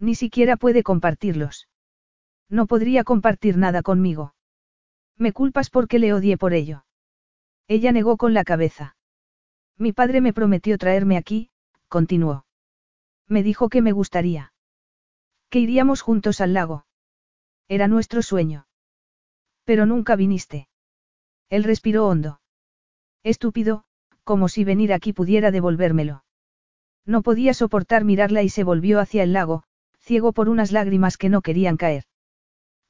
Ni siquiera puede compartirlos. No podría compartir nada conmigo. Me culpas porque le odié por ello. Ella negó con la cabeza. Mi padre me prometió traerme aquí, continuó. Me dijo que me gustaría. Que iríamos juntos al lago. Era nuestro sueño. Pero nunca viniste. Él respiró hondo. Estúpido, como si venir aquí pudiera devolvérmelo. No podía soportar mirarla y se volvió hacia el lago, ciego por unas lágrimas que no querían caer.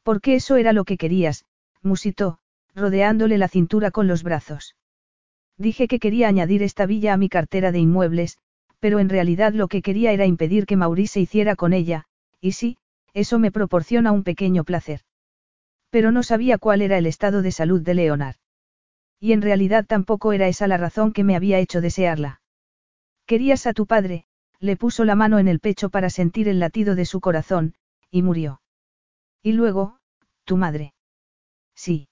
Porque eso era lo que querías, musitó, rodeándole la cintura con los brazos. Dije que quería añadir esta villa a mi cartera de inmuebles, pero en realidad lo que quería era impedir que Maurice hiciera con ella, y sí, eso me proporciona un pequeño placer. Pero no sabía cuál era el estado de salud de Leonard. Y en realidad tampoco era esa la razón que me había hecho desearla. Querías a tu padre, le puso la mano en el pecho para sentir el latido de su corazón, y murió. Y luego, tu madre. Sí.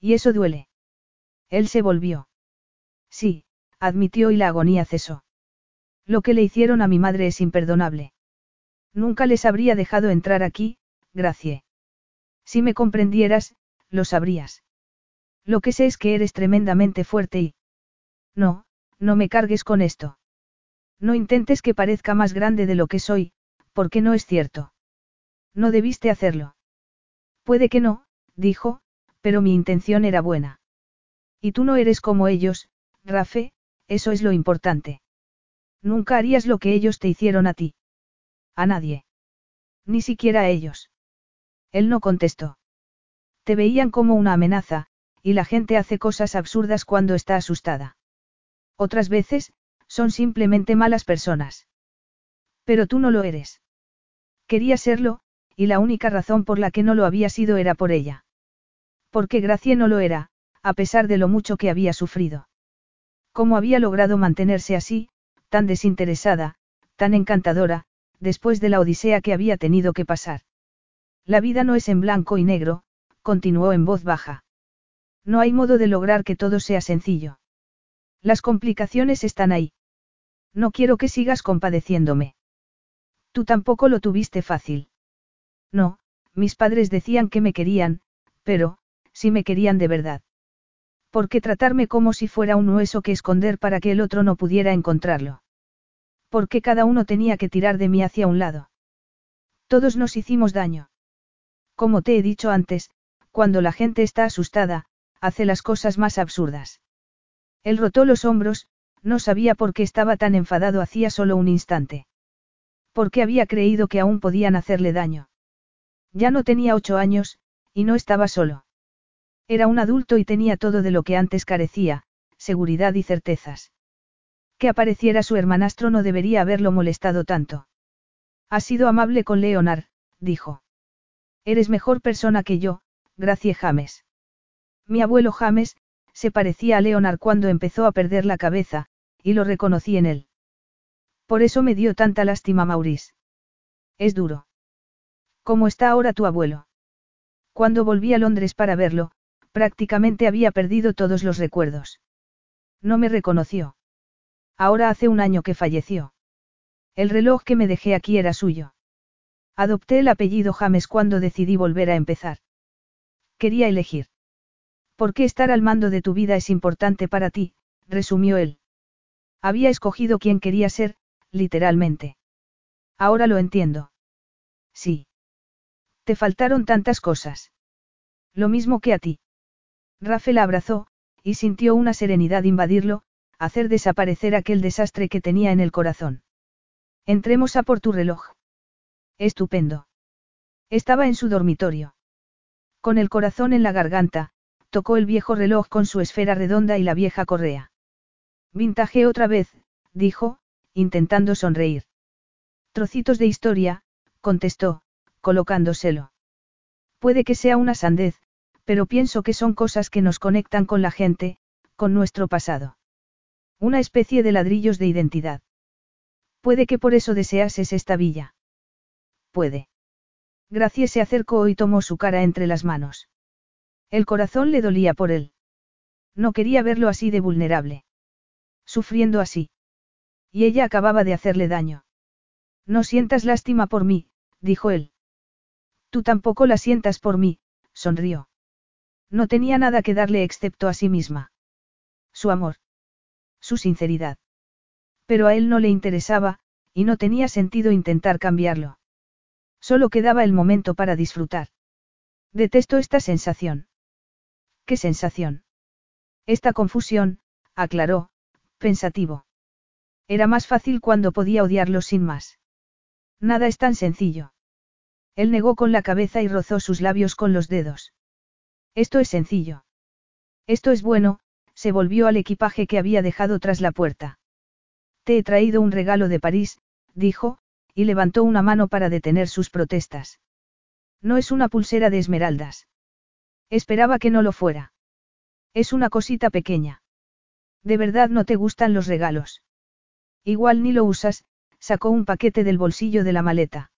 Y eso duele. Él se volvió. Sí, admitió y la agonía cesó. Lo que le hicieron a mi madre es imperdonable. Nunca les habría dejado entrar aquí, Gracie. Si me comprendieras, lo sabrías. Lo que sé es que eres tremendamente fuerte y... No, no me cargues con esto. No intentes que parezca más grande de lo que soy, porque no es cierto. No debiste hacerlo. Puede que no, dijo, pero mi intención era buena. Y tú no eres como ellos, Rafe, eso es lo importante. Nunca harías lo que ellos te hicieron a ti. A nadie. Ni siquiera a ellos. Él no contestó. Te veían como una amenaza, y la gente hace cosas absurdas cuando está asustada. Otras veces, son simplemente malas personas. Pero tú no lo eres. Quería serlo, y la única razón por la que no lo había sido era por ella. Porque Gracie no lo era, a pesar de lo mucho que había sufrido. ¿Cómo había logrado mantenerse así, tan desinteresada, tan encantadora, después de la odisea que había tenido que pasar? La vida no es en blanco y negro, continuó en voz baja. No hay modo de lograr que todo sea sencillo. Las complicaciones están ahí. No quiero que sigas compadeciéndome. Tú tampoco lo tuviste fácil. No, mis padres decían que me querían, pero, si me querían de verdad. ¿Por qué tratarme como si fuera un hueso que esconder para que el otro no pudiera encontrarlo? ¿Por qué cada uno tenía que tirar de mí hacia un lado? Todos nos hicimos daño. Como te he dicho antes, cuando la gente está asustada, hace las cosas más absurdas. Él rotó los hombros, no sabía por qué estaba tan enfadado hacía solo un instante. Porque había creído que aún podían hacerle daño. Ya no tenía ocho años, y no estaba solo. Era un adulto y tenía todo de lo que antes carecía, seguridad y certezas. Que apareciera su hermanastro no debería haberlo molestado tanto. Ha sido amable con Leonard, dijo. Eres mejor persona que yo, Gracie James. Mi abuelo James, se parecía a Leonard cuando empezó a perder la cabeza, y lo reconocí en él. Por eso me dio tanta lástima Maurice. Es duro. ¿Cómo está ahora tu abuelo? Cuando volví a Londres para verlo, prácticamente había perdido todos los recuerdos. No me reconoció. Ahora hace un año que falleció. El reloj que me dejé aquí era suyo. Adopté el apellido James cuando decidí volver a empezar. Quería elegir. ¿Por qué estar al mando de tu vida es importante para ti? resumió él. Había escogido quién quería ser, literalmente. Ahora lo entiendo. Sí. Te faltaron tantas cosas. Lo mismo que a ti. Rafael abrazó, y sintió una serenidad invadirlo, hacer desaparecer aquel desastre que tenía en el corazón. Entremos a por tu reloj. Estupendo. Estaba en su dormitorio. Con el corazón en la garganta, tocó el viejo reloj con su esfera redonda y la vieja correa. Vintaje otra vez, dijo, intentando sonreír. Trocitos de historia, contestó, colocándoselo. Puede que sea una sandez, pero pienso que son cosas que nos conectan con la gente, con nuestro pasado. Una especie de ladrillos de identidad. Puede que por eso deseases esta villa. Puede. Gracie se acercó y tomó su cara entre las manos. El corazón le dolía por él. No quería verlo así de vulnerable. Sufriendo así. Y ella acababa de hacerle daño. No sientas lástima por mí, dijo él. Tú tampoco la sientas por mí, sonrió. No tenía nada que darle excepto a sí misma. Su amor. Su sinceridad. Pero a él no le interesaba, y no tenía sentido intentar cambiarlo. Solo quedaba el momento para disfrutar. Detesto esta sensación. ¿Qué sensación? Esta confusión, aclaró, pensativo. Era más fácil cuando podía odiarlo sin más. Nada es tan sencillo. Él negó con la cabeza y rozó sus labios con los dedos. Esto es sencillo. Esto es bueno, se volvió al equipaje que había dejado tras la puerta. Te he traído un regalo de París, dijo, y levantó una mano para detener sus protestas. No es una pulsera de esmeraldas. Esperaba que no lo fuera. Es una cosita pequeña. De verdad no te gustan los regalos. Igual ni lo usas, sacó un paquete del bolsillo de la maleta.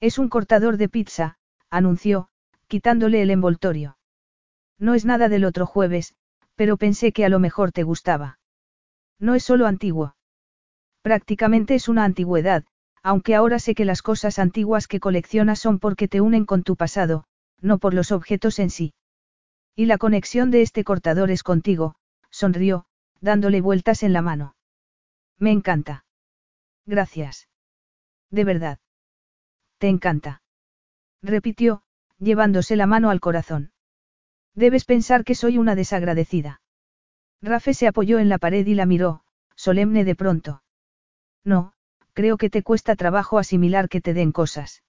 Es un cortador de pizza, anunció, quitándole el envoltorio. No es nada del otro jueves, pero pensé que a lo mejor te gustaba. No es solo antiguo. Prácticamente es una antigüedad, aunque ahora sé que las cosas antiguas que coleccionas son porque te unen con tu pasado, no por los objetos en sí. Y la conexión de este cortador es contigo, sonrió, dándole vueltas en la mano. Me encanta. Gracias. De verdad. Te encanta. Repitió, llevándose la mano al corazón. Debes pensar que soy una desagradecida. Rafe se apoyó en la pared y la miró, solemne de pronto. No, creo que te cuesta trabajo asimilar que te den cosas.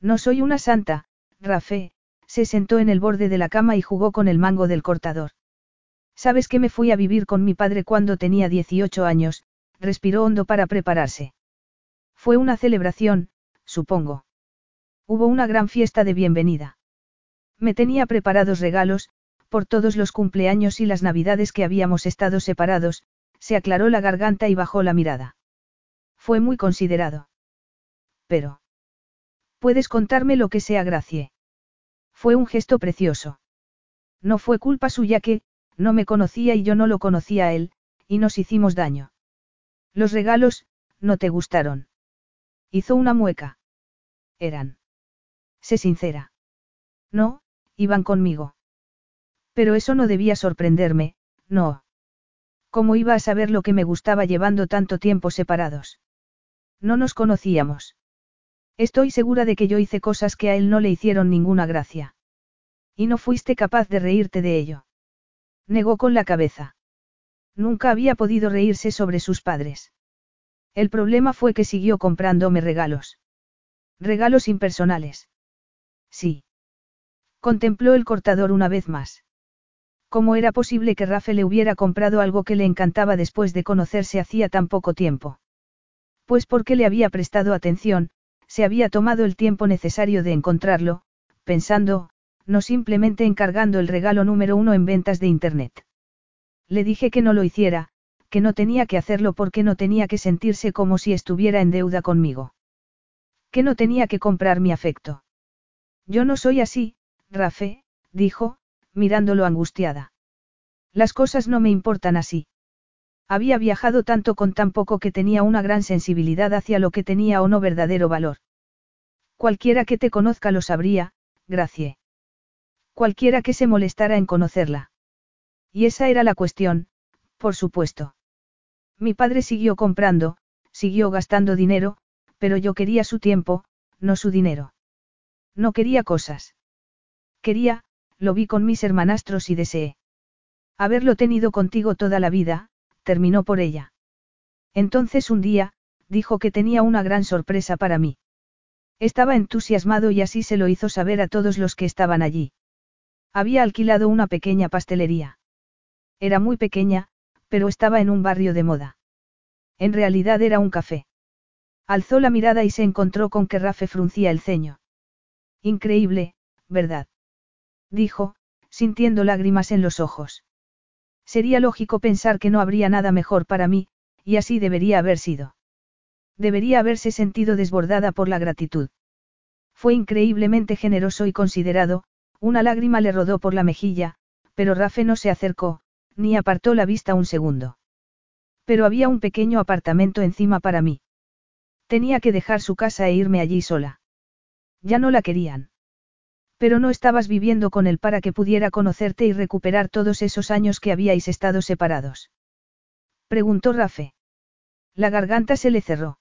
No soy una santa, Rafe, se sentó en el borde de la cama y jugó con el mango del cortador. Sabes que me fui a vivir con mi padre cuando tenía 18 años, respiró hondo para prepararse. Fue una celebración, supongo. Hubo una gran fiesta de bienvenida. Me tenía preparados regalos, por todos los cumpleaños y las navidades que habíamos estado separados, se aclaró la garganta y bajó la mirada. Fue muy considerado. Pero. Puedes contarme lo que sea, Gracie. Fue un gesto precioso. No fue culpa suya que, no me conocía y yo no lo conocía a él, y nos hicimos daño. Los regalos, no te gustaron. Hizo una mueca. Eran. Sé sincera. No, iban conmigo. Pero eso no debía sorprenderme, no. ¿Cómo iba a saber lo que me gustaba llevando tanto tiempo separados? No nos conocíamos. Estoy segura de que yo hice cosas que a él no le hicieron ninguna gracia. Y no fuiste capaz de reírte de ello. Negó con la cabeza. Nunca había podido reírse sobre sus padres. El problema fue que siguió comprándome regalos. Regalos impersonales. Sí. Contempló el cortador una vez más. ¿Cómo era posible que Rafe le hubiera comprado algo que le encantaba después de conocerse hacía tan poco tiempo? Pues porque le había prestado atención, se había tomado el tiempo necesario de encontrarlo, pensando, no simplemente encargando el regalo número uno en ventas de Internet. Le dije que no lo hiciera, que no tenía que hacerlo porque no tenía que sentirse como si estuviera en deuda conmigo. Que no tenía que comprar mi afecto. Yo no soy así, Rafe, dijo, mirándolo angustiada. Las cosas no me importan así. Había viajado tanto con tan poco que tenía una gran sensibilidad hacia lo que tenía o no verdadero valor. Cualquiera que te conozca lo sabría, Gracie. Cualquiera que se molestara en conocerla. Y esa era la cuestión, por supuesto. Mi padre siguió comprando, siguió gastando dinero, pero yo quería su tiempo, no su dinero. No quería cosas. Quería, lo vi con mis hermanastros y deseé. Haberlo tenido contigo toda la vida, terminó por ella. Entonces un día, dijo que tenía una gran sorpresa para mí. Estaba entusiasmado y así se lo hizo saber a todos los que estaban allí. Había alquilado una pequeña pastelería. Era muy pequeña, pero estaba en un barrio de moda. En realidad era un café. Alzó la mirada y se encontró con que Rafe fruncía el ceño. Increíble, ¿verdad? Dijo, sintiendo lágrimas en los ojos. Sería lógico pensar que no habría nada mejor para mí, y así debería haber sido. Debería haberse sentido desbordada por la gratitud. Fue increíblemente generoso y considerado, una lágrima le rodó por la mejilla, pero Rafe no se acercó, ni apartó la vista un segundo. Pero había un pequeño apartamento encima para mí. Tenía que dejar su casa e irme allí sola. Ya no la querían. Pero no estabas viviendo con él para que pudiera conocerte y recuperar todos esos años que habíais estado separados. Preguntó Rafe. La garganta se le cerró.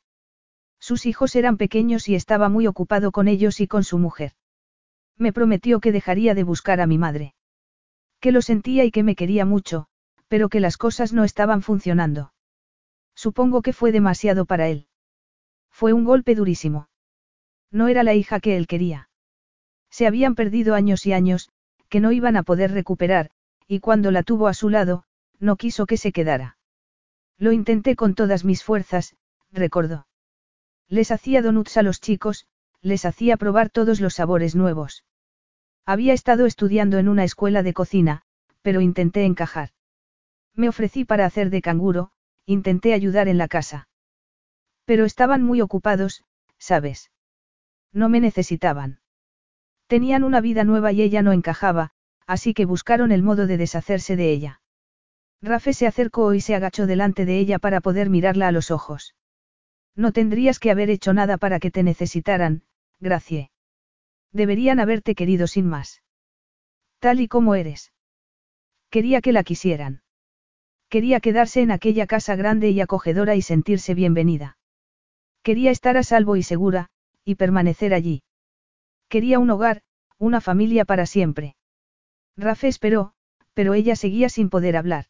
Sus hijos eran pequeños y estaba muy ocupado con ellos y con su mujer. Me prometió que dejaría de buscar a mi madre. Que lo sentía y que me quería mucho, pero que las cosas no estaban funcionando. Supongo que fue demasiado para él. Fue un golpe durísimo. No era la hija que él quería. Se habían perdido años y años, que no iban a poder recuperar, y cuando la tuvo a su lado, no quiso que se quedara. Lo intenté con todas mis fuerzas, recordó. Les hacía donuts a los chicos, les hacía probar todos los sabores nuevos. Había estado estudiando en una escuela de cocina, pero intenté encajar. Me ofrecí para hacer de canguro, intenté ayudar en la casa. Pero estaban muy ocupados, ¿sabes? No me necesitaban. Tenían una vida nueva y ella no encajaba, así que buscaron el modo de deshacerse de ella. Rafe se acercó y se agachó delante de ella para poder mirarla a los ojos. No tendrías que haber hecho nada para que te necesitaran, Gracie. Deberían haberte querido sin más. Tal y como eres. Quería que la quisieran. Quería quedarse en aquella casa grande y acogedora y sentirse bienvenida. Quería estar a salvo y segura, y permanecer allí. Quería un hogar, una familia para siempre. Rafe esperó, pero ella seguía sin poder hablar.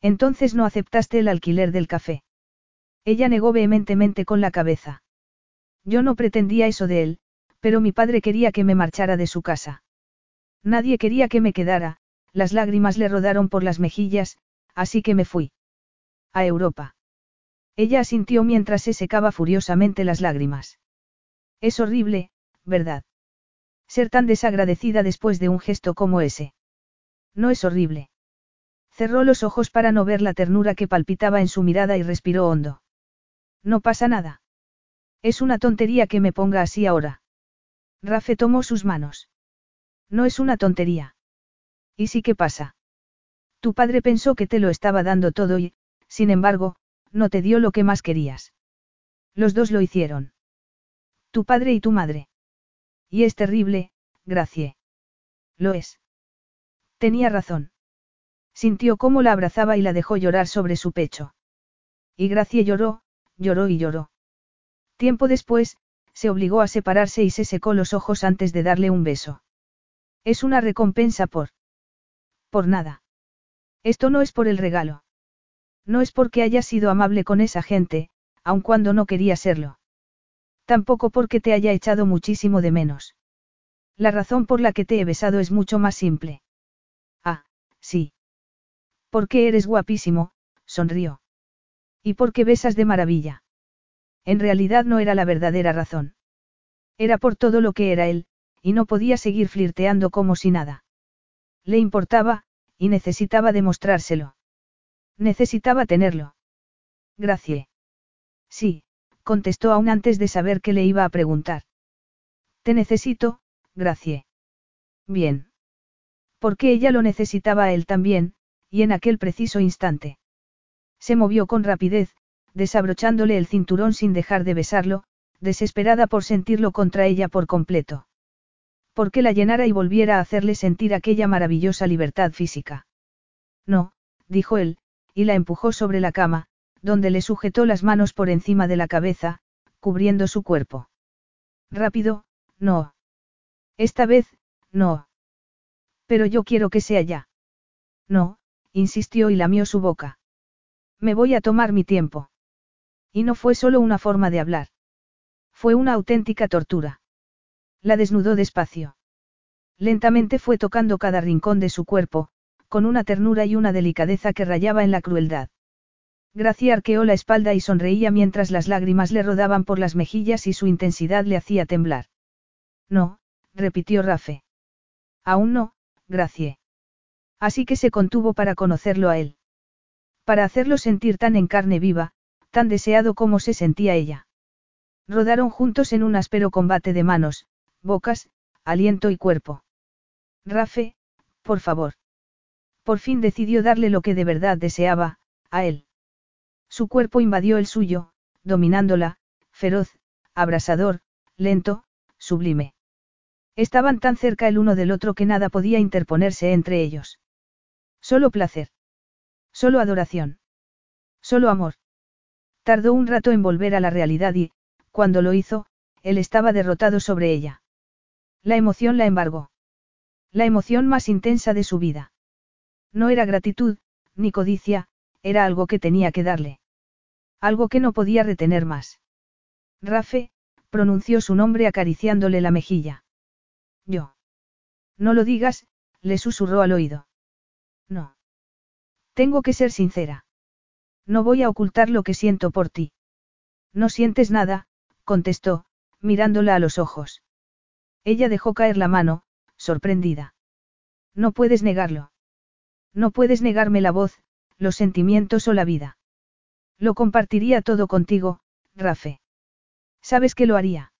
Entonces no aceptaste el alquiler del café. Ella negó vehementemente con la cabeza. Yo no pretendía eso de él, pero mi padre quería que me marchara de su casa. Nadie quería que me quedara, las lágrimas le rodaron por las mejillas, así que me fui. A Europa. Ella asintió mientras se secaba furiosamente las lágrimas. Es horrible, ¿verdad? Ser tan desagradecida después de un gesto como ese. No es horrible. Cerró los ojos para no ver la ternura que palpitaba en su mirada y respiró hondo. No pasa nada. Es una tontería que me ponga así ahora. Rafe tomó sus manos. No es una tontería. ¿Y sí qué pasa? Tu padre pensó que te lo estaba dando todo y, sin embargo, no te dio lo que más querías. Los dos lo hicieron. Tu padre y tu madre. Y es terrible, Gracie. Lo es. Tenía razón. Sintió cómo la abrazaba y la dejó llorar sobre su pecho. Y Gracie lloró, lloró y lloró. Tiempo después, se obligó a separarse y se secó los ojos antes de darle un beso. Es una recompensa por... Por nada. Esto no es por el regalo. No es porque haya sido amable con esa gente, aun cuando no quería serlo. Tampoco porque te haya echado muchísimo de menos. La razón por la que te he besado es mucho más simple. Ah, sí. Porque eres guapísimo, sonrió. ¿Y por qué besas de maravilla? En realidad no era la verdadera razón. Era por todo lo que era él, y no podía seguir flirteando como si nada. Le importaba, y necesitaba demostrárselo. Necesitaba tenerlo. Gracias. Sí, contestó aún antes de saber qué le iba a preguntar. Te necesito, Gracie. Bien. Porque ella lo necesitaba a él también, y en aquel preciso instante. Se movió con rapidez, desabrochándole el cinturón sin dejar de besarlo, desesperada por sentirlo contra ella por completo. Porque la llenara y volviera a hacerle sentir aquella maravillosa libertad física. No, dijo él, y la empujó sobre la cama, donde le sujetó las manos por encima de la cabeza, cubriendo su cuerpo. Rápido, no. Esta vez, no. Pero yo quiero que sea ya. No, insistió y lamió su boca. Me voy a tomar mi tiempo. Y no fue solo una forma de hablar. Fue una auténtica tortura. La desnudó despacio. Lentamente fue tocando cada rincón de su cuerpo, con una ternura y una delicadeza que rayaba en la crueldad. Gracia arqueó la espalda y sonreía mientras las lágrimas le rodaban por las mejillas y su intensidad le hacía temblar. No, repitió Rafe. Aún no, Gracie. Así que se contuvo para conocerlo a él. Para hacerlo sentir tan en carne viva, tan deseado como se sentía ella. Rodaron juntos en un áspero combate de manos, bocas, aliento y cuerpo. Rafe, por favor. Por fin decidió darle lo que de verdad deseaba, a él. Su cuerpo invadió el suyo, dominándola, feroz, abrasador, lento, sublime. Estaban tan cerca el uno del otro que nada podía interponerse entre ellos. Solo placer. Solo adoración. Solo amor. Tardó un rato en volver a la realidad y, cuando lo hizo, él estaba derrotado sobre ella. La emoción la embargó. La emoción más intensa de su vida. No era gratitud, ni codicia, era algo que tenía que darle. Algo que no podía retener más. Rafe, pronunció su nombre acariciándole la mejilla. Yo. No lo digas, le susurró al oído. No. Tengo que ser sincera. No voy a ocultar lo que siento por ti. No sientes nada, contestó, mirándola a los ojos. Ella dejó caer la mano, sorprendida. No puedes negarlo. No puedes negarme la voz, los sentimientos o la vida. Lo compartiría todo contigo, Rafe. ¿Sabes que lo haría?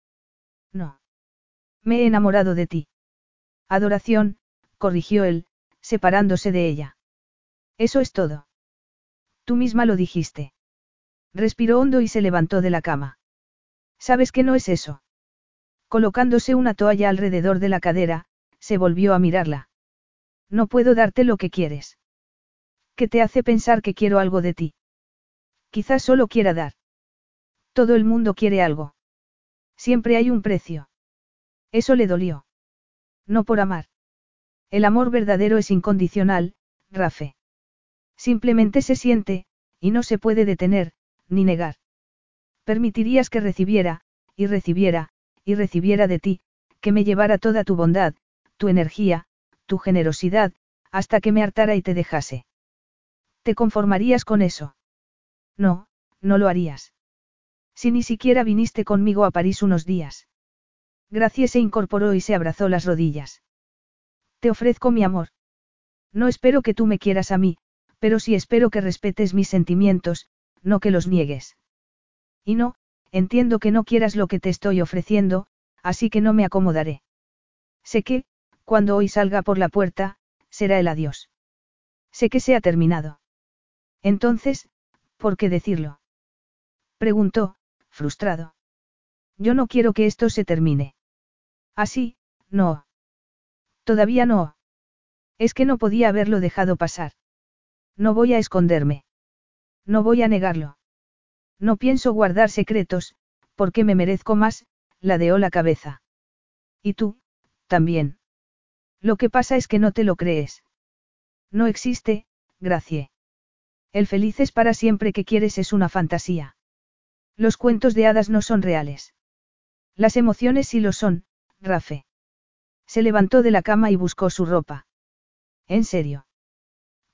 No. Me he enamorado de ti. Adoración, corrigió él, separándose de ella. Eso es todo. Tú misma lo dijiste. Respiró hondo y se levantó de la cama. ¿Sabes que no es eso? Colocándose una toalla alrededor de la cadera, se volvió a mirarla. No puedo darte lo que quieres. ¿Qué te hace pensar que quiero algo de ti? Quizás solo quiera dar. Todo el mundo quiere algo. Siempre hay un precio. Eso le dolió. No por amar. El amor verdadero es incondicional, Rafe. Simplemente se siente, y no se puede detener, ni negar. Permitirías que recibiera, y recibiera, y recibiera de ti, que me llevara toda tu bondad, tu energía, tu generosidad, hasta que me hartara y te dejase. ¿Te conformarías con eso? No, no lo harías. Si ni siquiera viniste conmigo a París unos días. Gracie se incorporó y se abrazó las rodillas. Te ofrezco mi amor. No espero que tú me quieras a mí, pero sí espero que respetes mis sentimientos, no que los niegues. Y no, entiendo que no quieras lo que te estoy ofreciendo, así que no me acomodaré. Sé que, cuando hoy salga por la puerta, será el adiós. Sé que se ha terminado. Entonces, ¿por qué decirlo? Preguntó, frustrado. Yo no quiero que esto se termine. Así, no. Todavía no. Es que no podía haberlo dejado pasar. No voy a esconderme. No voy a negarlo. No pienso guardar secretos, porque me merezco más, ladeó la cabeza. Y tú, también. Lo que pasa es que no te lo crees. No existe, Gracie. El feliz es para siempre que quieres es una fantasía. Los cuentos de hadas no son reales. Las emociones sí lo son, Rafe. Se levantó de la cama y buscó su ropa. ¿En serio?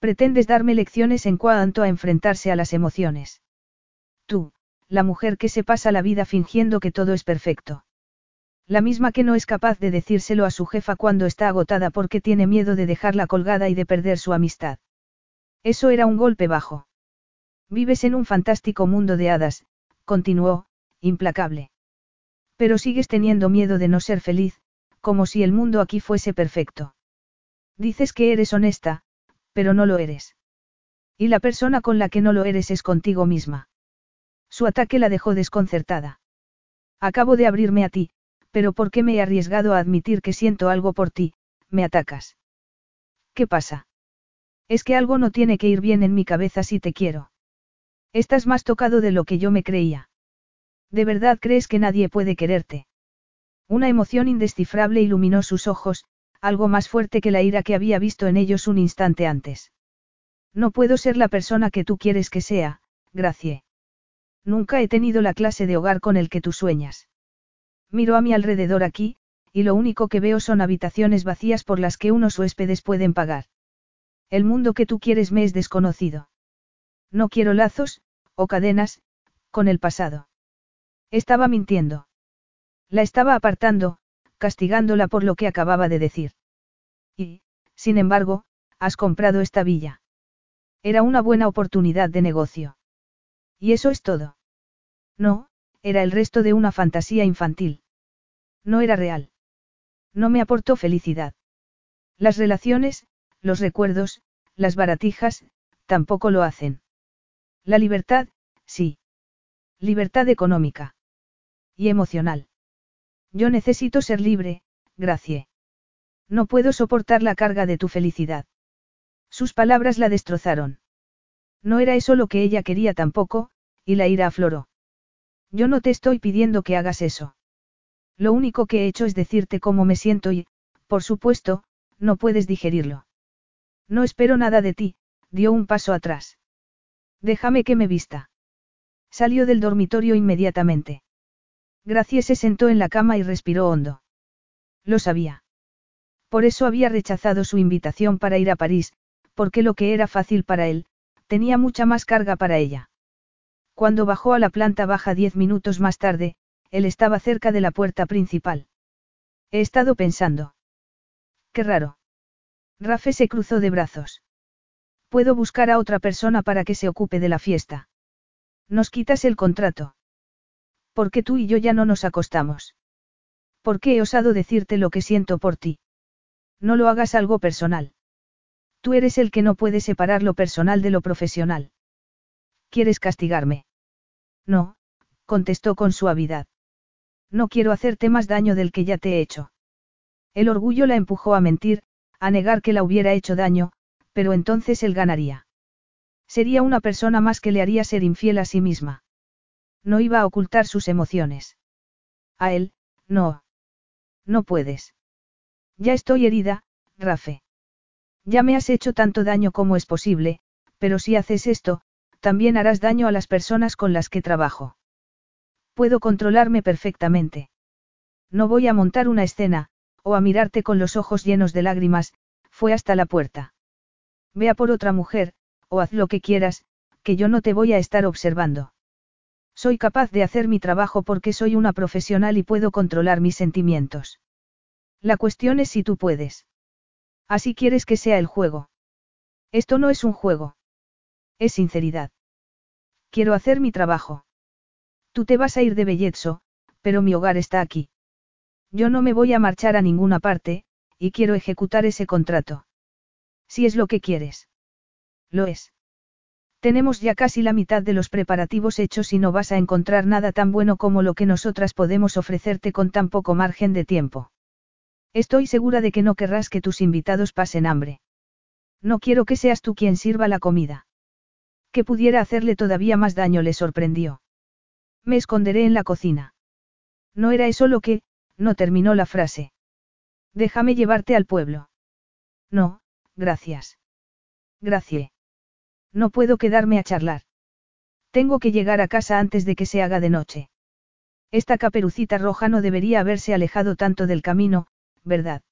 ¿Pretendes darme lecciones en cuanto a enfrentarse a las emociones? Tú, la mujer que se pasa la vida fingiendo que todo es perfecto. La misma que no es capaz de decírselo a su jefa cuando está agotada porque tiene miedo de dejarla colgada y de perder su amistad. Eso era un golpe bajo. Vives en un fantástico mundo de hadas, continuó, implacable. Pero sigues teniendo miedo de no ser feliz, como si el mundo aquí fuese perfecto. Dices que eres honesta, pero no lo eres. Y la persona con la que no lo eres es contigo misma. Su ataque la dejó desconcertada. Acabo de abrirme a ti, pero ¿por qué me he arriesgado a admitir que siento algo por ti? Me atacas. ¿Qué pasa? Es que algo no tiene que ir bien en mi cabeza si te quiero. Estás más tocado de lo que yo me creía. ¿De verdad crees que nadie puede quererte? Una emoción indescifrable iluminó sus ojos, algo más fuerte que la ira que había visto en ellos un instante antes. No puedo ser la persona que tú quieres que sea, Gracie. Nunca he tenido la clase de hogar con el que tú sueñas. Miro a mi alrededor aquí, y lo único que veo son habitaciones vacías por las que unos huéspedes pueden pagar. El mundo que tú quieres me es desconocido. No quiero lazos, o cadenas, con el pasado. Estaba mintiendo. La estaba apartando, castigándola por lo que acababa de decir. Y, sin embargo, has comprado esta villa. Era una buena oportunidad de negocio. Y eso es todo. No, era el resto de una fantasía infantil. No era real. No me aportó felicidad. Las relaciones, los recuerdos, las baratijas, tampoco lo hacen. La libertad, sí. Libertad económica. Y emocional. Yo necesito ser libre, Gracie. No puedo soportar la carga de tu felicidad. Sus palabras la destrozaron. No era eso lo que ella quería tampoco, y la ira afloró. Yo no te estoy pidiendo que hagas eso. Lo único que he hecho es decirte cómo me siento y, por supuesto, no puedes digerirlo. No espero nada de ti, dio un paso atrás. Déjame que me vista. Salió del dormitorio inmediatamente. Gracie se sentó en la cama y respiró hondo. Lo sabía. Por eso había rechazado su invitación para ir a París, porque lo que era fácil para él, tenía mucha más carga para ella. Cuando bajó a la planta baja diez minutos más tarde, él estaba cerca de la puerta principal. He estado pensando. Qué raro. Rafe se cruzó de brazos. Puedo buscar a otra persona para que se ocupe de la fiesta. Nos quitas el contrato. Porque tú y yo ya no nos acostamos. ¿Por qué he osado decirte lo que siento por ti? No lo hagas algo personal. Tú eres el que no puede separar lo personal de lo profesional. ¿Quieres castigarme? No, contestó con suavidad. No quiero hacerte más daño del que ya te he hecho. El orgullo la empujó a mentir, a negar que la hubiera hecho daño, pero entonces él ganaría. Sería una persona más que le haría ser infiel a sí misma. No iba a ocultar sus emociones. A él, no. No puedes. Ya estoy herida, Rafe. Ya me has hecho tanto daño como es posible, pero si haces esto, también harás daño a las personas con las que trabajo. Puedo controlarme perfectamente. No voy a montar una escena, o a mirarte con los ojos llenos de lágrimas, fue hasta la puerta. Vea por otra mujer, o haz lo que quieras, que yo no te voy a estar observando. Soy capaz de hacer mi trabajo porque soy una profesional y puedo controlar mis sentimientos. La cuestión es si tú puedes. Así quieres que sea el juego. Esto no es un juego. Es sinceridad. Quiero hacer mi trabajo. Tú te vas a ir de Belletso, pero mi hogar está aquí. Yo no me voy a marchar a ninguna parte, y quiero ejecutar ese contrato. Si es lo que quieres. Lo es. Tenemos ya casi la mitad de los preparativos hechos y no vas a encontrar nada tan bueno como lo que nosotras podemos ofrecerte con tan poco margen de tiempo. Estoy segura de que no querrás que tus invitados pasen hambre. No quiero que seas tú quien sirva la comida. Que pudiera hacerle todavía más daño le sorprendió. Me esconderé en la cocina. No era eso lo que, no terminó la frase. Déjame llevarte al pueblo. No, gracias. Gracie. No puedo quedarme a charlar. Tengo que llegar a casa antes de que se haga de noche. Esta caperucita roja no debería haberse alejado tanto del camino, ¿verdad?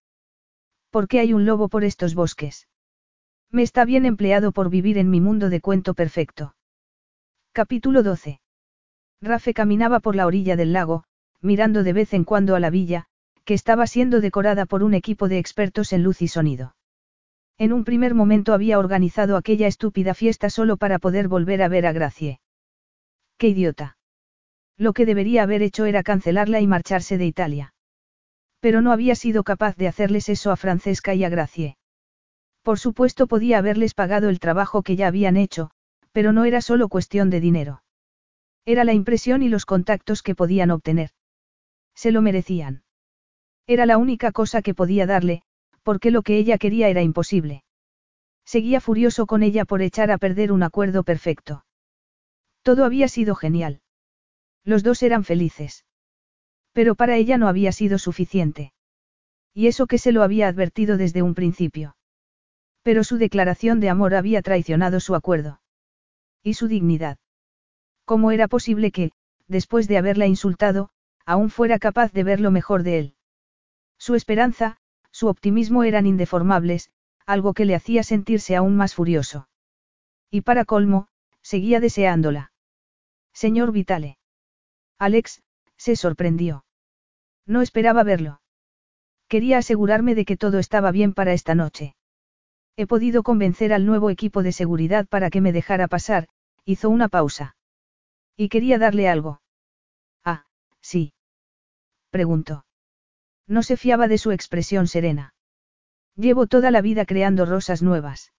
¿Por qué hay un lobo por estos bosques? Me está bien empleado por vivir en mi mundo de cuento perfecto. Capítulo 12. Rafe caminaba por la orilla del lago, mirando de vez en cuando a la villa, que estaba siendo decorada por un equipo de expertos en luz y sonido. En un primer momento había organizado aquella estúpida fiesta solo para poder volver a ver a Gracie. ¡Qué idiota! Lo que debería haber hecho era cancelarla y marcharse de Italia. Pero no había sido capaz de hacerles eso a Francesca y a Gracie. Por supuesto podía haberles pagado el trabajo que ya habían hecho, pero no era solo cuestión de dinero. Era la impresión y los contactos que podían obtener. Se lo merecían. Era la única cosa que podía darle, porque lo que ella quería era imposible. Seguía furioso con ella por echar a perder un acuerdo perfecto. Todo había sido genial. Los dos eran felices. Pero para ella no había sido suficiente. Y eso que se lo había advertido desde un principio. Pero su declaración de amor había traicionado su acuerdo. Y su dignidad. ¿Cómo era posible que, después de haberla insultado, aún fuera capaz de ver lo mejor de él? Su esperanza, su optimismo eran indeformables, algo que le hacía sentirse aún más furioso. Y para colmo, seguía deseándola. Señor Vitale. Alex, se sorprendió. No esperaba verlo. Quería asegurarme de que todo estaba bien para esta noche. He podido convencer al nuevo equipo de seguridad para que me dejara pasar, hizo una pausa. Y quería darle algo. Ah, sí. Preguntó. No se fiaba de su expresión serena. Llevo toda la vida creando rosas nuevas.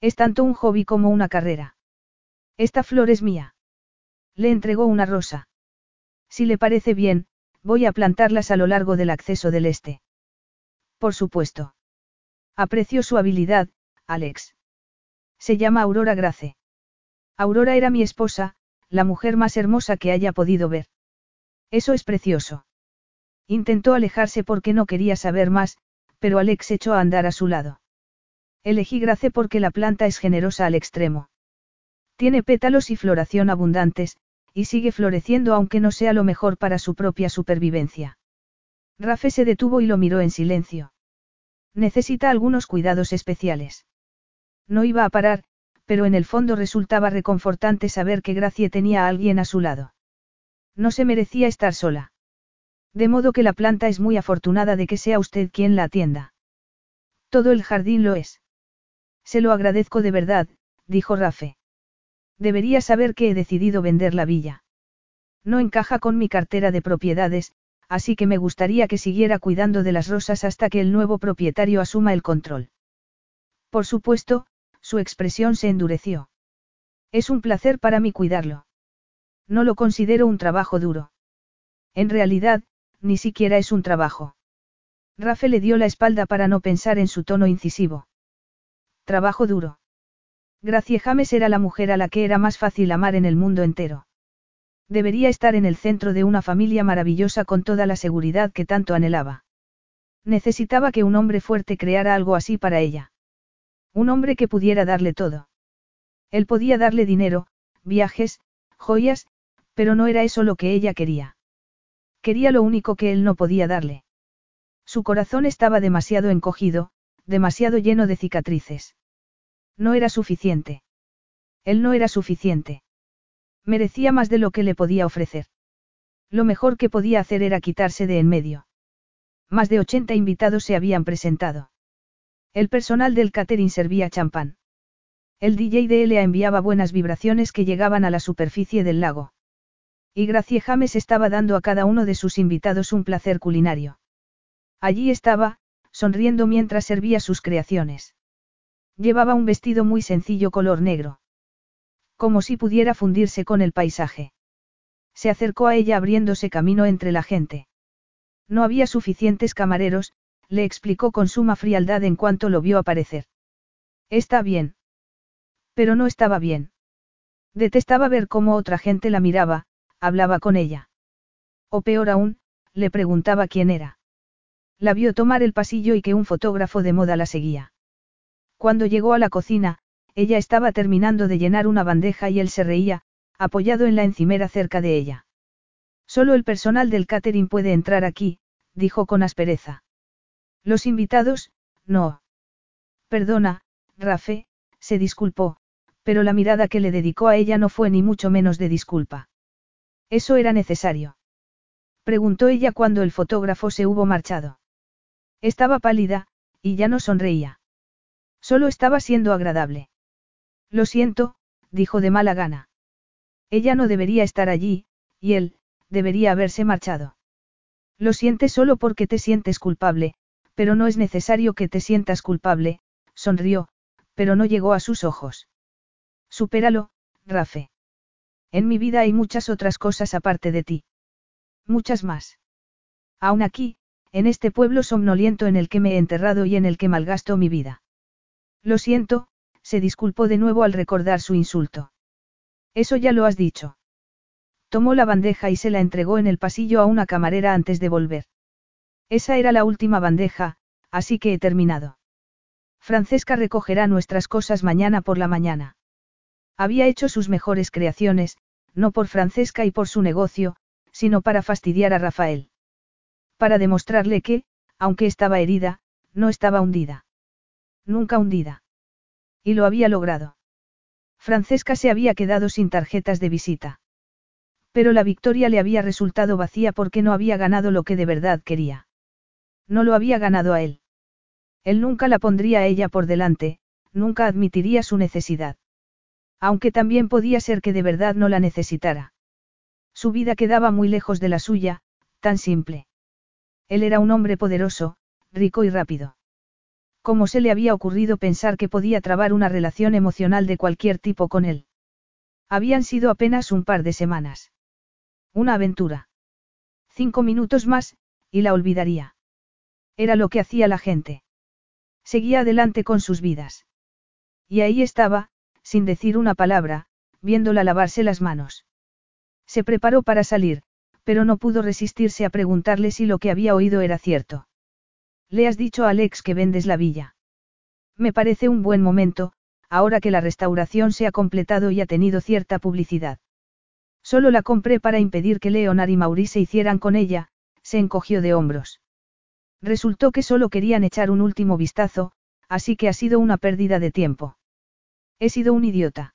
Es tanto un hobby como una carrera. Esta flor es mía. Le entregó una rosa. Si le parece bien, voy a plantarlas a lo largo del acceso del este. Por supuesto. Aprecio su habilidad, Alex. Se llama Aurora Grace. Aurora era mi esposa, la mujer más hermosa que haya podido ver. Eso es precioso. Intentó alejarse porque no quería saber más, pero Alex echó a andar a su lado. Elegí Grace porque la planta es generosa al extremo. Tiene pétalos y floración abundantes, y sigue floreciendo aunque no sea lo mejor para su propia supervivencia. Rafe se detuvo y lo miró en silencio. Necesita algunos cuidados especiales. No iba a parar, pero en el fondo resultaba reconfortante saber que Gracie tenía a alguien a su lado. No se merecía estar sola. De modo que la planta es muy afortunada de que sea usted quien la atienda. Todo el jardín lo es. Se lo agradezco de verdad, dijo Rafe. Debería saber que he decidido vender la villa. No encaja con mi cartera de propiedades, así que me gustaría que siguiera cuidando de las rosas hasta que el nuevo propietario asuma el control. Por supuesto, su expresión se endureció. Es un placer para mí cuidarlo. No lo considero un trabajo duro. En realidad, ni siquiera es un trabajo. Rafe le dio la espalda para no pensar en su tono incisivo. Trabajo duro. Gracie James era la mujer a la que era más fácil amar en el mundo entero. Debería estar en el centro de una familia maravillosa con toda la seguridad que tanto anhelaba. Necesitaba que un hombre fuerte creara algo así para ella. Un hombre que pudiera darle todo. Él podía darle dinero, viajes, joyas, pero no era eso lo que ella quería. Quería lo único que él no podía darle. Su corazón estaba demasiado encogido, demasiado lleno de cicatrices. No era suficiente. Él no era suficiente. Merecía más de lo que le podía ofrecer. Lo mejor que podía hacer era quitarse de en medio. Más de 80 invitados se habían presentado. El personal del catering servía champán. El DJ de Elea enviaba buenas vibraciones que llegaban a la superficie del lago. Y Gracie James estaba dando a cada uno de sus invitados un placer culinario. Allí estaba, sonriendo mientras servía sus creaciones. Llevaba un vestido muy sencillo color negro. Como si pudiera fundirse con el paisaje. Se acercó a ella abriéndose camino entre la gente. No había suficientes camareros, le explicó con suma frialdad en cuanto lo vio aparecer. Está bien. Pero no estaba bien. Detestaba ver cómo otra gente la miraba, hablaba con ella. O peor aún, le preguntaba quién era. La vio tomar el pasillo y que un fotógrafo de moda la seguía. Cuando llegó a la cocina, ella estaba terminando de llenar una bandeja y él se reía, apoyado en la encimera cerca de ella. Solo el personal del catering puede entrar aquí, dijo con aspereza. Los invitados, No. Perdona, Rafe, se disculpó, pero la mirada que le dedicó a ella no fue ni mucho menos de disculpa. ¿Eso era necesario? Preguntó ella cuando el fotógrafo se hubo marchado. Estaba pálida, y ya no sonreía. Solo estaba siendo agradable. Lo siento, dijo de mala gana. Ella no debería estar allí, y él, debería haberse marchado. Lo sientes solo porque te sientes culpable, pero no es necesario que te sientas culpable, sonrió, pero no llegó a sus ojos. Supéralo, Rafe. En mi vida hay muchas otras cosas aparte de ti. Muchas más. Aún aquí, en este pueblo somnoliento en el que me he enterrado y en el que malgasto mi vida. Lo siento, se disculpó de nuevo al recordar su insulto. Eso ya lo has dicho. Tomó la bandeja y se la entregó en el pasillo a una camarera antes de volver. Esa era la última bandeja, así que he terminado. Francesca recogerá nuestras cosas mañana por la mañana. Había hecho sus mejores creaciones, no por Francesca y por su negocio, sino para fastidiar a Rafael. Para demostrarle que, aunque estaba herida, no estaba hundida. Nunca hundida. Y lo había logrado. Francesca se había quedado sin tarjetas de visita. Pero la victoria le había resultado vacía porque no había ganado lo que de verdad quería. No lo había ganado a él. Él nunca la pondría a ella por delante, nunca admitiría su necesidad. Aunque también podía ser que de verdad no la necesitara. Su vida quedaba muy lejos de la suya, tan simple. Él era un hombre poderoso, rico y rápido. ¿Cómo se le había ocurrido pensar que podía trabar una relación emocional de cualquier tipo con él? Habían sido apenas un par de semanas. Una aventura. Cinco minutos más, y la olvidaría. Era lo que hacía la gente. Seguía adelante con sus vidas. Y ahí estaba, sin decir una palabra, viéndola lavarse las manos. Se preparó para salir, pero no pudo resistirse a preguntarle si lo que había oído era cierto. ¿Le has dicho a Alex que vendes la villa? Me parece un buen momento, ahora que la restauración se ha completado y ha tenido cierta publicidad. Solo la compré para impedir que Leonard y Maurice hicieran con ella, se encogió de hombros. Resultó que solo querían echar un último vistazo, así que ha sido una pérdida de tiempo. He sido un idiota.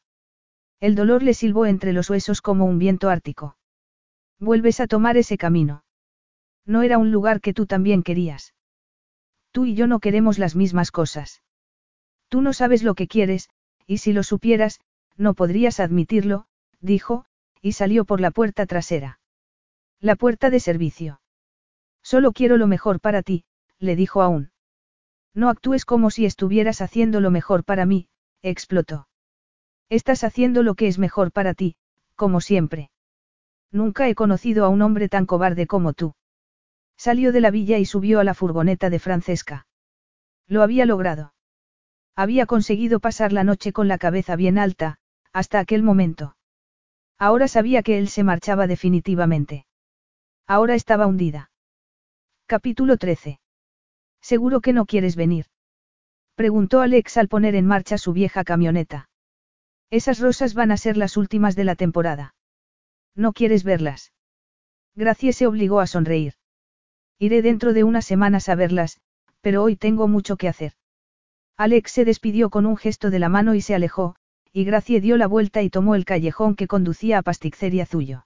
El dolor le silbó entre los huesos como un viento ártico. Vuelves a tomar ese camino. No era un lugar que tú también querías. Tú y yo no queremos las mismas cosas. Tú no sabes lo que quieres, y si lo supieras, no podrías admitirlo, dijo, y salió por la puerta trasera. La puerta de servicio. Solo quiero lo mejor para ti, le dijo aún. No actúes como si estuvieras haciendo lo mejor para mí, explotó. Estás haciendo lo que es mejor para ti, como siempre. Nunca he conocido a un hombre tan cobarde como tú. Salió de la villa y subió a la furgoneta de Francesca. Lo había logrado. Había conseguido pasar la noche con la cabeza bien alta, hasta aquel momento. Ahora sabía que él se marchaba definitivamente. Ahora estaba hundida. Capítulo 13. Seguro que no quieres venir. Preguntó Alex al poner en marcha su vieja camioneta. Esas rosas van a ser las últimas de la temporada. ¿No quieres verlas? Gracie se obligó a sonreír. Iré dentro de unas semanas a verlas, pero hoy tengo mucho que hacer. Alex se despidió con un gesto de la mano y se alejó, y Gracie dio la vuelta y tomó el callejón que conducía a Pasticceria Zuyo.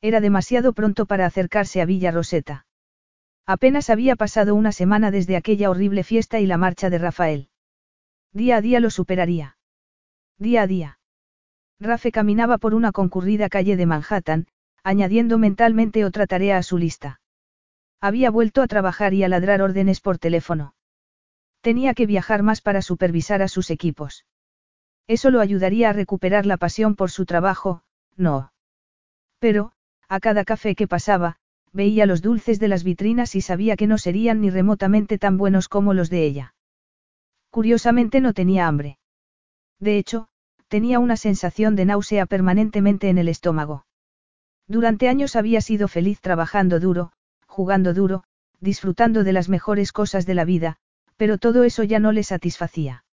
Era demasiado pronto para acercarse a Villa Roseta. Apenas había pasado una semana desde aquella horrible fiesta y la marcha de Rafael. Día a día lo superaría. Día a día. Rafe caminaba por una concurrida calle de Manhattan, añadiendo mentalmente otra tarea a su lista. Había vuelto a trabajar y a ladrar órdenes por teléfono. Tenía que viajar más para supervisar a sus equipos. Eso lo ayudaría a recuperar la pasión por su trabajo, no. Pero, a cada café que pasaba, veía los dulces de las vitrinas y sabía que no serían ni remotamente tan buenos como los de ella. Curiosamente no tenía hambre. De hecho, tenía una sensación de náusea permanentemente en el estómago. Durante años había sido feliz trabajando duro, jugando duro, disfrutando de las mejores cosas de la vida, pero todo eso ya no le satisfacía.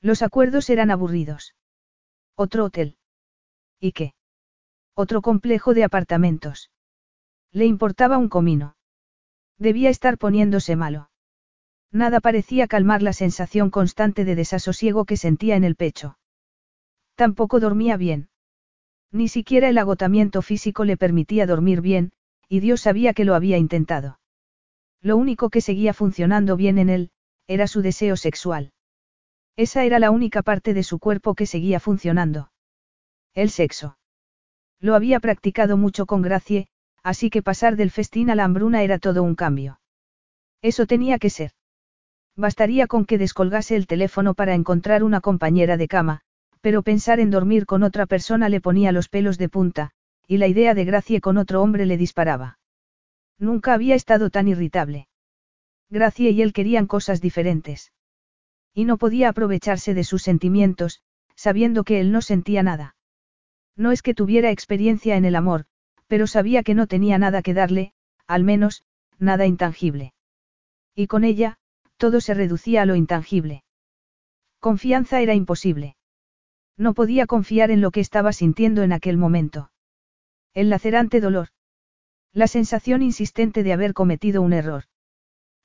Los acuerdos eran aburridos. Otro hotel. ¿Y qué? Otro complejo de apartamentos. Le importaba un comino. Debía estar poniéndose malo. Nada parecía calmar la sensación constante de desasosiego que sentía en el pecho. Tampoco dormía bien. Ni siquiera el agotamiento físico le permitía dormir bien, y Dios sabía que lo había intentado. Lo único que seguía funcionando bien en él, era su deseo sexual. Esa era la única parte de su cuerpo que seguía funcionando. El sexo. Lo había practicado mucho con Gracie, así que pasar del festín a la hambruna era todo un cambio. Eso tenía que ser. Bastaría con que descolgase el teléfono para encontrar una compañera de cama, pero pensar en dormir con otra persona le ponía los pelos de punta, y la idea de Gracie con otro hombre le disparaba. Nunca había estado tan irritable. Gracie y él querían cosas diferentes. Y no podía aprovecharse de sus sentimientos, sabiendo que él no sentía nada. No es que tuviera experiencia en el amor, pero sabía que no tenía nada que darle, al menos, nada intangible. Y con ella, todo se reducía a lo intangible. Confianza era imposible. No podía confiar en lo que estaba sintiendo en aquel momento. El lacerante dolor. La sensación insistente de haber cometido un error.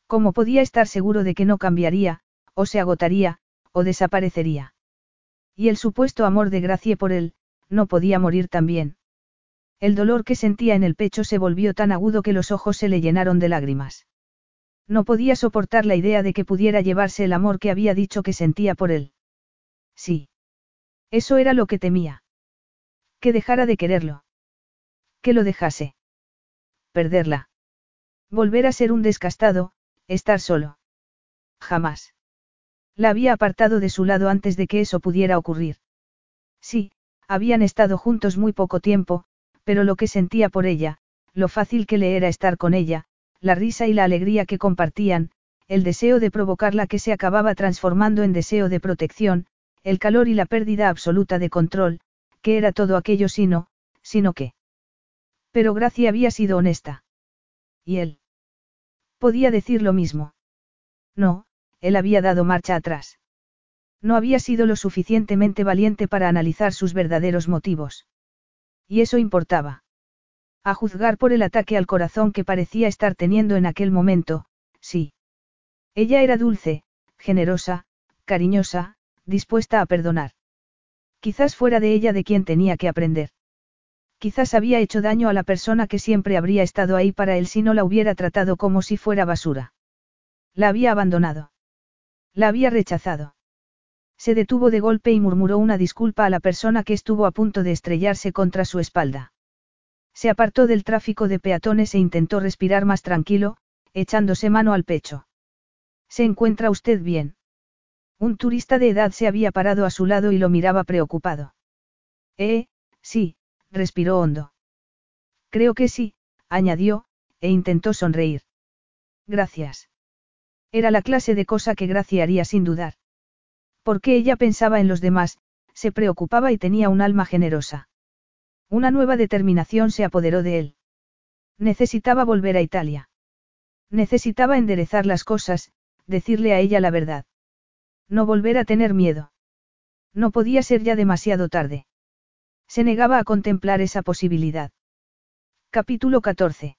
¿Cómo podía estar seguro de que no cambiaría, o se agotaría, o desaparecería? Y el supuesto amor de Gracie por él, no podía morir también. El dolor que sentía en el pecho se volvió tan agudo que los ojos se le llenaron de lágrimas. No podía soportar la idea de que pudiera llevarse el amor que había dicho que sentía por él. Sí. Eso era lo que temía. Que dejara de quererlo. Que lo dejase. Perderla. Volver a ser un descastado, estar solo. Jamás. La había apartado de su lado antes de que eso pudiera ocurrir. Sí, habían estado juntos muy poco tiempo, pero lo que sentía por ella, lo fácil que le era estar con ella, la risa y la alegría que compartían, el deseo de provocarla que se acababa transformando en deseo de protección, el calor y la pérdida absoluta de control, que era todo aquello sino, sino que. Pero Gracia había sido honesta. ¿Y él? Podía decir lo mismo. No, él había dado marcha atrás. No había sido lo suficientemente valiente para analizar sus verdaderos motivos. Y eso importaba. A juzgar por el ataque al corazón que parecía estar teniendo en aquel momento, sí. Ella era dulce, generosa, cariñosa, dispuesta a perdonar. Quizás fuera de ella de quien tenía que aprender. Quizás había hecho daño a la persona que siempre habría estado ahí para él si no la hubiera tratado como si fuera basura. La había abandonado. La había rechazado. Se detuvo de golpe y murmuró una disculpa a la persona que estuvo a punto de estrellarse contra su espalda. Se apartó del tráfico de peatones e intentó respirar más tranquilo, echándose mano al pecho. ¿Se encuentra usted bien? Un turista de edad se había parado a su lado y lo miraba preocupado. Eh, sí, respiró hondo. Creo que sí, añadió, e intentó sonreír. Gracias. Era la clase de cosa que Gracia haría sin dudar. Porque ella pensaba en los demás, se preocupaba y tenía un alma generosa. Una nueva determinación se apoderó de él. Necesitaba volver a Italia. Necesitaba enderezar las cosas, decirle a ella la verdad. No volver a tener miedo. No podía ser ya demasiado tarde. Se negaba a contemplar esa posibilidad. Capítulo 14.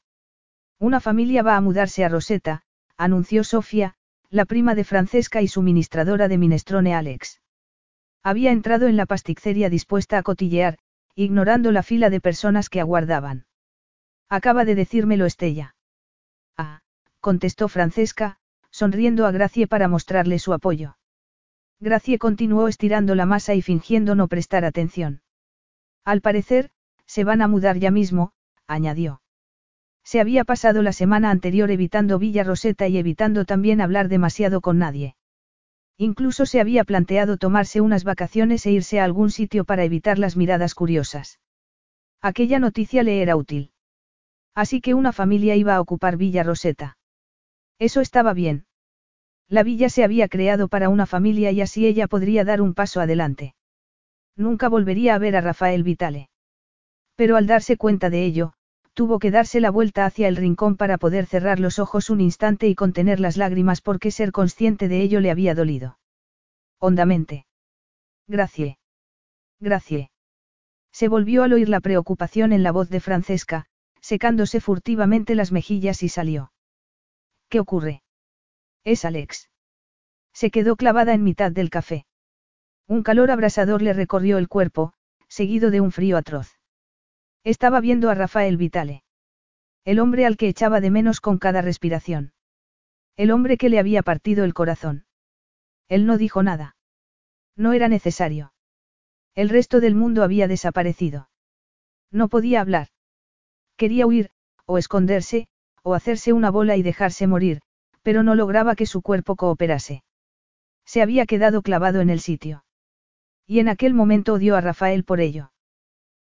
Una familia va a mudarse a Rosetta, anunció Sofía, la prima de Francesca y suministradora de minestrone Alex. Había entrado en la pasticcería dispuesta a cotillear, ignorando la fila de personas que aguardaban. Acaba de decírmelo Estella. Ah, contestó Francesca, sonriendo a Gracie para mostrarle su apoyo. Gracie continuó estirando la masa y fingiendo no prestar atención. Al parecer, se van a mudar ya mismo, añadió. Se había pasado la semana anterior evitando Villa Roseta y evitando también hablar demasiado con nadie. Incluso se había planteado tomarse unas vacaciones e irse a algún sitio para evitar las miradas curiosas. Aquella noticia le era útil. Así que una familia iba a ocupar Villa Roseta. Eso estaba bien. La villa se había creado para una familia y así ella podría dar un paso adelante. Nunca volvería a ver a Rafael Vitale. Pero al darse cuenta de ello, tuvo que darse la vuelta hacia el rincón para poder cerrar los ojos un instante y contener las lágrimas porque ser consciente de ello le había dolido. Hondamente. Gracie. Gracie. Se volvió al oír la preocupación en la voz de Francesca, secándose furtivamente las mejillas y salió. ¿Qué ocurre? Es Alex. Se quedó clavada en mitad del café. Un calor abrasador le recorrió el cuerpo, seguido de un frío atroz. Estaba viendo a Rafael Vitale. El hombre al que echaba de menos con cada respiración. El hombre que le había partido el corazón. Él no dijo nada. No era necesario. El resto del mundo había desaparecido. No podía hablar. Quería huir, o esconderse, o hacerse una bola y dejarse morir, pero no lograba que su cuerpo cooperase. Se había quedado clavado en el sitio. Y en aquel momento odió a Rafael por ello.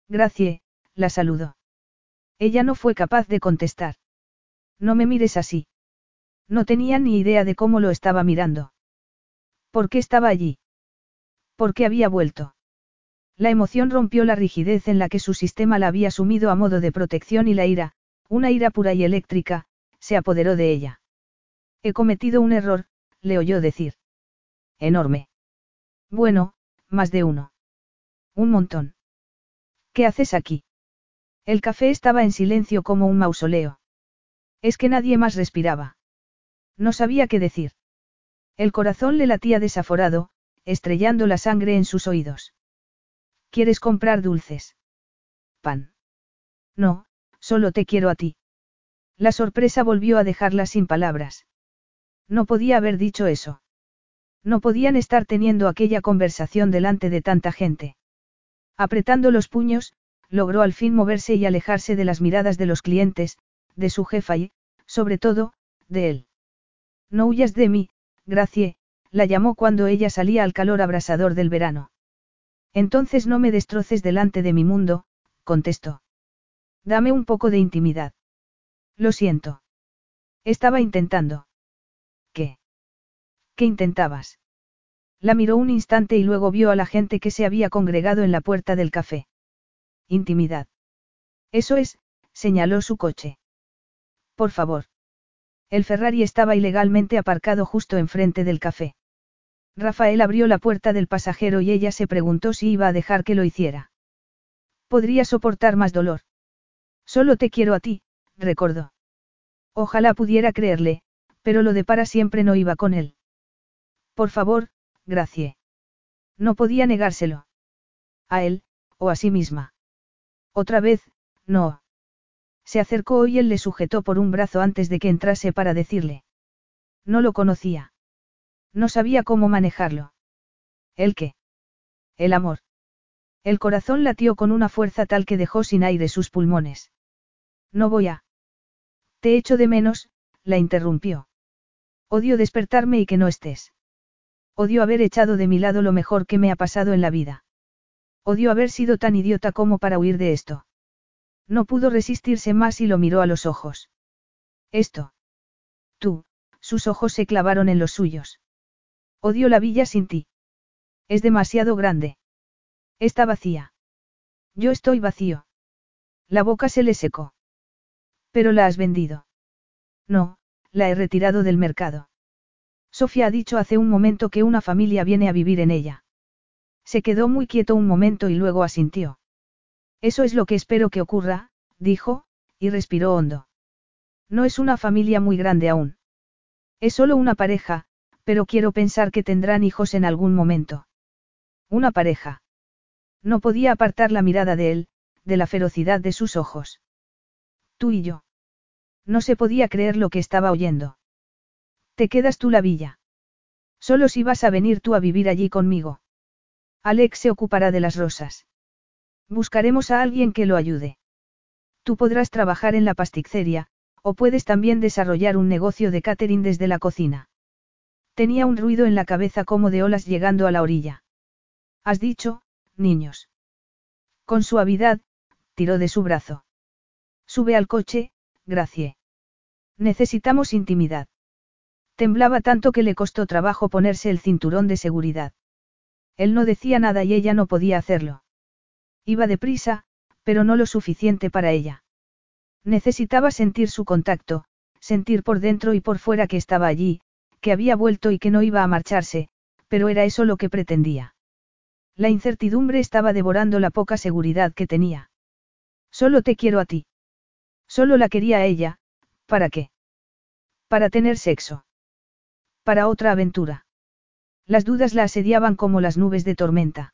Gracie, la saludó. Ella no fue capaz de contestar. No me mires así. No tenía ni idea de cómo lo estaba mirando. ¿Por qué estaba allí? ¿Por qué había vuelto? La emoción rompió la rigidez en la que su sistema la había sumido a modo de protección y la ira, una ira pura y eléctrica, se apoderó de ella. He cometido un error, le oyó decir. Enorme. Bueno, más de uno. Un montón. ¿Qué haces aquí? El café estaba en silencio como un mausoleo. Es que nadie más respiraba. No sabía qué decir. El corazón le latía desaforado, estrellando la sangre en sus oídos. ¿Quieres comprar dulces? Pan. No, solo te quiero a ti. La sorpresa volvió a dejarla sin palabras. No podía haber dicho eso. No podían estar teniendo aquella conversación delante de tanta gente. Apretando los puños, logró al fin moverse y alejarse de las miradas de los clientes, de su jefa y, sobre todo, de él. No huyas de mí, Gracie, la llamó cuando ella salía al calor abrasador del verano. Entonces no me destroces delante de mi mundo, contestó. Dame un poco de intimidad. Lo siento. Estaba intentando. ¿Qué? ¿Qué intentabas? La miró un instante y luego vio a la gente que se había congregado en la puerta del café. Intimidad. Eso es, señaló su coche. Por favor. El Ferrari estaba ilegalmente aparcado justo enfrente del café. Rafael abrió la puerta del pasajero y ella se preguntó si iba a dejar que lo hiciera. Podría soportar más dolor. Solo te quiero a ti, recordó. Ojalá pudiera creerle, pero lo de para siempre no iba con él. Por favor, Gracie. No podía negárselo. A él, o a sí misma. Otra vez, no. Se acercó y él le sujetó por un brazo antes de que entrase para decirle. No lo conocía. No sabía cómo manejarlo. ¿El qué? El amor. El corazón latió con una fuerza tal que dejó sin aire sus pulmones. No voy a. Te echo de menos, la interrumpió. Odio despertarme y que no estés. Odio haber echado de mi lado lo mejor que me ha pasado en la vida. Odio haber sido tan idiota como para huir de esto. No pudo resistirse más y lo miró a los ojos. Esto. Tú, sus ojos se clavaron en los suyos. Odio la villa sin ti. Es demasiado grande. Está vacía. Yo estoy vacío. La boca se le secó. Pero la has vendido. No, la he retirado del mercado. Sofía ha dicho hace un momento que una familia viene a vivir en ella. Se quedó muy quieto un momento y luego asintió. Eso es lo que espero que ocurra, dijo, y respiró hondo. No es una familia muy grande aún. Es solo una pareja, pero quiero pensar que tendrán hijos en algún momento. Una pareja. No podía apartar la mirada de él, de la ferocidad de sus ojos. Tú y yo. No se podía creer lo que estaba oyendo. Te quedas tú la villa. Solo si vas a venir tú a vivir allí conmigo. Alex se ocupará de las rosas. Buscaremos a alguien que lo ayude. Tú podrás trabajar en la pasticceria, o puedes también desarrollar un negocio de catering desde la cocina. Tenía un ruido en la cabeza como de olas llegando a la orilla. Has dicho, niños. Con suavidad, tiró de su brazo. Sube al coche, Gracie. Necesitamos intimidad. Temblaba tanto que le costó trabajo ponerse el cinturón de seguridad. Él no decía nada y ella no podía hacerlo. Iba deprisa, pero no lo suficiente para ella. Necesitaba sentir su contacto, sentir por dentro y por fuera que estaba allí, que había vuelto y que no iba a marcharse, pero era eso lo que pretendía. La incertidumbre estaba devorando la poca seguridad que tenía. Solo te quiero a ti. Solo la quería a ella, ¿para qué? Para tener sexo. Para otra aventura. Las dudas la asediaban como las nubes de tormenta.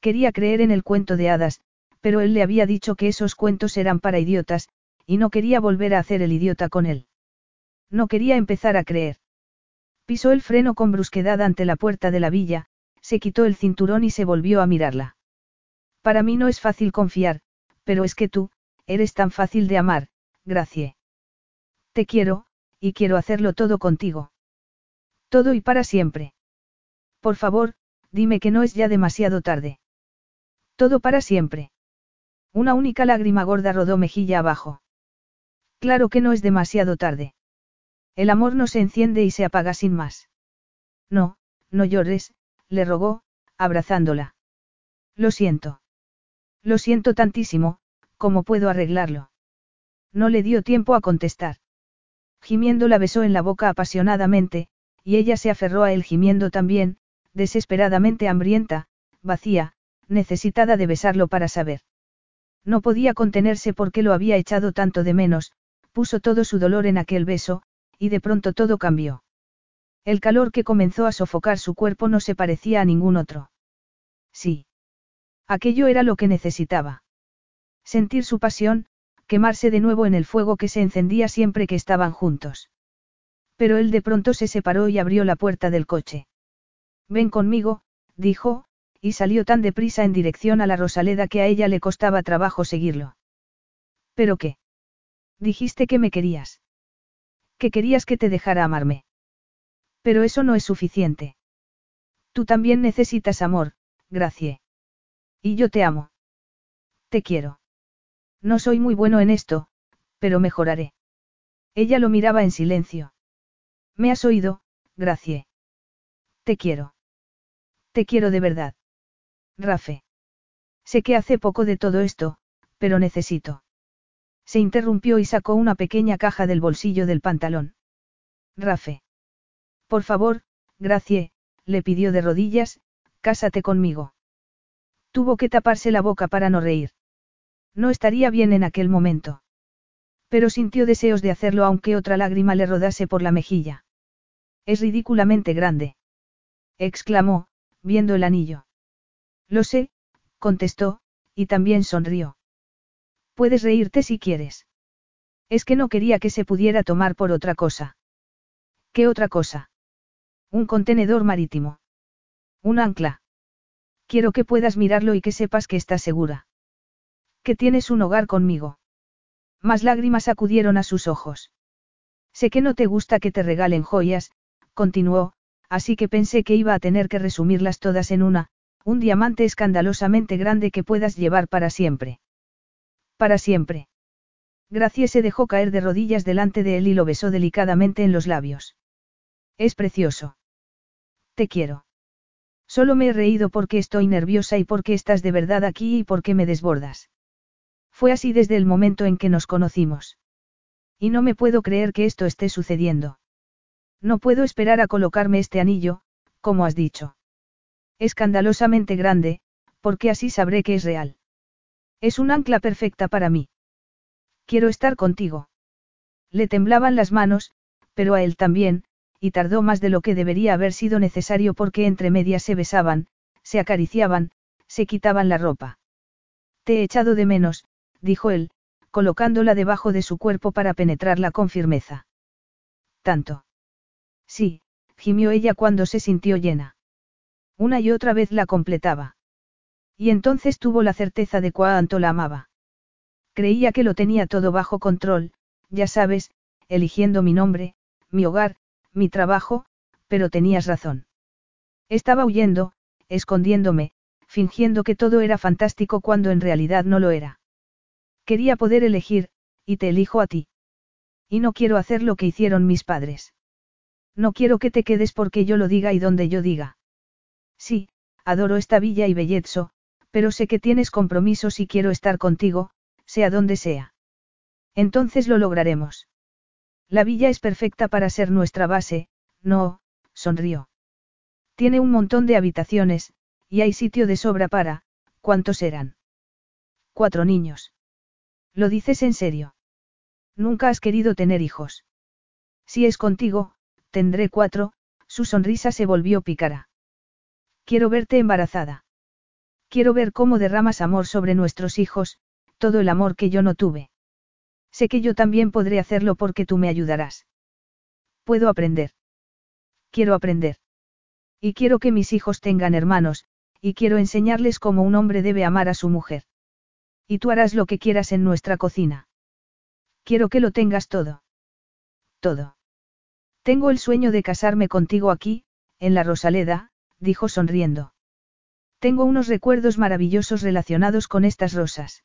Quería creer en el cuento de hadas, pero él le había dicho que esos cuentos eran para idiotas, y no quería volver a hacer el idiota con él. No quería empezar a creer. Pisó el freno con brusquedad ante la puerta de la villa, se quitó el cinturón y se volvió a mirarla. Para mí no es fácil confiar, pero es que tú, eres tan fácil de amar, Gracie. Te quiero, y quiero hacerlo todo contigo. Todo y para siempre. Por favor, dime que no es ya demasiado tarde. Todo para siempre. Una única lágrima gorda rodó mejilla abajo. Claro que no es demasiado tarde. El amor no se enciende y se apaga sin más. No, no llores, le rogó, abrazándola. Lo siento. Lo siento tantísimo, ¿cómo puedo arreglarlo? No le dio tiempo a contestar. Gimiendo la besó en la boca apasionadamente, y ella se aferró a él gimiendo también, desesperadamente hambrienta, vacía, necesitada de besarlo para saber. No podía contenerse porque lo había echado tanto de menos, puso todo su dolor en aquel beso, y de pronto todo cambió. El calor que comenzó a sofocar su cuerpo no se parecía a ningún otro. Sí. Aquello era lo que necesitaba. Sentir su pasión, quemarse de nuevo en el fuego que se encendía siempre que estaban juntos. Pero él de pronto se separó y abrió la puerta del coche. Ven conmigo, dijo, y salió tan deprisa en dirección a la Rosaleda que a ella le costaba trabajo seguirlo. ¿Pero qué? Dijiste que me querías. Que querías que te dejara amarme. Pero eso no es suficiente. Tú también necesitas amor, Gracie. Y yo te amo. Te quiero. No soy muy bueno en esto, pero mejoraré. Ella lo miraba en silencio. Me has oído, Gracie. Te quiero. Te quiero de verdad. Rafe. Sé que hace poco de todo esto, pero necesito. Se interrumpió y sacó una pequeña caja del bolsillo del pantalón. Rafe. Por favor, Gracie, le pidió de rodillas, cásate conmigo. Tuvo que taparse la boca para no reír. No estaría bien en aquel momento. Pero sintió deseos de hacerlo aunque otra lágrima le rodase por la mejilla. Es ridículamente grande. exclamó, viendo el anillo. Lo sé, contestó, y también sonrió. Puedes reírte si quieres. Es que no quería que se pudiera tomar por otra cosa. ¿Qué otra cosa? Un contenedor marítimo. Un ancla. Quiero que puedas mirarlo y que sepas que estás segura. Que tienes un hogar conmigo. Más lágrimas acudieron a sus ojos. Sé que no te gusta que te regalen joyas, continuó, así que pensé que iba a tener que resumirlas todas en una, un diamante escandalosamente grande que puedas llevar para siempre. Para siempre. Gracie se dejó caer de rodillas delante de él y lo besó delicadamente en los labios. Es precioso. Te quiero. Solo me he reído porque estoy nerviosa y porque estás de verdad aquí y porque me desbordas. Fue así desde el momento en que nos conocimos. Y no me puedo creer que esto esté sucediendo. No puedo esperar a colocarme este anillo, como has dicho. Escandalosamente grande, porque así sabré que es real. Es un ancla perfecta para mí. Quiero estar contigo. Le temblaban las manos, pero a él también, y tardó más de lo que debería haber sido necesario porque entre medias se besaban, se acariciaban, se quitaban la ropa. Te he echado de menos, dijo él, colocándola debajo de su cuerpo para penetrarla con firmeza. Tanto. Sí, gimió ella cuando se sintió llena. Una y otra vez la completaba. Y entonces tuvo la certeza de cuánto la amaba. Creía que lo tenía todo bajo control, ya sabes, eligiendo mi nombre, mi hogar, mi trabajo, pero tenías razón. Estaba huyendo, escondiéndome, fingiendo que todo era fantástico cuando en realidad no lo era. Quería poder elegir, y te elijo a ti. Y no quiero hacer lo que hicieron mis padres. No quiero que te quedes porque yo lo diga y donde yo diga. Sí, adoro esta villa y Bellezzo, pero sé que tienes compromisos y quiero estar contigo, sea donde sea. Entonces lo lograremos. La villa es perfecta para ser nuestra base, no, sonrió. Tiene un montón de habitaciones, y hay sitio de sobra para, ¿cuántos eran? Cuatro niños. ¿Lo dices en serio? Nunca has querido tener hijos. Si es contigo, tendré cuatro, su sonrisa se volvió pícara. Quiero verte embarazada. Quiero ver cómo derramas amor sobre nuestros hijos, todo el amor que yo no tuve. Sé que yo también podré hacerlo porque tú me ayudarás. Puedo aprender. Quiero aprender. Y quiero que mis hijos tengan hermanos, y quiero enseñarles cómo un hombre debe amar a su mujer. Y tú harás lo que quieras en nuestra cocina. Quiero que lo tengas todo. Todo. Tengo el sueño de casarme contigo aquí, en la Rosaleda, dijo sonriendo. Tengo unos recuerdos maravillosos relacionados con estas rosas.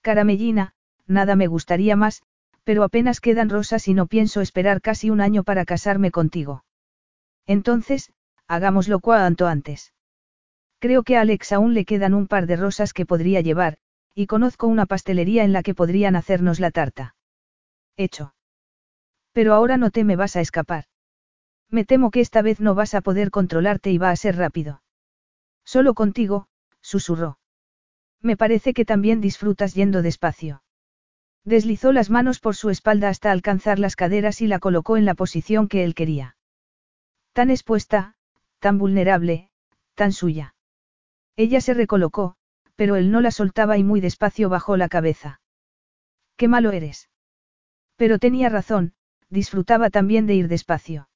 Caramellina, nada me gustaría más, pero apenas quedan rosas y no pienso esperar casi un año para casarme contigo. Entonces, hagámoslo cuanto antes. Creo que a Alex aún le quedan un par de rosas que podría llevar, y conozco una pastelería en la que podrían hacernos la tarta. Hecho. Pero ahora no te me vas a escapar. Me temo que esta vez no vas a poder controlarte y va a ser rápido. Solo contigo, susurró. Me parece que también disfrutas yendo despacio. Deslizó las manos por su espalda hasta alcanzar las caderas y la colocó en la posición que él quería. Tan expuesta, tan vulnerable, tan suya. Ella se recolocó, pero él no la soltaba y muy despacio bajó la cabeza. Qué malo eres. Pero tenía razón, disfrutaba también de ir despacio.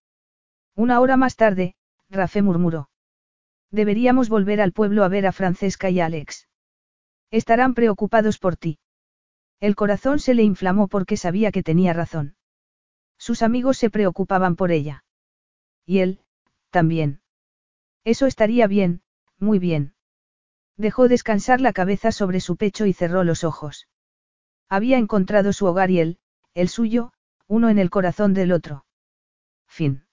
Una hora más tarde, Rafe murmuró. Deberíamos volver al pueblo a ver a Francesca y a Alex. Estarán preocupados por ti. El corazón se le inflamó porque sabía que tenía razón. Sus amigos se preocupaban por ella. Y él, también. Eso estaría bien, muy bien. Dejó descansar la cabeza sobre su pecho y cerró los ojos. Había encontrado su hogar y él, el suyo, uno en el corazón del otro. Fin.